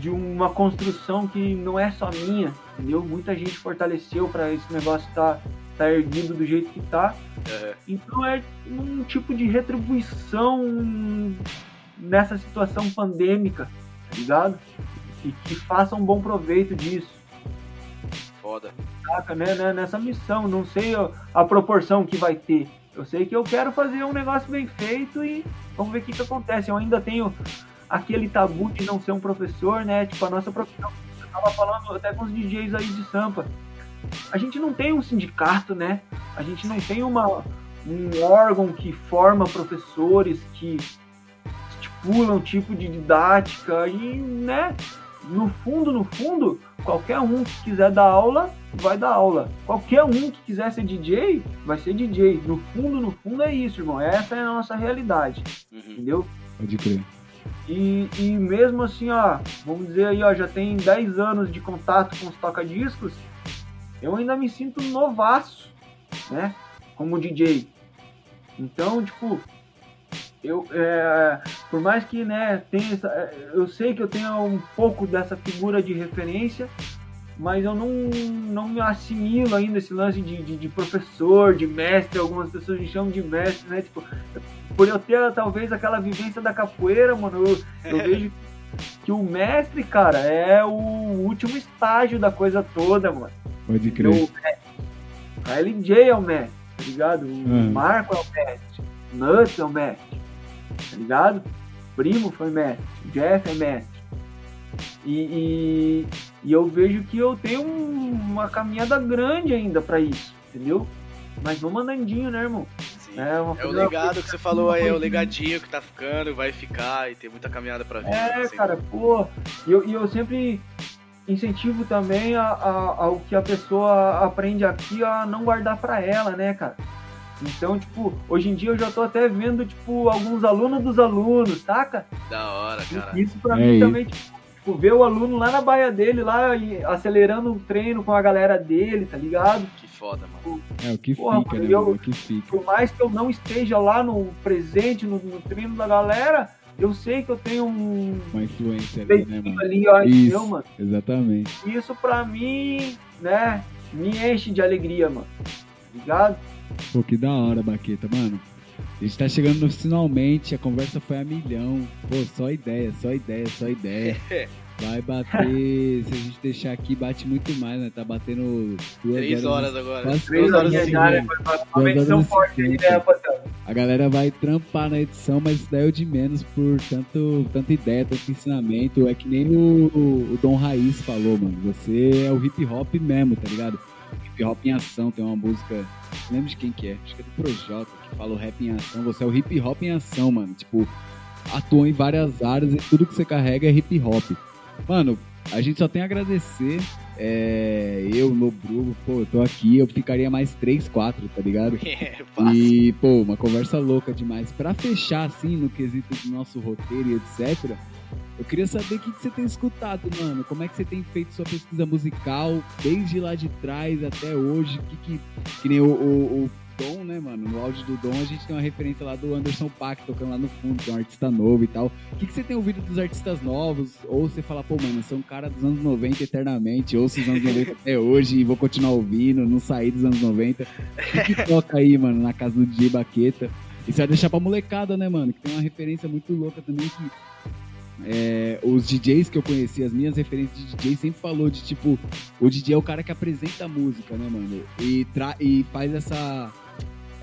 [SPEAKER 3] de uma construção que não é só minha, entendeu? Muita gente fortaleceu para esse negócio estar tá, erguido do jeito que tá.
[SPEAKER 2] Aham.
[SPEAKER 3] Então é um tipo de retribuição nessa situação pandêmica, tá ligado? E que faça um bom proveito disso
[SPEAKER 2] Foda.
[SPEAKER 3] saca, né, né, nessa missão. Não sei a, a proporção que vai ter. Eu sei que eu quero fazer um negócio bem feito e vamos ver o que, que acontece. Eu ainda tenho aquele tabu de não ser um professor, né? Tipo, a nossa profissão. Eu tava falando até com os DJs aí de Sampa. A gente não tem um sindicato, né? A gente não tem uma, um órgão que forma professores, que estipulam tipo de didática e, né? No fundo, no fundo, qualquer um que quiser dar aula, vai dar aula. Qualquer um que quiser ser DJ, vai ser DJ. No fundo, no fundo é isso, irmão. Essa é a nossa realidade,
[SPEAKER 2] Uhum.
[SPEAKER 3] entendeu?
[SPEAKER 1] Pode crer.
[SPEAKER 3] E, e mesmo assim, ó, vamos dizer aí, ó, já tem 10 anos de contato com os toca-discos, eu ainda me sinto novaço, né? como DJ. Então, tipo, eu, é, por mais que, né, tenha essa, é, eu sei que eu tenho um pouco dessa figura de referência, mas eu não, não me assimilo ainda esse lance de, de, de professor, de mestre, algumas pessoas me chamam de mestre, né, tipo, por eu ter talvez aquela vivência da capoeira, mano, eu, eu vejo que o mestre, cara, é o último estágio da coisa toda, mano.
[SPEAKER 1] Pode crer.
[SPEAKER 3] O a LJ é o mestre, tá ligado? O
[SPEAKER 1] Uhum.
[SPEAKER 3] Marco é o mestre, o Nuts é o mestre, tá ligado? O Primo foi mestre, o Jeff é mestre. E, e, e eu vejo que eu tenho um- uma caminhada grande ainda pra isso, entendeu? Mas vamos andandinho, né, irmão? É, uma
[SPEAKER 2] É o legado que você falou aí, é o legadinho que tá ficando, vai ficar e tem muita caminhada pra vir.
[SPEAKER 3] É,
[SPEAKER 2] assim.
[SPEAKER 3] cara, pô. E eu, e eu sempre incentivo também a, a- ao que a pessoa aprende aqui a não guardar pra ela, né, cara? Então, tipo, hoje em dia eu já tô até vendo, tipo, alguns alunos dos alunos, saca?
[SPEAKER 2] Da hora, cara.
[SPEAKER 3] Isso pra
[SPEAKER 1] É
[SPEAKER 3] mim
[SPEAKER 1] isso.
[SPEAKER 3] também, tipo, ver o aluno lá na baia dele, lá e acelerando o treino com a galera dele, tá ligado?
[SPEAKER 2] Que foda, mano.
[SPEAKER 1] É o que
[SPEAKER 3] Porra,
[SPEAKER 1] fica,
[SPEAKER 3] mano,
[SPEAKER 1] né?
[SPEAKER 3] eu-
[SPEAKER 1] mano? O que fica.
[SPEAKER 3] Por mais que eu não esteja lá no presente, no, no treino da galera, eu sei que eu tenho um
[SPEAKER 1] Uma influência ali, né, mano?
[SPEAKER 3] ali, ó, entendeu,
[SPEAKER 1] Isso,
[SPEAKER 3] mano?
[SPEAKER 1] exatamente.
[SPEAKER 3] isso pra mim, né, me enche de alegria, mano. Ligado?
[SPEAKER 1] Pô, que da hora, Baqueta, mano. A gente tá chegando no finalmente, a conversa foi a milhão. Pô, só ideia, só ideia, só ideia. Vai bater, se a gente deixar aqui, bate muito mais, né? Tá batendo duas
[SPEAKER 2] Três
[SPEAKER 1] horas.
[SPEAKER 2] horas agora.
[SPEAKER 1] Quase
[SPEAKER 3] Três
[SPEAKER 2] horas e
[SPEAKER 3] de área, foi uma
[SPEAKER 1] Duas
[SPEAKER 3] menção
[SPEAKER 1] horas e
[SPEAKER 3] forte aí, né, rapaziada?
[SPEAKER 1] A galera vai trampar na edição, mas isso daí é o de menos por tanto, tanta ideia, tanto ensinamento. É que nem o, o Dom Raiz falou, mano. Você é o hip hop mesmo, tá ligado? Hip hop em ação, tem uma música. Não lembro de quem que é, acho que é do Projota, que fala o rap em ação. Você é o hip hop em ação, mano. Tipo, atua em várias áreas e tudo que você carrega é hip hop. Mano, a gente só tem a agradecer. É, eu, no Bruno, pô, eu tô aqui, eu ficaria mais 3, 4, tá ligado?
[SPEAKER 2] É, fácil.
[SPEAKER 1] E, pô, uma conversa louca demais. Pra fechar, assim, no quesito do nosso roteiro e etc., eu queria saber o que, que você tem escutado, mano. Como é que você tem feito sua pesquisa musical, desde lá de trás até hoje? Que, que, que nem o, o, o Dom, né, mano? No áudio do Dom a gente tem uma referência lá do Anderson Paak tocando lá no fundo, que é um artista novo e tal. O que, que você tem ouvido dos artistas novos? Ou você fala, pô, mano, sou um cara dos anos 90 eternamente, ouço os anos 90 até hoje e vou continuar ouvindo, não sair dos anos 90. O que, que toca aí, mano, na casa do DJ Baqueta? E você vai deixar pra molecada, né, mano? Que tem uma referência muito louca também que. é, os DJs que eu conheci, as minhas referências de DJ sempre falou de tipo, o DJ é o cara que apresenta a música, né, mano? E, tra e faz essa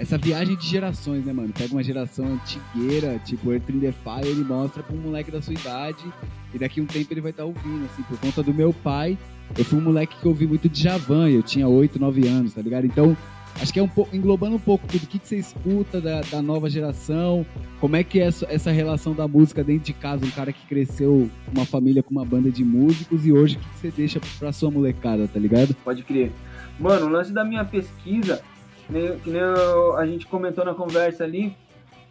[SPEAKER 1] essa viagem de gerações, né, mano? Pega uma geração antigueira, tipo Earth in the Fire, ele mostra pra um moleque da sua idade e daqui um tempo ele vai estar ouvindo, assim, por conta do meu pai. Eu fui um moleque que ouvi muito de Javan, eu tinha 8, 9 anos, tá ligado? Então, acho que é um pouco, englobando um pouco tudo, o que, que você escuta da, da nova geração, como é que é essa, relação da música dentro de casa, um cara que cresceu uma família com uma banda de músicos e hoje o que, que você deixa pra sua molecada, tá ligado?
[SPEAKER 3] Pode crer. Mano, o lance da minha pesquisa, né, que nem eu- a gente comentou na conversa ali,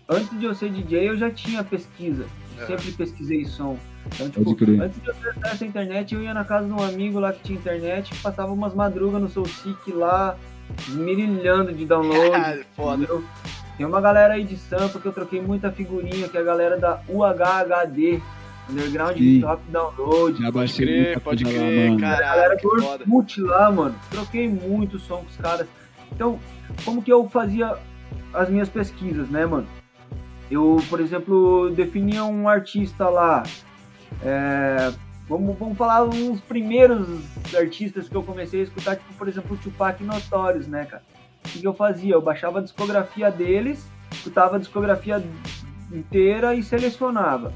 [SPEAKER 3] antes de eu ser DJ eu já tinha pesquisa.
[SPEAKER 2] É.
[SPEAKER 3] Sempre pesquisei som. Então, tipo,
[SPEAKER 1] Pode crer.
[SPEAKER 3] antes de eu ter acesso à internet, eu ia na casa de um amigo lá que tinha internet, passava umas madrugas no SoulSeek lá, mirilhando de download.
[SPEAKER 2] Foda.
[SPEAKER 3] entendeu? Tem uma galera aí de Sampa que eu troquei muita figurinha, que é a galera da UHHD, Underground
[SPEAKER 1] Sim.
[SPEAKER 3] Hop Download.
[SPEAKER 1] Já
[SPEAKER 2] Pode
[SPEAKER 1] baixei
[SPEAKER 2] crer, pode
[SPEAKER 1] coisa lá,
[SPEAKER 2] crer,
[SPEAKER 1] mano.
[SPEAKER 3] A galera
[SPEAKER 2] caralho,
[SPEAKER 3] do. Orkut lá, mano. Troquei muito som com os caras. Então, como que eu fazia as minhas pesquisas, né, mano? Eu, por exemplo, definia um artista lá. é, vamos, vamos falar uns primeiros artistas que eu comecei a escutar, tipo, por exemplo, o Tupac e Notorious, né, cara? O que, eu fazia? Eu baixava a discografia deles, escutava a discografia inteira e selecionava.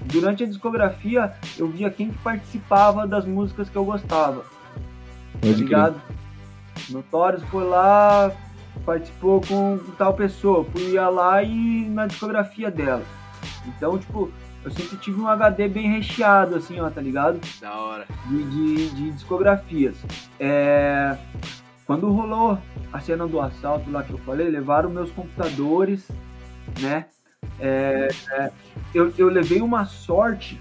[SPEAKER 3] Durante a discografia, eu via quem que participava das músicas que eu gostava tá
[SPEAKER 1] Pode crer.
[SPEAKER 3] ligado? Notorious foi lá, participou com tal pessoa, fui ia lá e na discografia dela. Então, tipo, eu sempre tive um HD bem recheado, assim, ó, tá ligado?
[SPEAKER 2] Da hora.
[SPEAKER 3] De, de, de discografias. É, Quando rolou a cena do assalto lá que eu falei, levaram meus computadores, né? É, é, eu, eu levei uma sorte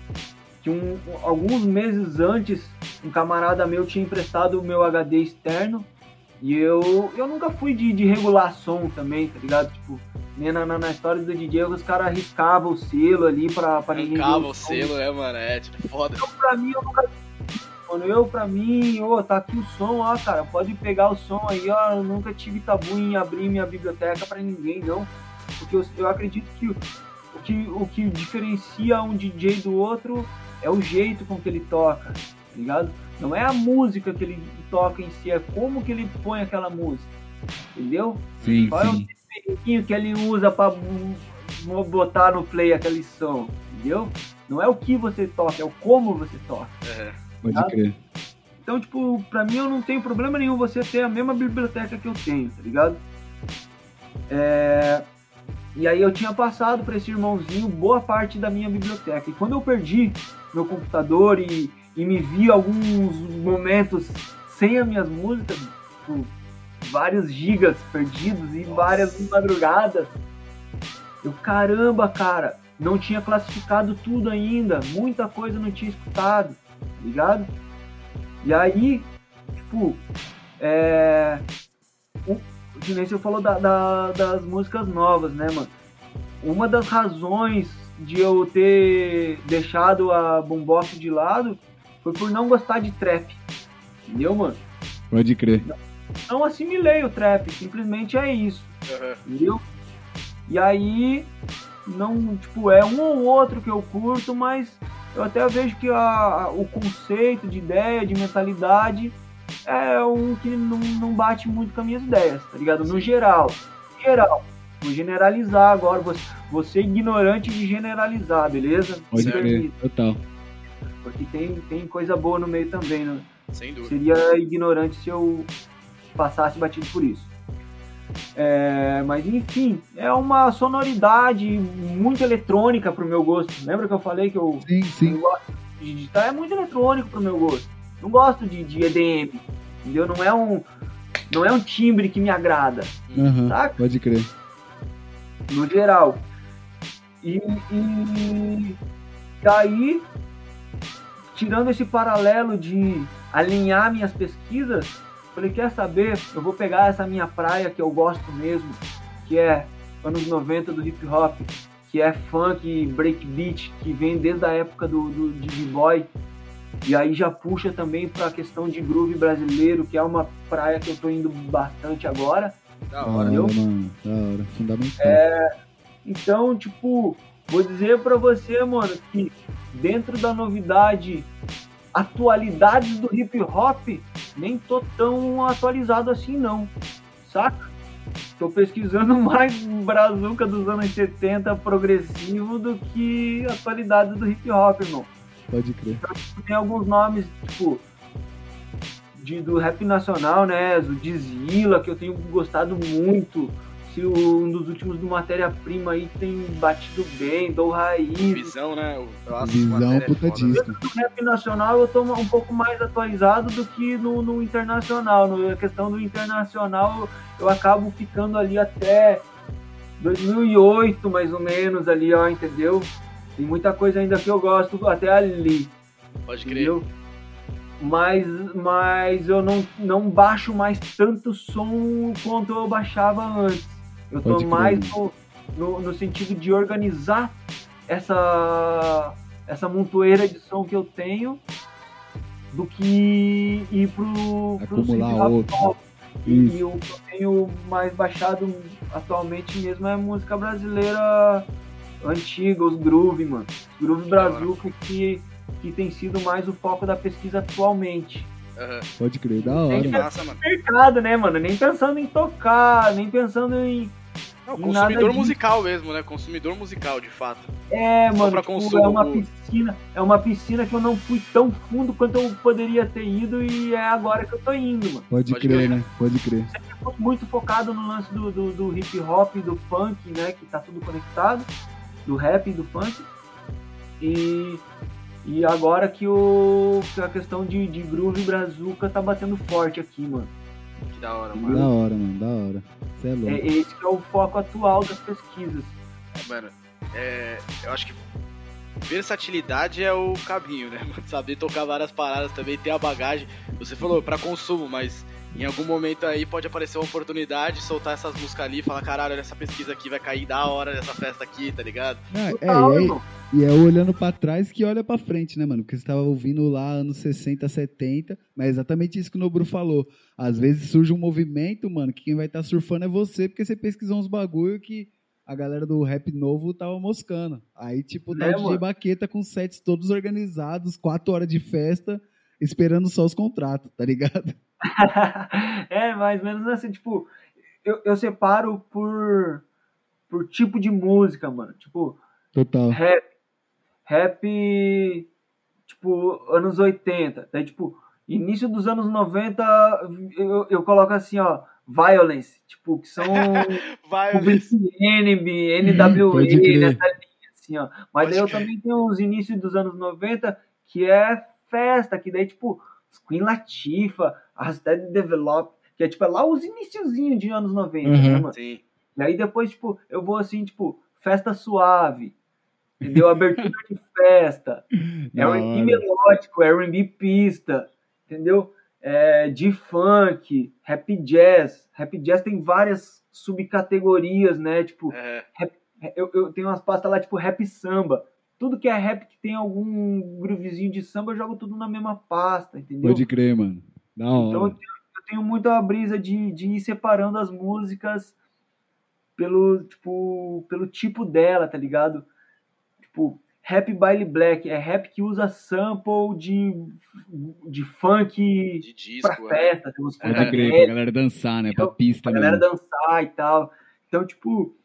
[SPEAKER 3] que um- alguns meses antes um camarada meu tinha emprestado o meu HD externo E eu, eu nunca fui de, de regular som também, tá ligado? Tipo, na, na, na história do DJ, os caras arriscavam o selo ali pra, pra ninguém.
[SPEAKER 2] Arrancava o
[SPEAKER 3] som.
[SPEAKER 2] selo, né, mano? É, tipo, foda.
[SPEAKER 3] Eu, pra mim, eu nunca. Mano, eu, pra mim, ô, tá aqui o som, ó, cara, pode pegar o som aí, ó. Eu nunca tive tabu em abrir minha biblioteca pra ninguém, não. Porque eu, eu acredito que o, o que o que diferencia um DJ do outro é o jeito com que ele toca, tá ligado? Não é a música que ele toca em si, é como que ele põe aquela música, entendeu?
[SPEAKER 1] Sim,
[SPEAKER 3] Qual é o
[SPEAKER 1] sim.
[SPEAKER 3] temperinho que ele usa pra hum, botar no play aquele som, entendeu? Não é o que você toca, é o como você toca.
[SPEAKER 2] É.
[SPEAKER 1] Pode crer.
[SPEAKER 3] Então, tipo, pra mim eu não tenho problema nenhum você ter a mesma biblioteca que eu tenho, tá ligado? É, E aí eu tinha passado pra esse irmãozinho boa parte da minha biblioteca. E quando eu perdi meu computador e, e me vi alguns momentos sem as minhas músicas, tipo, vários gigas perdidos e várias madrugadas, eu, caramba, cara, não tinha classificado tudo ainda, muita coisa não tinha escutado, tá ligado? E aí, tipo, é. O, você falou da- da- das músicas novas, né, mano? Uma das razões de eu ter deixado a boombox de lado foi por não gostar de trap. Entendeu, mano?
[SPEAKER 1] Pode crer.
[SPEAKER 3] Não assimilei o trap, simplesmente é isso
[SPEAKER 2] Aham.
[SPEAKER 3] entendeu? E aí, não, tipo, é um ou outro que eu curto, mas eu até vejo que a, o conceito de ideia, de mentalidade, é um que não, não bate muito com as minhas ideias, tá ligado? No geral. No geral. Vou generalizar agora, você, você ignorante de generalizar, beleza?
[SPEAKER 1] Pode crer. Total.
[SPEAKER 3] Porque tem, tem coisa boa no meio também, né?
[SPEAKER 2] Sem dúvida.
[SPEAKER 3] Seria ignorante se eu passasse batido por isso. É, mas enfim, é uma sonoridade muito eletrônica pro meu gosto. Lembra que eu falei que eu
[SPEAKER 1] Sim, sim.
[SPEAKER 3] não gosto de digitar? É muito eletrônico pro meu gosto. Não gosto de, de EDM, entendeu? Não é um não é um timbre que me agrada,
[SPEAKER 1] Aham.
[SPEAKER 3] saca?
[SPEAKER 1] Pode crer.
[SPEAKER 3] no geral. E, e daí, tirando esse paralelo de alinhar minhas pesquisas, falei, quer saber? Eu vou pegar essa minha praia que eu gosto mesmo, que é anos 90 do hip hop, que é funk, breakbeat, que vem desde a época do, do de b-boy. E aí já puxa também para a questão de groove brasileiro, que é uma praia que eu tô indo bastante agora.
[SPEAKER 2] Da hora.
[SPEAKER 1] hora,
[SPEAKER 3] eu-
[SPEAKER 1] mano. Da hora. Fundamental.
[SPEAKER 3] Então, tipo, vou dizer pra você, mano, que dentro da novidade, atualidades do hip hop, nem tô tão atualizado assim não, saca? Tô pesquisando mais brazuca dos anos 70 progressivo do que atualidades do hip hop, irmão.
[SPEAKER 1] Pode crer.
[SPEAKER 3] Tem alguns nomes, tipo, de, do rap nacional, né? O Dizila, que eu tenho gostado muito. Se o- um dos últimos do Matéria-Prima aí tem batido bem, Dou Raiz.
[SPEAKER 2] Visão, né? O-
[SPEAKER 1] Visão,
[SPEAKER 2] matéria é
[SPEAKER 1] puta disco.
[SPEAKER 3] No rap nacional eu tô um pouco mais atualizado do que no, no internacional. No- Na questão do internacional eu acabo ficando ali até 2008, mais ou menos, ali, ó, entendeu? Tem muita coisa ainda que eu gosto até ali.
[SPEAKER 2] Pode crer.
[SPEAKER 3] Entendeu? Mas, mas eu não, não baixo mais tanto som quanto eu baixava antes. Eu tô
[SPEAKER 1] Pode crer.
[SPEAKER 3] mais no, no, no sentido de organizar essa, essa montoeira de som que eu tenho do que ir pro, pro
[SPEAKER 1] Acumular
[SPEAKER 3] hop
[SPEAKER 1] outro.
[SPEAKER 3] E, e o que eu tenho mais baixado atualmente mesmo é música brasileira antiga, os groove, mano. Os groove brazuca que, que tem sido mais o foco da pesquisa atualmente.
[SPEAKER 2] Aham.
[SPEAKER 1] Pode crer. Da hora. Mano.
[SPEAKER 2] massa, mano.
[SPEAKER 3] Mercado, né, mano? Nem pensando em tocar, nem pensando em.
[SPEAKER 2] Não,
[SPEAKER 3] nada
[SPEAKER 2] consumidor
[SPEAKER 3] disso.
[SPEAKER 2] musical mesmo, né? Consumidor musical, de fato.
[SPEAKER 3] É,
[SPEAKER 2] Só
[SPEAKER 3] mano, tipo, é uma piscina, é uma piscina que eu não fui tão fundo quanto eu poderia ter ido e é agora que eu tô indo, mano.
[SPEAKER 1] Pode
[SPEAKER 2] Pode
[SPEAKER 1] crer,
[SPEAKER 2] crer.
[SPEAKER 1] né? Pode crer.
[SPEAKER 3] Muito focado no lance do, do, do hip hop, do funk, né? Que tá tudo conectado, do rap e do funk. E, e agora que, o, que a questão de, de groove brazuca tá batendo forte aqui, mano.
[SPEAKER 2] Que da hora,
[SPEAKER 1] Da
[SPEAKER 2] mano.
[SPEAKER 1] hora, mano. Da hora. Você é
[SPEAKER 3] É,
[SPEAKER 1] louco.
[SPEAKER 3] esse que é o foco atual das pesquisas.
[SPEAKER 2] Mano, é, eu acho que versatilidade é o caminho, né? mano? Saber tocar várias paradas também, ter a bagagem. Você falou pra consumo, mas em algum momento aí pode aparecer uma oportunidade de soltar essas músicas ali e falar, caralho, olha essa pesquisa aqui vai cair da hora dessa festa aqui, tá ligado?
[SPEAKER 3] Total,
[SPEAKER 1] é, e, é, e é olhando pra trás que olha pra frente, né, mano? Porque você tava ouvindo lá anos 60, 70, mas é exatamente isso que o Nobru falou. Às vezes surge um movimento, mano, que quem vai estar surfando é você, porque você pesquisou uns bagulho que a galera do rap novo tava moscando. Aí, tipo, tá
[SPEAKER 3] É,
[SPEAKER 1] o DJ
[SPEAKER 3] mano.
[SPEAKER 1] Baqueta com sets todos organizados, quatro horas de festa, esperando só os contratos, tá ligado?
[SPEAKER 3] é, mais ou menos assim, tipo, eu, eu separo por, por tipo de música, mano. Tipo,
[SPEAKER 1] Total.
[SPEAKER 3] rap, rap, tipo, anos 80. Daí, tipo, início dos anos 90, eu, eu coloco assim, ó, Violence, tipo, que são Public Enemy, NWA, nessa linha, assim, ó. Mas
[SPEAKER 2] Pode
[SPEAKER 3] daí eu
[SPEAKER 2] crer.
[SPEAKER 3] também tenho os inícios dos anos 90, que é festa, que daí, tipo, Queen Latifah, Arrested Develop, que é, tipo, é lá os iniciozinhos de anos 90, né,
[SPEAKER 1] Uhum.
[SPEAKER 3] mano?
[SPEAKER 2] Sim.
[SPEAKER 3] E aí depois, tipo, eu vou assim, tipo, festa suave, entendeu? Abertura de festa,
[SPEAKER 1] Da
[SPEAKER 3] R&B melódico, R&B pista, entendeu? É, de funk, rap jazz. Rap jazz tem várias subcategorias, né? Tipo,
[SPEAKER 2] É,
[SPEAKER 3] eu, eu tenho umas pastas lá, tipo, rap samba. Tudo que é rap que tem algum groovezinho de samba, eu jogo tudo na mesma pasta, entendeu?
[SPEAKER 1] Pode crer, mano. Da
[SPEAKER 3] Então eu
[SPEAKER 1] hora.
[SPEAKER 3] tenho, eu tenho muita brisa de, de ir separando as músicas pelo tipo, pelo tipo dela, tá ligado? Tipo, rap baile black é rap que usa sample de, de funk
[SPEAKER 2] de disco,
[SPEAKER 3] pra
[SPEAKER 2] né?
[SPEAKER 3] festa, tem uns
[SPEAKER 1] Pode crer, pra galera dançar, né? Pra
[SPEAKER 3] Eu-
[SPEAKER 1] pista
[SPEAKER 3] pra galera
[SPEAKER 1] mesmo.
[SPEAKER 3] dançar e tal. Então, tipo,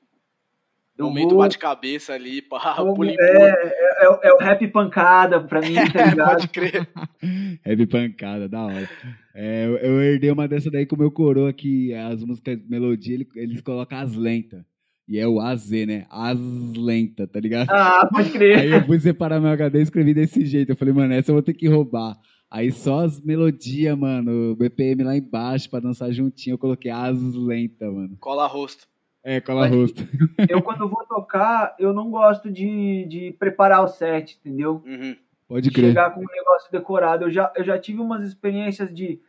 [SPEAKER 3] eu
[SPEAKER 2] Momento
[SPEAKER 3] vou,
[SPEAKER 2] bate-cabeça ali, pá, pulim
[SPEAKER 3] é, é, é- é o rap pancada pra mim, tá ligado?
[SPEAKER 2] Pode crer.
[SPEAKER 1] Heavy pancada, da hora. É, eu, eu herdei uma dessa daí com o meu coroa, que as músicas melodia, ele- eles colocam as lentas. E é o AZ, né? As lenta, tá ligado?
[SPEAKER 3] Ah, pode
[SPEAKER 1] Aí
[SPEAKER 3] crer.
[SPEAKER 1] eu fui separar meu HD e escrevi desse jeito. Eu falei, mano, essa eu vou ter que roubar. Aí só as melodias, mano, BPM lá embaixo pra dançar juntinho, eu coloquei as lenta, mano.
[SPEAKER 2] Cola rosto.
[SPEAKER 1] É, cola rosto.
[SPEAKER 3] Eu, quando vou tocar, eu não gosto de, de preparar o set, entendeu?
[SPEAKER 2] Uhum.
[SPEAKER 1] Pode crer.
[SPEAKER 3] chegar com um negócio decorado. Eu já, eu já tive umas experiências de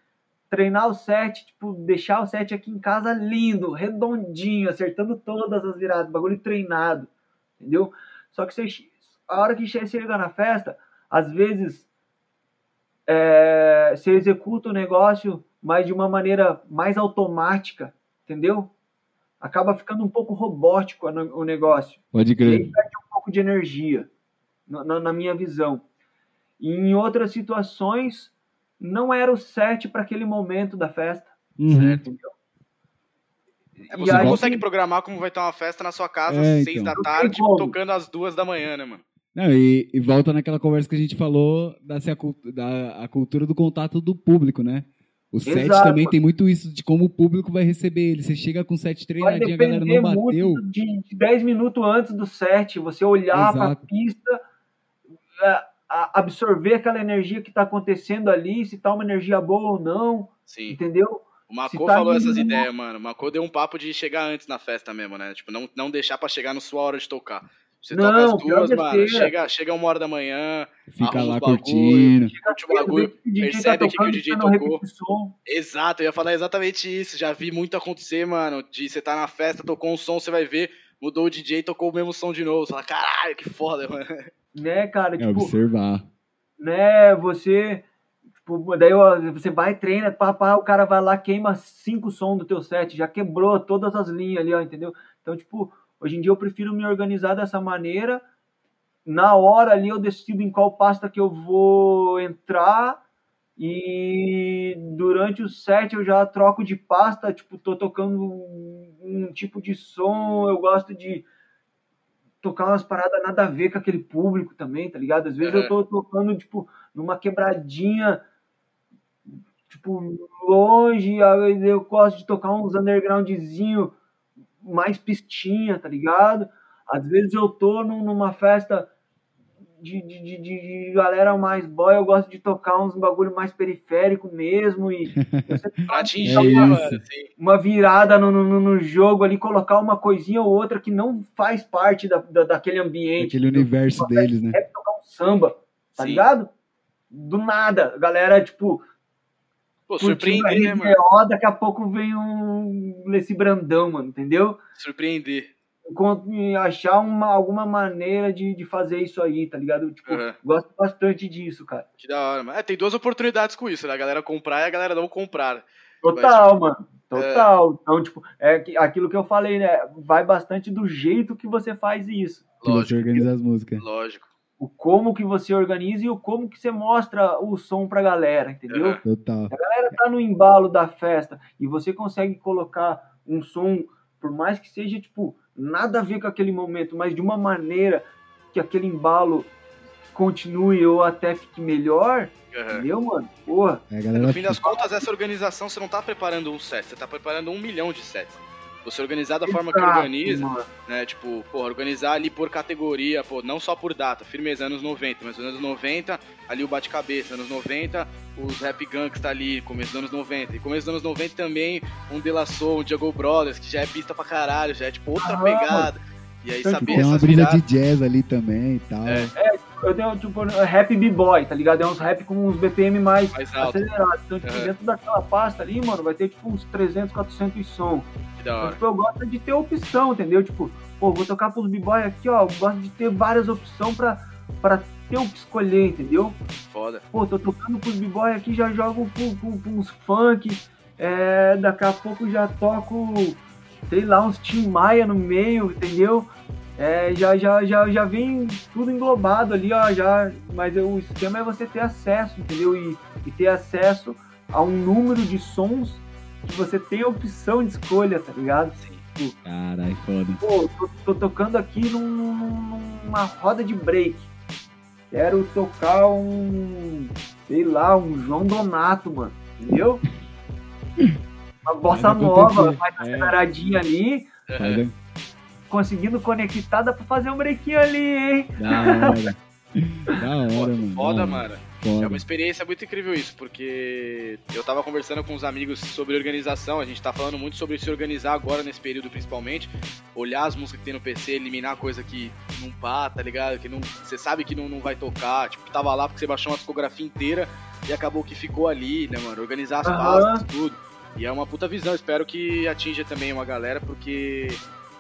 [SPEAKER 3] treinar o set, tipo, deixar o set aqui em casa lindo, redondinho, acertando todas as viradas, bagulho treinado, entendeu? Só que você, a hora que você chega na festa, às vezes é, você executa o negócio, mas de uma maneira mais automática, entendeu? Acaba ficando um pouco robótico o negócio
[SPEAKER 1] Pode
[SPEAKER 3] e aí
[SPEAKER 1] crer.
[SPEAKER 3] perde um pouco de energia, na, na- minha visão. E em outras situações, não era o set para aquele momento da festa.
[SPEAKER 1] Uhum.
[SPEAKER 3] Entendeu?
[SPEAKER 2] É, você não
[SPEAKER 3] aí-
[SPEAKER 2] consegue programar como vai ter uma festa na sua casa
[SPEAKER 1] É,
[SPEAKER 2] às seis
[SPEAKER 1] então.
[SPEAKER 2] da tarde, tocando às duas da manhã, né, mano?
[SPEAKER 1] Não, e, e volta naquela conversa que a gente falou da, a, da a cultura do contato do público, né? O set
[SPEAKER 3] Exato.
[SPEAKER 1] também tem muito isso de como o público vai receber ele. Você chega com set
[SPEAKER 3] Vai
[SPEAKER 1] treinadinho, a galera não bateu.
[SPEAKER 3] muito de, de 10 minutos antes do set, você olhar para a pista, é, a- absorver aquela energia que está acontecendo ali, se tá uma energia boa ou não,
[SPEAKER 2] Sim.
[SPEAKER 3] entendeu?
[SPEAKER 2] O Macô
[SPEAKER 3] tá
[SPEAKER 2] falou
[SPEAKER 3] indo
[SPEAKER 2] essas ideias, mano. O Macô deu um papo de chegar antes na festa mesmo, né? Tipo, não, não deixar pra chegar na sua hora de tocar. Você
[SPEAKER 3] Não,
[SPEAKER 2] toca as duas, mano. Chega, chega uma hora da manhã,
[SPEAKER 1] Fica lá
[SPEAKER 2] bagulho.
[SPEAKER 1] curtindo.
[SPEAKER 2] curte o bagulho. Percebe
[SPEAKER 3] tá
[SPEAKER 2] o que o DJ tocou. Exato, eu ia falar exatamente isso. Já vi muito acontecer, mano. De você tá na festa, tocou um som, você vai ver, mudou o DJ, tocou o mesmo som de novo. Você fala, caralho, que foda, mano.
[SPEAKER 3] Né, cara?
[SPEAKER 1] É
[SPEAKER 3] Tipo,
[SPEAKER 1] observar.
[SPEAKER 3] né, você, tipo, daí você vai, treina, pá, pá, o cara vai lá, queima cinco sons do teu set, já quebrou todas as linhas ali, ó, entendeu? Então, tipo, hoje em dia eu prefiro me organizar dessa maneira, na hora ali eu decido em qual pasta que eu vou entrar e durante o set eu já troco de pasta, tipo, tô tocando um, tipo de som, eu gosto de tocar umas paradas nada a ver com aquele público também, tá ligado? Às vezes
[SPEAKER 2] Uhum.
[SPEAKER 3] eu tô tocando, tipo, numa quebradinha, tipo, longe, eu gosto de tocar uns undergroundzinho mais pistinha, tá ligado? Às vezes eu tô num- numa festa de, de, de, de galera mais boy, eu gosto de tocar uns bagulho mais periférico mesmo e eu sempre
[SPEAKER 2] Pra atingir,
[SPEAKER 1] É.
[SPEAKER 2] Assim.
[SPEAKER 3] uma virada no, no, no jogo ali, colocar uma coisinha ou outra que não faz parte da, da- daquele ambiente.
[SPEAKER 1] Aquele universo deles, né?
[SPEAKER 3] É tocar um samba, tá
[SPEAKER 2] Sim.
[SPEAKER 3] ligado? Do nada, a galera, tipo,
[SPEAKER 2] Pô, surpreender, né, mano?
[SPEAKER 3] RZO, daqui a pouco vem um Leci Brandão, mano, entendeu?
[SPEAKER 2] Surpreender.
[SPEAKER 3] Achar uma, alguma maneira de, de fazer isso aí, tá ligado? Tipo,
[SPEAKER 2] Aham.
[SPEAKER 3] gosto bastante disso, cara.
[SPEAKER 2] Que da hora, mano. É, tem duas oportunidades com isso, né? A galera comprar e a galera não comprar.
[SPEAKER 3] Total, mano. Total. Então, tipo, é que- aquilo que eu falei, né? Vai bastante do jeito que você faz isso.
[SPEAKER 1] Que você
[SPEAKER 2] Lógico,
[SPEAKER 1] organiza as músicas.
[SPEAKER 2] lógico.
[SPEAKER 3] O como que você organiza e o como que você mostra o som pra galera, entendeu?
[SPEAKER 2] Aham.
[SPEAKER 1] Total.
[SPEAKER 3] A galera tá no embalo da festa e você consegue colocar um som, por mais que seja, tipo, nada a ver com aquele momento, mas de uma maneira que aquele embalo continue ou até fique melhor,
[SPEAKER 2] Aham.
[SPEAKER 3] entendeu, mano? Porra,
[SPEAKER 1] É,
[SPEAKER 2] No fim das contas, essa organização, você não tá preparando um set, você tá preparando um milhão de sets. Você organizar da forma que
[SPEAKER 3] exato,
[SPEAKER 2] organiza,
[SPEAKER 3] mano.
[SPEAKER 2] né? Tipo, pô, organizar ali por categoria, pô, não só por data, firmeza, anos 90, mas nos anos 90, ali o bate-cabeça, anos 90, os rap gangs tá ali, começo dos anos 90. E começo dos anos 90 também, um De La Soul, um Jungle Brothers, que já é pista pra caralho, já é tipo outra
[SPEAKER 3] Aham.
[SPEAKER 2] pegada. E aí
[SPEAKER 3] Então,
[SPEAKER 2] saber
[SPEAKER 3] tipo,
[SPEAKER 1] Tem uma brisa
[SPEAKER 2] viradas.
[SPEAKER 1] de jazz ali também e tal.
[SPEAKER 2] É.
[SPEAKER 3] Eu tenho, tipo, rap b-boy, tá ligado? É uns rap com uns BPM mais
[SPEAKER 2] Mais
[SPEAKER 3] acelerados. Então, tipo, dentro daquela pasta ali, mano, vai ter, tipo, uns 300, 400 som.
[SPEAKER 2] que da
[SPEAKER 3] Então, tipo, eu gosto de ter opção, entendeu? Tipo, pô, vou tocar pros b-boy aqui, ó. Gosto de ter várias opções pra, pra ter o que escolher, entendeu?
[SPEAKER 2] Foda.
[SPEAKER 3] Pô, tô tocando pros b-boy aqui, já jogo pro, pro, pro uns funk. É, daqui a pouco já toco, sei lá, uns Tim Maia no meio, entendeu? É, já, já, já, já vem tudo englobado ali, ó. Já, mas o esquema é você ter acesso, entendeu? E, e ter acesso a um número de sons que você tem opção de escolha, tá ligado?
[SPEAKER 2] Sim.
[SPEAKER 1] Caralho, foda.
[SPEAKER 3] Pô, tô, tô tocando aqui num- num- numa roda de break. Quero tocar um, sei lá, um João Donato, mano. Entendeu? Uma bossa nova,
[SPEAKER 1] acontecer,
[SPEAKER 3] mais
[SPEAKER 1] é.
[SPEAKER 3] ali. Conseguindo conectar, dá pra fazer um breakinho ali, hein?
[SPEAKER 1] Da hora. Da hora,
[SPEAKER 2] Foda,
[SPEAKER 1] mano.
[SPEAKER 2] foda, mano. É
[SPEAKER 1] Foda.
[SPEAKER 2] uma experiência muito incrível isso, porque eu tava conversando com uns amigos sobre organização, a gente tá falando muito sobre se organizar agora nesse período principalmente, olhar as músicas que tem no PC, eliminar coisa que não pá, tá ligado? Que não, você sabe que não, não vai tocar, tipo, tava lá porque você baixou uma discografia inteira e acabou que ficou ali, né, mano? Organizar as pastas, tudo. E é uma puta visão, espero que atinja também uma galera, porque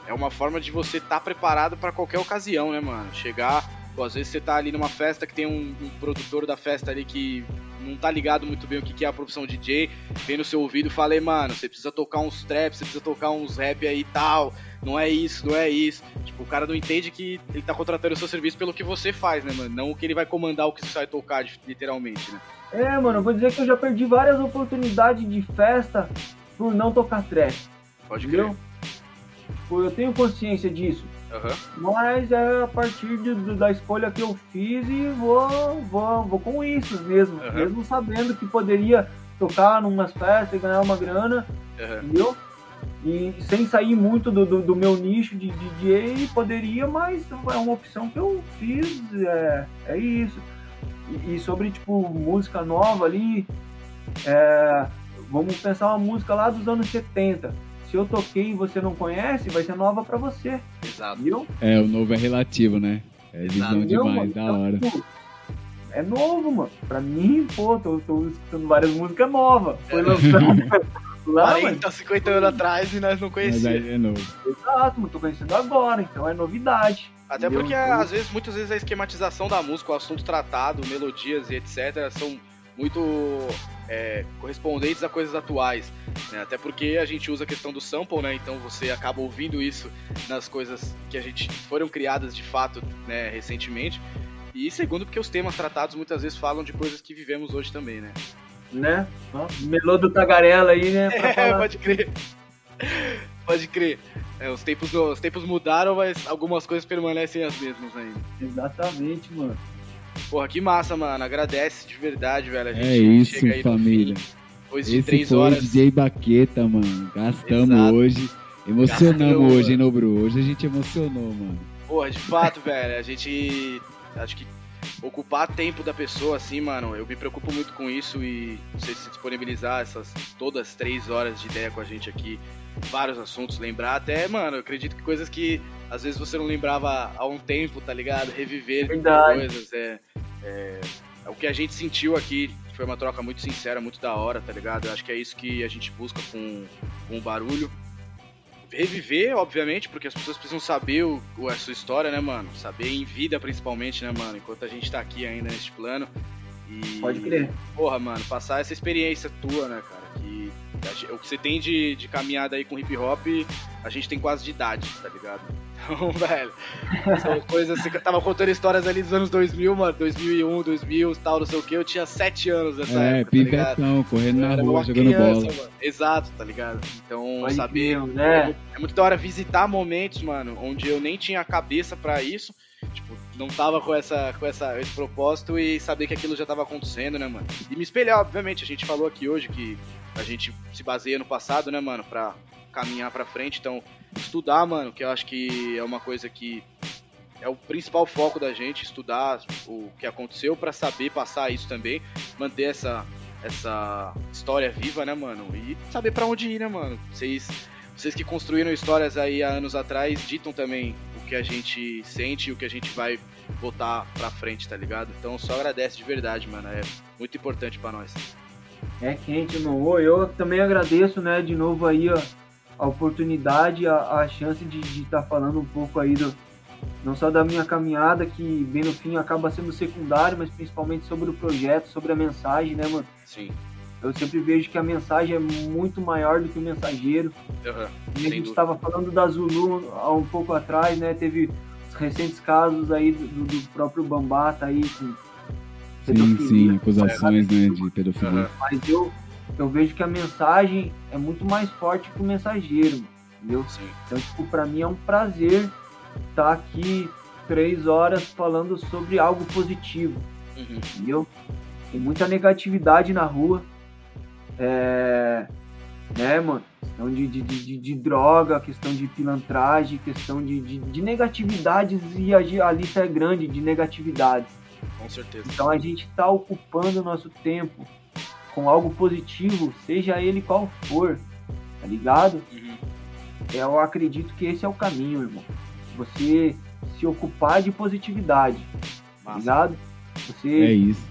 [SPEAKER 2] é uma forma de você estar preparado pra qualquer ocasião, né, mano? Chegar, pô, às vezes você tá ali numa festa que tem um, um produtor da festa ali que não tá ligado muito bem o que que é a profissão DJ, vem no seu ouvido e fala, "Ei, mano, você precisa tocar uns traps, você precisa tocar uns rap aí e tal, não é isso, não é isso. Tipo, o cara não entende que ele tá contratando o seu serviço pelo que você faz, né, mano? Não o que ele vai comandar o que você vai tocar, literalmente, né?
[SPEAKER 3] É, mano, eu vou dizer que eu já perdi várias oportunidades de festa por não tocar trap,
[SPEAKER 2] Pode crer.
[SPEAKER 3] entendeu? Pô, eu tenho consciência disso.
[SPEAKER 2] Aham.
[SPEAKER 3] Mas é a partir de- da escolha que eu fiz e vou, vou, vou com isso mesmo.
[SPEAKER 2] Aham.
[SPEAKER 3] Mesmo sabendo que poderia tocar numas festas e ganhar uma grana,
[SPEAKER 2] aham.
[SPEAKER 3] entendeu? E sem sair muito do, do, do meu nicho de DJ, poderia, mas é uma opção que eu fiz, é, é isso. E, e sobre, tipo, música nova ali, é, vamos pensar uma música lá dos anos 70. Se eu toquei e você não conhece, vai ser nova pra você,
[SPEAKER 2] Exato.
[SPEAKER 3] viu?
[SPEAKER 1] É, o novo é relativo, né? É visão
[SPEAKER 2] Exato.
[SPEAKER 3] Entendeu,
[SPEAKER 1] demais,
[SPEAKER 3] mano?
[SPEAKER 1] da
[SPEAKER 3] Então,
[SPEAKER 1] hora.
[SPEAKER 3] tipo, É novo, mano. Pra mim, pô, tô, tô escutando várias músicas novas. Foi
[SPEAKER 2] É.
[SPEAKER 3] lançado lá, mas
[SPEAKER 2] 40, 50 anos atrás e nós não conhecíamos.
[SPEAKER 1] é novo.
[SPEAKER 3] exato, mano. Tô conhecendo agora, então é novidade.
[SPEAKER 2] Até porque, às vezes, muitas vezes a esquematização da música, o assunto tratado, melodias e etc., são muito é, correspondentes a coisas atuais. né? Até porque a gente usa a questão do sample, né? Então você acaba ouvindo isso nas coisas que a gente foram criadas de fato né, recentemente. E segundo, porque os temas tratados muitas vezes falam de coisas que vivemos hoje também, né?
[SPEAKER 3] Né? Ó, Melô do Tagarela aí, né?
[SPEAKER 2] É, pode crer. Pode crer. É, os, tempos, os tempos mudaram, mas algumas coisas permanecem as mesmas ainda.
[SPEAKER 3] Exatamente, mano.
[SPEAKER 2] Porra, que massa, mano. Agradece de verdade, velho. A gente
[SPEAKER 1] É isso,
[SPEAKER 2] chega aí
[SPEAKER 1] família.
[SPEAKER 2] depois de
[SPEAKER 1] Esse
[SPEAKER 2] três
[SPEAKER 1] foi
[SPEAKER 2] horas.
[SPEAKER 1] DJ Baqueta, mano. Gastamos
[SPEAKER 2] Exato.
[SPEAKER 1] hoje. Emocionamos
[SPEAKER 2] Gastamos,
[SPEAKER 1] hoje, hein. Nobru? Hoje a gente emocionou, mano.
[SPEAKER 2] Porra, de fato, velho. A gente. Acho que ocupar tempo da pessoa, assim, mano, eu me preocupo muito com isso e você se disponibilizar essas todas três horas de ideia com a gente aqui, vários assuntos, lembrar até, mano, eu acredito que coisas que às vezes você não lembrava há um tempo, tá ligado? Reviver
[SPEAKER 3] Verdade.
[SPEAKER 2] coisas, é, é, é o que a gente sentiu aqui foi uma troca muito sincera, muito da hora, tá ligado? Eu acho que é isso que a gente busca com, com o barulho. Reviver, obviamente, porque as pessoas precisam saber o, o- a sua história, né, mano? Saber em vida, principalmente, né, mano? Enquanto a gente tá aqui ainda neste plano. E,
[SPEAKER 3] Pode crer.
[SPEAKER 2] Porra, mano, passar essa experiência tua, né, cara? Que o que você tem de, de caminhada aí com hip hop, a gente tem quase de idade, tá ligado? Então, velho, são coisas. Você tava contando histórias ali dos anos 2000, mano, 2001, 2000, tal, não sei o que. Eu tinha 7 anos nessa
[SPEAKER 1] É,
[SPEAKER 2] época, tá ligado?
[SPEAKER 1] pivetão, correndo na
[SPEAKER 2] era
[SPEAKER 1] rua,
[SPEAKER 2] uma
[SPEAKER 1] jogando
[SPEAKER 2] criança,
[SPEAKER 1] bola.
[SPEAKER 2] mano. Exato, tá ligado? Então,
[SPEAKER 3] Pode
[SPEAKER 2] saber.
[SPEAKER 3] né?
[SPEAKER 2] É muito da hora visitar momentos, mano, onde eu nem tinha cabeça pra isso. Tipo, não tava com, essa, com essa, esse propósito e saber que aquilo já tava acontecendo, né, mano? E me espelhar, obviamente. A gente falou aqui hoje que a gente se baseia no passado, né, mano, pra caminhar pra frente. Então, estudar, mano, que eu acho que é uma coisa que é o principal foco da gente, estudar o que aconteceu pra saber passar isso também, manter essa essa história viva, né, mano? E saber pra onde ir, né, mano? Vocês vocês que construíram histórias aí há anos atrás ditam também que a gente sente e o que a gente vai botar pra frente, tá ligado? Então só agradece de verdade, mano. É muito importante pra nós.
[SPEAKER 3] É quente, irmão. Ô, Eu também agradeço, né, de novo aí ó, a oportunidade, a, a chance de estar falando um pouco aí do, não só da minha caminhada, que bem no fim acaba sendo secundário, mas principalmente sobre o projeto, sobre a mensagem, né, mano?
[SPEAKER 2] Sim.
[SPEAKER 3] Eu sempre vejo que a mensagem é muito maior do que o mensageiro. E a gente estava falando da Zulu há um pouco atrás, né? Teve os recentes casos aí do, do- próprio Bambata aí com
[SPEAKER 1] Sim,
[SPEAKER 3] pedofilia.
[SPEAKER 1] sim, acusações, né, de pedofilia.
[SPEAKER 2] Aham.
[SPEAKER 3] Mas eu, eu vejo que a mensagem é muito mais forte que o mensageiro, entendeu?
[SPEAKER 2] Sim.
[SPEAKER 3] Então, tipo, pra mim é um prazer estar aqui três horas falando sobre algo positivo,
[SPEAKER 2] Uhum.
[SPEAKER 3] entendeu? Tem muita negatividade na rua. É. Né, mano? Questão de, de, de, de- de droga, questão de pilantragem, questão de, de, de negatividades e a, a lista é grande de negatividades.
[SPEAKER 2] Com certeza.
[SPEAKER 3] Então a gente está ocupando o nosso tempo com algo positivo, seja ele qual for, tá ligado?
[SPEAKER 2] Uhum.
[SPEAKER 3] Eu acredito que esse é o caminho, irmão. Você se ocupar de positividade, tá
[SPEAKER 2] Massa.
[SPEAKER 3] ligado?
[SPEAKER 1] É
[SPEAKER 3] Você,
[SPEAKER 1] isso.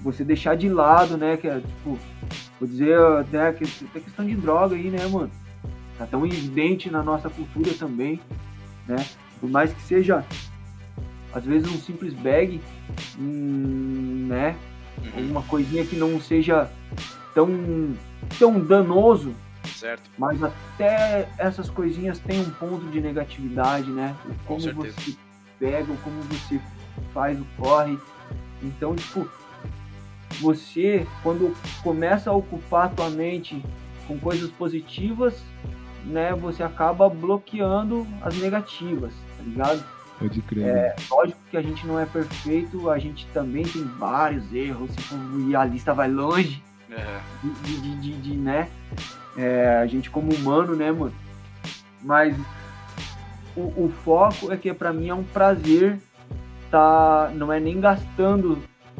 [SPEAKER 3] você deixar de lado, né? Que é, tipo, vou dizer, até que questão de droga aí, né, mano? Tá tão evidente na nossa cultura também, né? Por mais que seja, às vezes, um simples bag, hum, né?
[SPEAKER 2] Uhum.
[SPEAKER 3] Uma coisinha que não seja tão, tão danoso,
[SPEAKER 2] Certo.
[SPEAKER 3] mas até essas coisinhas têm um ponto de negatividade, né? O
[SPEAKER 2] Com
[SPEAKER 3] Como
[SPEAKER 2] certeza.
[SPEAKER 3] você pega, o como você faz o corre. Então, tipo, você, quando começa a ocupar a tua mente com coisas positivas, né, você acaba bloqueando as negativas, tá ligado?
[SPEAKER 1] Pode crer. né?
[SPEAKER 3] Lógico que a gente não é perfeito, a gente também tem vários erros, ir a lista vai longe,
[SPEAKER 2] Aham.
[SPEAKER 3] de, de, de, de, né? É, a gente como humano, né, mano? Mas o, o foco é que pra mim é um prazer tá, não é nem gastando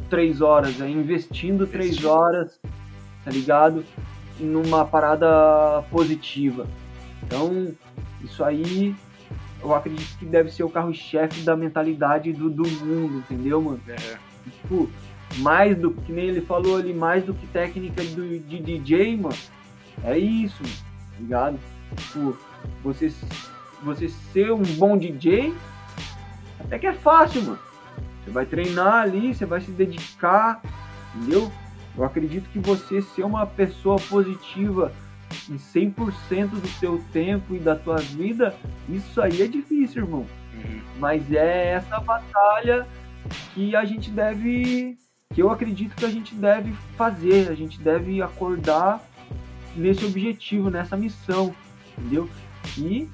[SPEAKER 3] três horas, é investindo três horas, tá ligado? Numa parada positiva. Então, isso aí eu acredito que deve ser o carro-chefe da mentalidade do, do mundo, entendeu, mano?
[SPEAKER 2] Aham.
[SPEAKER 3] tipo, mais do que nem ele falou ali, mais do que técnica do, de DJ, mano. É isso, mano, tá ligado? Tipo, você, você ser um bom DJ, até que é fácil, mano. Você vai treinar ali, você vai se dedicar, entendeu? Eu acredito que você ser uma pessoa positiva em 100% do teu tempo e da tua vida, isso aí é difícil, irmão.
[SPEAKER 2] Uhum.
[SPEAKER 3] Mas é essa batalha que a gente deve, que eu acredito que a gente deve fazer, a gente deve acordar nesse objetivo, nessa missão, entendeu? E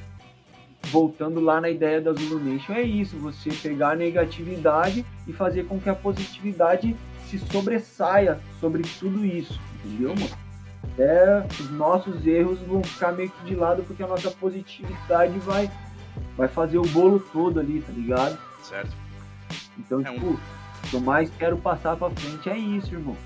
[SPEAKER 3] voltando lá na ideia da Zulu Nation, é isso, você pegar a negatividade e fazer com que a positividade se sobressaia sobre tudo isso, entendeu, mano? Até os nossos erros vão ficar meio que de lado porque a nossa positividade vai vai fazer o bolo todo ali, tá ligado?
[SPEAKER 2] Certo.
[SPEAKER 3] Então,
[SPEAKER 2] É um-
[SPEAKER 3] tipo, o que eu mais quero passar pra frente é isso, irmão.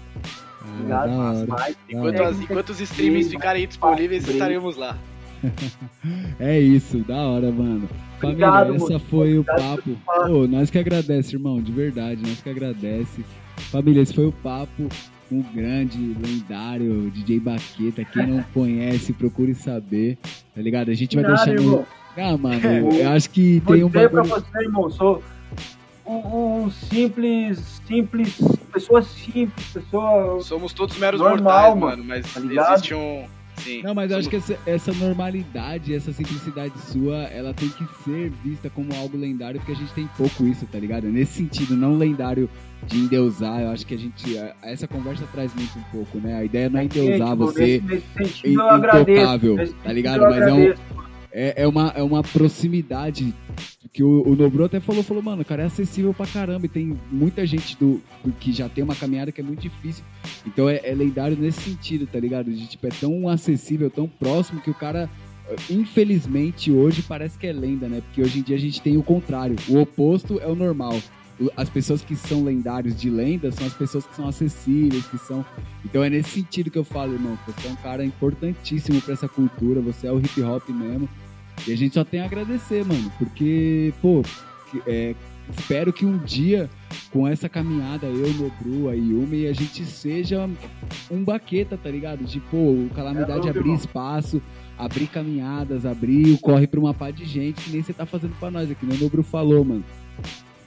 [SPEAKER 1] Ah,
[SPEAKER 3] Ligado?
[SPEAKER 1] da hora.
[SPEAKER 3] Mas
[SPEAKER 2] Enquanto,
[SPEAKER 1] Da
[SPEAKER 2] as, enquanto os streamings
[SPEAKER 3] de-
[SPEAKER 2] ficarem disponíveis, estaremos lá.
[SPEAKER 1] É isso, da hora, mano.
[SPEAKER 3] Obrigado,
[SPEAKER 1] Família, essa
[SPEAKER 3] mano.
[SPEAKER 1] foi o
[SPEAKER 3] Obrigado
[SPEAKER 1] papo.
[SPEAKER 3] pelo papo.
[SPEAKER 1] Ô, nós que agradece, irmão, de verdade, nós que agradece. Família, esse foi o papo com o grande, lendário DJ Baqueta. Quem não conhece, procure saber, tá ligado? A gente vai
[SPEAKER 3] Nada,
[SPEAKER 1] deixar no. Ah, mano, eu acho que
[SPEAKER 3] Vou
[SPEAKER 1] tem um
[SPEAKER 3] dizer pra
[SPEAKER 1] bagulho.
[SPEAKER 3] você, irmão, sou um, um simples, simples, pessoa simples, pessoa...
[SPEAKER 2] Somos todos meros
[SPEAKER 3] Normal,
[SPEAKER 2] mortais,
[SPEAKER 3] mano,
[SPEAKER 2] mas
[SPEAKER 3] tá
[SPEAKER 2] existe um. Sim.
[SPEAKER 1] Não, mas eu acho que essa, essa normalidade, essa simplicidade sua, ela tem que ser vista como algo lendário, porque a gente tem pouco isso, tá ligado? Nesse sentido, não lendário de endeusar, eu acho que a gente. Essa conversa traz muito um pouco, né? A ideia não é endeusar
[SPEAKER 3] Tipo,
[SPEAKER 1] você.
[SPEAKER 3] Nesse, nesse sentido, eu agradeço.
[SPEAKER 1] intocável, tá ligado? Mas é um. É, é uma, é uma proximidade que o, o até falou, falou, mano, o cara é acessível pra caramba e tem muita gente do, do que já tem uma caminhada que é muito difícil. Então é, é lendário nesse sentido, tá ligado? De, tipo, é tão acessível, tão próximo que o cara, eh, infelizmente, hoje parece que é lenda, né? Porque hoje em dia a gente tem o contrário. O oposto é o normal. As pessoas que são lendários de lenda são as pessoas que são acessíveis, que são. Então é nesse sentido que eu falo, irmão. Você é um cara importantíssimo pra essa cultura, você é o hip hop mesmo. E a gente só tem a agradecer, mano. Porque, pô, é, espero que um dia, com essa caminhada, eu, Nobru, a Yumi, a gente seja um baqueta, tá ligado? De, pô, o Calamidade
[SPEAKER 3] É,
[SPEAKER 1] abrir
[SPEAKER 3] irmão.
[SPEAKER 1] espaço, abrir caminhadas, abrir o corre pra uma pá de gente, que nem você tá fazendo pra nós aqui, nem o Nobru falou, mano.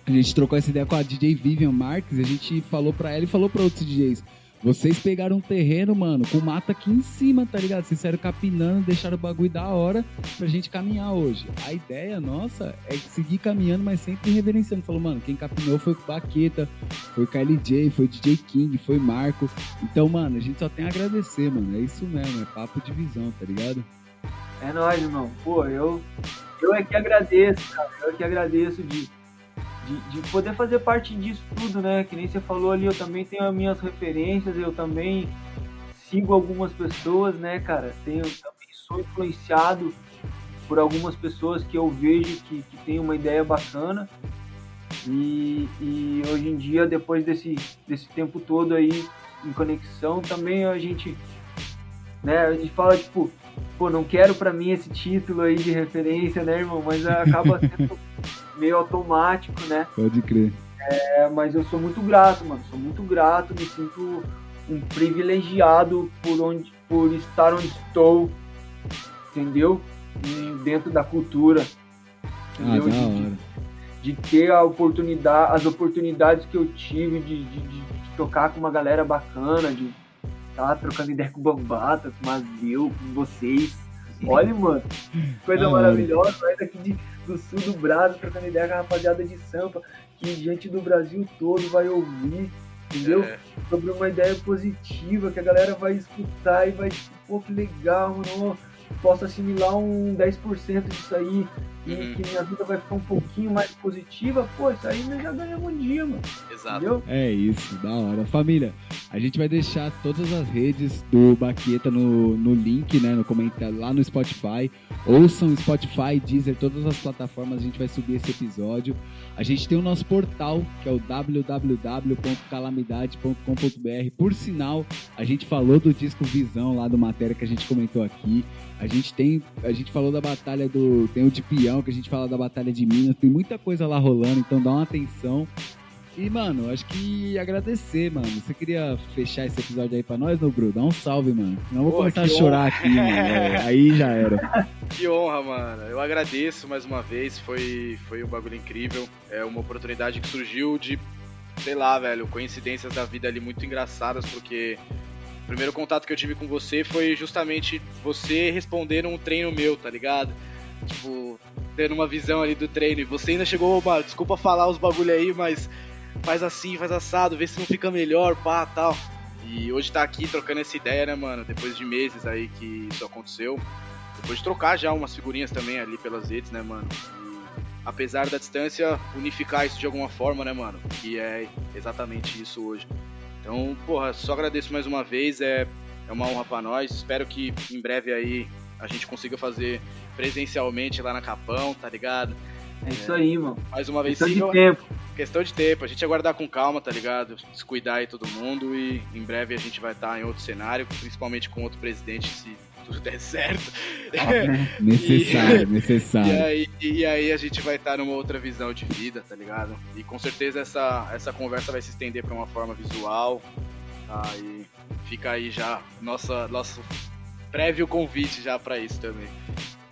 [SPEAKER 1] A gente trocou essa ideia com a DJ Vivian Marques, a gente falou pra ela e falou pra outros DJs. Vocês pegaram um terreno, mano, com mata aqui em cima, tá ligado? Vocês saíram capinando, deixaram o bagulho da hora pra gente caminhar hoje. A ideia nossa é seguir caminhando, mas sempre reverenciando. Falou, mano, quem capinou foi o Baqueta, foi KLJ, foi DJ King, foi Marco. Então, mano, a gente só tem a agradecer, mano. É isso mesmo, é papo de visão, tá ligado?
[SPEAKER 3] É nóis, irmão. Pô, eu, eu é que agradeço, cara. Eu é que agradeço de, de, de poder fazer parte disso tudo, né? Que nem você falou ali, eu também tenho as minhas referências, eu também sigo algumas pessoas, né, cara? Tenho, também sou influenciado por algumas pessoas que eu vejo que, que tem uma ideia bacana. E, e hoje em dia, depois desse, desse tempo todo aí em conexão, também a gente, né, a gente fala, tipo, pô, não quero pra mim esse título aí de referência, né, irmão? Mas acaba sendo meio automático, né?
[SPEAKER 1] Pode crer.
[SPEAKER 3] É, mas eu sou muito grato, mano. Sou muito grato, me sinto um privilegiado por onde, por estar onde estou, entendeu? E dentro da cultura,
[SPEAKER 1] Ah,
[SPEAKER 3] entendeu?
[SPEAKER 1] da
[SPEAKER 3] De- de, de ter a oportunidade, as oportunidades que eu tive de- de tocar com uma galera bacana, de estar trocando ideia com o Bambata, com o Mazeu, com vocês. Olha, mano, coisa maravilhosa, sai daqui de, do sul do Brasil, trocando ideia com a rapaziada de Sampa, que gente do Brasil todo vai ouvir, entendeu?
[SPEAKER 2] É,
[SPEAKER 3] Sobre uma ideia positiva, que a galera vai escutar e vai, tipo, pô, que legal, mano, posso assimilar um 10% disso aí,
[SPEAKER 2] Uhum.
[SPEAKER 3] que minha vida vai ficar um pouquinho mais positiva, pô, isso aí nós já ganhamos um dia, mano.
[SPEAKER 2] exato.
[SPEAKER 3] Entendeu?
[SPEAKER 1] É isso, da hora. Família, a gente vai deixar todas as redes do Baqueta no, no link, né? No comentário lá no Spotify. Ouçam Spotify, Deezer, todas as plataformas, a gente vai subir esse episódio. A gente tem o nosso portal, que é o www.calamidade.com.br. Por sinal, a gente falou do disco Visão lá do matéria que a gente comentou aqui. A gente tem, a gente falou da batalha do, tem o de peão, que a gente fala da batalha de Minas, tem muita coisa lá rolando, então dá uma atenção. E, mano, acho que agradecer, mano. Você queria fechar esse episódio aí pra nós, meu Bru? Dá um salve, mano. Senão eu vou
[SPEAKER 2] Pô,
[SPEAKER 1] começar a chorar aqui, mano. É, aí já era.
[SPEAKER 2] Que honra, mano. Eu agradeço mais uma vez. Foi, foi um bagulho incrível. É uma oportunidade que surgiu de, sei lá, velho, coincidências da vida ali muito engraçadas, porque primeiro contato que eu tive com você foi justamente você responder um treino meu, tá ligado? Tipo, tendo uma visão ali do treino. E você ainda chegou, mano, desculpa falar os bagulho aí, mas faz assim, faz assado, vê se não fica melhor, pá, tal. E hoje tá aqui trocando essa ideia, né, mano? Depois de meses aí que isso aconteceu. Depois de trocar já umas figurinhas também ali pelas redes, né, mano? E, apesar da distância, unificar isso de alguma forma, né, mano? Que é exatamente isso hoje. Então, porra, só agradeço mais uma vez, é, é uma honra pra nós. Espero que em breve aí a gente consiga fazer presencialmente lá na Capão, tá ligado?
[SPEAKER 3] É isso aí, mano.
[SPEAKER 2] Mais uma vez,
[SPEAKER 3] Questão de
[SPEAKER 2] sigam-
[SPEAKER 3] tempo.
[SPEAKER 2] Questão de tempo, a gente aguardar com calma, tá ligado? Descuidar aí todo mundo e em breve a gente vai estar em outro cenário, principalmente com outro presidente, se tudo der certo.
[SPEAKER 1] Necessário,
[SPEAKER 2] E
[SPEAKER 1] necessário.
[SPEAKER 2] aí, e aí a gente vai estar numa outra visão de vida, tá ligado? E com certeza essa, essa conversa vai se estender pra uma forma visual. Tá? E fica aí já nossa, nosso prévio convite já pra isso também.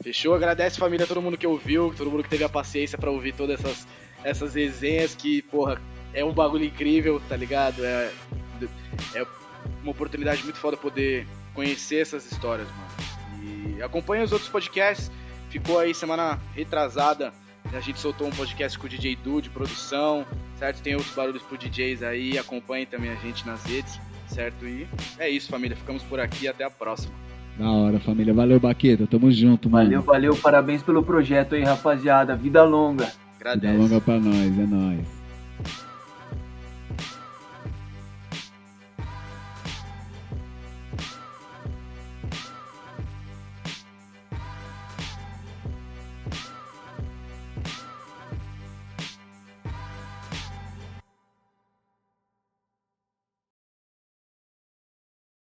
[SPEAKER 2] Fechou? Agradece família, todo mundo que ouviu, todo mundo que teve a paciência pra ouvir todas essas, essas resenhas que, porra, é um bagulho incrível, tá ligado? É, é uma oportunidade muito foda poder conhecer essas histórias, mano. E acompanha os outros podcasts. Ficou aí semana retrasada. A gente soltou um podcast com o DJ Du de produção, certo? Tem outros barulhos pro DJs aí. Acompanhem também a gente nas redes, certo? E é isso, família. Ficamos por aqui. Até a próxima.
[SPEAKER 1] Da hora, família. Valeu, Baqueta. Tamo junto, mano.
[SPEAKER 3] Valeu, valeu. Parabéns pelo projeto aí, rapaziada. Vida longa.
[SPEAKER 1] Vida
[SPEAKER 2] Agradece.
[SPEAKER 1] longa pra nós, é nóis.